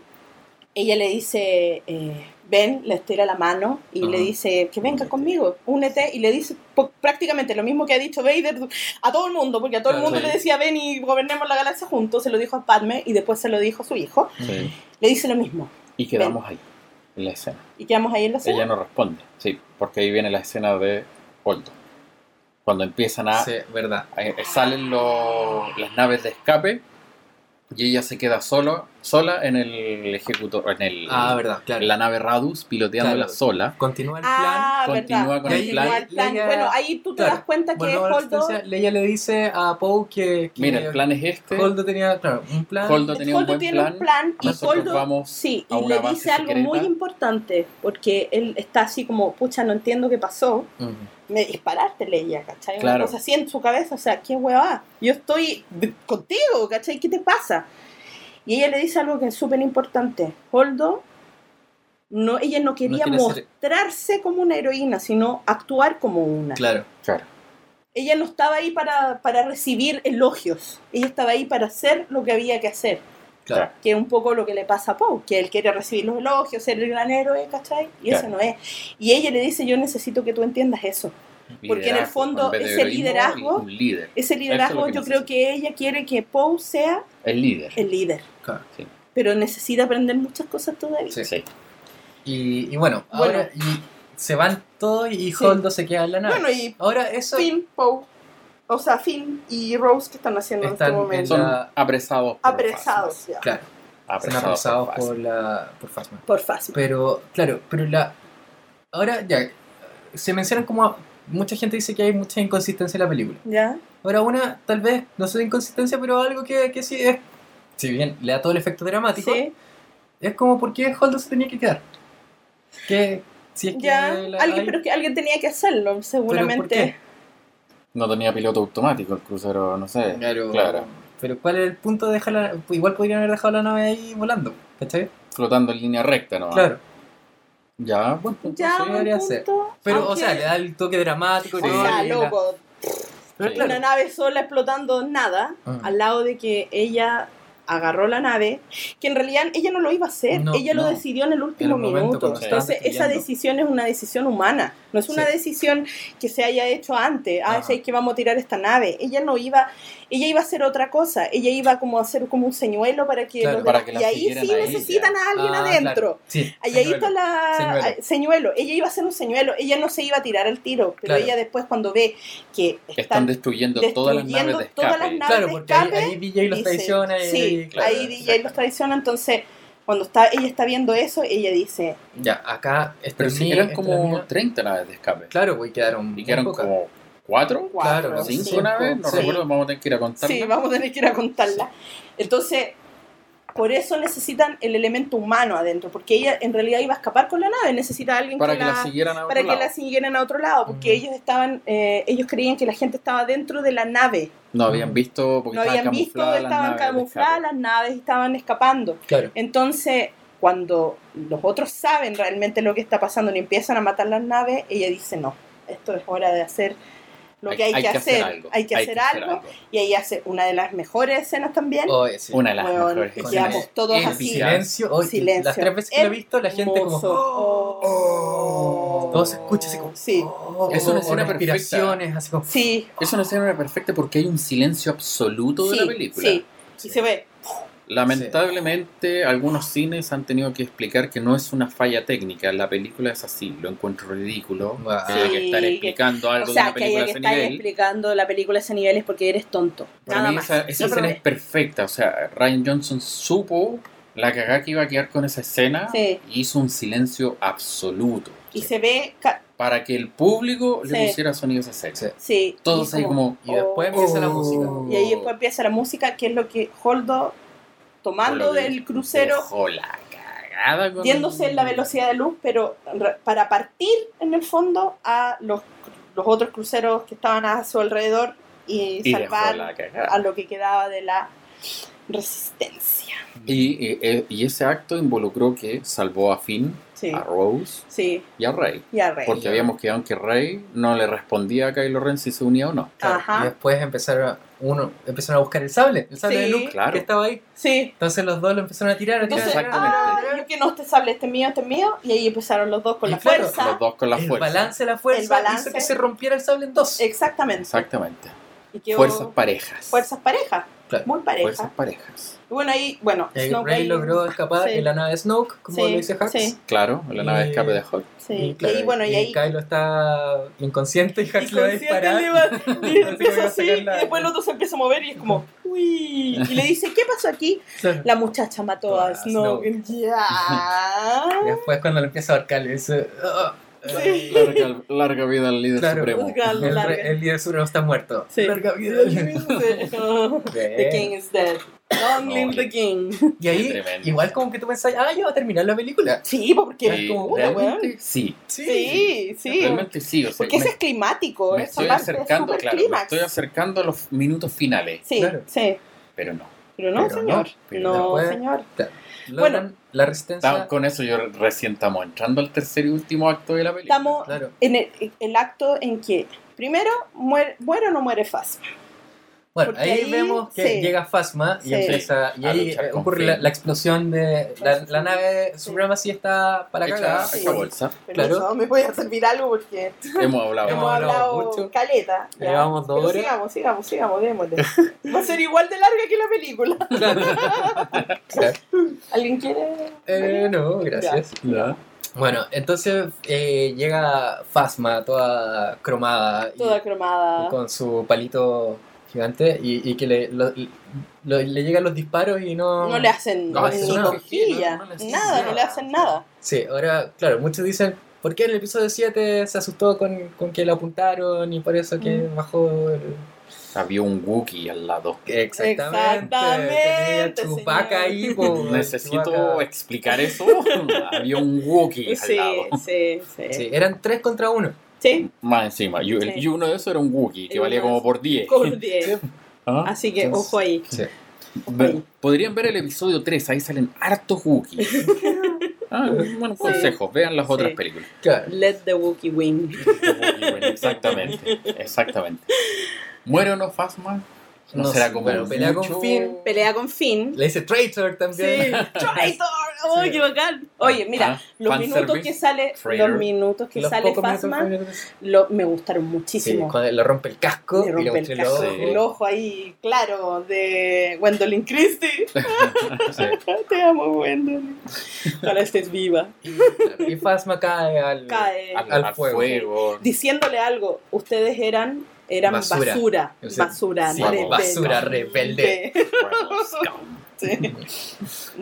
Speaker 1: ella le dice, eh, ven, le estira la mano y le dice que venga conmigo, únete. Y le dice prácticamente lo mismo que ha dicho Vader a todo el mundo, porque a todo el mundo
Speaker 3: sí.
Speaker 1: le decía ven y gobernemos la galaxia juntos. Se lo dijo a Padme y después se lo dijo a su hijo.
Speaker 3: Sí.
Speaker 1: Le dice lo mismo.
Speaker 3: Y quedamos ahí, en la escena.
Speaker 1: Y quedamos ahí en la
Speaker 3: Ella
Speaker 1: escena.
Speaker 3: no responde, sí, porque ahí viene la escena de Holdo. Cuando empiezan a.
Speaker 4: Sí, verdad.
Speaker 3: eh, salen los- las naves de escape y ella se queda solo, sola en el ejecutor, en el,
Speaker 4: Ah, verdad, claro.
Speaker 3: la nave Radus, piloteándola
Speaker 4: Claro.
Speaker 3: sola.
Speaker 4: Continúa el plan.
Speaker 1: Ah,
Speaker 3: continúa
Speaker 1: verdad.
Speaker 3: con
Speaker 4: el
Speaker 3: plan.
Speaker 1: el plan.
Speaker 4: Leia-
Speaker 1: Bueno, ahí tú te
Speaker 4: claro,
Speaker 1: das cuenta que Holdo.
Speaker 4: Leia le dice a Poe que, que
Speaker 3: Mira, el plan es este.
Speaker 4: Holdo tenía, claro, un plan.
Speaker 3: Holdo tenía un
Speaker 1: Holdo
Speaker 3: buen
Speaker 1: tiene
Speaker 3: plan.
Speaker 1: un plan y Holdo
Speaker 3: vamos
Speaker 1: sí y le dice algo
Speaker 3: secreta.
Speaker 1: muy importante porque él está así como pucha no entiendo qué pasó
Speaker 4: Ujú.
Speaker 1: Me disparaste Leia ¿cachai?
Speaker 3: Claro.
Speaker 1: una cosa así en su cabeza o sea qué hueva yo estoy contigo ¿cachai? ¿qué te pasa? y ella le dice algo que es súper importante Holdo no ella no quería
Speaker 4: ser-
Speaker 1: mostrarse como una heroína sino actuar como una
Speaker 4: Claro.
Speaker 3: Claro.
Speaker 1: ella no estaba ahí para, para recibir elogios ella estaba ahí para hacer lo que había que hacer
Speaker 4: Claro.
Speaker 1: que es un poco lo que le pasa a Poe, que él quiere recibir los elogios, ser el gran héroe, ¿cachai? Y
Speaker 3: Claro.
Speaker 1: eso no es. Y ella le dice, yo necesito que tú entiendas eso. Porque en el fondo
Speaker 3: en
Speaker 1: ese liderazgo-
Speaker 3: líder.
Speaker 1: Ese liderazgo, yo creo que ella quiere que Poe sea
Speaker 3: El líder.
Speaker 1: el líder.
Speaker 4: Claro.
Speaker 3: Sí.
Speaker 1: Pero necesita aprender muchas cosas todavía.
Speaker 4: Sí.
Speaker 3: Sí.
Speaker 4: Y, y bueno,
Speaker 1: Bueno.
Speaker 4: ahora y se van todos y
Speaker 1: Sí.
Speaker 4: Holdo se queda en la nave.
Speaker 1: Bueno, y
Speaker 4: ahora eso
Speaker 1: Poe, o sea, Finn y Rose, ¿qué están haciendo
Speaker 4: Están
Speaker 1: en
Speaker 4: en
Speaker 1: este momento?
Speaker 3: Son
Speaker 4: La-
Speaker 3: apresados. por
Speaker 1: Apresados ya,
Speaker 4: claro,
Speaker 3: Fasma.
Speaker 4: son
Speaker 3: Apresados,
Speaker 4: apresados
Speaker 3: por
Speaker 4: por,
Speaker 3: Fasma.
Speaker 4: la por Phasma.
Speaker 1: por Phasma.
Speaker 4: Pero claro, pero la ahora ya se mencionan como mucha gente dice que hay mucha inconsistencia en la película.
Speaker 1: ¿Ya?
Speaker 4: Ahora una tal vez no sé de inconsistencia, pero algo que, que sí es si bien le da todo el efecto dramático,
Speaker 1: Sí.
Speaker 4: es como por qué Holdo se tenía que quedar. Que si es que
Speaker 1: Ya,
Speaker 4: la-
Speaker 1: alguien,
Speaker 4: hay-
Speaker 1: pero es que alguien tenía que hacerlo, seguramente.
Speaker 4: qué?
Speaker 3: No tenía piloto automático el crucero, no sé.
Speaker 4: Claro.
Speaker 3: Claro.
Speaker 4: Pero ¿cuál es el punto de dejarla? Igual podrían haber dejado la nave ahí volando, ¿cachai?
Speaker 3: Flotando en línea recta, ¿no?
Speaker 4: Claro.
Speaker 3: Ya, bueno. pues,
Speaker 1: Ya,
Speaker 4: sí,
Speaker 1: buen
Speaker 4: debería ser.
Speaker 1: punto.
Speaker 4: Pero, o sea, le da el toque dramático y
Speaker 1: O sea,
Speaker 4: la-
Speaker 1: loco,
Speaker 4: Pero
Speaker 3: Sí.
Speaker 1: una nave sola explotando nada,
Speaker 4: Ah.
Speaker 1: al lado de que ella agarró la nave, que en realidad ella no lo iba a hacer,
Speaker 4: No,
Speaker 1: ella lo decidió en el último
Speaker 4: En el
Speaker 1: minuto. Entonces, esa
Speaker 4: destruyendo.
Speaker 1: decisión es una decisión humana, no es una
Speaker 4: Sí.
Speaker 1: decisión que se haya hecho antes, ah, es que vamos a tirar esta nave. Ella no iba, ella iba a hacer otra cosa, ella iba como a hacer como un señuelo para que
Speaker 4: Claro,
Speaker 1: los
Speaker 3: para que
Speaker 1: y ahí sí necesitan a alguien
Speaker 4: Ah,
Speaker 1: adentro.
Speaker 4: claro. Sí,
Speaker 1: Ahí, está la
Speaker 4: Señuelo.
Speaker 1: ah, señuelo. Ella iba a hacer un señuelo. Ella no se iba a tirar al tiro. Pero
Speaker 4: Claro.
Speaker 1: ella después cuando ve que
Speaker 3: Están
Speaker 1: están
Speaker 3: destruyendo, todas las
Speaker 1: destruyendo
Speaker 3: naves de
Speaker 1: todas
Speaker 3: escape.
Speaker 1: las naves
Speaker 4: Claro, porque ahí,
Speaker 1: escape,
Speaker 4: ahí traiciona y
Speaker 1: Sí,
Speaker 3: claro,
Speaker 1: ahí DJ los traiciona. Entonces, cuando está, ella está viendo eso, ella dice,
Speaker 4: Ya, acá este
Speaker 3: Pero sí, eran
Speaker 4: esta es
Speaker 3: como
Speaker 4: mía.
Speaker 3: 30 naves de escape.
Speaker 4: Claro, güey, quedaron.
Speaker 3: Y quedaron como ¿cuatro?
Speaker 1: cuatro,
Speaker 3: ¿Cinco
Speaker 1: sí.
Speaker 3: naves? No
Speaker 4: sí.
Speaker 3: recuerdo, vamos a tener que ir a contarlas.
Speaker 1: Sí, vamos a tener que ir a contarla. Entonces, por eso necesitan el elemento humano adentro, porque ella en realidad iba a escapar con la nave, necesita a alguien
Speaker 3: Para
Speaker 1: que,
Speaker 3: que la siguieran a otro
Speaker 1: para que
Speaker 3: lado.
Speaker 1: la siguieran a otro lado, porque ellos estaban, eh, ellos creían que la gente estaba dentro de la nave,
Speaker 3: No habían visto porque
Speaker 1: no
Speaker 3: estaban
Speaker 1: habían visto,
Speaker 3: camufladas las
Speaker 1: estaban camufladas las naves, estaban escapando.
Speaker 4: Claro.
Speaker 1: Entonces, cuando los otros saben realmente lo que está pasando y empiezan a matar las naves, ella dice, no, esto es hora de hacer lo que hay, que, hacer,
Speaker 3: algo,
Speaker 1: hay que hacer algo, y ahí hace una de las mejores escenas también.
Speaker 4: Sí.
Speaker 3: Una de las
Speaker 1: Weón,
Speaker 3: mejores
Speaker 1: que
Speaker 3: escenas.
Speaker 1: todos
Speaker 4: el
Speaker 1: así.
Speaker 4: silencio,
Speaker 1: Silencio.
Speaker 4: Las tres veces que lo he visto, la gente como. Oh. Todo se escucha así como.
Speaker 1: Sí.
Speaker 4: oh,
Speaker 3: Es una
Speaker 4: o
Speaker 3: escena perfecta.
Speaker 4: así como.
Speaker 1: Sí,
Speaker 3: Es una escena perfecta porque hay un silencio absoluto de
Speaker 1: sí,
Speaker 3: la película.
Speaker 1: sí. Y se ve.
Speaker 3: Lamentablemente, algunos cines han tenido que explicar que no es una falla técnica. La película es así. Lo encuentro ridículo. Que haya que
Speaker 1: Sí,
Speaker 3: estar
Speaker 1: que-
Speaker 3: explicando algo
Speaker 1: O
Speaker 3: de
Speaker 1: sea,
Speaker 3: una
Speaker 1: que
Speaker 3: película
Speaker 1: haya
Speaker 3: de
Speaker 1: que estar explicando la película a ese nivel es porque eres tonto.
Speaker 3: Para
Speaker 1: Nada
Speaker 3: mí
Speaker 1: más.
Speaker 3: esa, esa
Speaker 1: No,
Speaker 3: escena es perfecta. O sea, Ryan Johnson supo la cagada que iba a quedar con esa escena
Speaker 1: Sí.
Speaker 3: y hizo un silencio absoluto.
Speaker 1: Y se ve.
Speaker 3: Para que el público le
Speaker 1: Sí.
Speaker 3: pusiera sonidos a esa escena.
Speaker 4: Sí.
Speaker 1: Sí.
Speaker 3: Todos ahí
Speaker 1: como-
Speaker 3: como...
Speaker 4: Y después empieza la música.
Speaker 1: Y ahí después empieza la música, que es lo que Holdo, tomando del crucero,
Speaker 3: dejó la cagada con-
Speaker 1: yéndose en la velocidad de luz, pero para partir en el fondo a los, los otros cruceros que estaban a su alrededor y, salvar a lo que quedaba de la resistencia.
Speaker 3: Y, eh, eh, y ese acto involucró que salvó a Finn,
Speaker 1: Sí,
Speaker 3: a Rose
Speaker 1: sí,
Speaker 3: y a Rey.
Speaker 1: y a Rey.
Speaker 3: Porque habíamos quedado en que Rey no le respondía a Kylo Ren si se unía o no.
Speaker 4: Claro,
Speaker 1: Ajá.
Speaker 4: Y después empezaron a, uno, empezaron a buscar el sable, el sable
Speaker 1: Sí.
Speaker 4: de Luke
Speaker 3: Claro.
Speaker 4: que estaba ahí.
Speaker 1: Sí.
Speaker 4: Entonces los dos lo empezaron a tirar, a tirar,
Speaker 1: Entonces,
Speaker 3: Exactamente.
Speaker 1: ah, yo que no este sable, este es mío, este es mío, y ahí empezaron los dos con
Speaker 4: Y
Speaker 1: la
Speaker 4: claro,
Speaker 1: fuerza.
Speaker 3: Los dos con la
Speaker 4: el
Speaker 3: fuerza.
Speaker 4: balance de la fuerza
Speaker 1: El balance.
Speaker 4: hizo que se rompiera el sable en dos.
Speaker 1: Exactamente.
Speaker 3: Exactamente.
Speaker 1: Y quedó-
Speaker 3: Fuerzas parejas.
Speaker 1: fuerzas parejas,
Speaker 4: Claro.
Speaker 1: muy parejas.
Speaker 3: Fuerzas parejas.
Speaker 1: Y bueno, ahí, bueno,
Speaker 4: Eh,
Speaker 1: Snoke
Speaker 4: Rey
Speaker 1: ahí-
Speaker 4: logró escapar
Speaker 1: Sí.
Speaker 4: en la nave Snoke, como
Speaker 1: Sí,
Speaker 4: lo dice Hux.
Speaker 1: sí.
Speaker 3: Claro, la nave de
Speaker 4: Y-
Speaker 3: escape de Hawk.
Speaker 1: Sí.
Speaker 4: Y,
Speaker 1: Y,
Speaker 4: claro,
Speaker 1: ahí, bueno, y,
Speaker 4: y
Speaker 1: ahí
Speaker 4: Kylo está inconsciente y Hux le va a
Speaker 1: inconsciente
Speaker 4: disparar.
Speaker 1: le va- y empieza así, y después el otro se empieza a mover y es como, uy, y le dice, ¿qué pasó aquí? La muchacha mató a Snoke. Ya.
Speaker 4: Y después cuando le empieza a ahorcar, le dice... "Ah,
Speaker 1: Sí.
Speaker 3: Larga, larga vida al líder
Speaker 4: Claro.
Speaker 3: supremo.
Speaker 4: El, el líder supremo está muerto.
Speaker 1: Sí.
Speaker 4: Larga vida.
Speaker 1: The king is dead. Long
Speaker 3: No,
Speaker 1: live the king.
Speaker 4: Y ahí,
Speaker 3: Tremendo.
Speaker 4: igual como que tú pensás, ah, ya va a terminar la película.
Speaker 1: Sí, porque
Speaker 3: Sí,
Speaker 1: es como una
Speaker 3: realmente
Speaker 1: weón.
Speaker 3: sí.
Speaker 1: Sí, sí.
Speaker 3: Realmente sí. O sea,
Speaker 1: Porque
Speaker 3: me,
Speaker 1: ese es climático.
Speaker 3: me
Speaker 1: esa
Speaker 3: estoy
Speaker 1: parte es
Speaker 3: acercando,
Speaker 1: súper
Speaker 3: claro, me estoy acercando a los minutos finales.
Speaker 1: Sí,
Speaker 4: Claro.
Speaker 1: sí.
Speaker 3: Pero no.
Speaker 1: Pero no,
Speaker 4: Pero
Speaker 1: señor.
Speaker 4: no, pero
Speaker 1: no,
Speaker 4: después-
Speaker 1: señor.
Speaker 4: Logran la resistencia.
Speaker 3: Estamos- con eso yo recién estamos entrando al tercer y último acto de la película.
Speaker 1: Estamos
Speaker 4: Claro.
Speaker 1: en el, el acto en que, primero, muere, muere o no muere Phasma.
Speaker 4: Bueno,
Speaker 1: Porque
Speaker 4: ahí,
Speaker 1: ahí,
Speaker 4: vemos que
Speaker 1: sí.
Speaker 4: llega Phasma y
Speaker 1: Sí.
Speaker 4: empieza. Y
Speaker 3: A
Speaker 4: ahí ocurre la, explosión de. La, la nave Supremacy está para la
Speaker 3: Hecha.
Speaker 1: Sí.
Speaker 3: bolsa.
Speaker 4: Claro.
Speaker 1: me voy a servir algo porque
Speaker 3: Hemos hablado.
Speaker 1: hemos
Speaker 4: hablado mucho.
Speaker 1: caleta. ya.
Speaker 4: Llevamos dos horas.
Speaker 1: Sigamos, sigamos, sigamos, démosle. Va a ser igual de larga que la película.
Speaker 4: Claro.
Speaker 1: ¿Alguien quiere?
Speaker 4: Eh, no, gracias.
Speaker 3: Ya.
Speaker 4: Bueno, entonces eh, llega Phasma toda cromada y-
Speaker 1: Toda cromada.
Speaker 4: con su palito gigante y, y que le, lo- lo- le llegan los disparos y no...
Speaker 1: No le hacen
Speaker 3: No,
Speaker 1: ni
Speaker 3: no,
Speaker 1: cosquilla,
Speaker 3: no, no le hacen
Speaker 1: nada, no le hacen nada.
Speaker 4: Sí, ahora, claro, muchos dicen, ¿por qué en el episodio 7 se asustó con, con que lo apuntaron y por eso que
Speaker 1: Mm.
Speaker 4: bajó el...
Speaker 3: Había un Wookiee al lado.
Speaker 4: Exactamente.
Speaker 1: Exactamente, señor.
Speaker 4: ahí, po,
Speaker 3: Necesito
Speaker 4: Chewbacca.
Speaker 3: explicar eso. Había un Wookiee al
Speaker 1: Sí,
Speaker 3: lado.
Speaker 1: sí, sí.
Speaker 4: Sí, eran tres contra uno.
Speaker 1: Sí,
Speaker 3: Más encima. Y, el-
Speaker 1: Sí.
Speaker 3: y uno de esos era un Wookiee, que valía como por 10.
Speaker 1: con 10.
Speaker 3: ¿Ah?
Speaker 1: Así que
Speaker 3: Entonces,
Speaker 1: ojo ahí.
Speaker 4: Sí.
Speaker 3: Podrían ver el episodio 3, ahí salen hartos Wookiees. ah, un buen
Speaker 1: Sí.
Speaker 3: consejo, vean las otras
Speaker 1: Sí.
Speaker 3: películas.
Speaker 4: Claro.
Speaker 1: Let the Wookiee win.
Speaker 3: Exactamente, exactamente. ¿Muere o no Phasma? No,
Speaker 4: No
Speaker 3: será como
Speaker 4: bueno, pelea con Finn.
Speaker 1: Pelea con Finn.
Speaker 4: Le dice Traitor
Speaker 1: Sí,
Speaker 4: también.
Speaker 1: Traitor. ¡Oh,
Speaker 4: Sí.
Speaker 1: qué bacán! Oye, mira,
Speaker 3: Ah,
Speaker 1: los minutos que sale, los minutos que
Speaker 4: Los
Speaker 1: sale lo, me gustaron
Speaker 4: Sí,
Speaker 1: muchísimo.
Speaker 4: cuando le rompe el casco
Speaker 1: Le
Speaker 4: y le
Speaker 1: el
Speaker 4: ojo.
Speaker 3: Sí.
Speaker 1: el ojo ahí, claro, de Gwendolyn Christie.
Speaker 4: Sí.
Speaker 1: Te amo, Gwendolyn. Ojalá estés viva.
Speaker 4: Y Phasma cae al,
Speaker 1: Cae.
Speaker 3: al,
Speaker 4: al
Speaker 3: al
Speaker 4: fuego.
Speaker 3: fuego.
Speaker 1: Diciéndole algo, ustedes eran, eran
Speaker 4: Basura.
Speaker 1: basura.
Speaker 4: Sí.
Speaker 1: Basura,
Speaker 4: Sí,
Speaker 1: rebelde.
Speaker 4: basura
Speaker 3: Scout.
Speaker 1: Sí.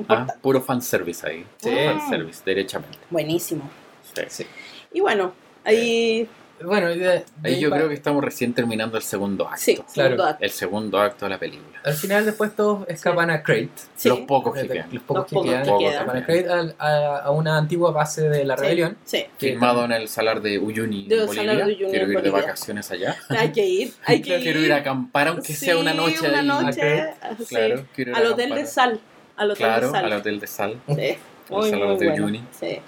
Speaker 3: Ah, puro fanservice ahí.
Speaker 4: Sí.
Speaker 3: Puro fanservice, derechamente.
Speaker 1: Buenísimo.
Speaker 3: Sí.
Speaker 4: Sí.
Speaker 1: Y bueno, ahí
Speaker 4: Bueno, de- de
Speaker 3: Ahí yo creo que estamos recién terminando el segundo acto.
Speaker 1: sí,
Speaker 4: Claro.
Speaker 1: segundo acto.
Speaker 3: El segundo acto de la película.
Speaker 4: al final después todos escapan a Crate.
Speaker 1: Sí.
Speaker 3: Los pocos que quedan.
Speaker 4: Los pocos
Speaker 1: Los
Speaker 4: que quedan.
Speaker 1: que quedan.
Speaker 4: Escapan a Crate al- a, a una antigua base de la
Speaker 1: Sí,
Speaker 4: rebelión.
Speaker 1: Sí.
Speaker 3: Filmado en el salar de Uyuni,
Speaker 1: De
Speaker 3: en
Speaker 1: el
Speaker 3: Bolivia.
Speaker 1: salar de Uyuni,
Speaker 3: Quiero
Speaker 1: en
Speaker 3: ir de
Speaker 1: Bolivia.
Speaker 3: vacaciones allá.
Speaker 1: Hay que ir, hay que
Speaker 3: Quiero
Speaker 1: ir.
Speaker 3: ir a acampar, aunque sea una
Speaker 1: Sí,
Speaker 3: noche
Speaker 1: una noche, sí.
Speaker 3: Claro, quiero ir
Speaker 1: Al
Speaker 3: a
Speaker 1: hotel de sal. Al hotel
Speaker 3: Claro,
Speaker 1: de sal.
Speaker 3: al hotel de sal.
Speaker 1: Sí. Muy,
Speaker 3: salar
Speaker 1: muy
Speaker 3: de
Speaker 1: bueno.
Speaker 3: Uyuni.
Speaker 1: Sí.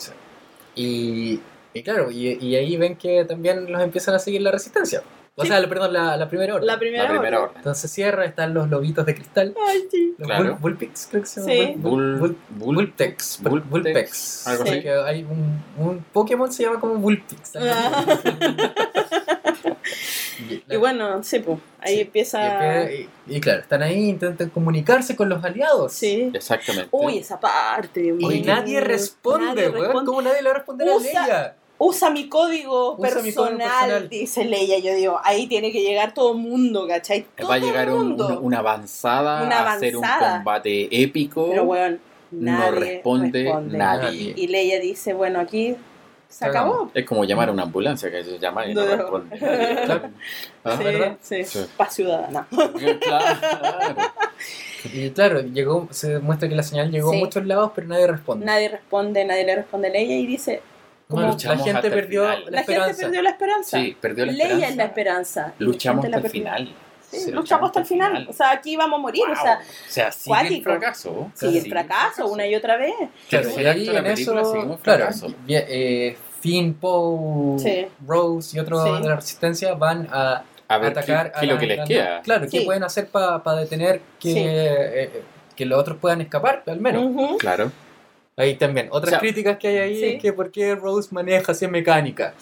Speaker 4: Y, y claro, y, y ahí ven que también los empiezan a seguir la resistencia. O
Speaker 1: Sí.
Speaker 4: sea, perdón, la, la primera orden.
Speaker 1: La primera,
Speaker 3: La primera
Speaker 1: hora.
Speaker 3: orden.
Speaker 4: Entonces cierra, están los lobitos de cristal.
Speaker 1: Ay, sí.
Speaker 4: Los
Speaker 3: Claro.
Speaker 4: bull, bullpix, creo que se
Speaker 1: Sí.
Speaker 4: llama.
Speaker 3: Bull,
Speaker 4: Bull-
Speaker 3: bull,
Speaker 4: Bullpex.
Speaker 3: Bullpex,
Speaker 4: Bullpex.
Speaker 3: algo
Speaker 1: Sí.
Speaker 3: así.
Speaker 4: Que hay un, un Pokémon se llama como Bullpix.
Speaker 1: Ah. Y bueno, sí, pues. Ahí
Speaker 4: Sí.
Speaker 1: empieza.
Speaker 4: Y, y claro, están ahí, intentan comunicarse con los aliados.
Speaker 1: Sí.
Speaker 3: Exactamente.
Speaker 1: Uy, esa parte.
Speaker 4: Y
Speaker 1: muy-
Speaker 4: nadie responde,
Speaker 1: nadie
Speaker 4: weón. ¿Cómo nadie le va a responder a
Speaker 1: Usa-
Speaker 4: Leia?
Speaker 1: Usa mi código
Speaker 4: Usa
Speaker 1: personal,
Speaker 4: mi código personal.
Speaker 1: dice Leia. Yo digo, ahí tiene que llegar todo el mundo, ¿cachai? Todo
Speaker 3: Va a llegar
Speaker 1: el
Speaker 3: un- una, una avanzada,
Speaker 1: Una
Speaker 3: a hacer un combate épico.
Speaker 1: Pero weón,
Speaker 3: no
Speaker 1: nadie
Speaker 3: responde,
Speaker 1: responde.
Speaker 3: nadie.
Speaker 1: Y Leia dice, bueno, aquí se acabó.
Speaker 3: Es como llamar a una ambulancia que se llama y no,
Speaker 1: No.
Speaker 3: responde. nadie. ¿Ah?
Speaker 1: Sí,
Speaker 4: ¿verdad?
Speaker 1: sí.
Speaker 3: Sí.
Speaker 1: Paz ciudadana.
Speaker 3: Claro.
Speaker 4: Y claro, llegó, se muestra que la señal llegó
Speaker 1: Sí.
Speaker 4: a muchos lados, pero nadie responde.
Speaker 1: Nadie responde, nadie le responde a Leia y dice,
Speaker 4: Bueno,
Speaker 1: como-
Speaker 4: la gente perdió
Speaker 3: final.
Speaker 4: la,
Speaker 1: la,
Speaker 4: esperanza.
Speaker 1: gente perdió la esperanza.
Speaker 3: Sí, perdió la esperanza.
Speaker 1: es la esperanza.
Speaker 3: Luchamos hasta el final.
Speaker 1: Sí,
Speaker 3: Sí,
Speaker 1: luchamos hasta el final. O sea, aquí vamos a morir.
Speaker 3: Wow.
Speaker 1: O sea,
Speaker 3: O sea, sigue el fracaso.
Speaker 1: sigue el fracaso una y otra vez.
Speaker 4: Claro, ahí
Speaker 3: de
Speaker 4: en eso, claro, eh, Finn, Poe,
Speaker 1: Sí.
Speaker 4: Rose y otros
Speaker 1: Sí.
Speaker 4: de la resistencia van a
Speaker 3: A ver
Speaker 4: atacar
Speaker 3: qué,
Speaker 4: a
Speaker 3: qué es lo que les queda.
Speaker 4: Claro, qué
Speaker 1: Sí.
Speaker 4: pueden hacer para detener que,
Speaker 1: Sí.
Speaker 4: eh, que los otros puedan escapar, al menos.
Speaker 1: Ujú.
Speaker 3: Claro.
Speaker 4: Ahí también. Otras
Speaker 3: O sea,
Speaker 4: críticas que hay ahí
Speaker 1: sí.
Speaker 4: es que por qué Rose maneja así en mecánica.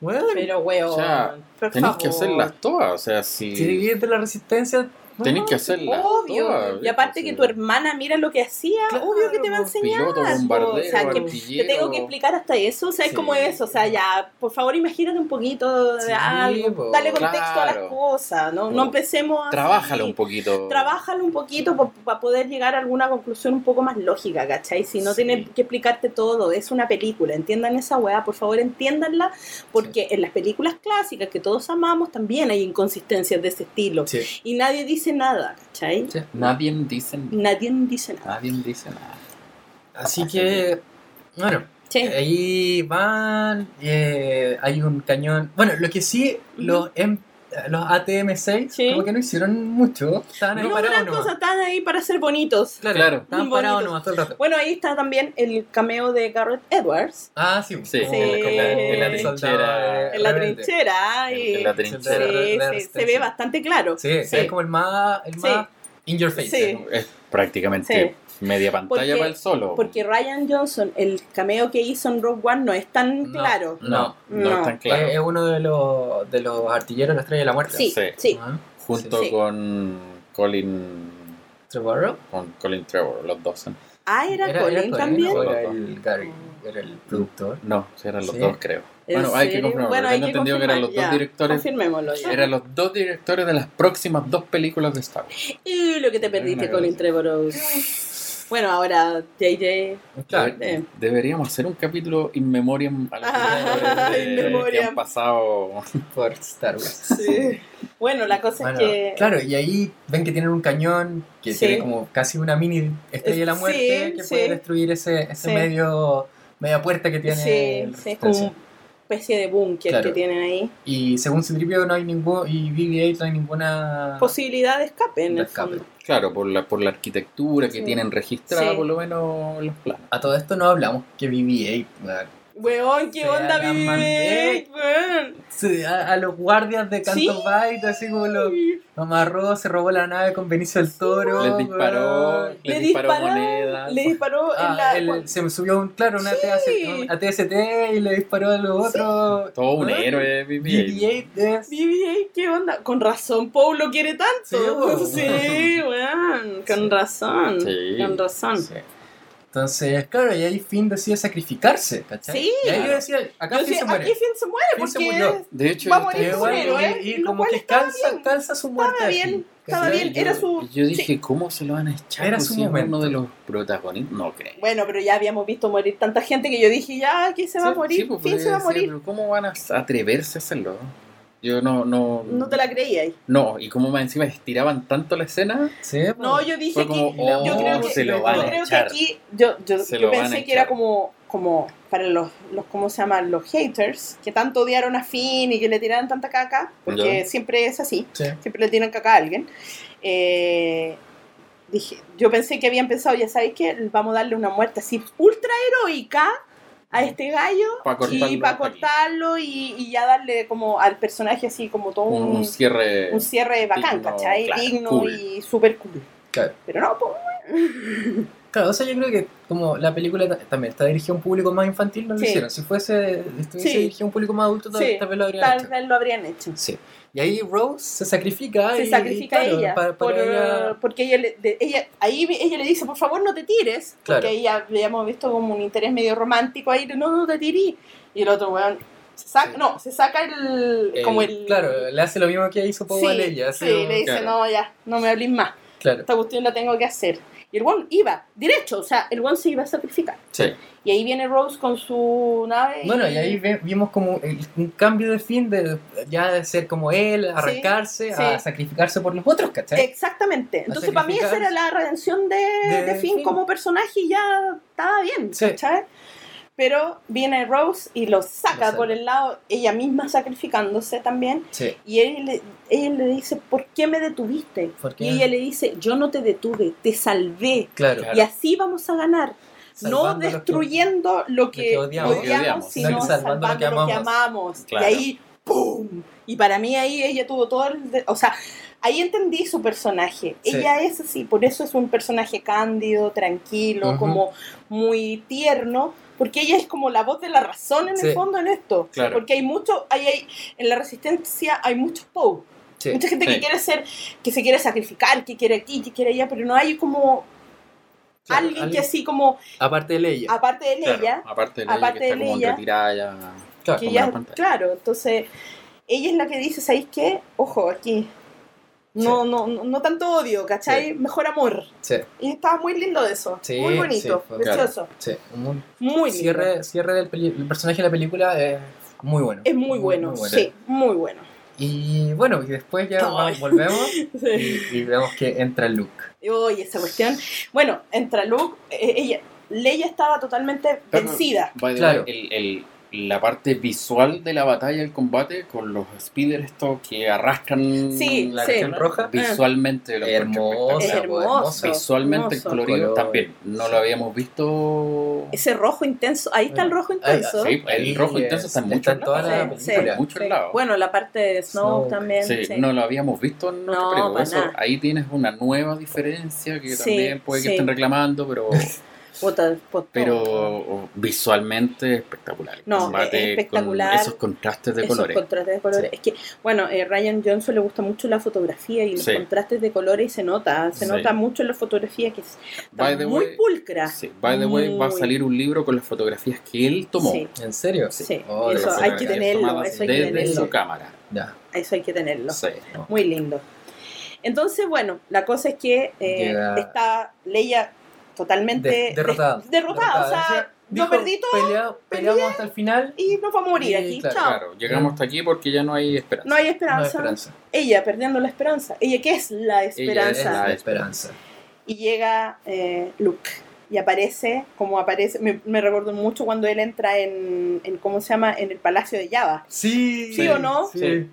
Speaker 4: Bueno,
Speaker 1: Pero, weón.
Speaker 3: O sea,
Speaker 1: por
Speaker 3: Tenéis que hacerlas todas. O sea, si.
Speaker 4: si de la resistencia,
Speaker 3: Tenéis
Speaker 4: no,
Speaker 3: que hacerlas
Speaker 1: Obvio.
Speaker 3: todas.
Speaker 1: Y aparte que tu hermana mira lo que hacía,
Speaker 4: Claro,
Speaker 1: obvio que te va a enseñar.
Speaker 3: Piloto,
Speaker 1: o sea, que te tengo que explicar hasta eso. O sea, es
Speaker 3: Sí.
Speaker 1: como eso. O sea, ya, por favor, imagínate un poquito de
Speaker 4: Sí,
Speaker 1: algo. Dale contexto a las
Speaker 3: Claro.
Speaker 1: cosas. No, no empecemos a.
Speaker 3: Trabájalo un poquito.
Speaker 1: Trabájalo un poquito para poder llegar a alguna conclusión un poco más lógica, ¿cachai? Si no
Speaker 3: Sí.
Speaker 1: tiene que explicarte todo, es una película, entiendan esa weá, por favor entiéndanla, porque en las películas clásicas que todos amamos también hay inconsistencias de ese estilo.
Speaker 4: Sí.
Speaker 1: Y nadie dice nada, ¿cachai?
Speaker 4: Sí.
Speaker 3: Nadie dice,
Speaker 1: Nadie dice nada.
Speaker 3: nadie dice nada.
Speaker 4: Así que, bueno,
Speaker 1: Sí.
Speaker 4: ahí van, eh, hay un cañón. Bueno, lo que sí, los, M- los ATM-6
Speaker 1: Sí.
Speaker 4: como que no hicieron mucho, estaban ahí
Speaker 1: No,
Speaker 4: parados nomás.
Speaker 1: cosa, están ahí para ser bonitos.
Speaker 4: Claro,
Speaker 3: Claro.
Speaker 4: estaban parados nomás todo el rato.
Speaker 1: Bueno, ahí está también el cameo de Garrett Edwards
Speaker 4: Ah, sí,
Speaker 3: Sí,
Speaker 1: Sí. en la
Speaker 3: trinchera.
Speaker 1: en la trinchera. Y
Speaker 3: En la trinchera.
Speaker 1: se, ve bastante claro.
Speaker 4: Sí,
Speaker 1: Sí.
Speaker 4: es como el más, el
Speaker 1: Sí.
Speaker 4: más in your face.
Speaker 1: Sí.
Speaker 3: Es prácticamente media pantalla
Speaker 1: Porque-
Speaker 3: para el solo.
Speaker 1: Porque Ryan Johnson, el cameo que hizo en Rogue One no es tan
Speaker 4: No.
Speaker 1: claro.
Speaker 3: no, no,
Speaker 1: No.
Speaker 3: es tan claro.
Speaker 4: Es, uno de los, de los artilleros de la Estrella de la Muerte.
Speaker 1: Sí,
Speaker 3: Sí.
Speaker 1: sí.
Speaker 4: Ah,
Speaker 3: Junto
Speaker 1: Sí.
Speaker 3: con Colin,
Speaker 4: Trevorrow.
Speaker 3: con Colin Trevor, los dos.
Speaker 1: Ah, era,
Speaker 4: ¿Era,
Speaker 1: Colin
Speaker 4: era
Speaker 1: también.
Speaker 4: era el Gary? Era el productor.
Speaker 3: No, eran los
Speaker 4: Sí.
Speaker 3: dos, creo.
Speaker 1: ¿En
Speaker 3: Bueno, hay que
Speaker 1: serio?
Speaker 3: confirmar.
Speaker 1: Bueno, hay
Speaker 3: tengo
Speaker 1: que
Speaker 3: entendido que eran los dos directores.
Speaker 1: Confirmémoslo ya.
Speaker 3: Eran los dos directores de las próximas dos películas de Star Wars.
Speaker 1: Y lo que te perdiste, Colin. Trevorrow. Bueno, ahora JJ.
Speaker 4: Claro.
Speaker 1: eh,
Speaker 3: Deberíamos hacer un capítulo in memoriam a los
Speaker 1: Ah,
Speaker 3: directores
Speaker 1: in
Speaker 3: de- que
Speaker 1: memoriam.
Speaker 3: han pasado.
Speaker 4: Por Star Wars.
Speaker 1: Sí. Bueno, la cosa
Speaker 4: Bueno,
Speaker 1: es que.
Speaker 4: Claro, y ahí ven que tienen un cañón que
Speaker 1: Sí.
Speaker 4: tiene como casi una mini estrella de la
Speaker 1: Sí,
Speaker 4: muerte que
Speaker 1: sí.
Speaker 4: puede destruir ese, ese
Speaker 1: Sí.
Speaker 4: medio media puerta que tiene
Speaker 1: Sí, sí, es como especie de búnker
Speaker 4: Claro.
Speaker 1: que tienen ahí.
Speaker 4: Y según Citripio no hay ningún. Y BB-8 no hay ninguna.
Speaker 1: Posibilidad de escape en
Speaker 4: De
Speaker 1: el
Speaker 4: escape.
Speaker 1: fondo.
Speaker 3: Claro, por la, por la arquitectura que
Speaker 1: Sí.
Speaker 3: tienen registrada,
Speaker 1: Sí.
Speaker 3: por lo menos en los planos.
Speaker 4: A todo esto no hablamos que BB-8, weón,
Speaker 1: ¿qué
Speaker 4: Se
Speaker 1: onda,
Speaker 4: la
Speaker 1: BB-8,
Speaker 4: mandé.
Speaker 1: weón?
Speaker 4: Sí, a, a los guardias de
Speaker 1: Sí.
Speaker 4: Canto Bight, así como lo amarró, se robó la nave con Benicio del Toro.
Speaker 3: Les disparó, les disparó monedas.
Speaker 1: Le disparó
Speaker 4: Ah,
Speaker 1: en la.
Speaker 4: él-
Speaker 1: cuando-
Speaker 4: se me subió un, claro, una
Speaker 1: Sí.
Speaker 4: ATST y le disparó a los otros.
Speaker 3: Todo un héroe, BB-8.
Speaker 4: BB-8 es.
Speaker 1: BB-8, ¿qué onda? Con razón, Paul lo quiere tanto.
Speaker 4: Sí, weón.
Speaker 1: Sí, weón. Con
Speaker 4: Sí.
Speaker 1: razón.
Speaker 3: Sí.
Speaker 1: Con razón.
Speaker 4: Entonces, claro, y ahí Finn decide sacrificarse, ¿cachai?
Speaker 1: Sí.
Speaker 4: Y ahí yo decía, acá
Speaker 1: Yo
Speaker 4: Finn
Speaker 1: sé,
Speaker 4: se muere.
Speaker 1: aquí Finn se muere
Speaker 4: Finn se murió.
Speaker 3: De hecho,
Speaker 1: Va a morir un
Speaker 4: Igual,
Speaker 1: héroe,
Speaker 4: y, como que calza,
Speaker 1: bien.
Speaker 4: calza su muerte.
Speaker 1: Estaba bien, estaba bien.
Speaker 3: yo-
Speaker 1: Era su-
Speaker 3: Yo dije,
Speaker 1: sí.
Speaker 3: ¿cómo se lo van a echar?
Speaker 4: Era
Speaker 3: Pues
Speaker 4: su
Speaker 3: si es
Speaker 4: momento.
Speaker 3: uno de los protagonistas. No creo.
Speaker 1: Bueno, pero ya habíamos visto morir tanta gente que yo dije, ya, aquí se va a morir,
Speaker 3: Sí, pues,
Speaker 1: Finn se va a morir.
Speaker 3: pero ¿Cómo van a atreverse a hacerlo? Yo no, no.
Speaker 1: No te la creía ahí.
Speaker 3: No, y como más encima estiraban tanto la escena.
Speaker 4: Sí,
Speaker 1: No,
Speaker 4: pues.
Speaker 1: yo dije
Speaker 3: como,
Speaker 1: que.
Speaker 3: oh,
Speaker 1: yo creo que,
Speaker 3: se lo
Speaker 1: yo
Speaker 3: a
Speaker 1: creo que
Speaker 3: echar.
Speaker 1: aquí. Yo, yo,
Speaker 3: Se
Speaker 1: yo pensé que era como. como para los, los, ¿cómo se llaman? Los haters, que tanto odiaron a Finn y que le tiraran tanta caca, porque
Speaker 3: Ya.
Speaker 1: siempre es así,
Speaker 4: Sí.
Speaker 1: siempre le tiran caca a alguien. Eh, dije, yo pensé que habían pensado, ya sabéis que vamos a darle una muerte así ultra heroica a este gallo
Speaker 3: Pa'
Speaker 1: y para cortarlo y, y ya darle como al personaje así como todo
Speaker 3: Un,
Speaker 1: un,
Speaker 3: cierre.
Speaker 1: un cierre bacán,
Speaker 3: digno,
Speaker 1: ¿cachai?
Speaker 3: claro,
Speaker 1: Digno
Speaker 3: cool.
Speaker 1: y súper cool.
Speaker 4: Claro.
Speaker 1: Pero no, pues,
Speaker 4: Claro, o sea, yo creo que como la película ta- también está dirigida a un público más infantil, no lo
Speaker 1: Sí.
Speaker 4: hicieron. Si fuese, estuviese
Speaker 1: Sí.
Speaker 4: dirigida a un público más adulto, tal,
Speaker 1: Sí,
Speaker 4: tal vez lo habrían
Speaker 1: tal
Speaker 4: hecho.
Speaker 1: vez lo habrían hecho.
Speaker 4: Sí. Y ahí Rose se sacrifica.
Speaker 1: se
Speaker 4: y-
Speaker 1: sacrifica
Speaker 4: y, claro,
Speaker 1: ella,
Speaker 4: para- para
Speaker 1: por,
Speaker 4: ella-
Speaker 1: porque ella, le- de- ella ahí ella le dice por favor no te tires
Speaker 4: Claro.
Speaker 1: porque ella habíamos visto como un interés medio romántico ahí no no te tirís y el otro weón se saca
Speaker 4: Sí.
Speaker 1: no se saca el,
Speaker 4: el-
Speaker 1: como el
Speaker 4: Claro, le hace lo mismo que hizo Paul
Speaker 1: sí,
Speaker 4: a ella.
Speaker 1: sí, le dice
Speaker 3: claro.
Speaker 1: no ya no me hables más
Speaker 4: Claro.
Speaker 1: esta cuestión la tengo que hacer y el weón iba derecho o sea el weón se iba a sacrificar
Speaker 3: Sí.
Speaker 1: y ahí viene Rose con su nave
Speaker 4: Bueno, y ahí ve- vimos como el- un cambio de fin de ya de ser como él, arrancarse,
Speaker 1: sí.
Speaker 4: a sacrificarse por los otros, ¿cachai?
Speaker 1: Exactamente. Entonces, para mí esa era la redención de,
Speaker 4: De
Speaker 1: de Finn
Speaker 4: Finn.
Speaker 1: como personaje y ya estaba bien,
Speaker 4: Sí.
Speaker 1: ¿cachai? Pero viene Rose y lo saca
Speaker 4: Lo
Speaker 1: por el lado, ella misma sacrificándose también.
Speaker 4: Sí.
Speaker 1: Y él le, ella le dice, ¿por qué me detuviste?
Speaker 4: ¿Por qué?
Speaker 1: Y ella le dice, yo no te detuve, te salvé.
Speaker 4: Claro.
Speaker 1: Y así vamos a ganar.
Speaker 4: Salvando
Speaker 1: no
Speaker 4: lo que-
Speaker 1: destruyendo lo que,
Speaker 4: que odiamos.
Speaker 3: Lo que odiamos,
Speaker 1: sino
Speaker 4: sino que
Speaker 1: salvando,
Speaker 4: salvando
Speaker 1: lo que amamos.
Speaker 3: Claro.
Speaker 1: Y ahí, ¡pum! Y para mí ahí ella tuvo todo el... de- o sea, ahí entendí su personaje.
Speaker 4: Sí.
Speaker 1: Ella es así, por eso es un personaje cándido, tranquilo,
Speaker 4: Ujú.
Speaker 1: como muy tierno. Porque ella es como la voz de la razón en
Speaker 4: Sí.
Speaker 1: el fondo en esto.
Speaker 3: Claro.
Speaker 1: Porque hay mucho, hay, hay, en la resistencia hay muchos Poe.
Speaker 4: Sí.
Speaker 1: Mucha gente
Speaker 3: Sí.
Speaker 1: que quiere ser, que se quiere sacrificar, que quiere aquí, que quiere allá, pero no hay como
Speaker 4: Claro,
Speaker 1: alguien, que así como,
Speaker 4: Aparte de ella.
Speaker 1: aparte de
Speaker 3: Claro,
Speaker 1: ella,
Speaker 3: aparte de
Speaker 1: aparte
Speaker 3: ella que está
Speaker 1: de
Speaker 3: como
Speaker 1: ella,
Speaker 3: retirada ya.
Speaker 4: Claro.
Speaker 1: que
Speaker 3: como
Speaker 1: ya,
Speaker 3: la pantalla.
Speaker 1: claro, entonces ella es la que dice, ¿sabéis qué? Ojo, aquí. No, no, no, no tanto odio, ¿cachai?
Speaker 4: Sí.
Speaker 1: Mejor amor.
Speaker 4: Sí,
Speaker 1: Y estaba muy lindo de eso.
Speaker 4: Sí,
Speaker 1: muy bonito, precioso. Muy lindo.
Speaker 4: cierre, cierre del peli- el personaje de la película es muy bueno.
Speaker 1: Es muy bueno,
Speaker 4: muy
Speaker 1: sí, muy bueno.
Speaker 4: Y bueno, y después ya volvemos
Speaker 1: Sí.
Speaker 4: y, y vemos que entra Luke.
Speaker 1: Oye, esa cuestión. Bueno, entra Luke, eh, ella, Leia estaba totalmente
Speaker 3: Pero-
Speaker 1: vencida.
Speaker 4: Claro.
Speaker 3: way, el, el- la parte visual de la batalla, el combate, con los speeders estos que arrastran
Speaker 1: Sí,
Speaker 3: la
Speaker 1: sí.
Speaker 4: roja.
Speaker 3: Visualmente lo
Speaker 4: Hermoso.
Speaker 1: Es
Speaker 3: espectacular.
Speaker 1: hermoso.
Speaker 3: Visualmente el colorido
Speaker 4: Color.
Speaker 3: también. No lo habíamos visto.
Speaker 1: Ese rojo intenso, ahí está el rojo
Speaker 4: Ay,
Speaker 1: intenso.
Speaker 3: Sí, el rojo intenso está en muchos lados.
Speaker 1: Bueno, la parte de Snow
Speaker 4: Snow.
Speaker 1: también.
Speaker 3: Sí,
Speaker 1: sí.
Speaker 3: no lo habíamos visto en otras
Speaker 1: No,
Speaker 3: Eso, ahí tienes una nueva diferencia que
Speaker 1: Sí,
Speaker 3: también puede que estén reclamando, pero,
Speaker 1: Puta, puta.
Speaker 3: pero visualmente espectacular.
Speaker 1: No,
Speaker 3: combate
Speaker 1: es espectacular.
Speaker 3: Con esos contrastes de
Speaker 1: Esos
Speaker 3: colores.
Speaker 1: contrastes de colores. Es que, bueno, eh, Ryan Johnson le gusta mucho la fotografía y los
Speaker 3: Sí.
Speaker 1: contrastes de colores y se nota. Se
Speaker 3: Sí.
Speaker 1: nota mucho en la fotografía que es-
Speaker 3: By
Speaker 1: está
Speaker 3: the
Speaker 1: muy
Speaker 3: way,
Speaker 1: pulcra.
Speaker 3: Sí, by the way, va a salir un libro con las fotografías que él tomó.
Speaker 1: Sí,
Speaker 4: ¿En serio?
Speaker 1: Sí,
Speaker 4: Oh,
Speaker 1: eso hay que tenerlo, eso hay que
Speaker 3: desde
Speaker 1: tenerlo.
Speaker 3: su cámara.
Speaker 4: Ya.
Speaker 1: Eso hay que tenerlo.
Speaker 3: Sí.
Speaker 1: Muy lindo. Entonces, bueno, la cosa es que eh,
Speaker 4: Llega-
Speaker 1: está Leia totalmente
Speaker 4: De- derrotada.
Speaker 1: derrotada. O sea,
Speaker 4: Decía,
Speaker 1: yo perdí todo
Speaker 4: pelea- peleamos hasta el final.
Speaker 1: y nos vamos a morir
Speaker 4: Y,
Speaker 1: aquí.
Speaker 4: claro,
Speaker 1: Chao.
Speaker 3: Claro, llegamos hasta aquí porque ya no hay esperanza.
Speaker 1: No hay
Speaker 4: No hay
Speaker 1: esperanza.
Speaker 4: esperanza.
Speaker 1: Ella perdiendo la esperanza. Ella, ¿qué es la
Speaker 3: es
Speaker 1: esperanza?
Speaker 3: la
Speaker 4: La esperanza.
Speaker 1: Y llega eh, Luke. y aparece, como aparece, me, me recordó mucho cuando él entra en, en, ¿cómo se llama? En el Palacio de Java.
Speaker 4: Sí.
Speaker 1: ¿Sí o no?
Speaker 4: Sí.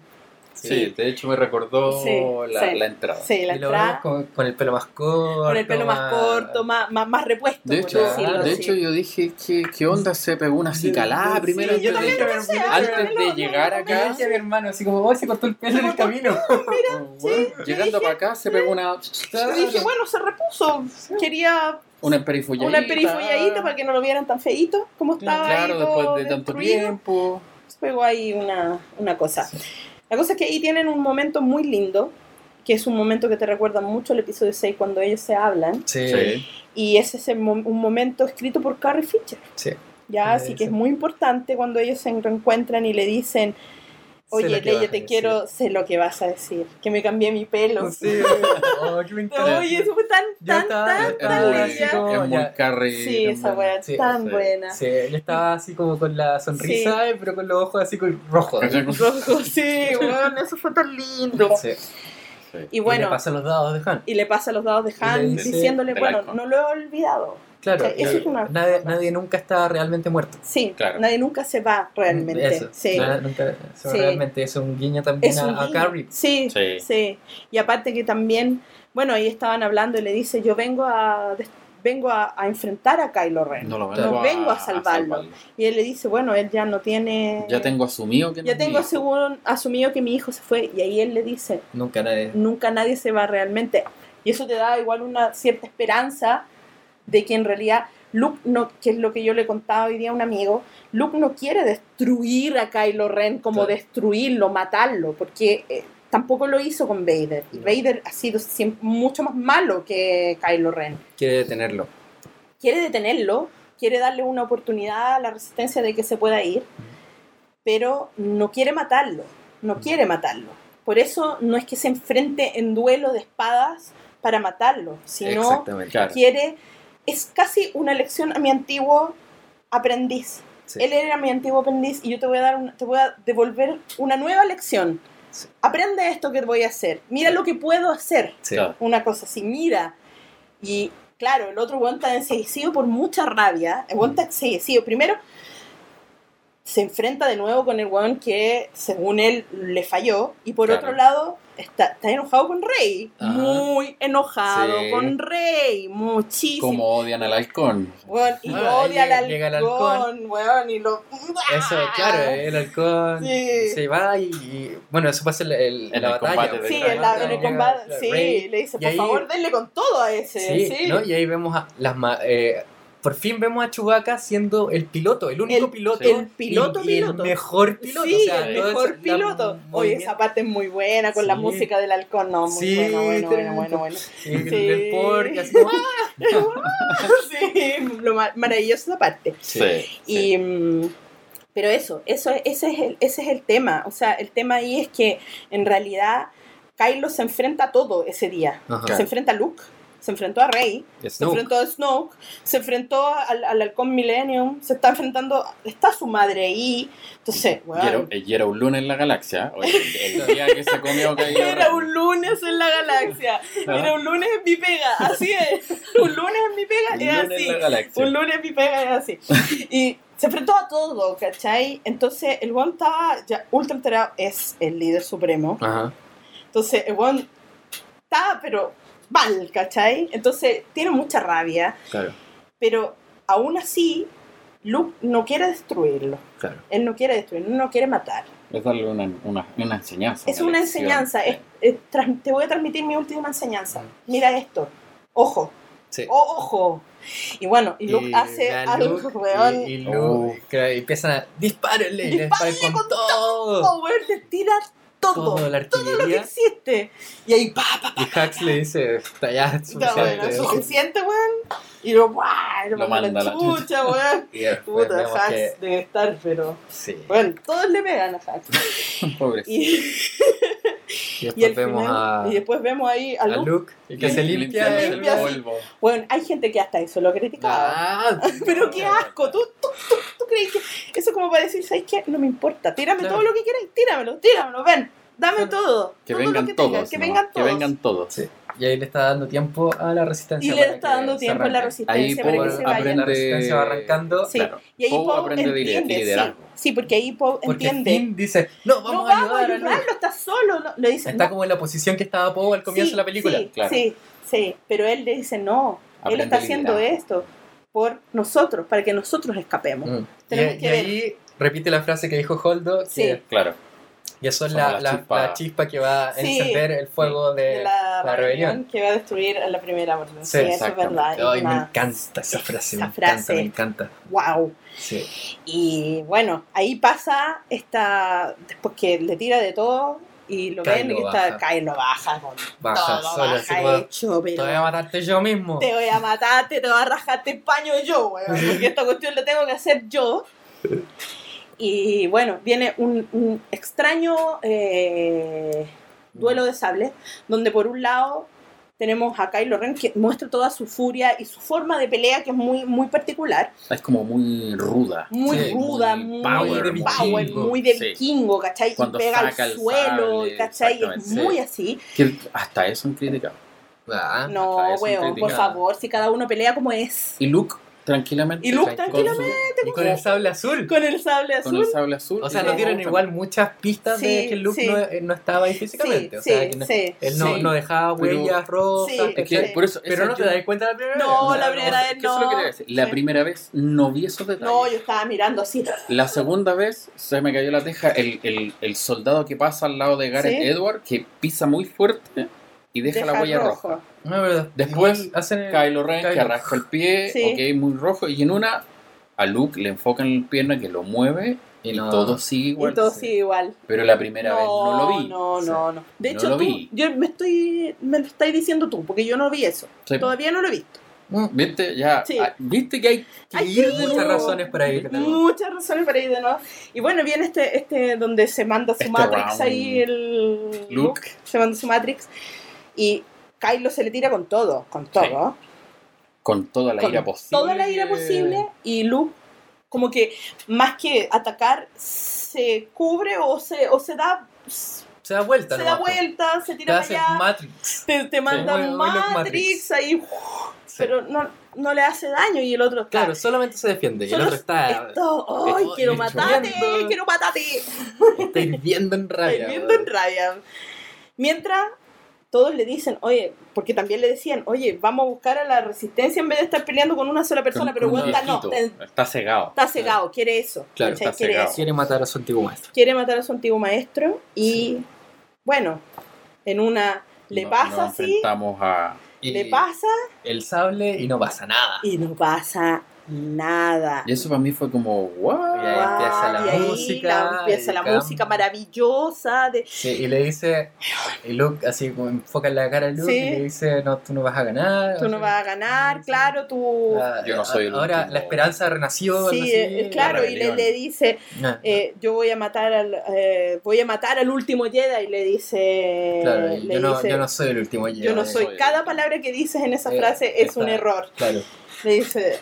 Speaker 3: Sí, de hecho me recordó
Speaker 1: Sí,
Speaker 3: la,
Speaker 1: sí.
Speaker 3: la entrada.
Speaker 1: Sí, la
Speaker 4: Y lo vemos
Speaker 1: entrada
Speaker 4: con, con el pelo más corto.
Speaker 1: con el pelo más corto, más, más, más repuesto.
Speaker 3: De
Speaker 1: por
Speaker 3: hecho,
Speaker 1: decirlo
Speaker 3: de hecho yo dije, ¿qué, qué onda? Se pegó una cicalada primero.
Speaker 1: Sí, yo
Speaker 3: antes
Speaker 1: también
Speaker 3: de-
Speaker 1: pensé,
Speaker 3: antes de llegar acá,
Speaker 4: Decía mi hermano, así como, oh, se cortó el pelo en el camino.
Speaker 3: bueno, llegando para acá se pegó una,
Speaker 1: Yo dije, bueno, se repuso. Quería
Speaker 3: una perifolladita.
Speaker 1: una perifolladita para que no lo vieran tan feíto como estaba ahí
Speaker 3: Claro,
Speaker 1: todo
Speaker 3: después de tanto
Speaker 1: destruido.
Speaker 3: tiempo.
Speaker 1: Se pegó ahí una, una cosa. La cosa es que ahí tienen un momento muy lindo, que es un momento que te recuerda mucho al episodio 6 cuando ellos se hablan,
Speaker 4: Sí.
Speaker 3: Sí.
Speaker 1: y ese es el mo- un momento escrito por Carrie Fisher.
Speaker 4: Sí.
Speaker 1: Ya,
Speaker 4: Sí,
Speaker 1: así que es muy importante cuando ellos se reencuentran y le dicen, oye,
Speaker 4: que a
Speaker 1: te
Speaker 4: decir".
Speaker 1: quiero, sé lo que vas a decir, que me cambié mi pelo.
Speaker 4: Sí. Oh, qué me encanta.
Speaker 1: Oye, eso fue tan,
Speaker 4: Yo
Speaker 1: tan,
Speaker 4: estaba-
Speaker 1: tan, tan Leia.
Speaker 3: es muy.
Speaker 1: Sí, esa
Speaker 4: Sí,
Speaker 1: tan
Speaker 3: sí.
Speaker 1: buena.
Speaker 4: Sí, yo estaba así como con la sonrisa, eh, pero con los ojos así con rojos.
Speaker 1: Rojo, sí, bueno, eso fue tan lindo.
Speaker 4: Sí.
Speaker 3: Sí.
Speaker 1: Y
Speaker 4: Y
Speaker 1: bueno,
Speaker 4: le pasa los dados de Han.
Speaker 1: y le pasa los dados de
Speaker 4: Y
Speaker 1: Han
Speaker 4: dice-
Speaker 1: diciéndole, bueno, no lo he olvidado.
Speaker 4: Claro,
Speaker 1: O sea, eso es una-
Speaker 4: nadie, nadie nunca está realmente muerto.
Speaker 1: Sí,
Speaker 3: Claro.
Speaker 1: nadie nunca se va realmente.
Speaker 4: Eso,
Speaker 1: sí.
Speaker 4: nada, nunca, eso
Speaker 1: Sí.
Speaker 4: realmente es un guiño también
Speaker 1: Es
Speaker 4: a, a. Carrie.
Speaker 1: Sí, sí,
Speaker 3: Sí.
Speaker 1: Y aparte que también, bueno, ahí estaban hablando y le dice, yo vengo a vengo a, a enfrentar a Kylo Ren.
Speaker 3: No lo
Speaker 1: No vengo a salvarlo. Y él le dice, bueno, él ya no tiene...
Speaker 3: Ya tengo asumido que no
Speaker 1: ya tengo
Speaker 3: mi hijo.
Speaker 1: seguro- asumido que mi hijo se fue. Y ahí él le dice,
Speaker 4: Nunca nadie.
Speaker 1: nunca nadie se va realmente. Y eso te da igual una cierta esperanza de que en realidad Luke, no, que es lo que yo le contaba hoy día a un amigo, Luke no quiere destruir a Kylo Ren como
Speaker 4: Claro.
Speaker 1: destruirlo, matarlo, porque eh, tampoco lo hizo con Vader. Y
Speaker 4: No.
Speaker 1: Vader ha sido siempre mucho más malo que Kylo Ren.
Speaker 4: Quiere detenerlo.
Speaker 1: Quiere detenerlo, quiere darle una oportunidad a la resistencia de que se pueda ir, pero no quiere matarlo, no quiere matarlo. Por eso no es que se enfrente en duelo de espadas para matarlo, sino.
Speaker 3: Claro.
Speaker 1: Es casi una lección a mi antiguo aprendiz.
Speaker 4: Sí.
Speaker 1: Él era mi antiguo aprendiz y yo te voy a dar un- te voy a devolver una nueva lección.
Speaker 4: Sí.
Speaker 1: Aprende esto que voy a hacer. Mira lo que puedo hacer. Una cosa así, mira. Y claro, el otro weón está enseguecido por mucha rabia. El weón está enseguecido. Primero, se enfrenta de nuevo con el weón que, según él, le falló. Y por
Speaker 3: Claro.
Speaker 1: otro lado, está, está enojado con Rey.
Speaker 4: Ajá.
Speaker 1: Muy enojado
Speaker 3: Sí.
Speaker 1: con Rey. Muchísimo.
Speaker 3: Como odian al halcón.
Speaker 1: Weón, y
Speaker 4: Ah,
Speaker 1: odia
Speaker 4: ahí
Speaker 1: al
Speaker 4: llega el
Speaker 1: halcón, weón, y lo...
Speaker 4: Eso, claro, el halcón
Speaker 1: Sí.
Speaker 4: se va y, y- bueno, eso pasa en, la- en
Speaker 3: En
Speaker 4: la
Speaker 3: el
Speaker 4: batalla.
Speaker 3: combate de
Speaker 1: Sí, en, la- en el
Speaker 4: Llega
Speaker 1: combate, sí,
Speaker 4: Rey,
Speaker 1: le dice, por
Speaker 4: ahí-
Speaker 1: favor, denle con todo a ese,
Speaker 4: Sí,
Speaker 1: sí.
Speaker 4: ¿no? Y ahí vemos a las ma- eh, por fin vemos a Chewbacca siendo el piloto, el único
Speaker 1: El-
Speaker 4: piloto.
Speaker 1: el piloto,
Speaker 4: y, y
Speaker 1: piloto.
Speaker 4: el mejor piloto.
Speaker 1: Sí,
Speaker 4: o sea,
Speaker 1: el mejor
Speaker 4: la-
Speaker 1: piloto. Oye,
Speaker 4: bien.
Speaker 1: esa parte es muy buena con la
Speaker 4: Sí.
Speaker 1: música del halcón. No, muy
Speaker 4: Sí,
Speaker 1: bueno, bueno, bueno, bueno, bueno.
Speaker 4: Sí, el- así como-
Speaker 1: sí, lo ma- maravillosa esa parte.
Speaker 3: Sí.
Speaker 1: Y, mm, pero eso, eso ese, es el, ese es el tema. O sea, el tema ahí es que en realidad Kylo se enfrenta a todo ese día.
Speaker 4: Ajá.
Speaker 1: Se enfrenta a Luke, se enfrentó a Rey, se enfrentó a Snoke, se enfrentó al, al halcón Millennium, se está enfrentando, está su madre ahí. Entonces,
Speaker 3: era,
Speaker 1: weón,
Speaker 3: y era un lunes en la galaxia. Oye, el, el día que se comió Kylo
Speaker 1: era un lunes en la galaxia. Era un lunes en mi pega, así es. Un lunes en mi pega
Speaker 3: Un
Speaker 1: es así.
Speaker 3: en.
Speaker 1: Un lunes mi pega es así. Y se enfrentó a todo, ¿cachai? Entonces el one estaba ya ultra enterado, es el líder supremo.
Speaker 4: Ajá.
Speaker 1: Entonces el one está, pero mal, ¿cachai? Entonces tiene mucha rabia,
Speaker 4: Claro,
Speaker 1: pero aún así Luke no quiere destruirlo.
Speaker 4: claro.
Speaker 1: Él no quiere destruirlo, no quiere matar.
Speaker 3: Es darle una, una, una enseñanza.
Speaker 1: Es una
Speaker 3: lección.
Speaker 1: enseñanza, es- es tras- te voy a transmitir mi última enseñanza. Mira esto, ojo,
Speaker 4: Sí.
Speaker 1: oh, ojo. Y bueno, y Luke
Speaker 4: Y
Speaker 1: hace algo,
Speaker 4: Luke,
Speaker 1: weón.
Speaker 4: Y, y Luke,
Speaker 3: Oh.
Speaker 4: claro, empiezan a dispárenle, y le
Speaker 1: Dispárenle
Speaker 4: con,
Speaker 1: con
Speaker 4: todo.
Speaker 1: Oh, weón, le tira todo,
Speaker 4: Toda la
Speaker 1: todo lo que existe. Y ahí, pa, pa, pa,
Speaker 4: Y Hax le dice, está ya es
Speaker 1: Ya, bueno,
Speaker 4: suficiente.
Speaker 1: suficiente, weón. Y lo, ¡buah! lo manda la chucha, weón. Puta,
Speaker 4: que-
Speaker 1: debe estar, pero.
Speaker 4: sí.
Speaker 1: Bueno, todos le pegan a Hax.
Speaker 3: Pobrecito.
Speaker 1: Y,
Speaker 4: Y después
Speaker 1: y,
Speaker 4: vemos
Speaker 1: final-
Speaker 4: a,
Speaker 1: y después vemos ahí a
Speaker 4: a
Speaker 1: Luke.
Speaker 4: Luke, que se limpia, el
Speaker 1: limpia así.
Speaker 3: polvo.
Speaker 1: Bueno, hay gente que hasta eso lo criticaba.
Speaker 4: Ah,
Speaker 1: Pero qué asco, ¿Tú, tú, tú, tú crees que eso es como para decir, ¿sabes qué? No me importa, tírame
Speaker 4: Claro.
Speaker 1: todo lo que quieras, tíramelo, tíramelo, ven, dame todo.
Speaker 3: Que
Speaker 1: todo lo
Speaker 3: vengan
Speaker 1: que
Speaker 3: todos.
Speaker 1: tengas, que
Speaker 3: ¿no?
Speaker 1: vengan todos.
Speaker 3: Que vengan todos.
Speaker 4: Sí. Y ahí le está dando tiempo a la
Speaker 1: Y
Speaker 4: resistencia.
Speaker 1: le
Speaker 4: para
Speaker 1: está dando tiempo a la resistencia
Speaker 3: Ahí
Speaker 1: para que se vaya.
Speaker 3: aprende-
Speaker 4: La resistencia va arrancando.
Speaker 1: Sí.
Speaker 3: Claro.
Speaker 1: Y ahí
Speaker 3: Poe
Speaker 1: Poe
Speaker 3: aprende
Speaker 1: entiende, sí.
Speaker 3: liderazgo.
Speaker 1: Sí, porque ahí Poe
Speaker 4: Porque
Speaker 1: entiende.
Speaker 4: Finn dice, no, vamos,
Speaker 1: no
Speaker 4: a
Speaker 1: vamos a
Speaker 4: ayudar a Luke".
Speaker 1: ayudarlo, está solo. no- Le dice,
Speaker 4: Está
Speaker 1: no.
Speaker 4: como en la posición que estaba Poe al comienzo
Speaker 1: Sí,
Speaker 4: de la película.
Speaker 1: Sí,
Speaker 3: claro.
Speaker 1: sí, sí. Pero él le dice, no, él está haciendo esto por nosotros, para que nosotros escapemos.
Speaker 4: Mm. Y,
Speaker 1: que
Speaker 4: y ahí repite la frase que dijo Holdo, que,
Speaker 1: Sí.
Speaker 3: Claro.
Speaker 4: Que son
Speaker 3: Somos
Speaker 4: la,
Speaker 3: la chispa.
Speaker 4: la chispa que va a
Speaker 1: Sí.
Speaker 4: encender el fuego de,
Speaker 1: de la,
Speaker 4: la
Speaker 1: rebelión,
Speaker 4: rebelión.
Speaker 1: que va a destruir a la primera orden.
Speaker 4: Sí,
Speaker 1: Sí, eso es verdad.
Speaker 4: Ay,
Speaker 1: es
Speaker 4: me encanta esa frase,
Speaker 1: esa
Speaker 4: me
Speaker 1: frase.
Speaker 4: encanta, me encanta.
Speaker 1: Wow.
Speaker 4: Sí.
Speaker 1: Y bueno, ahí pasa esta. Después que le tira de todo y lo
Speaker 4: Kylo
Speaker 1: ven y
Speaker 4: baja.
Speaker 1: está. Kylo lo baja con
Speaker 4: Baja
Speaker 1: todo
Speaker 4: solo,
Speaker 1: baja
Speaker 4: como,
Speaker 1: hecho, pero.
Speaker 4: Te voy a matarte yo mismo.
Speaker 1: Te voy a matarte, te voy a rajarte el paño yo, weón. Porque esta cuestión la tengo que hacer yo. Y bueno, viene un, un extraño eh, duelo de sables, donde por un lado tenemos a Kylo Ren que muestra toda su furia y su forma de pelea que es muy, muy particular,
Speaker 3: Es como muy ruda.
Speaker 1: muy
Speaker 4: Sí,
Speaker 1: ruda,
Speaker 3: muy
Speaker 1: muy,
Speaker 3: power,
Speaker 1: de
Speaker 3: muy-
Speaker 1: power, muy de
Speaker 3: Sí.
Speaker 1: vikingo, ¿cachai?
Speaker 3: Cuando
Speaker 1: y pega al suelo,
Speaker 3: sable,
Speaker 1: ¿cachai? Es muy
Speaker 3: sí.
Speaker 1: así.
Speaker 3: Que hasta eso han criticado.
Speaker 4: Ah,
Speaker 1: No, weón, por favor, si cada uno pelea como es.
Speaker 3: Y Luke, tranquilamente.
Speaker 1: Y Luke,
Speaker 3: con su-
Speaker 1: tranquilamente,
Speaker 4: con el sable azul.
Speaker 1: Con el sable
Speaker 3: Con
Speaker 1: azul.
Speaker 3: el sable azul.
Speaker 4: O sea,
Speaker 3: y
Speaker 4: nos
Speaker 3: no-
Speaker 4: dieron igual muchas pistas de
Speaker 1: Sí,
Speaker 4: que Luke
Speaker 1: sí.
Speaker 4: no, eh, no estaba ahí físicamente.
Speaker 1: Sí,
Speaker 4: o sea,
Speaker 1: sí,
Speaker 4: que no-
Speaker 1: sí.
Speaker 4: él no,
Speaker 3: Sí.
Speaker 4: no dejaba
Speaker 3: Pero-
Speaker 4: huellas rojas.
Speaker 1: Sí,
Speaker 3: Es que,
Speaker 1: Sí.
Speaker 3: por eso,
Speaker 4: Pero no te das cuenta la primera
Speaker 1: No,
Speaker 4: vez.
Speaker 1: la primera vez
Speaker 3: es que eso es lo que
Speaker 1: no.
Speaker 3: quería decir. La
Speaker 1: Sí.
Speaker 3: primera vez no vi esos detalles.
Speaker 1: No, yo estaba mirando así.
Speaker 3: La segunda vez se me cayó la teja el, el, el soldado que pasa al lado de Gareth
Speaker 1: Sí.
Speaker 3: Edward, que pisa muy fuerte y deja, la huella
Speaker 1: rojo.
Speaker 3: roja.
Speaker 4: No, pero
Speaker 3: Después,
Speaker 4: igual hacen el-
Speaker 3: Kylo Ren que
Speaker 4: Kylo.
Speaker 3: arrastra el pie,
Speaker 1: Sí.
Speaker 3: ok, muy rojo, y en una a Luke le enfocan la pierna que lo mueve y,
Speaker 4: Y no-
Speaker 3: todo sigue igual.
Speaker 1: y todo
Speaker 4: sí.
Speaker 1: sigue igual.
Speaker 3: Pero la primera vez no lo vi.
Speaker 1: No,
Speaker 3: Sí.
Speaker 1: no, no. De
Speaker 3: No
Speaker 1: hecho,
Speaker 3: lo
Speaker 1: tú-
Speaker 3: vi.
Speaker 1: yo me estoy, me lo estás diciendo tú, porque yo no vi eso.
Speaker 3: Sí.
Speaker 1: Todavía no lo he visto.
Speaker 3: ¿Viste? Ya,
Speaker 1: Sí.
Speaker 3: ah, ¿Viste que hay que
Speaker 1: Hay
Speaker 3: ir
Speaker 1: que
Speaker 3: de.
Speaker 4: Muchas
Speaker 3: nuevo?
Speaker 4: razones para ir.
Speaker 1: Muchas razones para ir de nuevo. Y bueno, viene este, este donde se manda su
Speaker 3: Este
Speaker 1: Matrix
Speaker 3: round.
Speaker 1: ahí, el
Speaker 3: Luke.
Speaker 1: Se manda su Matrix. Y Kylo se le tira con todo, con todo.
Speaker 3: Con toda la
Speaker 1: con
Speaker 3: ira posible.
Speaker 1: toda la ira posible y Luke como que más que atacar se cubre o se, o se da se
Speaker 4: Se da vuelta.
Speaker 1: da
Speaker 4: nomás, po.
Speaker 1: vuelta, se tira para allá,
Speaker 4: Matrix.
Speaker 1: te, te manda
Speaker 4: Muy-
Speaker 1: un
Speaker 4: muy Luke
Speaker 1: Matrix,
Speaker 4: Matrix.
Speaker 1: ahí,
Speaker 4: Sí.
Speaker 1: pero no, no le hace daño y el otro está...
Speaker 4: Claro, solamente se defiende. Y el otro está,
Speaker 1: esto, ¡Ay, quiero matarte! ¡Quiero matarte!
Speaker 4: está hirviendo en rabia.
Speaker 1: Está hirviendo
Speaker 4: weón.
Speaker 1: en rabia. Mientras todos le dicen, oye, porque también le decían, oye, vamos a buscar a la resistencia en vez de estar peleando con una sola persona,
Speaker 3: con-
Speaker 1: pero está, no, está,
Speaker 3: Está cegado.
Speaker 1: está cegado, quiere eso.
Speaker 4: Claro,
Speaker 3: está
Speaker 1: quiere
Speaker 3: cegado.
Speaker 1: eso.
Speaker 4: Quiere matar a su antiguo maestro.
Speaker 1: Quiere matar a su antiguo maestro y, bueno, en una le
Speaker 3: No-
Speaker 1: pasa así,
Speaker 3: enfrentamos a.
Speaker 1: Le pasa
Speaker 4: el sable y no pasa nada.
Speaker 1: y no pasa nada.
Speaker 3: Y eso para mí fue como, ¿what?
Speaker 4: Y ahí empieza la
Speaker 1: y ahí
Speaker 4: música,
Speaker 1: la- empieza la música maravillosa de
Speaker 4: Sí, y le dice, y Luke así como enfoca en la cara de Luke
Speaker 1: Sí.
Speaker 4: y le dice, no, tú no vas a ganar.
Speaker 1: tú no vas a ganar, claro, tú...
Speaker 4: Ah,
Speaker 3: Yo no soy el
Speaker 4: Ahora
Speaker 3: último.
Speaker 4: la esperanza renació.
Speaker 1: Sí,
Speaker 4: así,
Speaker 1: eh, claro,
Speaker 3: la
Speaker 1: y le, le dice,
Speaker 4: Ah,
Speaker 1: eh, yo voy a matar al eh, voy a matar al último Jedi y le dice,
Speaker 4: claro,
Speaker 1: le
Speaker 4: yo, no,
Speaker 1: dice,
Speaker 4: yo no soy el último Jedi.
Speaker 1: yo no soy
Speaker 3: soy-
Speaker 1: cada palabra que dices en esa
Speaker 4: Eh,
Speaker 1: frase es un
Speaker 4: está-
Speaker 1: error
Speaker 4: Claro.
Speaker 1: le dice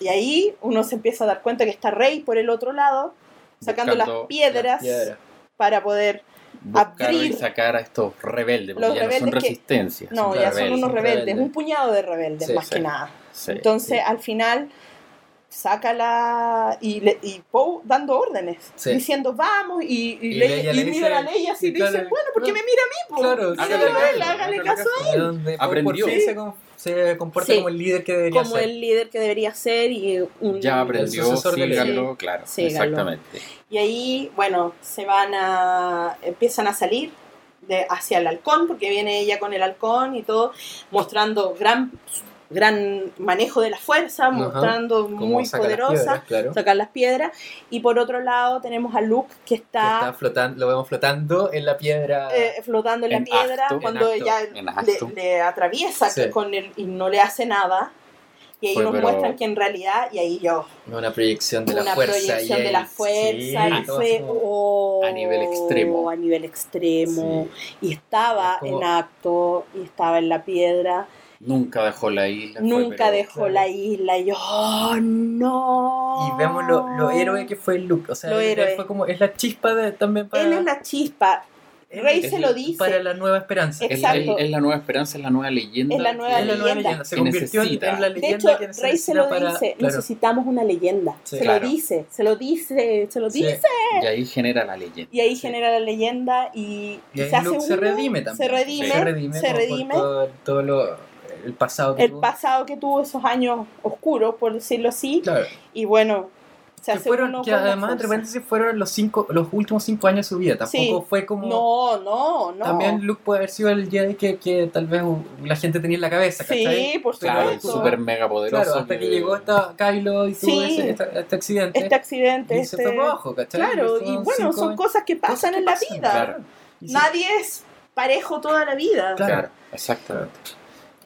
Speaker 1: y ahí uno se empieza a dar cuenta que está Rey por el otro lado sacando las piedras
Speaker 4: Piedra.
Speaker 1: para poder
Speaker 3: Buscar
Speaker 1: abrir
Speaker 3: y sacar a estos rebeldes, porque
Speaker 1: los
Speaker 3: ya no son
Speaker 1: rebeldes que-
Speaker 3: resistencia.
Speaker 1: no
Speaker 3: son
Speaker 1: ya son
Speaker 3: rebeldes.
Speaker 1: unos
Speaker 4: son
Speaker 1: rebeldes,
Speaker 4: rebeldes.
Speaker 1: un puñado de rebeldes
Speaker 4: Sí,
Speaker 1: más
Speaker 4: sí.
Speaker 1: que nada
Speaker 3: Sí.
Speaker 1: entonces al final saca la y, le, y Poe dando órdenes
Speaker 4: Sí.
Speaker 1: diciendo vamos y, y,
Speaker 4: Y
Speaker 1: y
Speaker 4: le
Speaker 1: mira
Speaker 4: dice-
Speaker 1: a Leia así y le dice
Speaker 4: claro,
Speaker 1: bueno porque
Speaker 4: no.
Speaker 1: me mira a mí po?
Speaker 4: Claro,
Speaker 3: hágale
Speaker 1: a él,
Speaker 3: caso,
Speaker 1: hágale
Speaker 3: hágale
Speaker 1: caso a él
Speaker 3: Aprendió.
Speaker 4: por se, se comporta
Speaker 1: Sí.
Speaker 4: como el líder que debería
Speaker 1: como
Speaker 4: ser.
Speaker 1: el líder que debería ser y un
Speaker 3: Ya aprendió,
Speaker 4: sucesor de Leia.
Speaker 3: síganlo, claro. Exactamente.
Speaker 1: y ahí bueno se van a empiezan a salir de hacia el halcón porque viene ella con el halcón y todo mostrando gran gran manejo de la fuerza mostrando
Speaker 4: Como
Speaker 1: muy
Speaker 4: saca las
Speaker 1: poderosa
Speaker 4: piedras, claro.
Speaker 1: sacar las piedras y por otro lado tenemos a Luke que
Speaker 4: Que
Speaker 1: está,
Speaker 4: está flotando, lo vemos flotando en la piedra.
Speaker 1: eh, flotando en la
Speaker 3: En
Speaker 1: piedra
Speaker 3: acto,
Speaker 1: cuando ella le, le atraviesa
Speaker 4: Sí.
Speaker 1: con el, y no le hace nada y ahí
Speaker 3: Fue,
Speaker 1: nos muestran que en realidad y ahí yo
Speaker 4: una proyección de la
Speaker 1: una
Speaker 4: fuerza.
Speaker 1: proyección
Speaker 4: y
Speaker 1: de la fuerza
Speaker 4: sí,
Speaker 1: y fue oh,
Speaker 3: A nivel extremo.
Speaker 1: a nivel extremo y estaba
Speaker 4: Es como-
Speaker 1: en acto y estaba en la piedra
Speaker 3: Nunca dejó la isla. fue,
Speaker 1: nunca
Speaker 3: pero-
Speaker 1: dejó
Speaker 4: claro.
Speaker 1: la isla y yo oh, no
Speaker 4: Y vemos lo, lo héroe que fue Luke. O sea,
Speaker 1: Lo
Speaker 4: él- él
Speaker 1: héroe.
Speaker 4: fue como, es la chispa de, también para...
Speaker 1: él es la chispa Rey
Speaker 3: es
Speaker 1: se lo dice.
Speaker 4: Para la nueva esperanza.
Speaker 1: Ex-
Speaker 3: Es, la-
Speaker 1: Exacto.
Speaker 3: es la nueva esperanza, es la nueva leyenda.
Speaker 1: Es la nueva
Speaker 4: Es la nueva
Speaker 1: leyenda.
Speaker 4: leyenda. Se
Speaker 3: que
Speaker 4: convirtió
Speaker 3: necesita.
Speaker 4: en la
Speaker 1: De
Speaker 4: leyenda
Speaker 1: hecho,
Speaker 4: que
Speaker 1: Rey se lo
Speaker 4: para-
Speaker 1: dice,
Speaker 4: claro.
Speaker 1: necesitamos una leyenda.
Speaker 4: Sí.
Speaker 1: se
Speaker 3: Claro.
Speaker 1: lo dice, se lo dice, se lo
Speaker 4: Sí.
Speaker 1: dice.
Speaker 3: Y ahí genera la leyenda.
Speaker 1: Y ahí
Speaker 4: Sí.
Speaker 1: genera la leyenda y,
Speaker 4: Y
Speaker 1: y se hace
Speaker 4: Luke se
Speaker 1: uno,
Speaker 4: redime también.
Speaker 1: Se redime,
Speaker 4: Se redime.
Speaker 1: se
Speaker 4: como por
Speaker 1: redime.
Speaker 4: Todo, todo lo, el pasado que
Speaker 1: el
Speaker 4: tuvo.
Speaker 1: pasado que tuvo esos años oscuros, por decirlo así.
Speaker 4: Claro.
Speaker 1: Y bueno, se
Speaker 4: Que,
Speaker 1: hace
Speaker 4: fueron, que además, entre
Speaker 1: fuerza.
Speaker 4: paréntesis, fueron los, cinco, los últimos cinco años de su vida. Tampoco
Speaker 1: Sí.
Speaker 4: fue como.
Speaker 1: No, no, no.
Speaker 4: También Luke puede haber sido el Jedi que, que tal vez la gente tenía en la cabeza, ¿cachai?
Speaker 1: Sí, por
Speaker 3: Claro,
Speaker 1: supuesto.
Speaker 3: súper mega poderoso.
Speaker 4: Claro, hasta que, llegó esta Kylo y tuvo
Speaker 1: Sí.
Speaker 4: ese, esta- este accidente.
Speaker 1: Este accidente,
Speaker 4: y
Speaker 1: este...
Speaker 4: se fue para abajo, ¿cachai?
Speaker 1: Claro, y
Speaker 4: fueron
Speaker 1: bueno,
Speaker 4: cinco
Speaker 1: son cosas que pasan
Speaker 4: que
Speaker 1: en la
Speaker 4: pasan,
Speaker 1: vida.
Speaker 3: claro.
Speaker 4: Y sí,
Speaker 1: Nadie es parejo toda la vida.
Speaker 4: Claro.
Speaker 3: Claro, exactamente.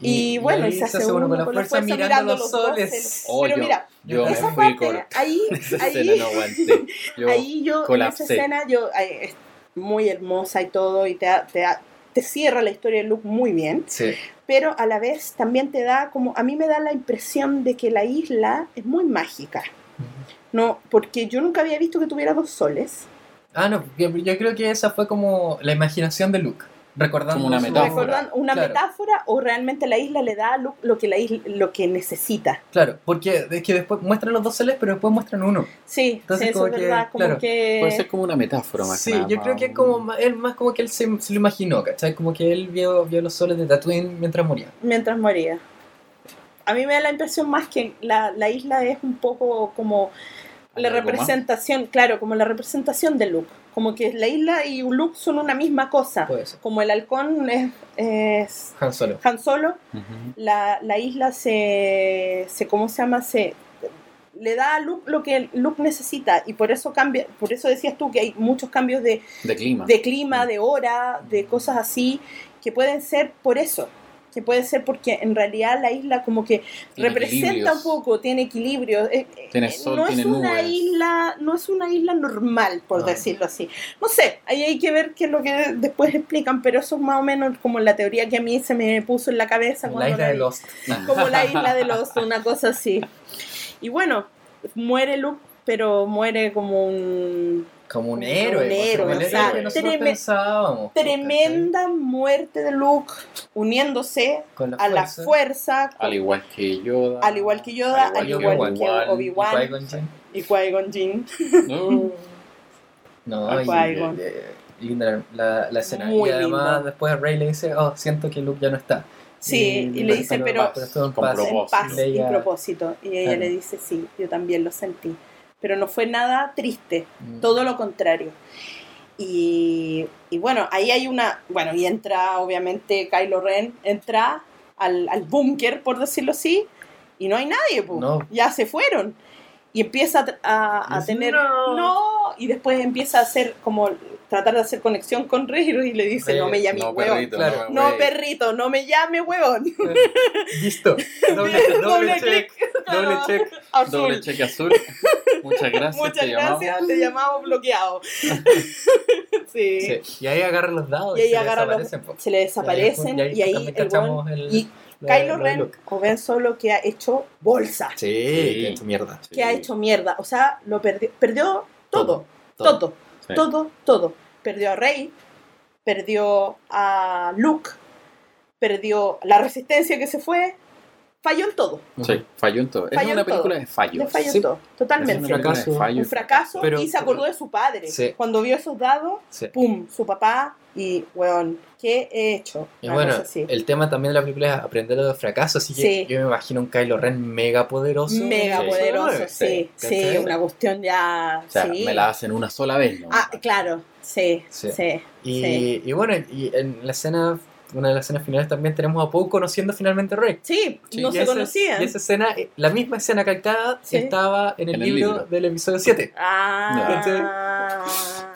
Speaker 1: Y, bueno, y se hace uno con la fuerza, mirando los soles.
Speaker 3: Oh,
Speaker 1: Pero
Speaker 3: yo-
Speaker 1: mira,
Speaker 3: Yo
Speaker 1: esa parte,
Speaker 3: con
Speaker 1: ahí,
Speaker 3: esa
Speaker 1: ahí,
Speaker 3: no aguanté. Yo,
Speaker 1: ahí yo, en
Speaker 3: colapsé.
Speaker 1: esa escena, yo, es muy hermosa y todo, y te, te, te cierra la historia de Luke muy bien,
Speaker 4: Sí.
Speaker 1: pero a la vez también te da como, a mí me da la impresión de que la isla es muy mágica, ¿no? Porque yo nunca había visto que tuviera dos soles.
Speaker 4: Ah, no, yo creo que esa fue como la imaginación de Luke. Recordando
Speaker 3: Como una metáfora.
Speaker 1: ¿Una
Speaker 4: Claro.
Speaker 1: metáfora o realmente la isla le da a Luke lo que la isla, lo que necesita?
Speaker 4: Claro, porque es que después muestran los dos soles, pero después muestran uno.
Speaker 1: Sí,
Speaker 4: Entonces,
Speaker 1: sí, eso
Speaker 4: como
Speaker 1: es
Speaker 4: que,
Speaker 1: verdad, como
Speaker 4: claro,
Speaker 1: que...
Speaker 3: Puede ser como una metáfora más
Speaker 4: Sí,
Speaker 3: que nada,
Speaker 4: yo
Speaker 3: más
Speaker 4: creo que es como él más como que él se, se lo imaginó, ¿cachai? Como que él vio, vio los soles de Tatooine mientras moría.
Speaker 1: mientras moría. A mí me da la impresión más que la, la isla es un poco como la representación, claro, como la representación de Luke. Como que la isla y Luke son una misma cosa.
Speaker 4: Puede ser.
Speaker 1: Como el halcón es, es
Speaker 4: Han Solo.
Speaker 1: Han Solo, la, la isla se, se, ¿cómo se llama? Se le da a Luke lo que Luke necesita y por eso cambia, por eso decías tú que hay muchos cambios de,
Speaker 3: De clima.
Speaker 1: de clima, de hora, de cosas así, que pueden ser por eso, que puede ser porque en realidad la isla como que
Speaker 3: Tiene
Speaker 1: representa un poco, tiene equilibrio. eh, eh,
Speaker 3: Tiene
Speaker 1: eh,
Speaker 3: sol,
Speaker 1: no
Speaker 3: tiene
Speaker 1: es una
Speaker 3: nubes.
Speaker 1: isla, no es una isla normal, por
Speaker 4: No.
Speaker 1: decirlo así. No sé, ahí hay que ver qué es lo que después explican, pero eso es más o menos como la teoría que a mí se me puso en la cabeza
Speaker 4: La
Speaker 1: cuando
Speaker 4: isla
Speaker 1: la
Speaker 4: de. Lost.
Speaker 1: como la isla de los, una cosa así. Y bueno, muere Luke, pero muere como un
Speaker 4: Como un
Speaker 1: Como
Speaker 4: héroe.
Speaker 1: un
Speaker 4: pues,
Speaker 1: héroe,
Speaker 4: como el que nosotros
Speaker 1: treme-
Speaker 4: pensábamos. pues,
Speaker 1: tremenda muerte de Luke uniéndose
Speaker 4: la
Speaker 1: a la
Speaker 4: fuerza.
Speaker 3: Al igual que Yoda.
Speaker 1: Al igual que Yoda, al igual que Obi-Wan.
Speaker 4: Y Qui-Gon Jinn.
Speaker 1: y.
Speaker 3: No.
Speaker 4: No,
Speaker 1: A
Speaker 4: y,
Speaker 1: Qui-Gon.
Speaker 4: eh, linda la, la escena.
Speaker 1: Muy
Speaker 4: y además
Speaker 1: linda.
Speaker 4: después Rey le dice, oh, siento que Luke ya no está.
Speaker 1: Sí, y le dice, pero
Speaker 4: estuvo en
Speaker 3: Con
Speaker 4: paz.
Speaker 3: propósito.
Speaker 1: en paz
Speaker 4: Y ella-
Speaker 1: y propósito. Y ella
Speaker 4: Claro.
Speaker 1: le dice, sí, yo también lo sentí. Pero no fue nada triste,
Speaker 4: Mm.
Speaker 1: todo lo contrario. Y, y bueno, ahí hay una, bueno, y entra obviamente Kylo Ren, entra al, al búnker, por decirlo así, y no hay nadie.
Speaker 4: No.
Speaker 1: ya se fueron. Y empieza a, a- tener,
Speaker 4: "No".
Speaker 1: no, y después empieza a hacer como, tratar de hacer conexión con Rey y le dice,
Speaker 4: Rey,
Speaker 1: no me llame
Speaker 3: No,
Speaker 1: huevón.
Speaker 3: perrito,
Speaker 4: Claro.
Speaker 3: no, güey.
Speaker 1: perrito, no me llame huevón.
Speaker 4: Listo. Doble,
Speaker 1: Doble
Speaker 4: doble
Speaker 1: clic.
Speaker 4: check. Doble check.
Speaker 1: Azul.
Speaker 3: Doble cheque azul. Muchas gracias.
Speaker 1: Muchas
Speaker 3: te llamamos.
Speaker 1: gracias, te llamamos bloqueado. sí.
Speaker 4: Sí. Y ahí agarra los dados.
Speaker 1: Y ahí
Speaker 4: se
Speaker 1: agarra los-. Se le desaparecen
Speaker 4: Y ahí,
Speaker 1: y ahí, el
Speaker 4: cachamos
Speaker 1: weón-
Speaker 4: el-
Speaker 1: y Kylo Ren o Ben Solo que ha hecho bolsa,
Speaker 4: Sí,
Speaker 3: Sí.
Speaker 4: que hecho mierda.
Speaker 3: Sí.
Speaker 1: que ha hecho mierda, o sea, lo perdió, perdió todo, todo,
Speaker 3: Sí.
Speaker 1: todo, todo. Perdió a Rey, perdió a Luke, perdió la resistencia que se fue, falló en todo,
Speaker 3: Sí, falló en todo. Es
Speaker 1: Falló en
Speaker 3: una
Speaker 1: todo.
Speaker 3: película de fallos.
Speaker 1: le falló
Speaker 4: Sí.
Speaker 1: en todo,
Speaker 3: Es
Speaker 1: totalmente.
Speaker 3: de
Speaker 4: fracaso.
Speaker 1: Un fracaso
Speaker 4: Pero-
Speaker 1: y se acordó de su padre.
Speaker 4: Sí.
Speaker 1: Cuando vio esos dados,
Speaker 4: Sí.
Speaker 1: pum, su papá y, weón, ¿qué he hecho?
Speaker 4: Y bueno,
Speaker 1: así.
Speaker 4: el tema también de la película es aprender de los fracasos, así que
Speaker 1: Sí.
Speaker 4: yo me imagino un Kylo Ren mega poderoso.
Speaker 1: Mega
Speaker 3: Sí.
Speaker 1: poderoso, sí,
Speaker 3: Sí,
Speaker 1: una cuestión ya,
Speaker 3: O sea,
Speaker 1: sí.
Speaker 3: me la hacen una sola vez, ¿no?
Speaker 1: Ah, claro, sí,
Speaker 4: Sí.
Speaker 1: sí,
Speaker 4: Y,
Speaker 1: sí.
Speaker 4: y bueno, y en la escena, una de las escenas finales también tenemos a Poe conociendo finalmente a Rey.
Speaker 1: Sí,
Speaker 3: Sí,
Speaker 1: no
Speaker 4: Y
Speaker 1: se
Speaker 4: esa-
Speaker 1: conocían.
Speaker 4: Y esa escena, eh, la misma escena captada
Speaker 1: Sí.
Speaker 4: estaba en el,
Speaker 3: En el
Speaker 4: libro,
Speaker 3: libro.
Speaker 4: del episodio 7.
Speaker 1: Ah.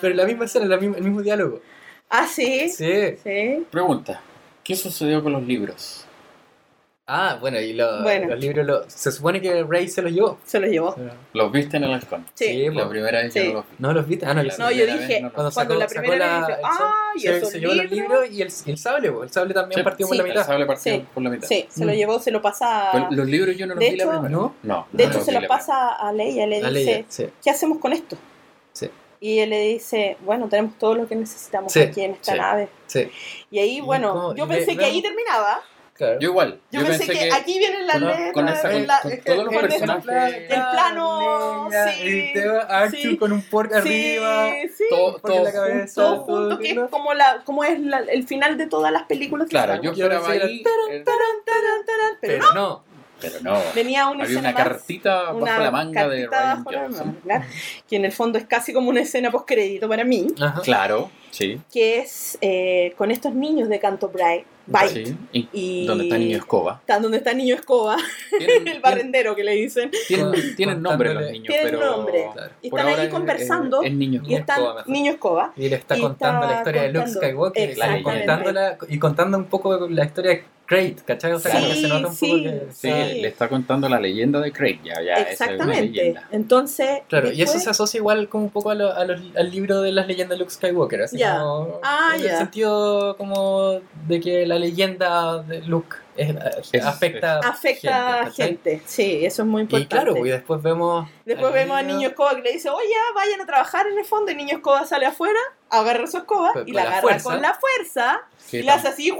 Speaker 4: Pero la misma escena, la misma- el mismo diálogo.
Speaker 1: Ah, sí, sí.
Speaker 4: Sí.
Speaker 3: Pregunta. ¿Qué sucedió con los libros?
Speaker 4: Ah, bueno, y lo-
Speaker 1: Bueno.
Speaker 4: los libros, lo- se supone que Rey se los llevó.
Speaker 1: Se lo llevó.
Speaker 3: ¿Los viste en el halcón?
Speaker 1: Sí.
Speaker 3: La primera vez
Speaker 1: Sí.
Speaker 3: que no los vi.
Speaker 4: ¿No los viste? Ah, no,
Speaker 3: La
Speaker 4: los
Speaker 1: No, yo dije,
Speaker 3: no los
Speaker 4: Cuando sacó-
Speaker 1: la
Speaker 4: sacó
Speaker 1: primera
Speaker 4: la-
Speaker 1: vez ah, y
Speaker 4: se, se llevó los
Speaker 1: libros.
Speaker 4: y el, sable, el sable también
Speaker 3: Sí,
Speaker 4: partió por la
Speaker 3: El
Speaker 4: mitad.
Speaker 3: sable partió
Speaker 1: Sí.
Speaker 3: por la mitad.
Speaker 1: Sí, se lo
Speaker 4: Mm.
Speaker 1: llevó, se lo pasa.
Speaker 3: Pero los libros yo no los
Speaker 1: De
Speaker 3: vi la
Speaker 1: hecho-
Speaker 3: primera.
Speaker 4: ¿No?
Speaker 3: No.
Speaker 1: de hecho,
Speaker 3: los
Speaker 1: se
Speaker 3: vi
Speaker 1: lo
Speaker 3: la
Speaker 1: pasa a Leia, le dice. ¿qué hacemos con esto?
Speaker 4: Sí.
Speaker 1: Y él le dice, bueno, tenemos todo lo que necesitamos
Speaker 4: Sí,
Speaker 1: aquí en esta
Speaker 3: sí.
Speaker 1: nave.
Speaker 4: Sí,
Speaker 1: Y ahí, bueno, yo pensé que ahí terminaba.
Speaker 4: Claro.
Speaker 3: Yo igual.
Speaker 1: Yo, pensé, que, aquí vienen las letras.
Speaker 3: con esa- con-
Speaker 1: la-
Speaker 3: con
Speaker 1: en-
Speaker 3: todos los
Speaker 1: en-
Speaker 3: personajes.
Speaker 1: El plano,
Speaker 4: Leia,
Speaker 1: sí,
Speaker 4: y te va Artu
Speaker 1: sí.
Speaker 4: con un pork arriba.
Speaker 1: Sí, sí.
Speaker 3: todo,
Speaker 4: Porque
Speaker 3: todo
Speaker 4: la cabeza-
Speaker 3: junto.
Speaker 1: todo junto, que es como, la, como es la- el final de todas las películas
Speaker 3: Claro, yo esperaba ahí.
Speaker 1: Pero
Speaker 4: no.
Speaker 3: Pero no.
Speaker 1: venía una
Speaker 3: Había
Speaker 1: escena
Speaker 3: una
Speaker 1: más,
Speaker 3: cartita bajo
Speaker 1: una
Speaker 3: la manga de
Speaker 1: cartita
Speaker 3: Ryan
Speaker 1: bajo la
Speaker 3: Johnson.
Speaker 1: manga, que en el fondo es casi como una escena post crédito para mí,
Speaker 4: Ajá.
Speaker 3: Claro, sí.
Speaker 1: que es eh, con estos niños de Canto Bright, Bite,
Speaker 3: sí. Y,
Speaker 1: y
Speaker 3: donde está Niño Escoba.
Speaker 1: está donde está Niño Escoba, el barrendero que le dicen,
Speaker 3: tienen, tienen nombre los niños,
Speaker 1: Tienen
Speaker 3: pero.
Speaker 1: nombre.
Speaker 4: Claro.
Speaker 1: y están ahí
Speaker 3: es-
Speaker 1: conversando,
Speaker 3: Es, niño
Speaker 1: y están
Speaker 4: Escoba.
Speaker 1: Niño Escoba,
Speaker 4: Y le está
Speaker 1: Y
Speaker 4: contando
Speaker 1: está
Speaker 4: la historia de Luke Skywalker contándola- y contando un poco la historia Crate, ¿cachai? O sea, como que
Speaker 1: Sí,
Speaker 4: se nota un
Speaker 1: sí.
Speaker 4: poco que.
Speaker 3: Sí,
Speaker 1: Sí.
Speaker 3: le está contando la leyenda de Craig. Ya, ya. es
Speaker 1: exactamente.
Speaker 3: leyenda.
Speaker 1: Entonces,
Speaker 4: Claro, y eso se asocia igual como un poco a lo- a los- al libro de las leyendas de Luke Skywalker, así como
Speaker 1: Ah,
Speaker 4: en el sentido como de que la leyenda de Luke es-
Speaker 3: Es-
Speaker 4: afecta,
Speaker 1: afecta a
Speaker 4: ¿cachai?
Speaker 1: gente, sí, eso es muy
Speaker 4: Y
Speaker 1: importante.
Speaker 4: claro, pues, y después vemos
Speaker 1: Después vemos a
Speaker 4: niño
Speaker 1: Escoba que le dice, oye, vayan a trabajar en el fondo. Y Niño Escoba sale afuera, agarra su escoba y la
Speaker 4: la
Speaker 1: agarra
Speaker 4: fuerza.
Speaker 1: con la fuerza y la hace así,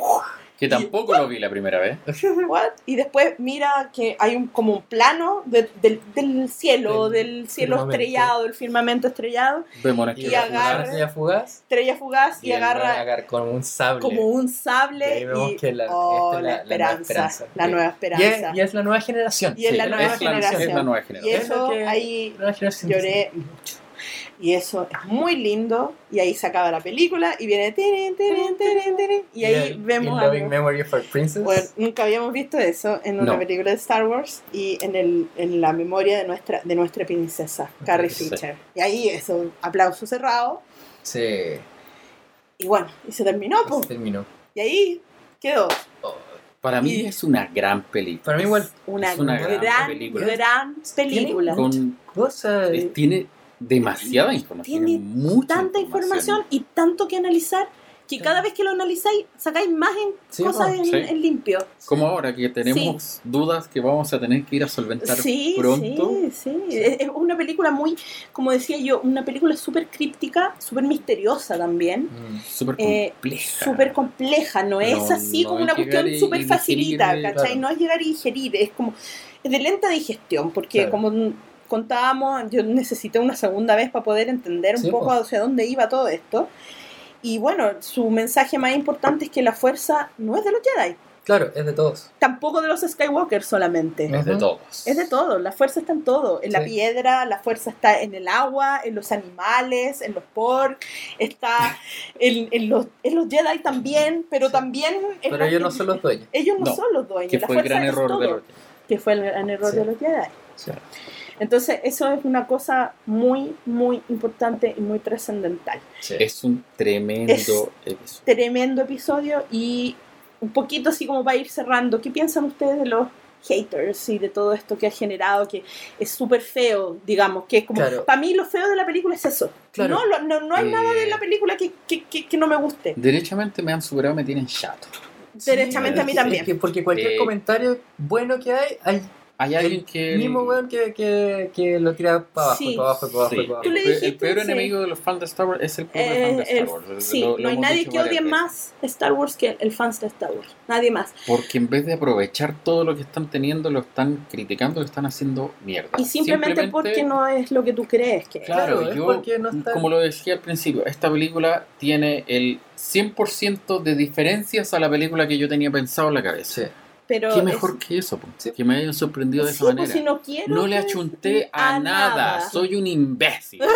Speaker 3: que tampoco lo vi la primera vez.
Speaker 1: what? y después mira que hay un, como un plano de- del, del cielo,
Speaker 4: Del
Speaker 1: del cielo
Speaker 4: firmamento.
Speaker 1: estrellado, del firmamento estrellado,
Speaker 3: Vemos una
Speaker 4: y,
Speaker 1: Y
Speaker 3: estrella
Speaker 1: agarra-
Speaker 3: fugaz.
Speaker 4: agarra estrella fugaz
Speaker 1: estrella fugaz y,
Speaker 4: a
Speaker 1: agarra
Speaker 4: agarrar con un sable.
Speaker 1: como un
Speaker 4: Y
Speaker 1: sable
Speaker 4: ahí vemos
Speaker 1: y
Speaker 4: que la,
Speaker 1: oh,
Speaker 4: esta es
Speaker 1: la,
Speaker 4: la, la nueva
Speaker 1: esperanza,
Speaker 4: esperanza.
Speaker 1: la nueva
Speaker 4: Y
Speaker 1: esperanza.
Speaker 4: es, y es la nueva generación.
Speaker 1: Y es la
Speaker 4: Sí,
Speaker 1: nueva
Speaker 3: es, la,
Speaker 1: generación.
Speaker 3: es la nueva
Speaker 1: Y
Speaker 3: generación.
Speaker 4: Es lo
Speaker 1: eso
Speaker 4: que-
Speaker 1: ahí
Speaker 4: la nueva generación.
Speaker 1: lloré mucho. Y eso es muy lindo. Y ahí se acaba la película y viene. tirin, y ahí vemos
Speaker 4: In
Speaker 1: a.
Speaker 4: Loving Memory of a Princess.
Speaker 1: Bueno, nunca habíamos visto eso en una
Speaker 3: No.
Speaker 1: película de Star Wars y en, el, en la memoria de nuestra, de nuestra princesa, Carrie
Speaker 3: Sí.
Speaker 1: Fisher. Y ahí eso, aplauso cerrado.
Speaker 4: Sí,
Speaker 1: Y bueno, y se terminó,
Speaker 4: se
Speaker 1: po.
Speaker 4: terminó.
Speaker 1: Y ahí quedó
Speaker 3: Para mí es una gran película.
Speaker 4: Para mí igual,
Speaker 1: una,
Speaker 3: Es una
Speaker 1: gran,
Speaker 3: gran película.
Speaker 1: gran película.
Speaker 3: Con,
Speaker 4: cosa
Speaker 3: es- tiene demasiada información.
Speaker 1: Tiene
Speaker 3: mucha
Speaker 1: tanta información y tanto que analizar que cada vez que lo analizáis sacáis más en
Speaker 4: Sí,
Speaker 1: cosas en,
Speaker 3: sí.
Speaker 1: en limpio.
Speaker 3: Como ahora que tenemos dudas que vamos a tener que ir a solventar
Speaker 1: Sí,
Speaker 3: pronto.
Speaker 1: sí, sí. Es es una película muy, como decía yo, una película súper críptica, súper misteriosa también.
Speaker 4: Mm,
Speaker 3: Súper
Speaker 1: Eh,
Speaker 3: compleja.
Speaker 1: Súper compleja, no es
Speaker 3: No-
Speaker 1: así
Speaker 3: no
Speaker 1: como
Speaker 3: es
Speaker 1: una cuestión súper facilita, ¿cachai?
Speaker 4: claro.
Speaker 1: No es llegar y digerir, es como, es de lenta digestión, porque
Speaker 4: Claro.
Speaker 1: como contábamos, yo necesité una segunda vez para poder entender un
Speaker 4: Sí,
Speaker 1: poco
Speaker 4: pues.
Speaker 1: hacia dónde iba todo esto. Y bueno, su mensaje más importante es que la fuerza no es de los Jedi,
Speaker 4: Claro, es de todos.
Speaker 1: tampoco de los Skywalker solamente.
Speaker 3: Es de todos.
Speaker 1: Es de todo, la fuerza está en todo, en la
Speaker 4: Sí.
Speaker 1: piedra, la fuerza está en el agua, en los animales, en los pork, está en, en los, en los Jedi también, pero
Speaker 4: Sí.
Speaker 1: también... en
Speaker 4: Pero
Speaker 1: la-
Speaker 4: ellos no son los dueños.
Speaker 1: ellos no,
Speaker 3: No,
Speaker 1: son los dueños,
Speaker 3: Que
Speaker 1: la
Speaker 3: fue el gran error
Speaker 1: todo,
Speaker 3: de los
Speaker 1: que fue el gran error
Speaker 4: Sí.
Speaker 1: de los Jedi.
Speaker 4: Sí.
Speaker 1: Entonces eso es una cosa muy, muy importante y muy trascendental.
Speaker 4: Sí.
Speaker 3: Es un tremendo
Speaker 1: Es-
Speaker 3: episodio.
Speaker 1: Tremendo episodio y un poquito así como para ir cerrando, ¿qué piensan ustedes de los haters y de todo esto que ha generado, que es súper feo, digamos, que es como,
Speaker 4: Claro.
Speaker 1: para mí lo feo de la película es eso.
Speaker 4: Claro.
Speaker 1: No, lo- no, no hay
Speaker 3: Eh,
Speaker 1: nada de la película que, que, que, que no me guste.
Speaker 3: Derechamente me han superado, me tienen chato.
Speaker 1: Derechamente a mí
Speaker 4: es
Speaker 1: también.
Speaker 4: que porque cualquier
Speaker 3: Eh,
Speaker 4: comentario bueno que hay, hay
Speaker 3: Hay alguien que.
Speaker 4: el mismo weón que, que, que lo tira para abajo,
Speaker 1: Sí.
Speaker 4: y para abajo, para abajo,
Speaker 3: Sí.
Speaker 4: para abajo.
Speaker 1: dijiste,
Speaker 3: el peor
Speaker 1: sí.
Speaker 3: enemigo de los fans de Star Wars es el propio
Speaker 1: Eh,
Speaker 3: fan de Star
Speaker 1: el-
Speaker 3: Wars.
Speaker 1: sí,
Speaker 3: Lo- lo
Speaker 1: no hay
Speaker 3: hemos
Speaker 1: nadie que odie
Speaker 3: veces.
Speaker 1: más Star Wars que el fans de Star Wars. Nadie más.
Speaker 3: Porque en vez de aprovechar todo lo que están teniendo, lo están criticando, lo están haciendo mierda.
Speaker 1: Y simplemente, porque no es lo que tú crees que es.
Speaker 3: Claro,
Speaker 4: Claro, es
Speaker 3: yo,
Speaker 4: porque no está-
Speaker 3: como lo decía al principio, esta película tiene el 100% de diferencias a la película que yo tenía pensado en la cabeza.
Speaker 4: Sí.
Speaker 1: Pero
Speaker 3: ¿Qué
Speaker 1: es-
Speaker 3: mejor que eso? po?
Speaker 4: Sí.
Speaker 3: Que me hayan sorprendido de
Speaker 1: Sí,
Speaker 3: esa
Speaker 1: pues,
Speaker 3: manera.
Speaker 1: si no quiero
Speaker 3: No le achunté a, nada. soy un imbécil.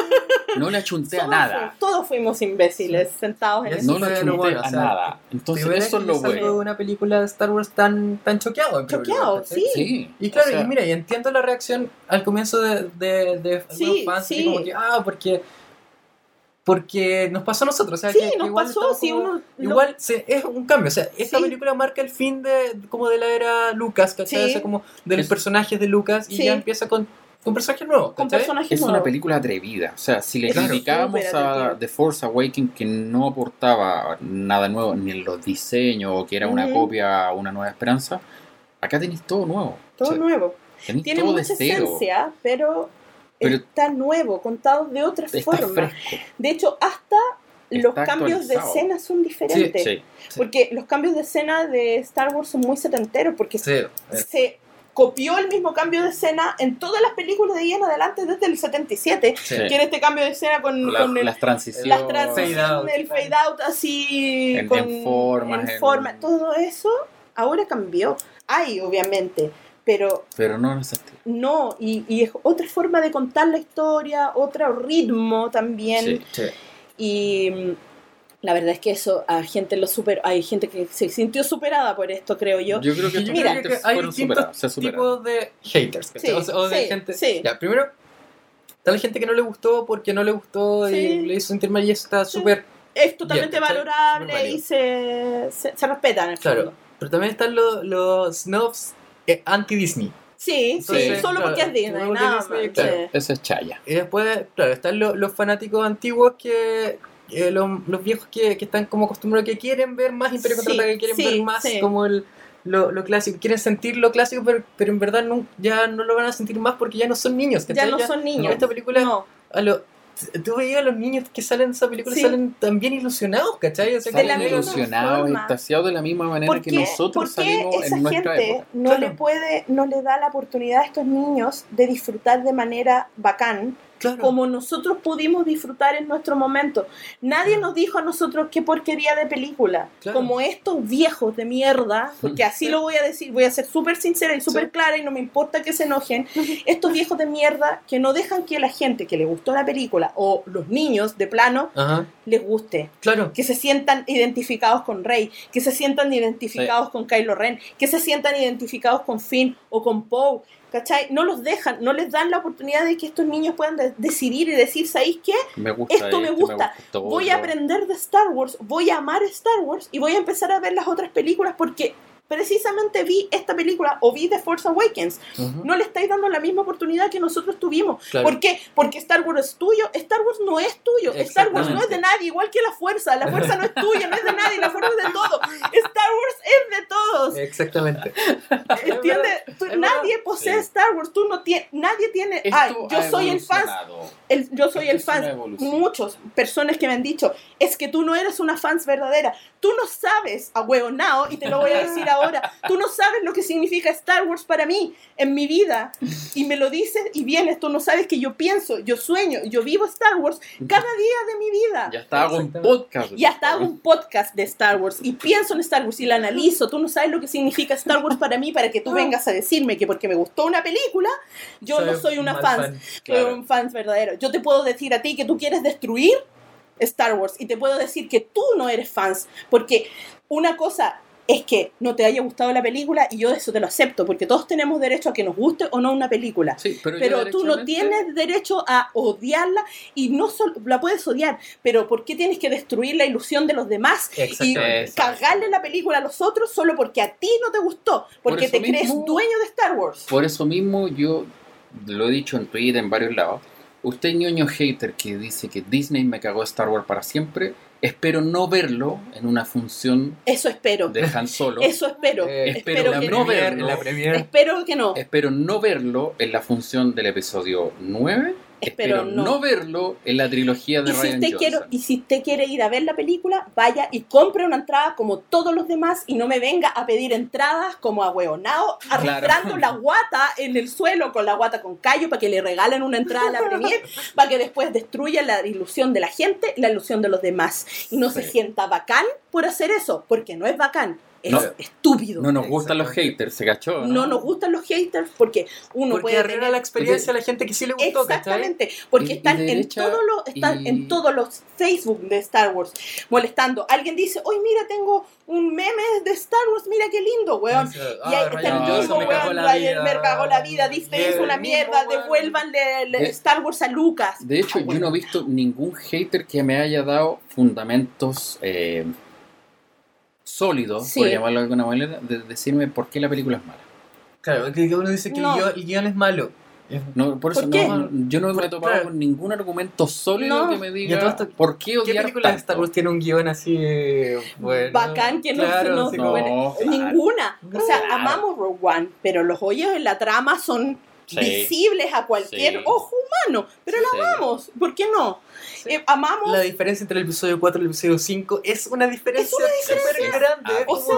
Speaker 3: No le achunté a nada.
Speaker 1: fu- Todos fuimos imbéciles sentados en
Speaker 4: eso
Speaker 3: No le achunté
Speaker 4: bueno, o
Speaker 3: a
Speaker 4: sea,
Speaker 3: nada. Entonces eso es lo
Speaker 4: salgo de
Speaker 3: bueno.
Speaker 4: una película de Star Wars tan, tan choqueado.
Speaker 1: Choqueado, sí.
Speaker 3: Sí.
Speaker 4: Y claro,
Speaker 3: o sea,
Speaker 4: y mira, y entiendo la reacción al comienzo de, de, de
Speaker 1: Sí,
Speaker 4: algunos fans, así
Speaker 1: sí.
Speaker 4: como que, ah, porque, porque nos pasó a nosotros. O sea,
Speaker 1: Sí,
Speaker 4: que,
Speaker 1: nos
Speaker 4: igual
Speaker 1: pasó, sí,
Speaker 4: como-
Speaker 1: uno lo-
Speaker 4: Igual se- es un cambio, o sea, esta
Speaker 1: Sí.
Speaker 4: película marca el fin de como de la era Lucas, ¿cachai?
Speaker 1: Sí.
Speaker 4: O sea, como de los
Speaker 3: Es-
Speaker 4: personajes de Lucas y
Speaker 1: Sí.
Speaker 4: ya empieza con, con personajes nuevos,
Speaker 1: con
Speaker 3: Es una película atrevida. O sea, si le
Speaker 1: Es
Speaker 3: criticábamos a. The Force Awakens que no aportaba nada nuevo ni en los diseños o que era una copia una nueva esperanza, acá tenéis todo nuevo.
Speaker 1: Todo
Speaker 4: Sí.
Speaker 1: nuevo.
Speaker 3: Tenéis
Speaker 1: Tiene
Speaker 3: todo de
Speaker 1: mucha
Speaker 3: cero.
Speaker 1: esencia, pero
Speaker 3: Pero-
Speaker 1: está nuevo, contado de otra
Speaker 3: Está
Speaker 1: forma.
Speaker 3: fresco.
Speaker 1: De hecho, hasta los cambios de escena son diferentes.
Speaker 3: Sí.
Speaker 1: Porque los cambios de escena de Star Wars son muy setenteros, porque
Speaker 4: Sí, eh,
Speaker 1: se copió el mismo cambio de escena en todas las películas de ahí en adelante desde el 77,
Speaker 4: sí.
Speaker 1: Era este cambio de escena con,
Speaker 3: La-
Speaker 1: con el,
Speaker 3: las transiciones.
Speaker 1: las
Speaker 4: Fade
Speaker 1: transiciones,
Speaker 4: out.
Speaker 1: el fade out así,
Speaker 3: En-
Speaker 1: con,
Speaker 3: en formas,
Speaker 1: en
Speaker 3: en-
Speaker 1: forma, todo eso ahora cambió. Hay, obviamente, pero
Speaker 3: Pero no en ese estilo.
Speaker 1: no, y, y es otra forma de contar la historia, otro ritmo también.
Speaker 3: Sí.
Speaker 4: Sí.
Speaker 1: Y mm, la verdad es que eso a gente lo super, hay gente que se sintió superada por esto, creo yo.
Speaker 3: Yo creo que
Speaker 4: Yo
Speaker 1: Mira,
Speaker 3: haters
Speaker 4: que hay distintos tipos de haters.
Speaker 1: Sí,
Speaker 4: o, o de
Speaker 1: sí,
Speaker 4: gente.
Speaker 1: sí.
Speaker 4: Ya, primero, está la gente que no le gustó porque no le gustó
Speaker 1: Sí.
Speaker 4: y le hizo sentir mal y eso está súper.
Speaker 1: Es totalmente valorable y se, se, se respeta en el
Speaker 4: Claro.
Speaker 1: fondo.
Speaker 4: Pero también están los, los snobs eh, anti-Disney.
Speaker 1: Sí, sí, solo
Speaker 4: claro,
Speaker 1: porque es Disney,
Speaker 4: porque
Speaker 1: nada
Speaker 4: Disney,
Speaker 1: más.
Speaker 4: claro.
Speaker 1: sí.
Speaker 3: Ese es Chaya.
Speaker 4: Y después, claro, están los, los fanáticos antiguos que. eh, los, los viejos que, que están como acostumbrados, que quieren ver más Imperio
Speaker 1: Sí,
Speaker 4: Contraataca, que quieren
Speaker 1: sí,
Speaker 4: ver más
Speaker 1: sí.
Speaker 4: como el, lo, lo clásico, quieren sentir lo clásico, pero, pero en verdad no, ya no lo van a sentir más porque ya no son niños.
Speaker 1: Ya no son niños.
Speaker 4: Esta película,
Speaker 1: No.
Speaker 4: a lo, tú veías a los niños que salen de esa película,
Speaker 1: Sí.
Speaker 4: salen también ilusionados, ¿cachai? O sea,
Speaker 1: misma
Speaker 3: ilusionados, extasiados de la misma manera
Speaker 1: ¿Por
Speaker 3: que
Speaker 1: qué,
Speaker 3: nosotros
Speaker 1: por qué
Speaker 3: salimos
Speaker 1: esa
Speaker 3: en nuestra
Speaker 1: gente
Speaker 3: época.
Speaker 1: no
Speaker 4: Claro.
Speaker 1: le puede, no le da la oportunidad a estos niños de disfrutar de manera bacán
Speaker 4: Claro.
Speaker 1: como nosotros pudimos disfrutar en nuestro momento. Nadie nos dijo a nosotros qué porquería de película.
Speaker 4: Claro.
Speaker 1: Como estos viejos de mierda, porque así lo voy a decir, voy a ser súper sincera y súper
Speaker 4: Sí.
Speaker 1: clara y no me importa que se enojen. Estos viejos de mierda que no dejan que la gente que le gustó la película o los niños de plano
Speaker 4: Ajá,
Speaker 1: les guste.
Speaker 4: claro.
Speaker 1: Que se sientan identificados con Rey, que se sientan identificados con Kylo Ren, que se sientan identificados con Finn o con Poe. ¿Cachai? No los dejan, no les dan la oportunidad de que estos niños puedan de- decidir y decir, ¿sabéis qué?
Speaker 3: Me gusta
Speaker 1: Esto me
Speaker 3: este,
Speaker 1: gusta. Voy a aprender de Star Wars, voy a amar Star Wars y voy a empezar a ver las otras películas porque precisamente vi esta película o vi The Force Awakens.
Speaker 4: Ujú,
Speaker 1: No le estáis dando la misma oportunidad que nosotros tuvimos.
Speaker 4: claro.
Speaker 1: ¿Por qué? Porque Star Wars es tuyo. Star Wars no es tuyo. Star Wars no es de nadie, igual que la fuerza. La fuerza no es tuya, no es de nadie. La fuerza es de todo. Star Wars es de todos.
Speaker 4: Exactamente.
Speaker 1: ¿Entiendes? Nadie posee
Speaker 3: Sí.
Speaker 1: Star Wars. Tú no tienes, nadie tiene.
Speaker 3: Esto
Speaker 1: Ay, yo soy el fan. el- yo soy
Speaker 3: Esto
Speaker 1: el fan. Muchas personas que me han dicho, es que tú no eres una fans verdadera. Tú no sabes, a huevonao, y te lo voy a decir ahora, tú no sabes lo que significa Star Wars para mí, en mi vida. Y me lo dices y vienes, tú no sabes que yo pienso, yo sueño, yo vivo Star Wars cada día de mi vida.
Speaker 3: Ya está, hago un podcast. de
Speaker 1: Y hasta
Speaker 3: Star
Speaker 1: hago
Speaker 3: Wars.
Speaker 1: un podcast de Star Wars y pienso en Star Wars y la analizo. Tú no sabes lo que significa Star Wars para mí para que tú vengas a decirme que porque me gustó una película, yo no soy una fan. Soy
Speaker 3: Claro.
Speaker 1: un fan verdadero. Yo te puedo decir a ti que tú quieres destruir Star Wars y te puedo decir que tú no eres fans porque una cosa es que no te haya gustado la película y yo eso te lo acepto porque todos tenemos derecho a que nos guste o no una película.
Speaker 3: Sí, pero,
Speaker 1: tú no tienes derecho a odiarla y no solo la puedes odiar, pero ¿por qué tienes que destruir la ilusión de los demás y cagarle la película a los otros solo porque a ti no te gustó? Porque te crees dueño de Star Wars.
Speaker 3: Por eso mismo yo lo he dicho en Twitter, en varios lados. Usted, ñoño hater, que dice que Disney me cagó Star Wars para siempre, espero no verlo en una función
Speaker 1: Eso espero.
Speaker 3: de Han Solo.
Speaker 1: Eso espero.
Speaker 4: Eh,
Speaker 3: espero
Speaker 1: espero
Speaker 4: la
Speaker 1: que
Speaker 3: no verlo.
Speaker 4: la premier.
Speaker 1: Espero que no.
Speaker 3: Espero no verlo en la función del episodio 9.
Speaker 1: Espero no.
Speaker 3: no. verlo en la trilogía de
Speaker 1: Y si,
Speaker 3: Ryan
Speaker 1: usted
Speaker 3: Johnson.
Speaker 1: quiere, y si usted quiere ir a ver la película, vaya y compre una entrada como todos los demás y no me venga a pedir entradas como a hueonao, arrastrando la guata en el suelo con la guata con callo para que le regalen una entrada a la premier, para que después destruya la ilusión de la gente y la ilusión de los demás. Y no se
Speaker 3: Sí.
Speaker 1: sienta bacán por hacer eso, porque no es bacán, es
Speaker 3: No.
Speaker 1: estúpido.
Speaker 3: No nos gustan los haters, ¿se cachó?
Speaker 1: No nos gustan los haters porque uno
Speaker 4: Porque
Speaker 1: puede tener
Speaker 4: la experiencia a la gente que sí le gustó, ¿cachai?
Speaker 1: Exactamente, porque
Speaker 3: Y-
Speaker 1: están, en, todos los, están
Speaker 3: y-
Speaker 1: en todos los Facebook de Star Wars molestando. Alguien dice, hoy mira, tengo un meme de Star Wars, mira qué lindo, weón. Y ahí
Speaker 4: Ah,
Speaker 1: está el
Speaker 3: Johnson
Speaker 1: mismo,
Speaker 3: me cagó
Speaker 1: weón,
Speaker 4: la
Speaker 1: Ryan
Speaker 4: vida.
Speaker 1: me cagó la vida, Disney es
Speaker 4: Y
Speaker 1: una
Speaker 4: el
Speaker 1: mierda,
Speaker 4: mismo, weón.
Speaker 1: devuélvanle el
Speaker 3: De-
Speaker 1: Star Wars a Lucas.
Speaker 3: De hecho,
Speaker 1: Ah,
Speaker 3: yo no he visto ningún hater que me haya dado fundamentos eh, sólidos,
Speaker 1: Sí.
Speaker 3: por llamarlo de alguna manera, de decirme por qué la película es mala.
Speaker 4: Claro, que uno dice que
Speaker 1: No.
Speaker 4: el, guion, el guion es malo.
Speaker 3: No, por eso
Speaker 1: ¿Por qué?
Speaker 3: no, yo no me he topado
Speaker 4: Claro.
Speaker 3: con ningún argumento sólido
Speaker 1: No.
Speaker 3: que me diga
Speaker 4: esto,
Speaker 3: por qué
Speaker 4: ¿Qué
Speaker 3: odiar
Speaker 4: película de? Star Wars tiene un guion así eh, bueno?
Speaker 1: Bacán que no,
Speaker 4: Claro,
Speaker 1: no- bueno,
Speaker 3: claro.
Speaker 1: ninguna. O sea, amamos Rogue One, pero los hoyos en la trama son
Speaker 3: Sí.
Speaker 1: visibles a cualquier
Speaker 3: Sí.
Speaker 1: ojo humano, pero la
Speaker 3: Sí.
Speaker 1: amamos, ¿por qué no? Eh, amamos
Speaker 4: La diferencia entre el episodio 4 y el episodio 5 es una diferencia súper grande.
Speaker 3: Ah,
Speaker 1: O sea,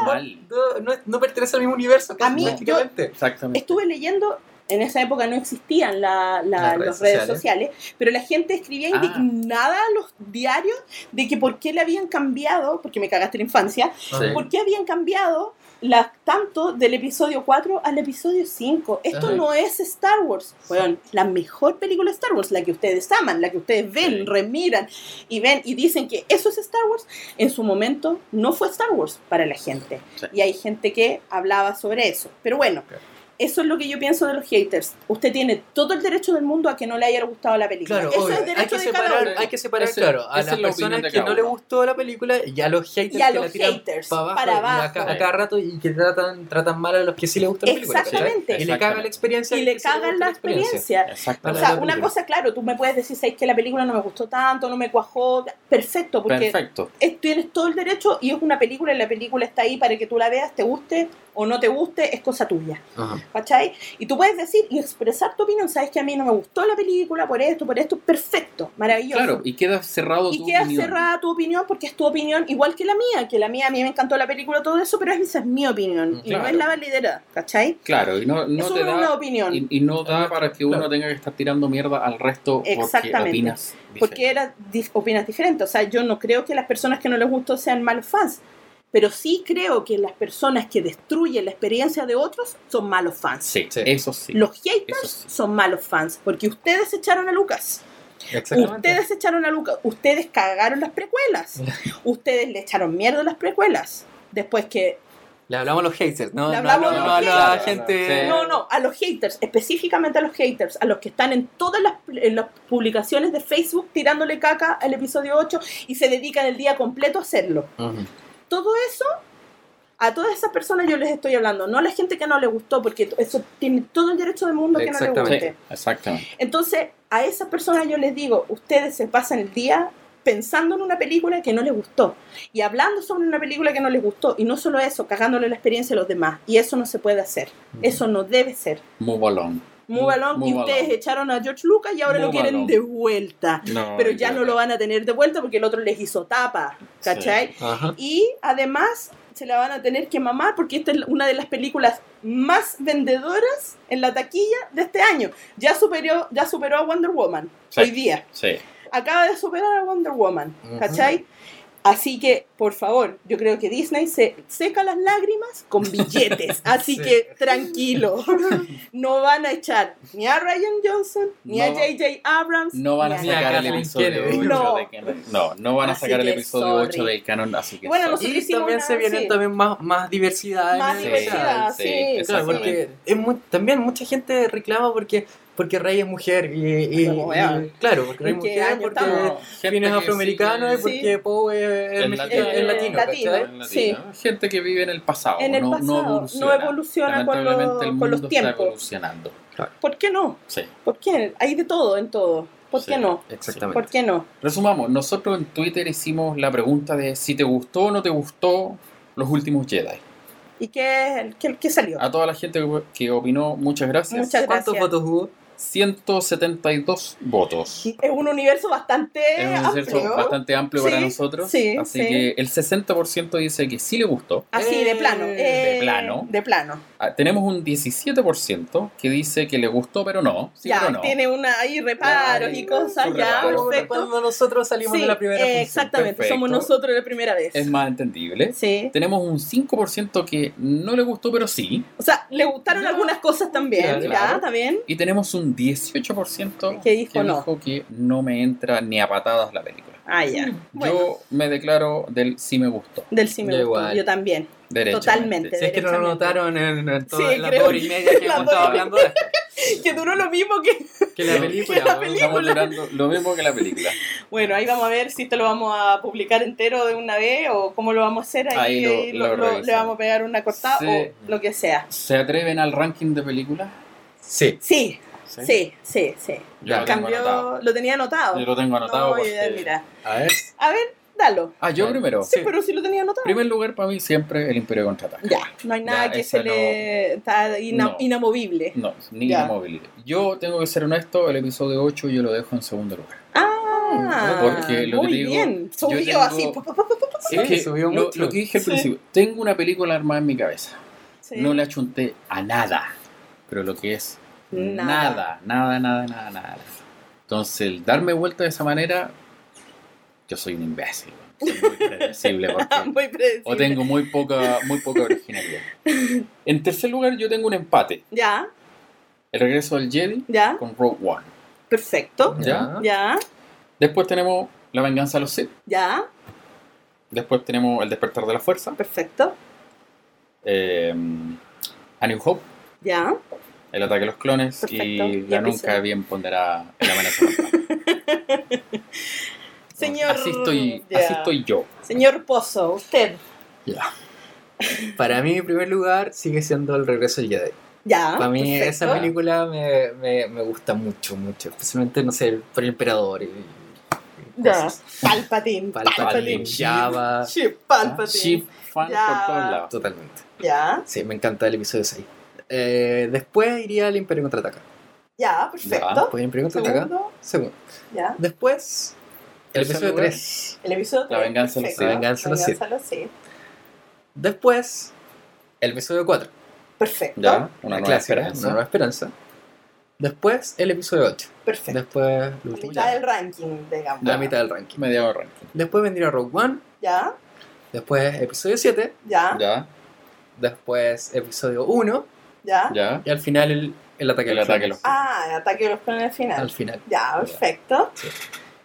Speaker 4: no, no, no pertenece al mismo universo.
Speaker 1: A mí,
Speaker 4: prácticamente.
Speaker 3: Exactamente.
Speaker 1: estuve leyendo, en esa época no existían la- la-
Speaker 4: Las redes
Speaker 1: las redes
Speaker 4: sociales.
Speaker 1: sociales, pero la gente escribía
Speaker 3: Ah.
Speaker 1: indignada a los diarios de que por qué le habían cambiado, porque me cagaste la infancia,
Speaker 3: Sí.
Speaker 1: por qué habían cambiado la, tanto del episodio 4 al episodio 5. Esto
Speaker 4: Ajá.
Speaker 1: no es Star Wars. Bueno, la mejor película de Star Wars, la que ustedes aman, la que ustedes ven,
Speaker 3: Sí.
Speaker 1: remiran y ven y dicen que eso es Star Wars, en su momento no fue Star Wars para la gente.
Speaker 3: Sí.
Speaker 1: Y hay gente que hablaba sobre eso. Pero bueno. Eso es lo que yo pienso de los haters. Usted tiene todo el derecho del mundo a que no le haya gustado la película.
Speaker 4: Claro,
Speaker 1: eso
Speaker 4: obvio.
Speaker 1: es
Speaker 4: hay
Speaker 1: derecho
Speaker 4: que
Speaker 1: de cada
Speaker 4: separar,
Speaker 1: uno.
Speaker 4: hay que separar claro, a las personas que no le gustó la película y a los haters
Speaker 1: Y a
Speaker 4: que
Speaker 1: los
Speaker 4: la tiran
Speaker 1: haters,
Speaker 4: para abajo,
Speaker 1: para
Speaker 4: y
Speaker 1: abajo.
Speaker 4: a, ca- a cada rato y que tratan, tratan mal a los que sí les gusta la película.
Speaker 1: Exactamente.
Speaker 4: Y le cagan la experiencia.
Speaker 1: y le
Speaker 4: que
Speaker 1: cagan la experiencia.
Speaker 3: Exacto.
Speaker 1: O sea, una cosa, claro, tú me puedes decir, ¿sabes que la película no me gustó tanto, no me cuajó? Perfecto, porque
Speaker 3: Perfecto.
Speaker 1: es- tienes todo el derecho y es una película y la película está ahí para que tú la veas, te guste o no te guste, es cosa tuya.
Speaker 4: Ajá.
Speaker 1: ¿Cachai? Y tú puedes decir y expresar tu opinión, ¿sabes que a mí no me gustó la película por esto, por esto? Perfecto, maravilloso.
Speaker 3: Claro, y queda cerrado
Speaker 1: Y
Speaker 3: tu
Speaker 1: queda
Speaker 3: opinión.
Speaker 1: cerrada tu opinión porque es tu opinión igual que la mía, que la mía a mí me encantó la película, todo eso, pero esa es mi opinión y no
Speaker 3: Claro.
Speaker 1: es la validera, ¿cachai?
Speaker 3: Claro, y no, no
Speaker 1: es
Speaker 3: te
Speaker 1: una,
Speaker 3: da
Speaker 1: una opinión.
Speaker 3: Y, y no da para que uno
Speaker 4: Claro.
Speaker 3: tenga que estar tirando mierda al resto porque
Speaker 1: Exactamente.
Speaker 3: opinas
Speaker 1: porque era, opinas diferente. O sea, yo no creo que las personas que no les gustó sean malos fans, pero sí creo que las personas que destruyen la experiencia de otros son malos fans.
Speaker 3: Sí,
Speaker 4: Sí.
Speaker 3: eso sí.
Speaker 1: Los haters
Speaker 3: sí.
Speaker 1: son malos fans, porque ustedes echaron a Lucas.
Speaker 4: Exactamente.
Speaker 1: Ustedes echaron a Lucas. Ustedes cagaron las precuelas. ustedes le echaron mierda a las precuelas. Después que
Speaker 4: Le hablamos a los haters, ¿no?
Speaker 1: Le
Speaker 4: no
Speaker 1: hablamos
Speaker 4: hablamos
Speaker 1: a
Speaker 4: a
Speaker 1: los
Speaker 4: la
Speaker 1: haters.
Speaker 4: gente.
Speaker 1: No, no, a los haters, específicamente a los haters, a los que están en todas las, en las publicaciones de Facebook tirándole caca al episodio 8 y se dedican el día completo a hacerlo.
Speaker 4: Ujú.
Speaker 1: Todo eso, a todas esas personas yo les estoy hablando, no a la gente que no le gustó, porque eso tiene todo el derecho del mundo que no le guste.
Speaker 3: Exactamente.
Speaker 1: Entonces, a esas personas yo les digo, ustedes se pasan el día pensando en una película que no les gustó y hablando sobre una película que no les gustó y no solo eso, cagándole la experiencia a los demás y eso no se puede hacer, eso no debe ser.
Speaker 3: Move along.
Speaker 1: Move along, y
Speaker 3: Move
Speaker 1: ustedes
Speaker 3: along.
Speaker 1: echaron a George Lucas y ahora lo quieren
Speaker 3: along.
Speaker 1: de vuelta.
Speaker 3: No,
Speaker 1: Pero ya no lo van a tener de vuelta porque el otro les hizo tapa, ¿cachai? Y además se la van a tener que mamar porque esta es una de las películas más vendedoras en la taquilla de este año. Ya superó, ya superó a Wonder Woman
Speaker 3: Sí.
Speaker 1: hoy día.
Speaker 3: Sí.
Speaker 1: Acaba de superar a Wonder Woman. ¿cachai? Así que, por favor, yo creo que Disney se seca las lágrimas con billetes. Así
Speaker 4: Sí.
Speaker 1: que tranquilo. No van a echar ni a Ryan Johnson, ni a
Speaker 3: No.
Speaker 1: J.J. Abrams.
Speaker 3: No van a
Speaker 1: ni
Speaker 4: Ni a
Speaker 3: sacar el episodio
Speaker 4: Kennedy.
Speaker 3: 8
Speaker 1: No.
Speaker 3: de canon. No, no van a sacar el episodio
Speaker 1: sorry.
Speaker 3: 8 del canon, así que
Speaker 1: Bueno,
Speaker 3: sorry.
Speaker 1: nosotros
Speaker 4: Y también
Speaker 1: una-
Speaker 4: se vienen
Speaker 1: sí.
Speaker 4: también más, más diversidad.
Speaker 1: Más
Speaker 4: en
Speaker 1: diversidad,
Speaker 3: sí,
Speaker 1: sí.
Speaker 3: sí,
Speaker 4: Claro, porque es mu- también mucha gente reclama porque porque Rey es mujer y, claro, porque Rey es
Speaker 1: ¿En qué
Speaker 4: mujer, porque Finn es afroamericano y porque Poe es,
Speaker 3: latino.
Speaker 4: es latino,
Speaker 1: Latino.
Speaker 3: latino. Gente que vive en el pasado,
Speaker 1: En el
Speaker 3: no,
Speaker 1: pasado,
Speaker 3: no
Speaker 1: no
Speaker 3: evoluciona.
Speaker 1: evoluciona con
Speaker 3: el
Speaker 1: con los
Speaker 3: está
Speaker 1: tiempos.
Speaker 3: evolucionando.
Speaker 1: ¿Por qué no?
Speaker 3: Sí.
Speaker 1: ¿Por qué? Hay de todo en todo. ¿Por
Speaker 3: Sí.
Speaker 1: qué no?
Speaker 4: Exactamente.
Speaker 1: ¿Por qué no?
Speaker 3: Resumamos, nosotros en Twitter hicimos la pregunta de si te gustó o no te gustó los últimos Jedi.
Speaker 1: ¿Y qué, qué, qué salió?
Speaker 3: A toda la gente que- opinó, muchas gracias.
Speaker 1: Muchas
Speaker 4: ¿Cuántos
Speaker 1: gracias.
Speaker 4: votos hubo?
Speaker 3: 172 votos.
Speaker 1: Es un universo bastante
Speaker 3: Es un universo
Speaker 1: amplio.
Speaker 3: bastante amplio
Speaker 1: Sí,
Speaker 3: para nosotros.
Speaker 1: sí,
Speaker 3: así
Speaker 1: sí.
Speaker 3: que el 60% dice que sí le gustó.
Speaker 1: Así, de plano.
Speaker 4: Eh,
Speaker 3: de
Speaker 1: eh,
Speaker 3: plano.
Speaker 1: De plano.
Speaker 3: Ah, tenemos un 17% que dice que le gustó, pero no. Sí,
Speaker 1: ya,
Speaker 3: pero no.
Speaker 1: tiene una, ahí reparos y cosas, ya, perfecto.
Speaker 4: Cuando nosotros salimos
Speaker 1: Sí,
Speaker 4: de la primera
Speaker 1: eh, exactamente,
Speaker 3: Perfecto.
Speaker 1: somos nosotros la primera vez.
Speaker 3: Es más entendible.
Speaker 1: Sí.
Speaker 3: Tenemos un 5% que no le gustó, pero sí.
Speaker 1: O sea, le gustaron
Speaker 4: Ya.
Speaker 1: algunas cosas también, ya,
Speaker 3: Claro.
Speaker 1: está bien.
Speaker 3: Y tenemos un 18%
Speaker 1: Que dijo no.
Speaker 3: dijo que no me entra ni a patadas la película.
Speaker 1: Ah, ya. Bueno,
Speaker 3: Yo me declaro del sí me gustó.
Speaker 1: del sí me
Speaker 4: Yo
Speaker 1: gustó,
Speaker 4: igual.
Speaker 1: yo también. Totalmente.
Speaker 4: Si es que no lo notaron en, en
Speaker 1: Sí,
Speaker 4: dos horas y media que hemos estado hablando de esto.
Speaker 1: Que duró lo mismo que...
Speaker 4: Que la película.
Speaker 1: Que la película.
Speaker 3: Estamos lo mismo que la película.
Speaker 1: Bueno, ahí vamos a ver si esto lo vamos a publicar entero de una vez o cómo lo vamos a hacer. Ahí,
Speaker 3: Ahí lo-
Speaker 1: ahí
Speaker 3: lo
Speaker 1: lo- lo-
Speaker 3: revisamos.
Speaker 1: le vamos a pegar una cortada
Speaker 3: Sí.
Speaker 1: o lo que sea.
Speaker 3: ¿Se atreven al ranking de películas?
Speaker 4: Sí.
Speaker 1: Sí, sí, sí, sí.
Speaker 3: Yo lo tengo
Speaker 1: Cambió,
Speaker 3: anotado.
Speaker 1: lo tenía anotado.
Speaker 3: Yo lo tengo anotado
Speaker 1: No,
Speaker 3: porque...
Speaker 1: ya, mira.
Speaker 4: A ver.
Speaker 1: A ver, Dalo.
Speaker 3: Ah, yo primero.
Speaker 1: Sí, pero si lo tenía anotado.
Speaker 3: Primer lugar para mí siempre el Imperio Contraataca.
Speaker 1: Ya, no hay nada
Speaker 3: Ya,
Speaker 1: que se le... Está ina-
Speaker 3: No.
Speaker 1: inamovible.
Speaker 3: No, ni
Speaker 1: Ya.
Speaker 3: inamovible. Yo tengo que ser honesto, el episodio 8 yo lo dejo en segundo lugar.
Speaker 1: Ah,
Speaker 3: Porque lo que
Speaker 1: muy
Speaker 3: te digo,
Speaker 1: bien.
Speaker 3: yo tengo-
Speaker 1: así.
Speaker 4: Sí,
Speaker 3: es que
Speaker 4: subió
Speaker 3: lo,
Speaker 4: mucho.
Speaker 3: lo que dije al
Speaker 1: Sí.
Speaker 3: principio, tengo una película armada en mi cabeza.
Speaker 1: Sí.
Speaker 3: No le achunté a nada. Pero lo que es
Speaker 1: Nada.
Speaker 3: nada, nada, nada, nada, nada. Entonces, el darme vuelta de esa manera, yo soy un imbécil. Soy muy predecible porque
Speaker 1: Muy predecible.
Speaker 3: o tengo muy poca, muy poca originalidad. En tercer lugar, yo tengo un empate.
Speaker 1: Ya,
Speaker 3: El regreso del Jedi
Speaker 1: ya,
Speaker 3: con Rogue One.
Speaker 1: perfecto.
Speaker 3: ¿Ya?
Speaker 1: Ya,
Speaker 3: Después tenemos La venganza de los Sith.
Speaker 1: ya,
Speaker 3: Después tenemos El despertar de la fuerza.
Speaker 1: perfecto.
Speaker 3: eh, A New Hope.
Speaker 1: Ya,
Speaker 3: El ataque de los clones.
Speaker 1: Perfecto.
Speaker 3: Y
Speaker 1: Y
Speaker 3: la nunca bien ponderada El amenaza.
Speaker 1: señor.
Speaker 3: Así estoy,
Speaker 1: ya.
Speaker 3: así estoy yo.
Speaker 1: Señor Pozo, usted.
Speaker 4: Ya. Para mí, en primer lugar, sigue siendo El regreso del Jedi.
Speaker 1: Ya.
Speaker 4: Para mí,
Speaker 1: perfecto.
Speaker 4: esa película me, me, me gusta mucho, mucho. Especialmente, no sé, por el emperador y. y
Speaker 1: Ya. Palpatine.
Speaker 4: Palpatine, Java.
Speaker 1: Sí, Palpatine.
Speaker 3: Chip fan
Speaker 1: Ya.
Speaker 3: por todos lados.
Speaker 4: Totalmente.
Speaker 1: Ya,
Speaker 4: Sí, me encanta el episodio 6. Eh, después iría al Imperio Contraataca.
Speaker 1: ya, perfecto.
Speaker 4: Después del Imperio Contraataca.
Speaker 1: Segundo,
Speaker 4: Segundo.
Speaker 1: ya.
Speaker 4: Después, el episodio
Speaker 3: lugar.
Speaker 4: 3.
Speaker 1: El episodio
Speaker 3: La
Speaker 1: tres,
Speaker 3: venganza de los
Speaker 1: perfecto.
Speaker 4: Sith. La venganza.
Speaker 1: La venganza los Sith.
Speaker 4: Después, el episodio 4.
Speaker 1: Perfecto.
Speaker 3: Ya, una
Speaker 4: Una
Speaker 3: nueva
Speaker 4: clásica,
Speaker 3: esperanza.
Speaker 4: Una nueva esperanza. Después, el episodio 8.
Speaker 1: Perfecto.
Speaker 4: Después, el
Speaker 1: La mitad
Speaker 4: ya.
Speaker 1: del ranking, digamos.
Speaker 4: La mitad del ranking.
Speaker 3: Mediado ranking.
Speaker 4: Después vendría Rogue One.
Speaker 1: Ya,
Speaker 4: Después, episodio 7.
Speaker 1: ya,
Speaker 3: Ya,
Speaker 4: Después, episodio 1.
Speaker 1: Ya.
Speaker 3: ya.
Speaker 4: Y al final, el, el ataque
Speaker 3: El
Speaker 4: a los
Speaker 3: ataque a
Speaker 4: clones.
Speaker 3: los-
Speaker 1: Ah, el ataque de los clones al final.
Speaker 4: Al final.
Speaker 1: Ya, perfecto.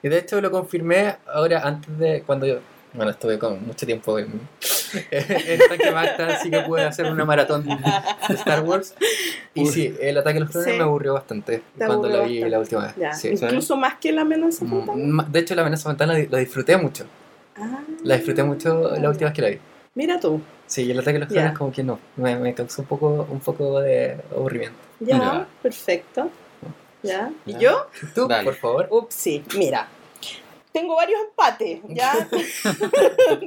Speaker 4: Y de hecho lo confirmé ahora antes de cuando yo, bueno, estuve con mucho tiempo en, en Tanque Magta, así que pude hacer una maratón de Star Wars. Y sí, el ataque a los clones
Speaker 1: Sí.
Speaker 4: me aburrió bastante
Speaker 1: Te
Speaker 4: cuando
Speaker 1: aburrió
Speaker 4: la vi
Speaker 1: bastante.
Speaker 4: la última vez. Sí.
Speaker 1: Incluso más que la amenaza
Speaker 4: Mm,
Speaker 1: fantasma.
Speaker 4: ma- De hecho, la amenaza fantasma la, la disfruté mucho.
Speaker 1: Ah,
Speaker 4: La disfruté mucho la última vez que la vi.
Speaker 1: Mira tú.
Speaker 4: Sí, el ataque a los clones como que no, me, me causó un poco, un poco de aburrimiento.
Speaker 1: Ya, perfecto. Ya. ¿Y yo?
Speaker 4: ¿Tú,
Speaker 3: Dale.
Speaker 4: por favor?
Speaker 1: Ups, sí, mira. Tengo varios empates, ¿ya?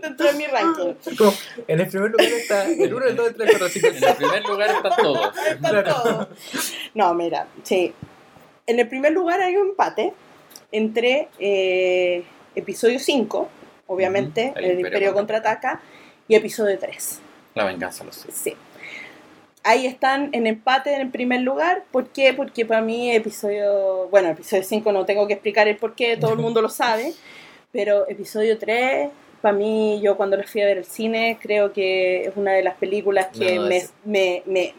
Speaker 1: Dentro de mi ranking.
Speaker 4: Como, en el primer lugar está el 1, el 2, el 3, el 4, el 5, el
Speaker 3: En el primer lugar están todos.
Speaker 1: Están todos. No, mira, sí. En el primer lugar hay un empate entre eh, episodio 5, obviamente,
Speaker 3: el
Speaker 1: el,
Speaker 3: Imperio
Speaker 1: Imperio contraataca, y episodio 3.
Speaker 3: La venganza los Sith.
Speaker 1: Sí. Ahí están en empate en el primer lugar. ¿Por qué? Porque para mí episodio... Bueno, episodio 5 no tengo que explicar el por qué, todo el mundo lo sabe. Pero episodio 3, para mí, yo cuando la fui a ver al cine, creo que es una de las películas que
Speaker 4: No,
Speaker 1: me,
Speaker 4: es-
Speaker 1: me, me-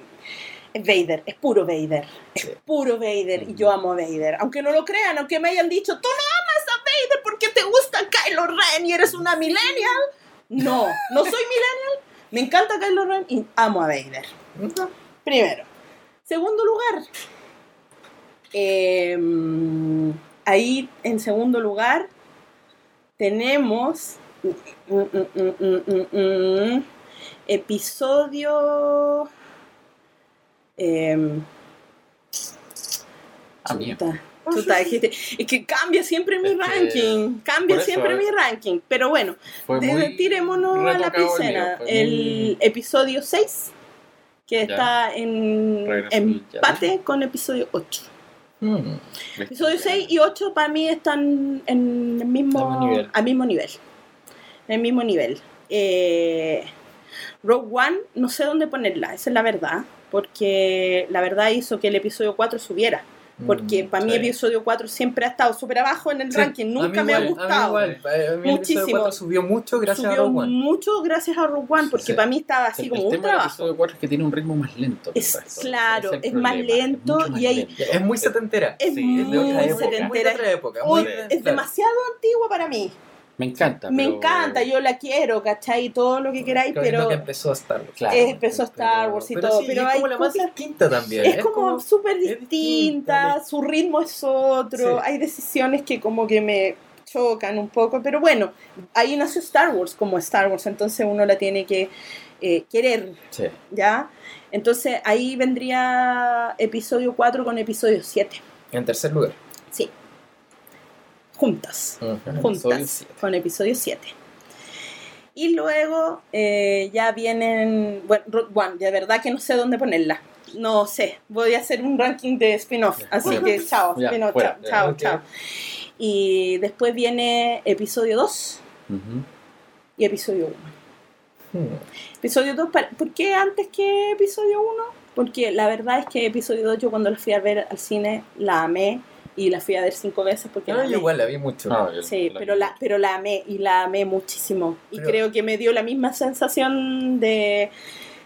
Speaker 1: Vader, es puro Vader. Es puro Vader y yo amo a Vader. Aunque no lo crean, aunque me hayan dicho, tú no amas a Vader porque te gusta Kylo Ren y eres una millennial. No, no soy millennial. Me encanta Kylo Ren y amo a Vader. Primero. Segundo lugar. em, ahí en segundo lugar tenemos mm, mm, mm, episodio em,
Speaker 3: Ah,
Speaker 1: chuta, es que, es que cambia siempre mi
Speaker 3: Es que-
Speaker 1: ranking, cambia
Speaker 3: eso,
Speaker 1: siempre mi ranking, pero bueno, tirémonos a la
Speaker 3: el
Speaker 1: piscina. El
Speaker 3: muy-
Speaker 1: episodio 6, que
Speaker 3: Ya.
Speaker 1: está en
Speaker 3: Regreso
Speaker 1: empate con episodio 8.
Speaker 4: Mm.
Speaker 1: Episodio 6 y 8 para mí están en el mismo,
Speaker 4: Al mismo nivel.
Speaker 1: al mismo nivel. En el mismo nivel. Eh, Rogue One, no sé dónde ponerla, esa es la verdad. Porque la verdad hizo que el episodio 4 subiera. Porque
Speaker 4: Mm,
Speaker 1: para mí
Speaker 4: sí.
Speaker 1: episodio 4 siempre ha estado súper abajo en el
Speaker 4: Sí,
Speaker 1: ranking.
Speaker 4: a
Speaker 1: Nunca me ha
Speaker 4: igual, A mí
Speaker 1: gustado.
Speaker 4: igual. A mí el
Speaker 1: Muchísimo.
Speaker 4: 4 subió mucho gracias a
Speaker 1: Subió
Speaker 4: Rogue One.
Speaker 1: mucho gracias a Rogue One, porque
Speaker 4: Sí.
Speaker 1: para mí estaba así
Speaker 3: El,
Speaker 1: como
Speaker 3: el
Speaker 1: un
Speaker 3: tema
Speaker 1: trabajo.
Speaker 3: episodio 4 es que tiene un ritmo más lento. el
Speaker 1: Es
Speaker 3: resto.
Speaker 1: claro,
Speaker 3: Ese
Speaker 1: es más lento
Speaker 3: mucho más
Speaker 1: y hay-
Speaker 3: lento.
Speaker 4: Es muy setentera.
Speaker 1: Es
Speaker 3: Sí,
Speaker 1: muy
Speaker 3: es de otra época.
Speaker 1: setentera.
Speaker 4: Muy época.
Speaker 1: Muy-
Speaker 4: muy
Speaker 1: es
Speaker 4: claro.
Speaker 1: demasiado antigua para mí.
Speaker 3: Me encanta.
Speaker 1: Me
Speaker 3: pero-
Speaker 1: encanta, yo la quiero, ¿cachai? Todo lo que queráis, pero
Speaker 4: que empezó Star Wars.
Speaker 3: Claro.
Speaker 1: eh, empezó Star Wars y todo.
Speaker 4: sí,
Speaker 1: pero
Speaker 4: es
Speaker 1: hay
Speaker 4: como la más distinta también.
Speaker 1: es como súper distinta,
Speaker 4: distinta,
Speaker 1: su ritmo es otro,
Speaker 4: Sí.
Speaker 1: hay decisiones que como que me chocan un poco, pero bueno, ahí nació Star Wars como Star Wars, entonces uno la tiene que eh, querer,
Speaker 3: Sí.
Speaker 1: ¿ya? Entonces ahí vendría episodio 4 con episodio 7.
Speaker 4: En tercer lugar.
Speaker 1: Sí. Juntas.
Speaker 4: Ujú.
Speaker 3: Episodio
Speaker 1: juntas
Speaker 3: siete.
Speaker 1: con episodio 7. Y luego eh, ya vienen, bueno, Rogue One, de verdad que no sé dónde ponerla. No sé, voy a hacer un ranking de spin-off,
Speaker 4: Ya,
Speaker 1: así
Speaker 3: bueno.
Speaker 1: que chao, spin-off,
Speaker 3: fuera.
Speaker 1: chao, chao,
Speaker 4: Ok.
Speaker 1: chao. Y después viene episodio 2
Speaker 3: Ujú.
Speaker 1: y episodio 1.
Speaker 4: Hmm.
Speaker 1: Episodio 2, pa- ¿por qué antes que episodio 1? Porque la verdad es que episodio 2 yo cuando la fui a ver al cine la amé y la fui a ver cinco veces porque
Speaker 4: Yo
Speaker 1: la amé.
Speaker 4: igual la vi mucho.
Speaker 3: Ah, yo-
Speaker 1: Sí,
Speaker 3: la-
Speaker 1: pero la, pero la amé y la amé muchísimo. Y
Speaker 4: Pero-
Speaker 1: creo que me dio la misma sensación de,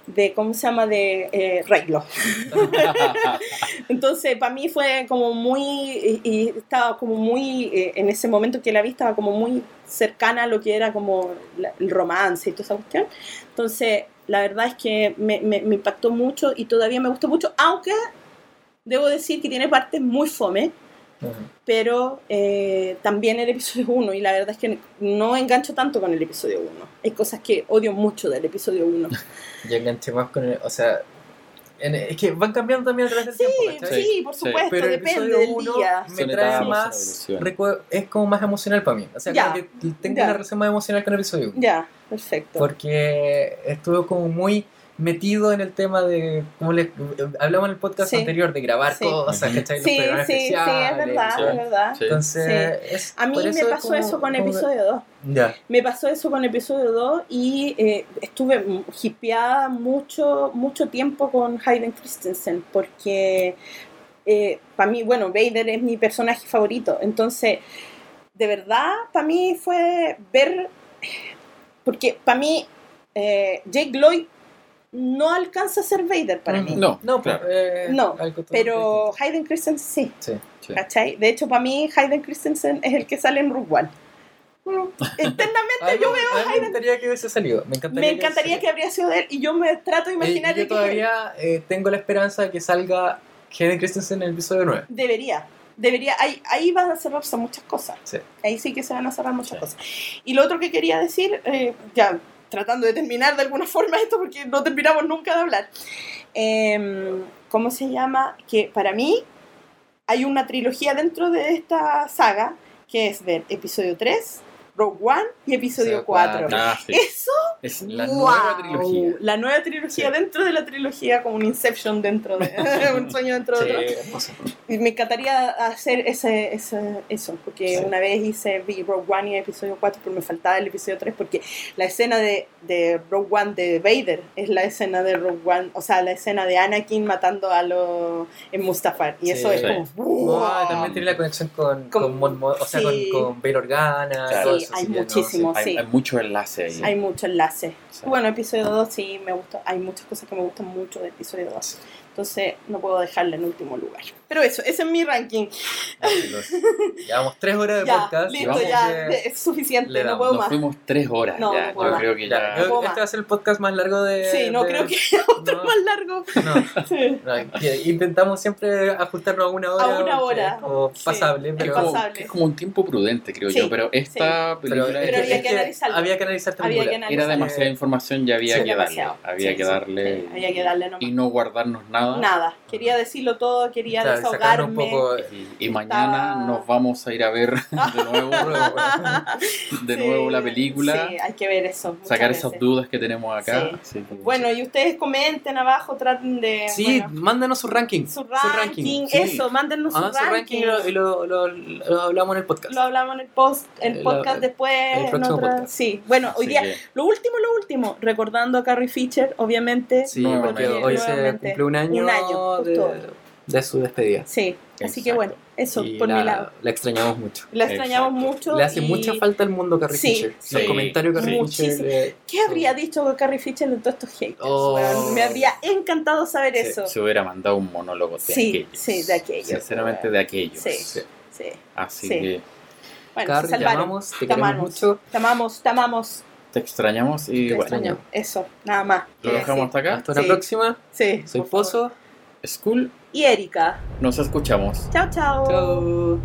Speaker 1: de ¿cómo se llama? De eh, Reylo. Entonces, para mí fue como muy, y, y estaba como muy, eh, en ese momento que la vi, estaba como muy cercana a lo que era como la- el romance y toda esa cuestión. Entonces, la verdad es que me, me- me impactó mucho y todavía me gustó mucho, aunque debo decir que tiene partes muy fome Pero eh, también el episodio 1 y la verdad es que no engancho tanto con el episodio 1. Hay cosas que odio mucho del episodio 1.
Speaker 4: Yo enganché más con el. O sea. en- es que van cambiando también a través del
Speaker 1: Sí,
Speaker 4: tiempo, ¿cachai?
Speaker 1: sí, por
Speaker 3: Sí.
Speaker 1: supuesto,
Speaker 4: Pero el
Speaker 1: depende
Speaker 4: episodio
Speaker 1: del
Speaker 4: uno
Speaker 1: día.
Speaker 4: me
Speaker 3: Son
Speaker 4: trae más. Es como más emocional para mí. O sea,
Speaker 1: Ya,
Speaker 4: como que tengo
Speaker 1: ya.
Speaker 4: una relación más emocional con el episodio 1.
Speaker 1: Ya, perfecto.
Speaker 4: Porque estuve como muy metido en el tema de. Como le, hablamos en el podcast
Speaker 1: Sí.
Speaker 4: anterior de grabar
Speaker 1: Sí.
Speaker 4: cosas. ¿cachai? Los
Speaker 1: Sí, sí,
Speaker 4: programas
Speaker 1: sí, es
Speaker 4: especiales,
Speaker 1: verdad,
Speaker 3: sí.
Speaker 1: es verdad.
Speaker 3: Sí.
Speaker 4: Entonces, es-
Speaker 1: A mí me
Speaker 4: es
Speaker 1: pasó
Speaker 4: como-
Speaker 1: eso con
Speaker 4: como-
Speaker 1: episodio 2.
Speaker 4: Ya.
Speaker 1: Me pasó eso con episodio 2 y eh, estuve hipeada mucho, mucho tiempo con Hayden Christensen porque para mí, bueno, Vader es mi personaje favorito. Entonces, de verdad, para mí fue ver, porque para mí eh, Jake Lloyd no alcanza a ser Vader para mí.
Speaker 3: No,
Speaker 4: No,
Speaker 3: claro.
Speaker 4: pues, eh,
Speaker 1: No, Pero Hayden Christensen sí,
Speaker 4: distinto.
Speaker 3: Sí.
Speaker 1: ¿cachai? De hecho, para mí Hayden Christensen es el que sale en Rogue One. Internamente
Speaker 4: A mí,
Speaker 1: yo veo
Speaker 4: a mí me encantaría que hubiese salido. Me encantaría,
Speaker 1: Me encantaría que habría sido de él y yo me trato de
Speaker 4: hubiese
Speaker 1: imaginar.
Speaker 4: Eh, yo
Speaker 1: que
Speaker 4: todavía eh, tengo la esperanza de que salga Hayden Christensen en el episodio 9.
Speaker 1: debería. Debería, ahí, ahí van a cerrarse muchas cosas.
Speaker 4: Sí.
Speaker 1: Ahí sí que se van a cerrar muchas
Speaker 4: Sí.
Speaker 1: cosas. Y lo otro que quería decir, eh, ya tratando de terminar de alguna forma esto, porque no terminamos nunca de hablar. Em, ¿Cómo se llama? Que para mí hay una trilogía dentro de esta saga, que es ver episodio 3, Rogue One y episodio
Speaker 4: Episodio
Speaker 1: 4.
Speaker 4: cuatro.
Speaker 3: Ah, sí.
Speaker 1: Eso
Speaker 3: Es la
Speaker 1: ¡Wow!
Speaker 3: nueva trilogía.
Speaker 1: La nueva trilogía
Speaker 3: Sí.
Speaker 1: dentro de la trilogía, como un Inception dentro de un sueño dentro de otro. Y me encantaría hacer ese, ese- eso, porque
Speaker 4: Sí.
Speaker 1: una vez hice vi Rogue One y episodio 4, pero me faltaba el episodio 3, porque la escena de, de Rogue One de Vader es la escena de Rogue One, o sea, la escena de Anakin matando a los en Mustafar. Y
Speaker 4: Sí.
Speaker 1: eso es
Speaker 3: Sí.
Speaker 1: como.
Speaker 4: No,
Speaker 1: ¡wow!
Speaker 4: también tiene la conexión con,
Speaker 1: Con-
Speaker 4: con, Mon o sea,
Speaker 1: sí.
Speaker 4: con, con Bail Organa.
Speaker 3: Claro.
Speaker 4: todo eso,
Speaker 1: hay
Speaker 4: sí, ya no,
Speaker 1: muchísimo.
Speaker 3: Hay,
Speaker 1: sí.
Speaker 3: hay mucho enlace ahí.
Speaker 1: Hay mucho enlace.
Speaker 3: Sí.
Speaker 1: Bueno, episodio 2 sí me gusta. Hay muchas cosas que me gustan mucho de episodio 2. Entonces no puedo dejarla en último lugar. Pero eso, ese es mi ranking.
Speaker 4: Llevamos tres horas de
Speaker 1: Ya,
Speaker 4: podcast.
Speaker 1: listo, ya. de- Es suficiente,
Speaker 4: le
Speaker 1: no
Speaker 4: damos,
Speaker 1: puedo
Speaker 3: Nos
Speaker 1: más.
Speaker 3: fuimos tres horas
Speaker 1: No,
Speaker 3: ya.
Speaker 1: no puedo
Speaker 3: Yo
Speaker 1: más.
Speaker 3: creo que
Speaker 4: Ya,
Speaker 1: puedo
Speaker 4: este
Speaker 1: más.
Speaker 4: va a ser el podcast más largo de.
Speaker 1: Sí, no
Speaker 4: de-
Speaker 1: creo que otro
Speaker 4: no.
Speaker 1: más largo.
Speaker 4: No,
Speaker 1: Sí.
Speaker 4: no, intentamos siempre ajustarnos a una hora.
Speaker 1: A una hora. Sí,
Speaker 4: pasable,
Speaker 1: es
Speaker 3: Es
Speaker 4: pero.
Speaker 3: como,
Speaker 1: pasable.
Speaker 3: es como un tiempo prudente, creo
Speaker 1: Sí,
Speaker 3: yo. Pero esta
Speaker 4: Pero,
Speaker 1: Pero había
Speaker 4: es
Speaker 1: que analizarlo.
Speaker 4: Había que analizar
Speaker 3: era demasiada información y había que darle. Había que darle.
Speaker 1: había que darle.
Speaker 3: Y no guardarnos nada.
Speaker 1: Nada, quería decirlo todo, quería desahogarme.
Speaker 4: un poco.
Speaker 3: Y, y mañana nos vamos a ir a ver de nuevo, de
Speaker 1: Sí,
Speaker 3: nuevo la película.
Speaker 1: Sí, hay que ver eso.
Speaker 3: sacar
Speaker 1: veces.
Speaker 3: esas dudas que tenemos acá.
Speaker 1: Sí. Bueno, y ustedes comenten abajo, traten de.
Speaker 4: Sí,
Speaker 1: bueno,
Speaker 4: mándanos su ranking.
Speaker 1: su ranking,
Speaker 3: sí.
Speaker 1: eso, mándennos
Speaker 4: Ah,
Speaker 1: su
Speaker 4: su
Speaker 1: ranking.
Speaker 4: y lo, y lo, lo- lo hablamos en el podcast.
Speaker 1: Lo hablamos en el post, el
Speaker 4: El-
Speaker 1: podcast
Speaker 4: el-
Speaker 1: después.
Speaker 4: el
Speaker 1: en otra-
Speaker 4: podcast.
Speaker 1: Sí, bueno, hoy día, lo último, lo último, recordando a Carrie Fisher, obviamente.
Speaker 4: Sí, porque hoy se cumple un año,
Speaker 1: Un año,
Speaker 4: de, su despedida.
Speaker 1: Sí, así que bueno, eso
Speaker 4: Y
Speaker 1: por
Speaker 4: la,
Speaker 1: mi lado.
Speaker 4: la extrañamos mucho.
Speaker 1: La extrañamos
Speaker 3: Exacto.
Speaker 1: mucho.
Speaker 4: Le hace
Speaker 1: y-
Speaker 4: mucha falta al mundo Carrie
Speaker 1: Sí,
Speaker 4: Fisher.
Speaker 1: sí.
Speaker 4: Los comentarios de Carrie
Speaker 1: Muchísimo.
Speaker 4: Fisher.
Speaker 1: ¿Qué habría dicho Carrie Fisher de todos estos haters?
Speaker 4: Oh.
Speaker 1: Me habría encantado saber
Speaker 4: Sí,
Speaker 1: eso.
Speaker 3: Se hubiera mandado un monólogo de
Speaker 1: Sí,
Speaker 3: aquellos.
Speaker 1: sí, de aquellos,
Speaker 3: Sinceramente, de aquellos.
Speaker 1: Sí.
Speaker 4: sí.
Speaker 1: Sí.
Speaker 3: Así
Speaker 1: Sí.
Speaker 3: que
Speaker 1: Bueno,
Speaker 4: te
Speaker 1: salvaron.
Speaker 4: amamos, te
Speaker 1: Te
Speaker 4: queremos
Speaker 1: amamos.
Speaker 4: mucho.
Speaker 1: Te amamos, te amamos.
Speaker 3: Te extrañamos y
Speaker 1: Te
Speaker 3: bueno.
Speaker 1: Eso, nada más.
Speaker 3: Lo dejamos hasta acá.
Speaker 4: Hasta la próxima.
Speaker 1: Sí.
Speaker 4: Soy. Pozo.
Speaker 3: School.
Speaker 1: Y Erika.
Speaker 3: Nos escuchamos.
Speaker 1: Chao, chao.
Speaker 4: Chao.